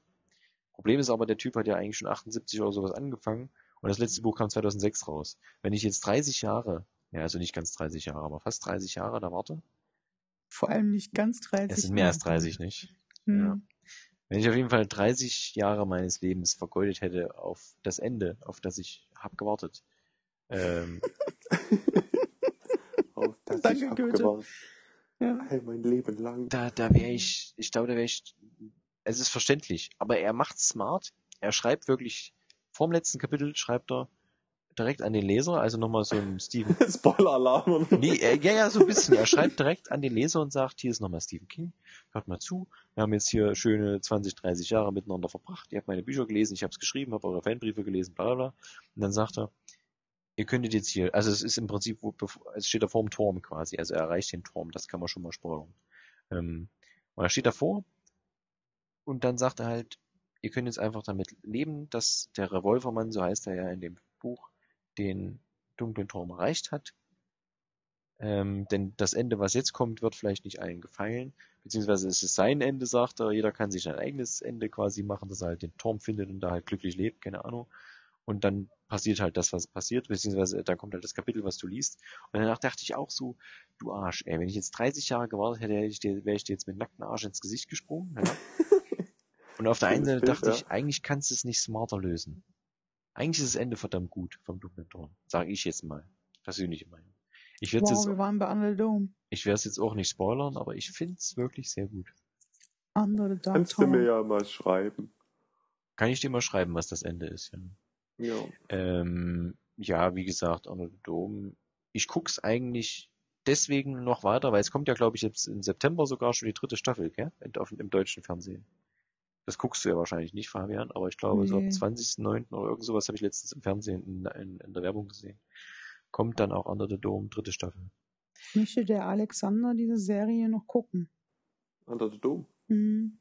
[SPEAKER 3] Problem ist aber, der Typ hat ja eigentlich schon 78 oder sowas angefangen und das letzte Buch kam 2006 raus. Wenn ich jetzt 30 Jahre, ja, also nicht ganz 30 Jahre, aber fast 30 Jahre da warte,
[SPEAKER 1] Vor allem nicht ganz 30.
[SPEAKER 3] es sind mehr als 30, nicht?
[SPEAKER 1] Hm.
[SPEAKER 3] Ja. Wenn ich auf jeden Fall 30 Jahre meines Lebens vergeudet hätte auf das Ende, auf das ich hab gewartet, ähm, (laughs)
[SPEAKER 2] Auf das
[SPEAKER 1] Danke,
[SPEAKER 2] ich hab
[SPEAKER 1] Goethe.
[SPEAKER 2] gewartet.
[SPEAKER 1] Ja.
[SPEAKER 2] All mein Leben lang.
[SPEAKER 3] da, da wäre ich, ich glaube, da wäre ich, es ist verständlich, aber er macht smart, er schreibt wirklich, vorm letzten Kapitel schreibt er direkt an den Leser, also nochmal so ein Stephen, (laughs)
[SPEAKER 2] Spoiler-Alarm.
[SPEAKER 3] nee, äh, ja, ja, so ein bisschen, er schreibt direkt an den Leser und sagt, hier ist nochmal Stephen King, hört mal zu, wir haben jetzt hier schöne 20, 30 Jahre miteinander verbracht, ihr habt meine Bücher gelesen, ich habe es geschrieben, habe eure Fanbriefe gelesen, bla bla bla, und dann sagt er, ihr könntet jetzt hier, also es ist im Prinzip, es steht da vor dem Turm quasi, also er erreicht den Turm, das kann man schon mal spoilern. Ähm, und er steht davor und dann sagt er halt, ihr könnt jetzt einfach damit leben, dass der Revolvermann, so heißt er ja in dem Buch, den dunklen Turm erreicht hat. Ähm, denn das Ende, was jetzt kommt, wird vielleicht nicht allen gefallen. Beziehungsweise es ist sein Ende, sagt er. Jeder kann sich sein eigenes Ende quasi machen, dass er halt den Turm findet und da halt glücklich lebt, keine Ahnung. Und dann passiert halt das, was passiert, beziehungsweise dann kommt halt das Kapitel, was du liest. Und danach dachte ich auch so, du Arsch, ey, wenn ich jetzt 30 Jahre gewartet hätte, hätte ich dir, wäre ich dir jetzt mit nacktem Arsch ins Gesicht gesprungen. Ja? (laughs) Und auf der einen Seite dachte ich, eigentlich kannst du es nicht smarter lösen. Eigentlich ist das Ende verdammt gut vom dunklen Turm. Sage ich jetzt mal. Persönliche Meinung. Ich werde
[SPEAKER 1] Wow,
[SPEAKER 3] jetzt,
[SPEAKER 1] wir waren bei Under the Dome.
[SPEAKER 3] ich werde es jetzt auch nicht spoilern, aber ich finde es wirklich sehr gut.
[SPEAKER 1] Under the Dark
[SPEAKER 2] Kannst du mir ja mal schreiben.
[SPEAKER 3] Kann ich dir mal schreiben, was das Ende ist, ja.
[SPEAKER 2] Ja.
[SPEAKER 3] Ähm, ja, wie gesagt, Under the Dome. Ich guck's eigentlich deswegen noch weiter, weil es kommt ja, glaube ich, jetzt im September sogar schon die dritte Staffel, gell? Auf, Im deutschen Fernsehen. Das guckst du ja wahrscheinlich nicht, Fabian, aber ich glaube, so ab
[SPEAKER 1] Nee.
[SPEAKER 3] 20.09. oder irgend sowas habe ich letztens im Fernsehen in, in, in der Werbung gesehen. Kommt dann auch Under the Dome, dritte Staffel.
[SPEAKER 1] Möchte der Alexander diese Serie noch gucken?
[SPEAKER 2] Under the Dome.
[SPEAKER 1] Hm.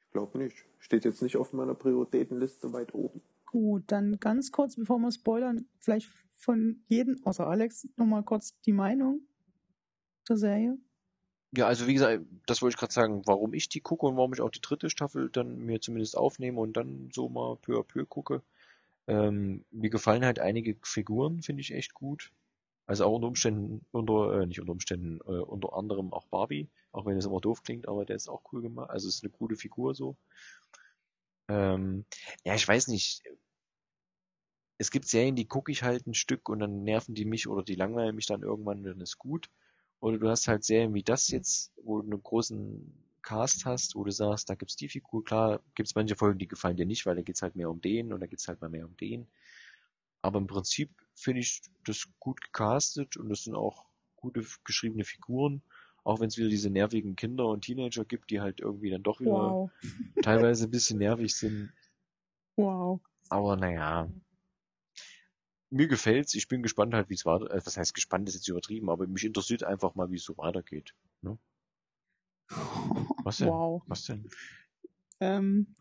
[SPEAKER 2] Ich glaube nicht. Steht jetzt nicht auf meiner Prioritätenliste weit oben.
[SPEAKER 1] Gut, dann ganz kurz, bevor wir spoilern, vielleicht von jedem, außer Alex, nochmal kurz die Meinung zur Serie.
[SPEAKER 3] Ja, also wie gesagt, das wollte ich gerade sagen, warum ich die gucke und warum ich auch die dritte Staffel dann mir zumindest aufnehme und dann so mal peu à peu gucke. Ähm, mir gefallen halt einige Figuren, finde ich echt gut. Also auch unter Umständen, unter, äh, nicht unter Umständen, äh, unter anderem auch Barbie, auch wenn es immer doof klingt, aber der ist auch cool gemacht. Also ist eine coole Figur so. Ähm, ja, ich weiß nicht. Es gibt Serien, die gucke ich halt ein Stück und dann nerven die mich oder die langweilen mich dann irgendwann dann ist gut. Oder du hast halt Serien wie das jetzt, wo du einen großen Cast hast, wo du sagst, da gibt's die Figur. Klar, gibt's manche Folgen, die gefallen dir nicht, weil da geht's halt mehr um den und da geht's halt mal mehr um den. Aber im Prinzip finde ich das gut gecastet und das sind auch gute geschriebene Figuren. Auch wenn es wieder diese nervigen Kinder und Teenager gibt, die halt irgendwie dann doch wieder
[SPEAKER 1] Wow.
[SPEAKER 3] teilweise ein bisschen nervig sind.
[SPEAKER 1] Wow.
[SPEAKER 3] Aber naja. Mir gefällt's. Ich bin gespannt halt, wie es weiter, äh, was heißt gespannt ist jetzt übertrieben, aber mich interessiert einfach mal, wie es so weitergeht. Ne? Was denn?
[SPEAKER 1] Wow.
[SPEAKER 3] Was denn?
[SPEAKER 1] Ähm,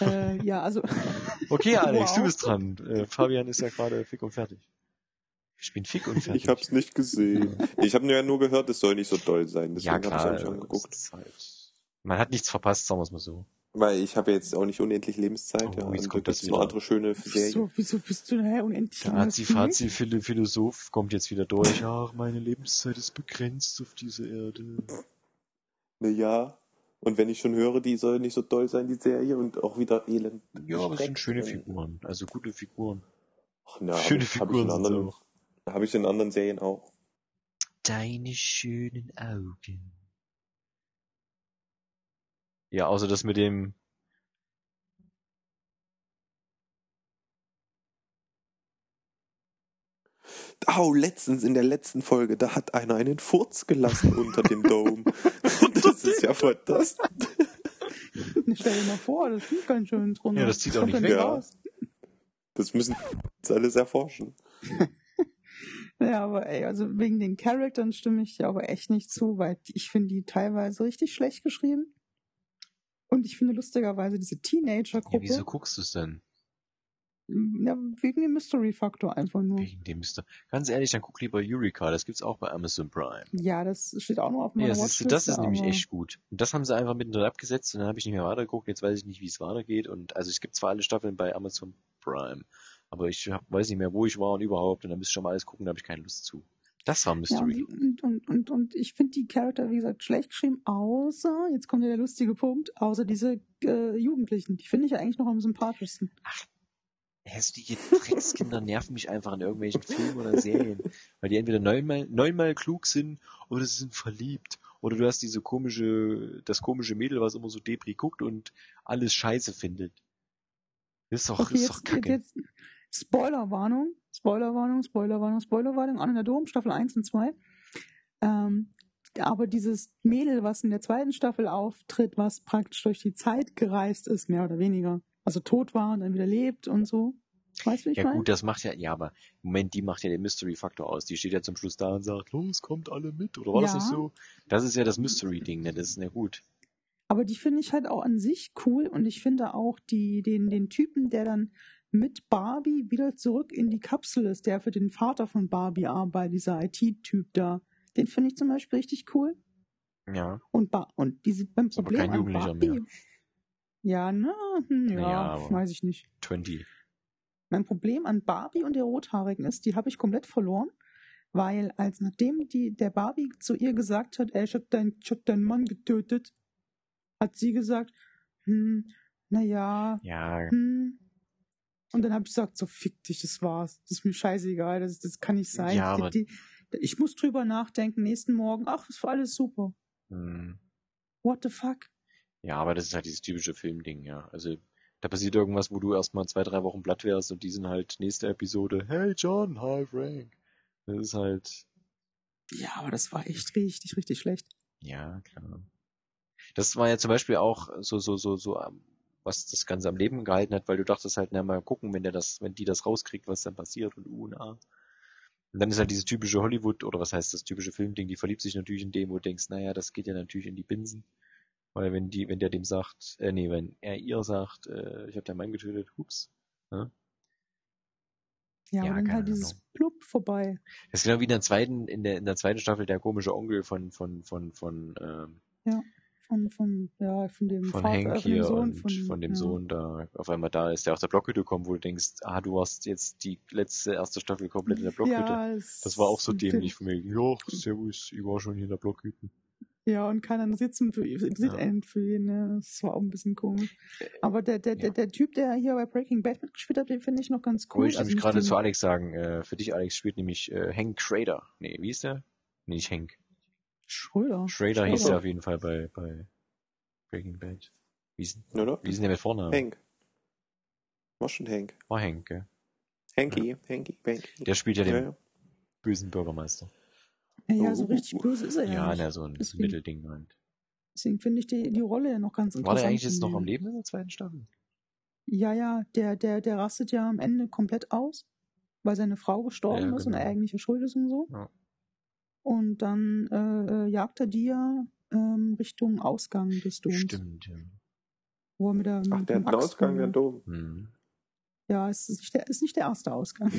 [SPEAKER 1] äh, ja, also. (laughs)
[SPEAKER 3] Okay, Alex,
[SPEAKER 1] Wow.
[SPEAKER 3] du bist dran. Äh, Fabian ist ja gerade fick und fertig. Ich bin fick und fertig.
[SPEAKER 2] Ich hab's nicht gesehen. Ich habe ja nur gehört, es soll nicht so doll sein. Deswegen
[SPEAKER 3] ja, klar.
[SPEAKER 2] auch nicht
[SPEAKER 3] äh,
[SPEAKER 2] angeguckt.
[SPEAKER 3] halt, man hat nichts verpasst, sagen wir es mal so.
[SPEAKER 2] Weil ich habe jetzt auch nicht unendlich Lebenszeit.
[SPEAKER 3] Oh,
[SPEAKER 2] ja,
[SPEAKER 3] jetzt
[SPEAKER 2] und
[SPEAKER 3] kommt
[SPEAKER 2] da
[SPEAKER 3] das wieder.
[SPEAKER 2] andere schöne Serien.
[SPEAKER 1] Wieso, wieso bist du hä, unendlich?
[SPEAKER 3] Fazi Phil- Philosoph kommt jetzt wieder durch. Ach, meine Lebenszeit ist begrenzt auf dieser Erde.
[SPEAKER 2] Na ja. Und wenn ich schon höre, die soll nicht so doll sein, die Serie, und auch wieder elend.
[SPEAKER 3] Ja, aber es sind schöne Figuren. Also gute Figuren.
[SPEAKER 2] Ach, na,
[SPEAKER 3] Schöne
[SPEAKER 2] hab ich, hab ich
[SPEAKER 3] Figuren
[SPEAKER 2] in anderen, habe ich in anderen Serien auch.
[SPEAKER 3] Deine schönen Augen. Ja, außer das mit dem.
[SPEAKER 2] Au, letztens in der letzten Folge, da hat einer einen Furz gelassen unter dem Dome. (laughs) das ist ja fantastisch.
[SPEAKER 1] Stell dir mal vor, das sieht ganz schön drunter.
[SPEAKER 3] Ja, das zieht auch
[SPEAKER 1] kommt
[SPEAKER 3] nicht
[SPEAKER 1] ja
[SPEAKER 2] weg.
[SPEAKER 1] raus.
[SPEAKER 2] Das müssen jetzt alles erforschen. (laughs)
[SPEAKER 1] Ja, aber ey, also wegen den Charaktern stimme ich dir aber echt nicht zu, weil ich finde die teilweise richtig schlecht geschrieben. Und ich finde lustigerweise diese
[SPEAKER 3] Ja,
[SPEAKER 1] Teenager-Gruppe,
[SPEAKER 3] wieso guckst du es denn?
[SPEAKER 1] ja, wegen dem Mystery-Faktor einfach nur.
[SPEAKER 3] Wegen dem Mister. Ganz ehrlich, dann guck lieber Eureka, das gibt's auch bei Amazon Prime.
[SPEAKER 1] Ja, das steht auch noch auf meiner
[SPEAKER 3] Ja,
[SPEAKER 1] Watchlist.
[SPEAKER 3] das ist nämlich echt gut. Und das haben sie einfach mittendrin abgesetzt und dann habe ich nicht mehr weitergeguckt. Jetzt weiß ich nicht, wie es weitergeht. Und also es gibt zwar alle Staffeln bei Amazon Prime, aber ich hab, weiß nicht mehr, wo ich war und überhaupt. Und dann müsste ich schon mal alles gucken, da habe ich keine Lust zu. Das war
[SPEAKER 1] Ja,
[SPEAKER 3] Mystery.
[SPEAKER 1] und, und, und, und ich finde die Charakter, wie gesagt, schlecht geschrieben, außer, jetzt kommt ja der lustige Punkt, außer diese äh, Jugendlichen. Die finde ich ja eigentlich noch am sympathischsten.
[SPEAKER 3] Hässliche Dreckskinder (laughs) nerven mich einfach in irgendwelchen Filmen oder Serien. Weil die entweder neunmal, neunmal klug sind oder sie sind verliebt. Oder du hast diese komische, das komische Mädel, was immer so Depri guckt und alles scheiße findet. Das ist doch,
[SPEAKER 1] Okay,
[SPEAKER 3] ist doch
[SPEAKER 1] jetzt,
[SPEAKER 3] kacke.
[SPEAKER 1] jetzt Spoilerwarnung, Spoilerwarnung, Spoilerwarnung, Spoilerwarnung, Anne der Dom, Staffel 1 und 2. Ähm, aber dieses Mädel, was in der zweiten Staffel auftritt, was praktisch durch die Zeit gereist ist, mehr oder weniger. Also tot war und dann wieder lebt und so. Weißt du, ich
[SPEAKER 3] Ja
[SPEAKER 1] meine?
[SPEAKER 3] gut, das macht ja, ja, aber Moment, die macht ja den Mystery-Faktor aus. Die steht ja zum Schluss da und sagt, los, kommt alle mit, oder war das
[SPEAKER 1] Ja.
[SPEAKER 3] nicht so? Das ist ja das Mystery-Ding, ne? Das ist ja gut.
[SPEAKER 1] Aber die finde ich halt auch an sich cool und ich finde auch die, den, den Typen, der dann mit Barbie wieder zurück in die Kapsel ist, der für den Vater von Barbie arbeitet, dieser IT-Typ da. Den finde ich zum Beispiel richtig cool.
[SPEAKER 3] Ja.
[SPEAKER 1] Und, ba und diese, beim
[SPEAKER 3] Ist aber
[SPEAKER 1] Problem
[SPEAKER 3] kein Jugendlicher
[SPEAKER 1] Barbie.
[SPEAKER 3] mehr.
[SPEAKER 1] Ja, na, hm, ja,
[SPEAKER 3] aber-
[SPEAKER 1] weiß ich nicht.
[SPEAKER 3] 20.
[SPEAKER 1] Mein Problem an Barbie und der Rothaarigen ist, die habe ich komplett verloren, weil als nachdem die, der Barbie zu ihr gesagt hat, ey, ich hab, dein, ich hab deinen Mann getötet, hat sie gesagt, hm, naja,
[SPEAKER 3] Ja,
[SPEAKER 1] hm. Und dann habe ich gesagt, so fick dich, das war's. Das ist mir scheißegal, das, das kann nicht sein.
[SPEAKER 3] Ja,
[SPEAKER 1] die,
[SPEAKER 3] aber-
[SPEAKER 1] die, ich muss drüber nachdenken, nächsten Morgen, ach, das war alles super.
[SPEAKER 3] hm.
[SPEAKER 1] What the fuck?
[SPEAKER 3] Ja, aber das ist halt dieses typische Filmding, ja. Also, da passiert irgendwas, wo du erstmal zwei, drei Wochen platt wärst und die sind halt nächste Episode, hey John, hi Frank. Das ist halt,
[SPEAKER 1] Ja, aber das war echt richtig, richtig schlecht.
[SPEAKER 3] ja, klar. Das war ja zum Beispiel auch so, so, so, so, ähm, was das Ganze am Leben gehalten hat, weil du dachtest halt, na mal gucken, wenn der das, wenn die das rauskriegt, was dann passiert und U und A. Und dann ist halt dieses typische Hollywood, oder was heißt das typische Filmding, die verliebt sich natürlich in dem, wo du denkst, naja, das geht ja natürlich in die Binsen. Weil wenn die, wenn der dem sagt, äh, nee, wenn er ihr sagt, äh, ich habe deinen Mann getötet, hups. Ne?
[SPEAKER 1] Ja,
[SPEAKER 3] Ja,
[SPEAKER 1] aber dann halt dieses
[SPEAKER 3] Ahnung.
[SPEAKER 1] Blub vorbei.
[SPEAKER 3] Das ist genau wie in der zweiten, in der, in der zweiten Staffel der komische Onkel von, von, von, von, ähm,
[SPEAKER 1] Von, von, ja, von dem
[SPEAKER 3] von
[SPEAKER 1] Vater,
[SPEAKER 3] Hank
[SPEAKER 1] äh, von dem
[SPEAKER 3] hier
[SPEAKER 1] Sohn,
[SPEAKER 3] und von, dem
[SPEAKER 1] ja.
[SPEAKER 3] Sohn da auf einmal da ist, der aus der Blockhütte kommt, wo du denkst, ah, du warst jetzt die letzte erste Staffel komplett in der Blockhütte.
[SPEAKER 1] Ja,
[SPEAKER 3] Das war auch so dämlich von mir. Ja, servus, ich war schon hier in der Blockhütte.
[SPEAKER 1] Ja, und keiner sitzen für, interessiert
[SPEAKER 3] Ja.
[SPEAKER 1] einen für ihn. Ne? Das war auch ein bisschen komisch. Aber der, der,
[SPEAKER 3] ja.
[SPEAKER 1] der, der Typ, der hier bei Breaking Bad mitgespielt hat, den finde ich noch ganz cool.
[SPEAKER 3] Wollte ich
[SPEAKER 1] Also
[SPEAKER 3] nämlich
[SPEAKER 1] nicht
[SPEAKER 3] gerade zu Alex sagen, äh, für dich, Alex, spielt nämlich äh, Hank Schrader. Nee, wie ist der? Nee, nicht Hank.
[SPEAKER 1] Schröder.
[SPEAKER 3] Schrader hieß er auf jeden Fall bei, bei Breaking Bad. Wie ist,
[SPEAKER 2] Oder?
[SPEAKER 3] wie ist denn der mit Vornamen?
[SPEAKER 2] Hank. War schon Hank.
[SPEAKER 3] War Hank, gell?
[SPEAKER 2] Hanky, Hanky, Hanky.
[SPEAKER 3] Der spielt ja den
[SPEAKER 2] ja, ja.
[SPEAKER 3] bösen Bürgermeister.
[SPEAKER 1] Ja, ja,
[SPEAKER 2] Oh,
[SPEAKER 1] so
[SPEAKER 2] uh,
[SPEAKER 1] richtig böse ist er ja,
[SPEAKER 3] Ja, na, so ein
[SPEAKER 1] Deswegen-
[SPEAKER 3] Mittelding halt.
[SPEAKER 1] Deswegen finde ich die, die Rolle ja noch ganz interessant.
[SPEAKER 3] War der eigentlich jetzt noch am. Leben in der zweiten Staffel?
[SPEAKER 1] Ja, ja, der, der, der rastet ja am Ende komplett aus, weil seine Frau gestorben
[SPEAKER 3] Ja,
[SPEAKER 1] ist und er
[SPEAKER 3] genau.
[SPEAKER 1] eigentlich ja schuld ist und so.
[SPEAKER 3] Ja.
[SPEAKER 1] Und dann äh, äh, jagt er ja ähm, Richtung Ausgang des Doms.
[SPEAKER 3] Stimmt, ja.
[SPEAKER 1] Wo er mit der,
[SPEAKER 2] Ach,
[SPEAKER 1] mit
[SPEAKER 2] der
[SPEAKER 1] dem
[SPEAKER 2] hat einen Ausgang, der Dom.
[SPEAKER 3] Hm.
[SPEAKER 1] Ja, es ist nicht der, ist nicht der erste Ausgang.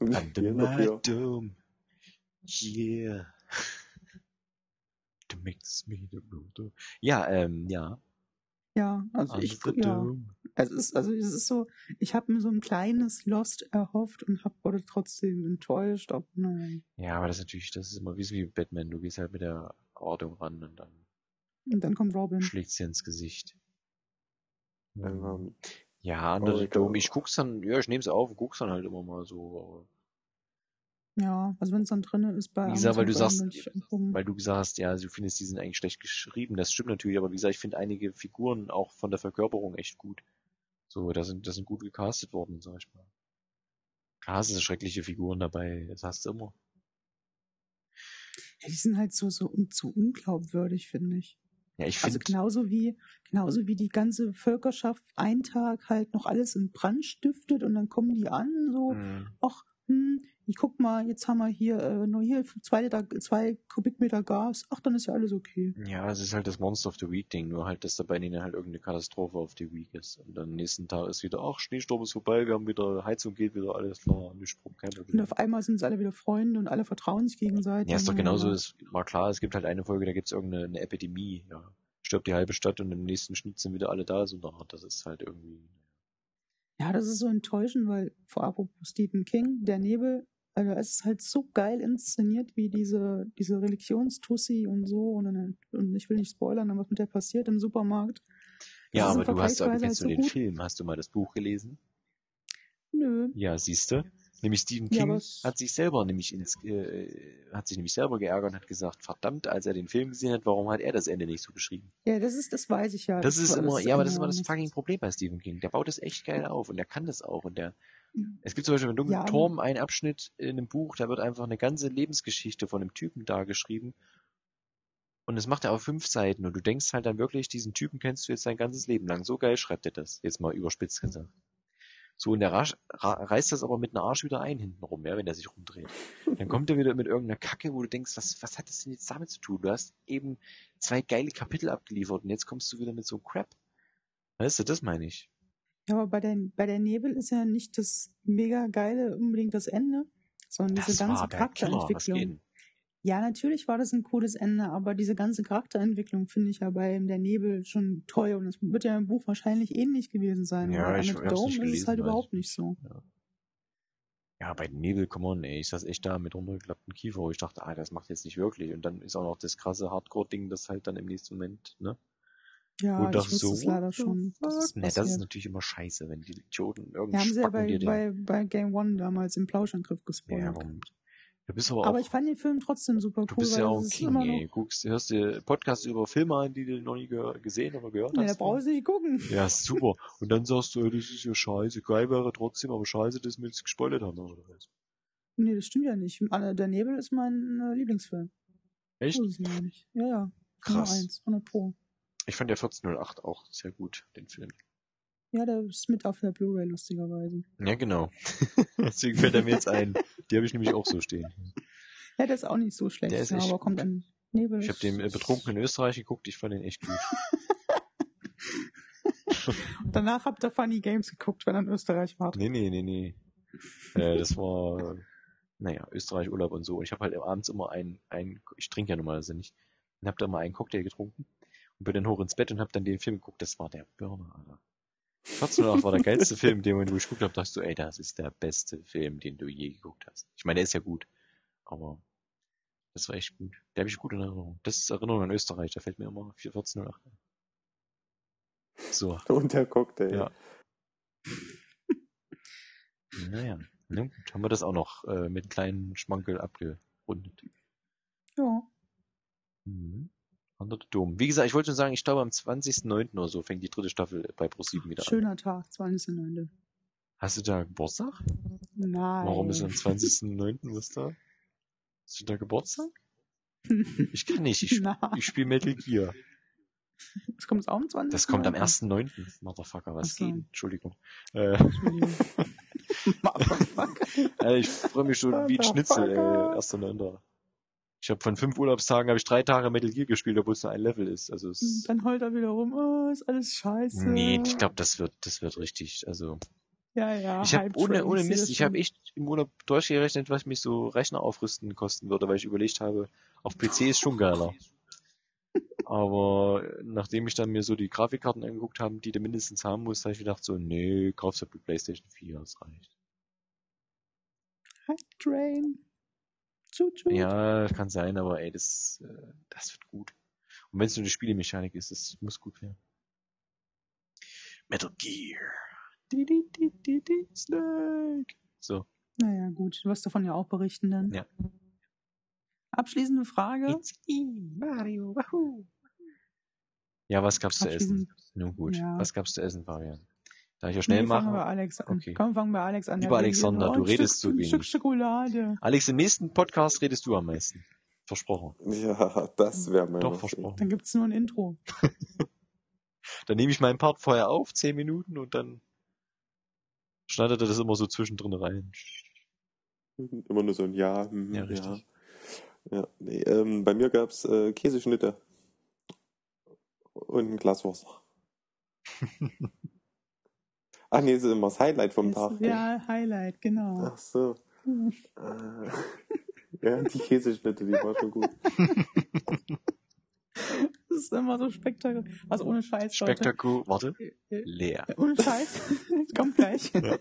[SPEAKER 3] Mad (laughs)
[SPEAKER 2] hier.
[SPEAKER 3] Dome. Yeah. To makes me the ruler. Ja, ähm, ja.
[SPEAKER 1] Ja, also
[SPEAKER 3] Under
[SPEAKER 1] ich, ja, es ist, also es ist so, ich habe mir so ein kleines Lost erhofft und hab, wurde trotzdem enttäuscht. Ob, nein.
[SPEAKER 3] Ja, aber das ist natürlich, das ist immer wie, wie Batman. Du gehst halt mit der Ordnung ran und dann
[SPEAKER 1] Und dann kommt Robin.
[SPEAKER 3] schlägt's dir ins Gesicht.
[SPEAKER 2] Ähm,
[SPEAKER 3] Ja, Under the
[SPEAKER 2] ich
[SPEAKER 3] Dome. Ich guck's dann, ja, ich nehm's auf und guck's dann halt immer mal so.
[SPEAKER 1] Ja, also wenn es dann drinne ist bei
[SPEAKER 3] Wie gesagt, weil du sagst. Weil du gesagt hast, ja, du findest, die sind eigentlich schlecht geschrieben. Das stimmt natürlich, aber wie gesagt, ich finde einige Figuren auch von der Verkörperung echt gut. So, da sind, da sind gut gecastet worden, sag ich mal. Klar, es sind schreckliche Figuren dabei, das hast du immer.
[SPEAKER 1] Ja, die sind halt so, so, so unglaubwürdig, finde ich.
[SPEAKER 3] Ja, ich
[SPEAKER 1] Also
[SPEAKER 3] finde,
[SPEAKER 1] genauso wie, genauso wie die ganze Völkerschaft einen Tag halt noch alles in Brand stiftet und dann kommen die an, so,
[SPEAKER 3] Hm,
[SPEAKER 1] ach, hm, ich guck mal, jetzt haben wir hier äh, nur hier zwei, Liter, zwei Kubikmeter Gas, ach, dann ist ja alles okay.
[SPEAKER 3] ja, es ist halt das Monster of the Week Ding, nur halt, dass dabei ihnen halt irgendeine Katastrophe auf die Week ist. Und dann nächsten Tag ist wieder, ach, Schneesturm ist vorbei, wir haben wieder, Heizung geht wieder, alles klar, Mischproben, kein
[SPEAKER 1] Und
[SPEAKER 3] Problem.
[SPEAKER 1] auf einmal sind sie alle wieder Freunde und alle vertrauen sich gegenseitig.
[SPEAKER 3] Ja, ist doch
[SPEAKER 1] Und,
[SPEAKER 3] genauso, es war klar, es gibt halt eine Folge, da gibt's irgendeine eine Epidemie, ja. Stirbt die halbe Stadt und im nächsten Schnitt sind wieder alle da, so Art, das ist halt irgendwie,
[SPEAKER 1] Ja, das ist so enttäuschend, weil vor apropos Stephen King, der Nebel, also es ist halt so geil inszeniert, wie diese, diese Religionstussi und so. Und, dann, und ich will nicht spoilern, aber was mit der passiert im Supermarkt.
[SPEAKER 3] Ja, aber du hast, aber
[SPEAKER 1] vergleichsweise
[SPEAKER 3] kennst du
[SPEAKER 1] halt so
[SPEAKER 3] den
[SPEAKER 1] gut.
[SPEAKER 3] Film? Hast du mal das Buch gelesen?
[SPEAKER 1] Nö.
[SPEAKER 3] Ja, siehste. Nämlich Stephen
[SPEAKER 1] Ja,
[SPEAKER 3] King
[SPEAKER 1] es-
[SPEAKER 3] hat sich selber nämlich ins, äh, hat sich nämlich selber geärgert und hat gesagt, verdammt, als er den Film gesehen hat, warum hat er das Ende nicht so geschrieben?
[SPEAKER 1] Ja, das ist, das weiß ich ja.
[SPEAKER 3] Das ist
[SPEAKER 1] war-
[SPEAKER 3] immer, ja, aber das ist immer das fucking Problem bei Stephen King. Der baut das echt geil auf und der kann das auch und der,
[SPEAKER 1] Mhm.
[SPEAKER 3] es gibt zum Beispiel in Dunklen
[SPEAKER 1] Ja,
[SPEAKER 3] Turm einen Abschnitt in einem Buch, da wird einfach eine ganze Lebensgeschichte von einem Typen dargeschrieben. Und das macht er auf fünf Seiten und du denkst halt dann wirklich, diesen Typen kennst du jetzt dein ganzes Leben lang. So geil schreibt er das. Jetzt mal überspitzt gesagt. So, und der rasch, ra, reißt das aber mit einer Arsch wieder ein hintenrum, ja, wenn der sich rumdreht. Dann kommt er wieder mit irgendeiner Kacke, wo du denkst, was, was hat das denn jetzt damit zu tun? Du hast eben zwei geile Kapitel abgeliefert und jetzt kommst du wieder mit so einem Crap. Weißt du, das meine ich.
[SPEAKER 1] Ja, aber bei der, bei der Nebel ist ja nicht das mega geile unbedingt das Ende, sondern diese
[SPEAKER 3] Das
[SPEAKER 1] ganze
[SPEAKER 3] Killer, was
[SPEAKER 1] Charakterentwicklung. Ja, natürlich war das ein cooles Ende, aber diese ganze Charakterentwicklung finde ich ja bei Der Nebel schon toll und es wird ja im Buch wahrscheinlich ähnlich gewesen sein.
[SPEAKER 3] Ja,
[SPEAKER 1] aber
[SPEAKER 3] ich hab's
[SPEAKER 1] Dome
[SPEAKER 3] nicht
[SPEAKER 1] ist es
[SPEAKER 3] gelesen,
[SPEAKER 1] halt überhaupt
[SPEAKER 3] ich
[SPEAKER 1] nicht so.
[SPEAKER 3] Ja, bei Nebel, come on, ey, ich saß echt da mit runtergeklappten Kiefer, wo ich dachte, ah, das macht jetzt nicht wirklich. Und dann ist auch noch das krasse Hardcore-Ding, das halt dann im nächsten Moment, ne?
[SPEAKER 1] Ja,
[SPEAKER 3] du
[SPEAKER 1] ich wusste
[SPEAKER 3] so,
[SPEAKER 1] es leider schon. es
[SPEAKER 3] fuck? Ne, das ist natürlich immer scheiße, wenn die Idioten
[SPEAKER 1] Ja,
[SPEAKER 3] irgendwie
[SPEAKER 1] haben sie ja bei, bei, bei Game One damals im Plauschangriff
[SPEAKER 3] Ja,
[SPEAKER 1] gespoilert.
[SPEAKER 3] warum? Du bist aber auch,
[SPEAKER 1] aber ich fand den Film trotzdem super
[SPEAKER 3] du
[SPEAKER 1] cool,
[SPEAKER 3] bist
[SPEAKER 1] weil
[SPEAKER 3] ja auch ein King, ey. Guckst, hörst dir Podcasts über Filme an, die du noch nie gesehen oder gehört
[SPEAKER 1] Nee, da
[SPEAKER 3] hast. ne?
[SPEAKER 1] brauchst du nicht gucken.
[SPEAKER 3] Ja, (laughs) super. Und dann sagst du, ey, das ist ja scheiße. Geil wäre trotzdem, aber scheiße, dass wir jetzt gespoilert haben, oder was?
[SPEAKER 1] Nee, das stimmt ja nicht. Der Nebel ist mein äh, Lieblingsfilm.
[SPEAKER 3] Echt?
[SPEAKER 1] Ja. Ja, ja.
[SPEAKER 3] Krass.
[SPEAKER 1] eins, 100 Pro.
[SPEAKER 3] Ich fand der 1408 auch sehr gut, den Film.
[SPEAKER 1] Ja, der ist mit auf der Blu-ray, lustigerweise.
[SPEAKER 3] Ja, genau. (laughs) Deswegen fällt er mir jetzt ein. Die habe ich nämlich auch so stehen.
[SPEAKER 1] Ja, der ist auch nicht so schlecht,
[SPEAKER 3] Der ist echt
[SPEAKER 1] aber kommt ein Nebel.
[SPEAKER 3] Ich habe den äh, betrunken in Österreich geguckt, ich fand den echt gut. (laughs)
[SPEAKER 1] Danach habt ihr Funny Games geguckt, wenn ihr in Österreich wart.
[SPEAKER 3] Nee, nee, nee, nee. Äh, das war, naja, Österreich Urlaub und so. Ich habe halt abends immer einen, einen ich trinke ja normalerweise nicht, und habe da mal einen Cocktail getrunken und bin dann hoch ins Bett und habe dann den Film geguckt. Das war der Burner, Alter. 1408 war der geilste Film, den ich geguckt habe, dachte du, ey, das ist der beste Film, den du je geguckt hast. Ich meine, der ist ja gut, aber das war echt gut. Der habe ich gut in Erinnerung. Das ist Erinnerung an Österreich, da fällt mir immer 1408 ein. So,
[SPEAKER 2] Und der Cocktail.
[SPEAKER 3] ja. Naja, ne, gut, haben wir das auch noch äh, mit einem kleinen Schmankel abgerundet.
[SPEAKER 1] Ja.
[SPEAKER 3] Mhm. Under the Dome. Wie gesagt, ich wollte schon sagen, ich glaube am 20.09. oder so fängt die dritte Staffel bei Pro7 wieder an.
[SPEAKER 1] Schöner Tag, 20.09.
[SPEAKER 3] Hast du da Geburtstag?
[SPEAKER 1] Nein.
[SPEAKER 3] Warum ist am (laughs) 20.09. was da? Hast du da Geburtstag? (laughs) Ich kann nicht. Ich, ich spiele Metal Gear.
[SPEAKER 1] das kommt auch am 20.
[SPEAKER 3] Das kommt am
[SPEAKER 1] oder?
[SPEAKER 3] 1.9. Motherfucker, was geht? Entschuldigung. Äh,
[SPEAKER 1] Entschuldigung. (laughs) Motherfucker.
[SPEAKER 3] äh, ich freue mich schon wie ein Schnitzel, ey.
[SPEAKER 1] Motherfucker.
[SPEAKER 3] 1.9. Ich habe von fünf Urlaubstagen habe ich drei Tage Metal Gear gespielt, obwohl es nur ein Level ist. Also es,
[SPEAKER 1] Dann heult er wieder rum, oh, ist alles scheiße.
[SPEAKER 3] nee, ich glaube, das wird, das wird richtig. Also
[SPEAKER 1] Ja, ja.
[SPEAKER 3] ich habe ohne, ohne Mist, ich habe echt im Urlaub durchgerechnet, was mich so Rechner aufrüsten kosten würde, weil ich überlegt habe, auf PC ist schon geiler. (laughs) Aber nachdem ich dann mir so die Grafikkarten angeguckt habe, die du mindestens haben musst, habe ich gedacht so, nee, kaufst du die Playstation 4, das reicht.
[SPEAKER 1] Hype Train.
[SPEAKER 3] Ja, kann sein, aber ey, das, äh, das wird gut. Und wenn es nur die Spielemechanik ist, das muss gut werden. Metal Gear. Di, di, di, di, di, Snake. So,
[SPEAKER 1] Naja, gut. Du wirst davon ja auch berichten dann.
[SPEAKER 3] Ja.
[SPEAKER 1] Abschließende Frage.
[SPEAKER 3] It's in Mario, wahoo. Ja, was gab's zu essen? Nun gut,
[SPEAKER 1] Ja.
[SPEAKER 3] was gab's zu essen, Fabian? Da ich ja schnell
[SPEAKER 1] nee, fangen wir. Alex an.
[SPEAKER 3] Okay.
[SPEAKER 1] Komm, fangen wir Alex an.
[SPEAKER 3] Lieber Alexander, du
[SPEAKER 1] ein
[SPEAKER 3] redest
[SPEAKER 1] Stück,
[SPEAKER 3] zu
[SPEAKER 1] Ein Stück
[SPEAKER 3] wenig.
[SPEAKER 1] Schokolade.
[SPEAKER 3] Alex, im nächsten Podcast redest du am meisten. Versprochen.
[SPEAKER 2] Ja, das wäre mir
[SPEAKER 3] Doch, versprochen.
[SPEAKER 1] Dann gibt's nur ein Intro. (laughs)
[SPEAKER 3] Dann nehme ich meinen Part vorher auf, 10 Minuten, und dann schneidet er das immer so zwischendrin rein.
[SPEAKER 2] Immer nur so ein Ja. hm,
[SPEAKER 3] Ja, richtig.
[SPEAKER 2] Ja. ja nee, ähm, bei mir gab's äh, Käseschnitte und ein Glas Wasser. (laughs) Ach nee, das ist immer das Highlight vom Tag.
[SPEAKER 1] Ja, Highlight, genau.
[SPEAKER 2] Ach so. Äh, (laughs) ja, die Käseschnitte, die war schon gut. (laughs)
[SPEAKER 1] Das ist immer so spektakulär. Also ohne Scheiß, Leute.
[SPEAKER 3] Spektakulär, warte,
[SPEAKER 1] Äh,
[SPEAKER 3] leer.
[SPEAKER 1] Ohne Scheiß. (laughs) Kommt gleich.
[SPEAKER 3] Ja.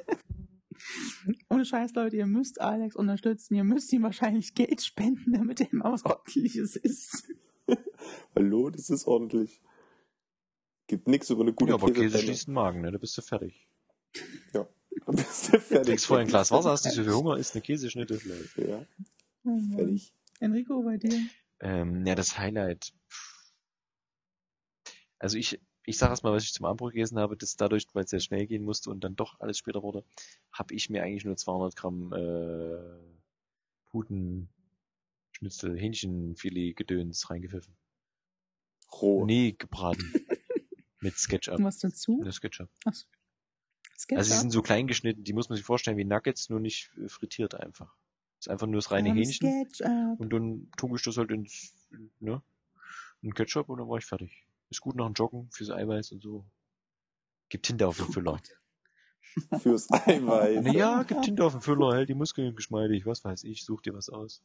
[SPEAKER 1] Ohne Scheiß, Leute, ihr müsst Alex unterstützen. Ihr müsst ihm wahrscheinlich Geld spenden, damit er mal was ordentliches ist.
[SPEAKER 2] Hallo, das ist ordentlich. Gibt nichts über eine gute
[SPEAKER 3] Ja, aber Käse
[SPEAKER 2] Käsepfanne.
[SPEAKER 3] schließt den Magen, ne? Da bist du fertig.
[SPEAKER 2] Da bist du
[SPEAKER 3] Du
[SPEAKER 2] fertig.
[SPEAKER 3] trinkst vorher ein Glas Wasser, hast nicht so viel Hunger, isst eine Käseschnitte vielleicht.
[SPEAKER 2] Ja,
[SPEAKER 1] Mann.
[SPEAKER 2] fertig.
[SPEAKER 1] Enrico, bei dir?
[SPEAKER 3] Ähm, ja, das Highlight. Also ich, ich sage erstmal, was ich zum Abendbrot gegessen habe, das dadurch, weil es sehr schnell gehen musste und dann doch alles später wurde, habe ich mir eigentlich nur 200 Gramm äh, Puten, Schnitzel, Hähnchenfilet, Gedöns reingepfiffen.
[SPEAKER 2] Roh.
[SPEAKER 3] Nee, gebraten. (laughs) Mit Sketchup.
[SPEAKER 1] Und was dazu?
[SPEAKER 3] Mit Sketchup.
[SPEAKER 1] Achso. Sketchup?
[SPEAKER 3] Also die sind so klein geschnitten, die muss man sich vorstellen wie Nuggets, nur nicht äh, frittiert einfach. ist einfach nur das reine
[SPEAKER 1] Ähm,
[SPEAKER 3] Hähnchen.
[SPEAKER 1] Sketchup.
[SPEAKER 3] Und dann tunke ich das halt ins, ne, in Ketchup und dann war ich fertig. Ist gut nach dem Joggen, fürs Eiweiß und so. Gibt Tinte auf den Füller. (laughs)
[SPEAKER 2] Fürs Eiweiß.
[SPEAKER 3] Naja, gibt Tinte auf den Füller, hält die Muskeln geschmeidig, was weiß ich, such dir was aus.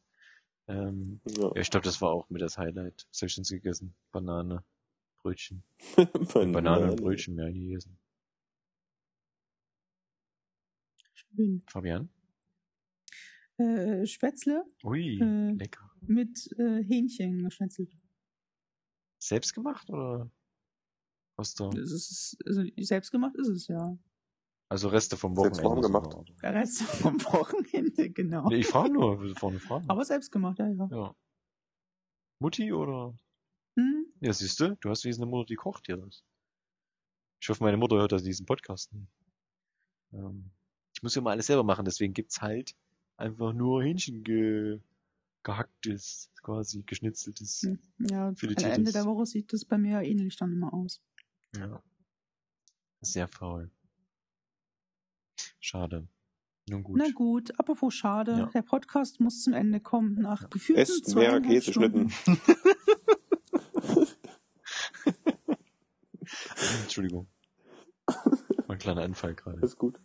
[SPEAKER 3] Ähm,
[SPEAKER 2] Ja.
[SPEAKER 3] ja, ich glaube, das war auch mit das Highlight. Was hab ich denn gegessen? Banane, Brötchen. (laughs)
[SPEAKER 2] Banane.
[SPEAKER 3] Banane und Brötchen mehr gegessen.
[SPEAKER 1] Schön.
[SPEAKER 3] Fabian?
[SPEAKER 1] Äh, Spätzle
[SPEAKER 3] Ui,
[SPEAKER 1] Äh.
[SPEAKER 3] lecker.
[SPEAKER 1] mit äh, Hähnchen geschnetzelt.
[SPEAKER 3] Selbst gemacht oder? Was da?
[SPEAKER 1] Das ist, also selbst gemacht ist es ja.
[SPEAKER 3] Also Reste vom
[SPEAKER 2] Selbst
[SPEAKER 3] Wochenende.
[SPEAKER 2] warm gemacht.
[SPEAKER 3] sogar, oder?
[SPEAKER 1] Der Rest (laughs) vom Wochenende, genau.
[SPEAKER 3] Nee, ich frage nur, vorne fragen.
[SPEAKER 1] Aber selbst gemacht, ja, ja.
[SPEAKER 3] Ja. Mutti oder?
[SPEAKER 1] Hm?
[SPEAKER 3] Ja, siehst du, du hast wie eine Mutter, die kocht dir das. Ich hoffe, meine Mutter hört das diesen Podcast. Ähm, ich muss ja mal alles selber machen, deswegen gibt's halt einfach nur Hähnchen ge gehacktes, quasi geschnitzeltes.
[SPEAKER 1] Hm. Ja, am
[SPEAKER 3] Filetiertes.
[SPEAKER 1] Ende der Woche sieht das bei mir ähnlich dann immer aus.
[SPEAKER 3] Ja. Sehr faul. Schade. Nun gut.
[SPEAKER 1] Na gut, apropos schade,
[SPEAKER 3] Ja.
[SPEAKER 1] der Podcast muss zum Ende kommen nach gefühlten
[SPEAKER 2] Esst mehr Käseschnitten. (laughs)
[SPEAKER 3] Entschuldigung. Mein kleiner Anfall gerade.
[SPEAKER 2] Ist gut.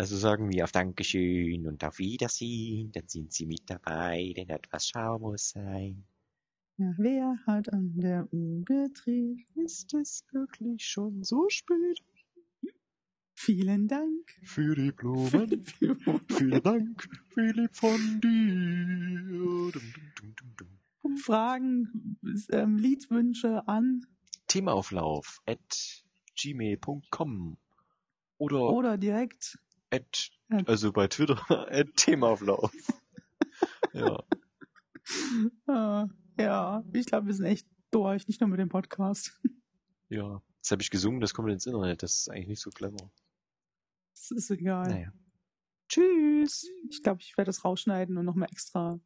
[SPEAKER 3] Also sagen wir auf Dankeschön und auf Wiedersehen, dann sind Sie mit dabei, denn etwas Schau muss sein.
[SPEAKER 1] Ja, wer hat an der Uhr gedreht?
[SPEAKER 3] Ist es wirklich schon so spät
[SPEAKER 1] Vielen Dank.
[SPEAKER 3] für die Blumen? Vielen Dank, Philipp von dir. Dum, dum, dum.
[SPEAKER 1] Fragen, ähm, Liedwünsche an
[SPEAKER 3] Themaauflauf at gmail.com oder
[SPEAKER 1] oder direkt
[SPEAKER 3] at, also bei Twitter (laughs) at Themaauflauf. ja.
[SPEAKER 1] äh, (laughs) ja, ich glaube, wir sind echt durch, nicht nur mit dem Podcast. (laughs)
[SPEAKER 3] Ja, das habe ich gesungen, das kommt ins Internet, das ist eigentlich nicht so clever.
[SPEAKER 1] Das ist egal.
[SPEAKER 3] Naja.
[SPEAKER 1] Tschüss. Ich glaube, ich werde das rausschneiden und nochmal extra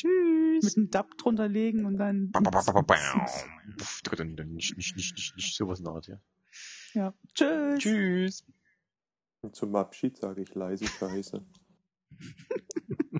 [SPEAKER 3] Tschüss.
[SPEAKER 1] Mit einem Dub drunter legen und dann.
[SPEAKER 3] Nicht, nicht, nicht, nicht, nicht sowas in der Art, ja.
[SPEAKER 1] Ja. Tschüss.
[SPEAKER 3] Tschüss.
[SPEAKER 2] Und zum Abschied sage ich leise Scheiße. (laughs)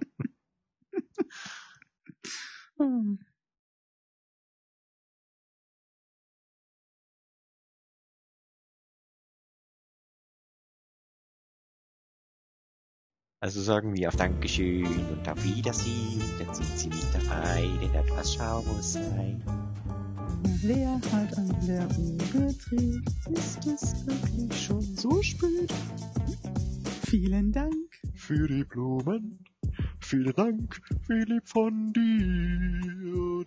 [SPEAKER 3] Also sagen wir auf Dankeschön und auf Wiedersehen. Dann sind Sie mit dabei, denn etwas Schau muss sein.
[SPEAKER 1] Wer hat an der Uhr gedreht? Ist es wirklich schon so spät? Vielen Dank.
[SPEAKER 3] Für die Blumen. Vielen Dank, Philipp von dir.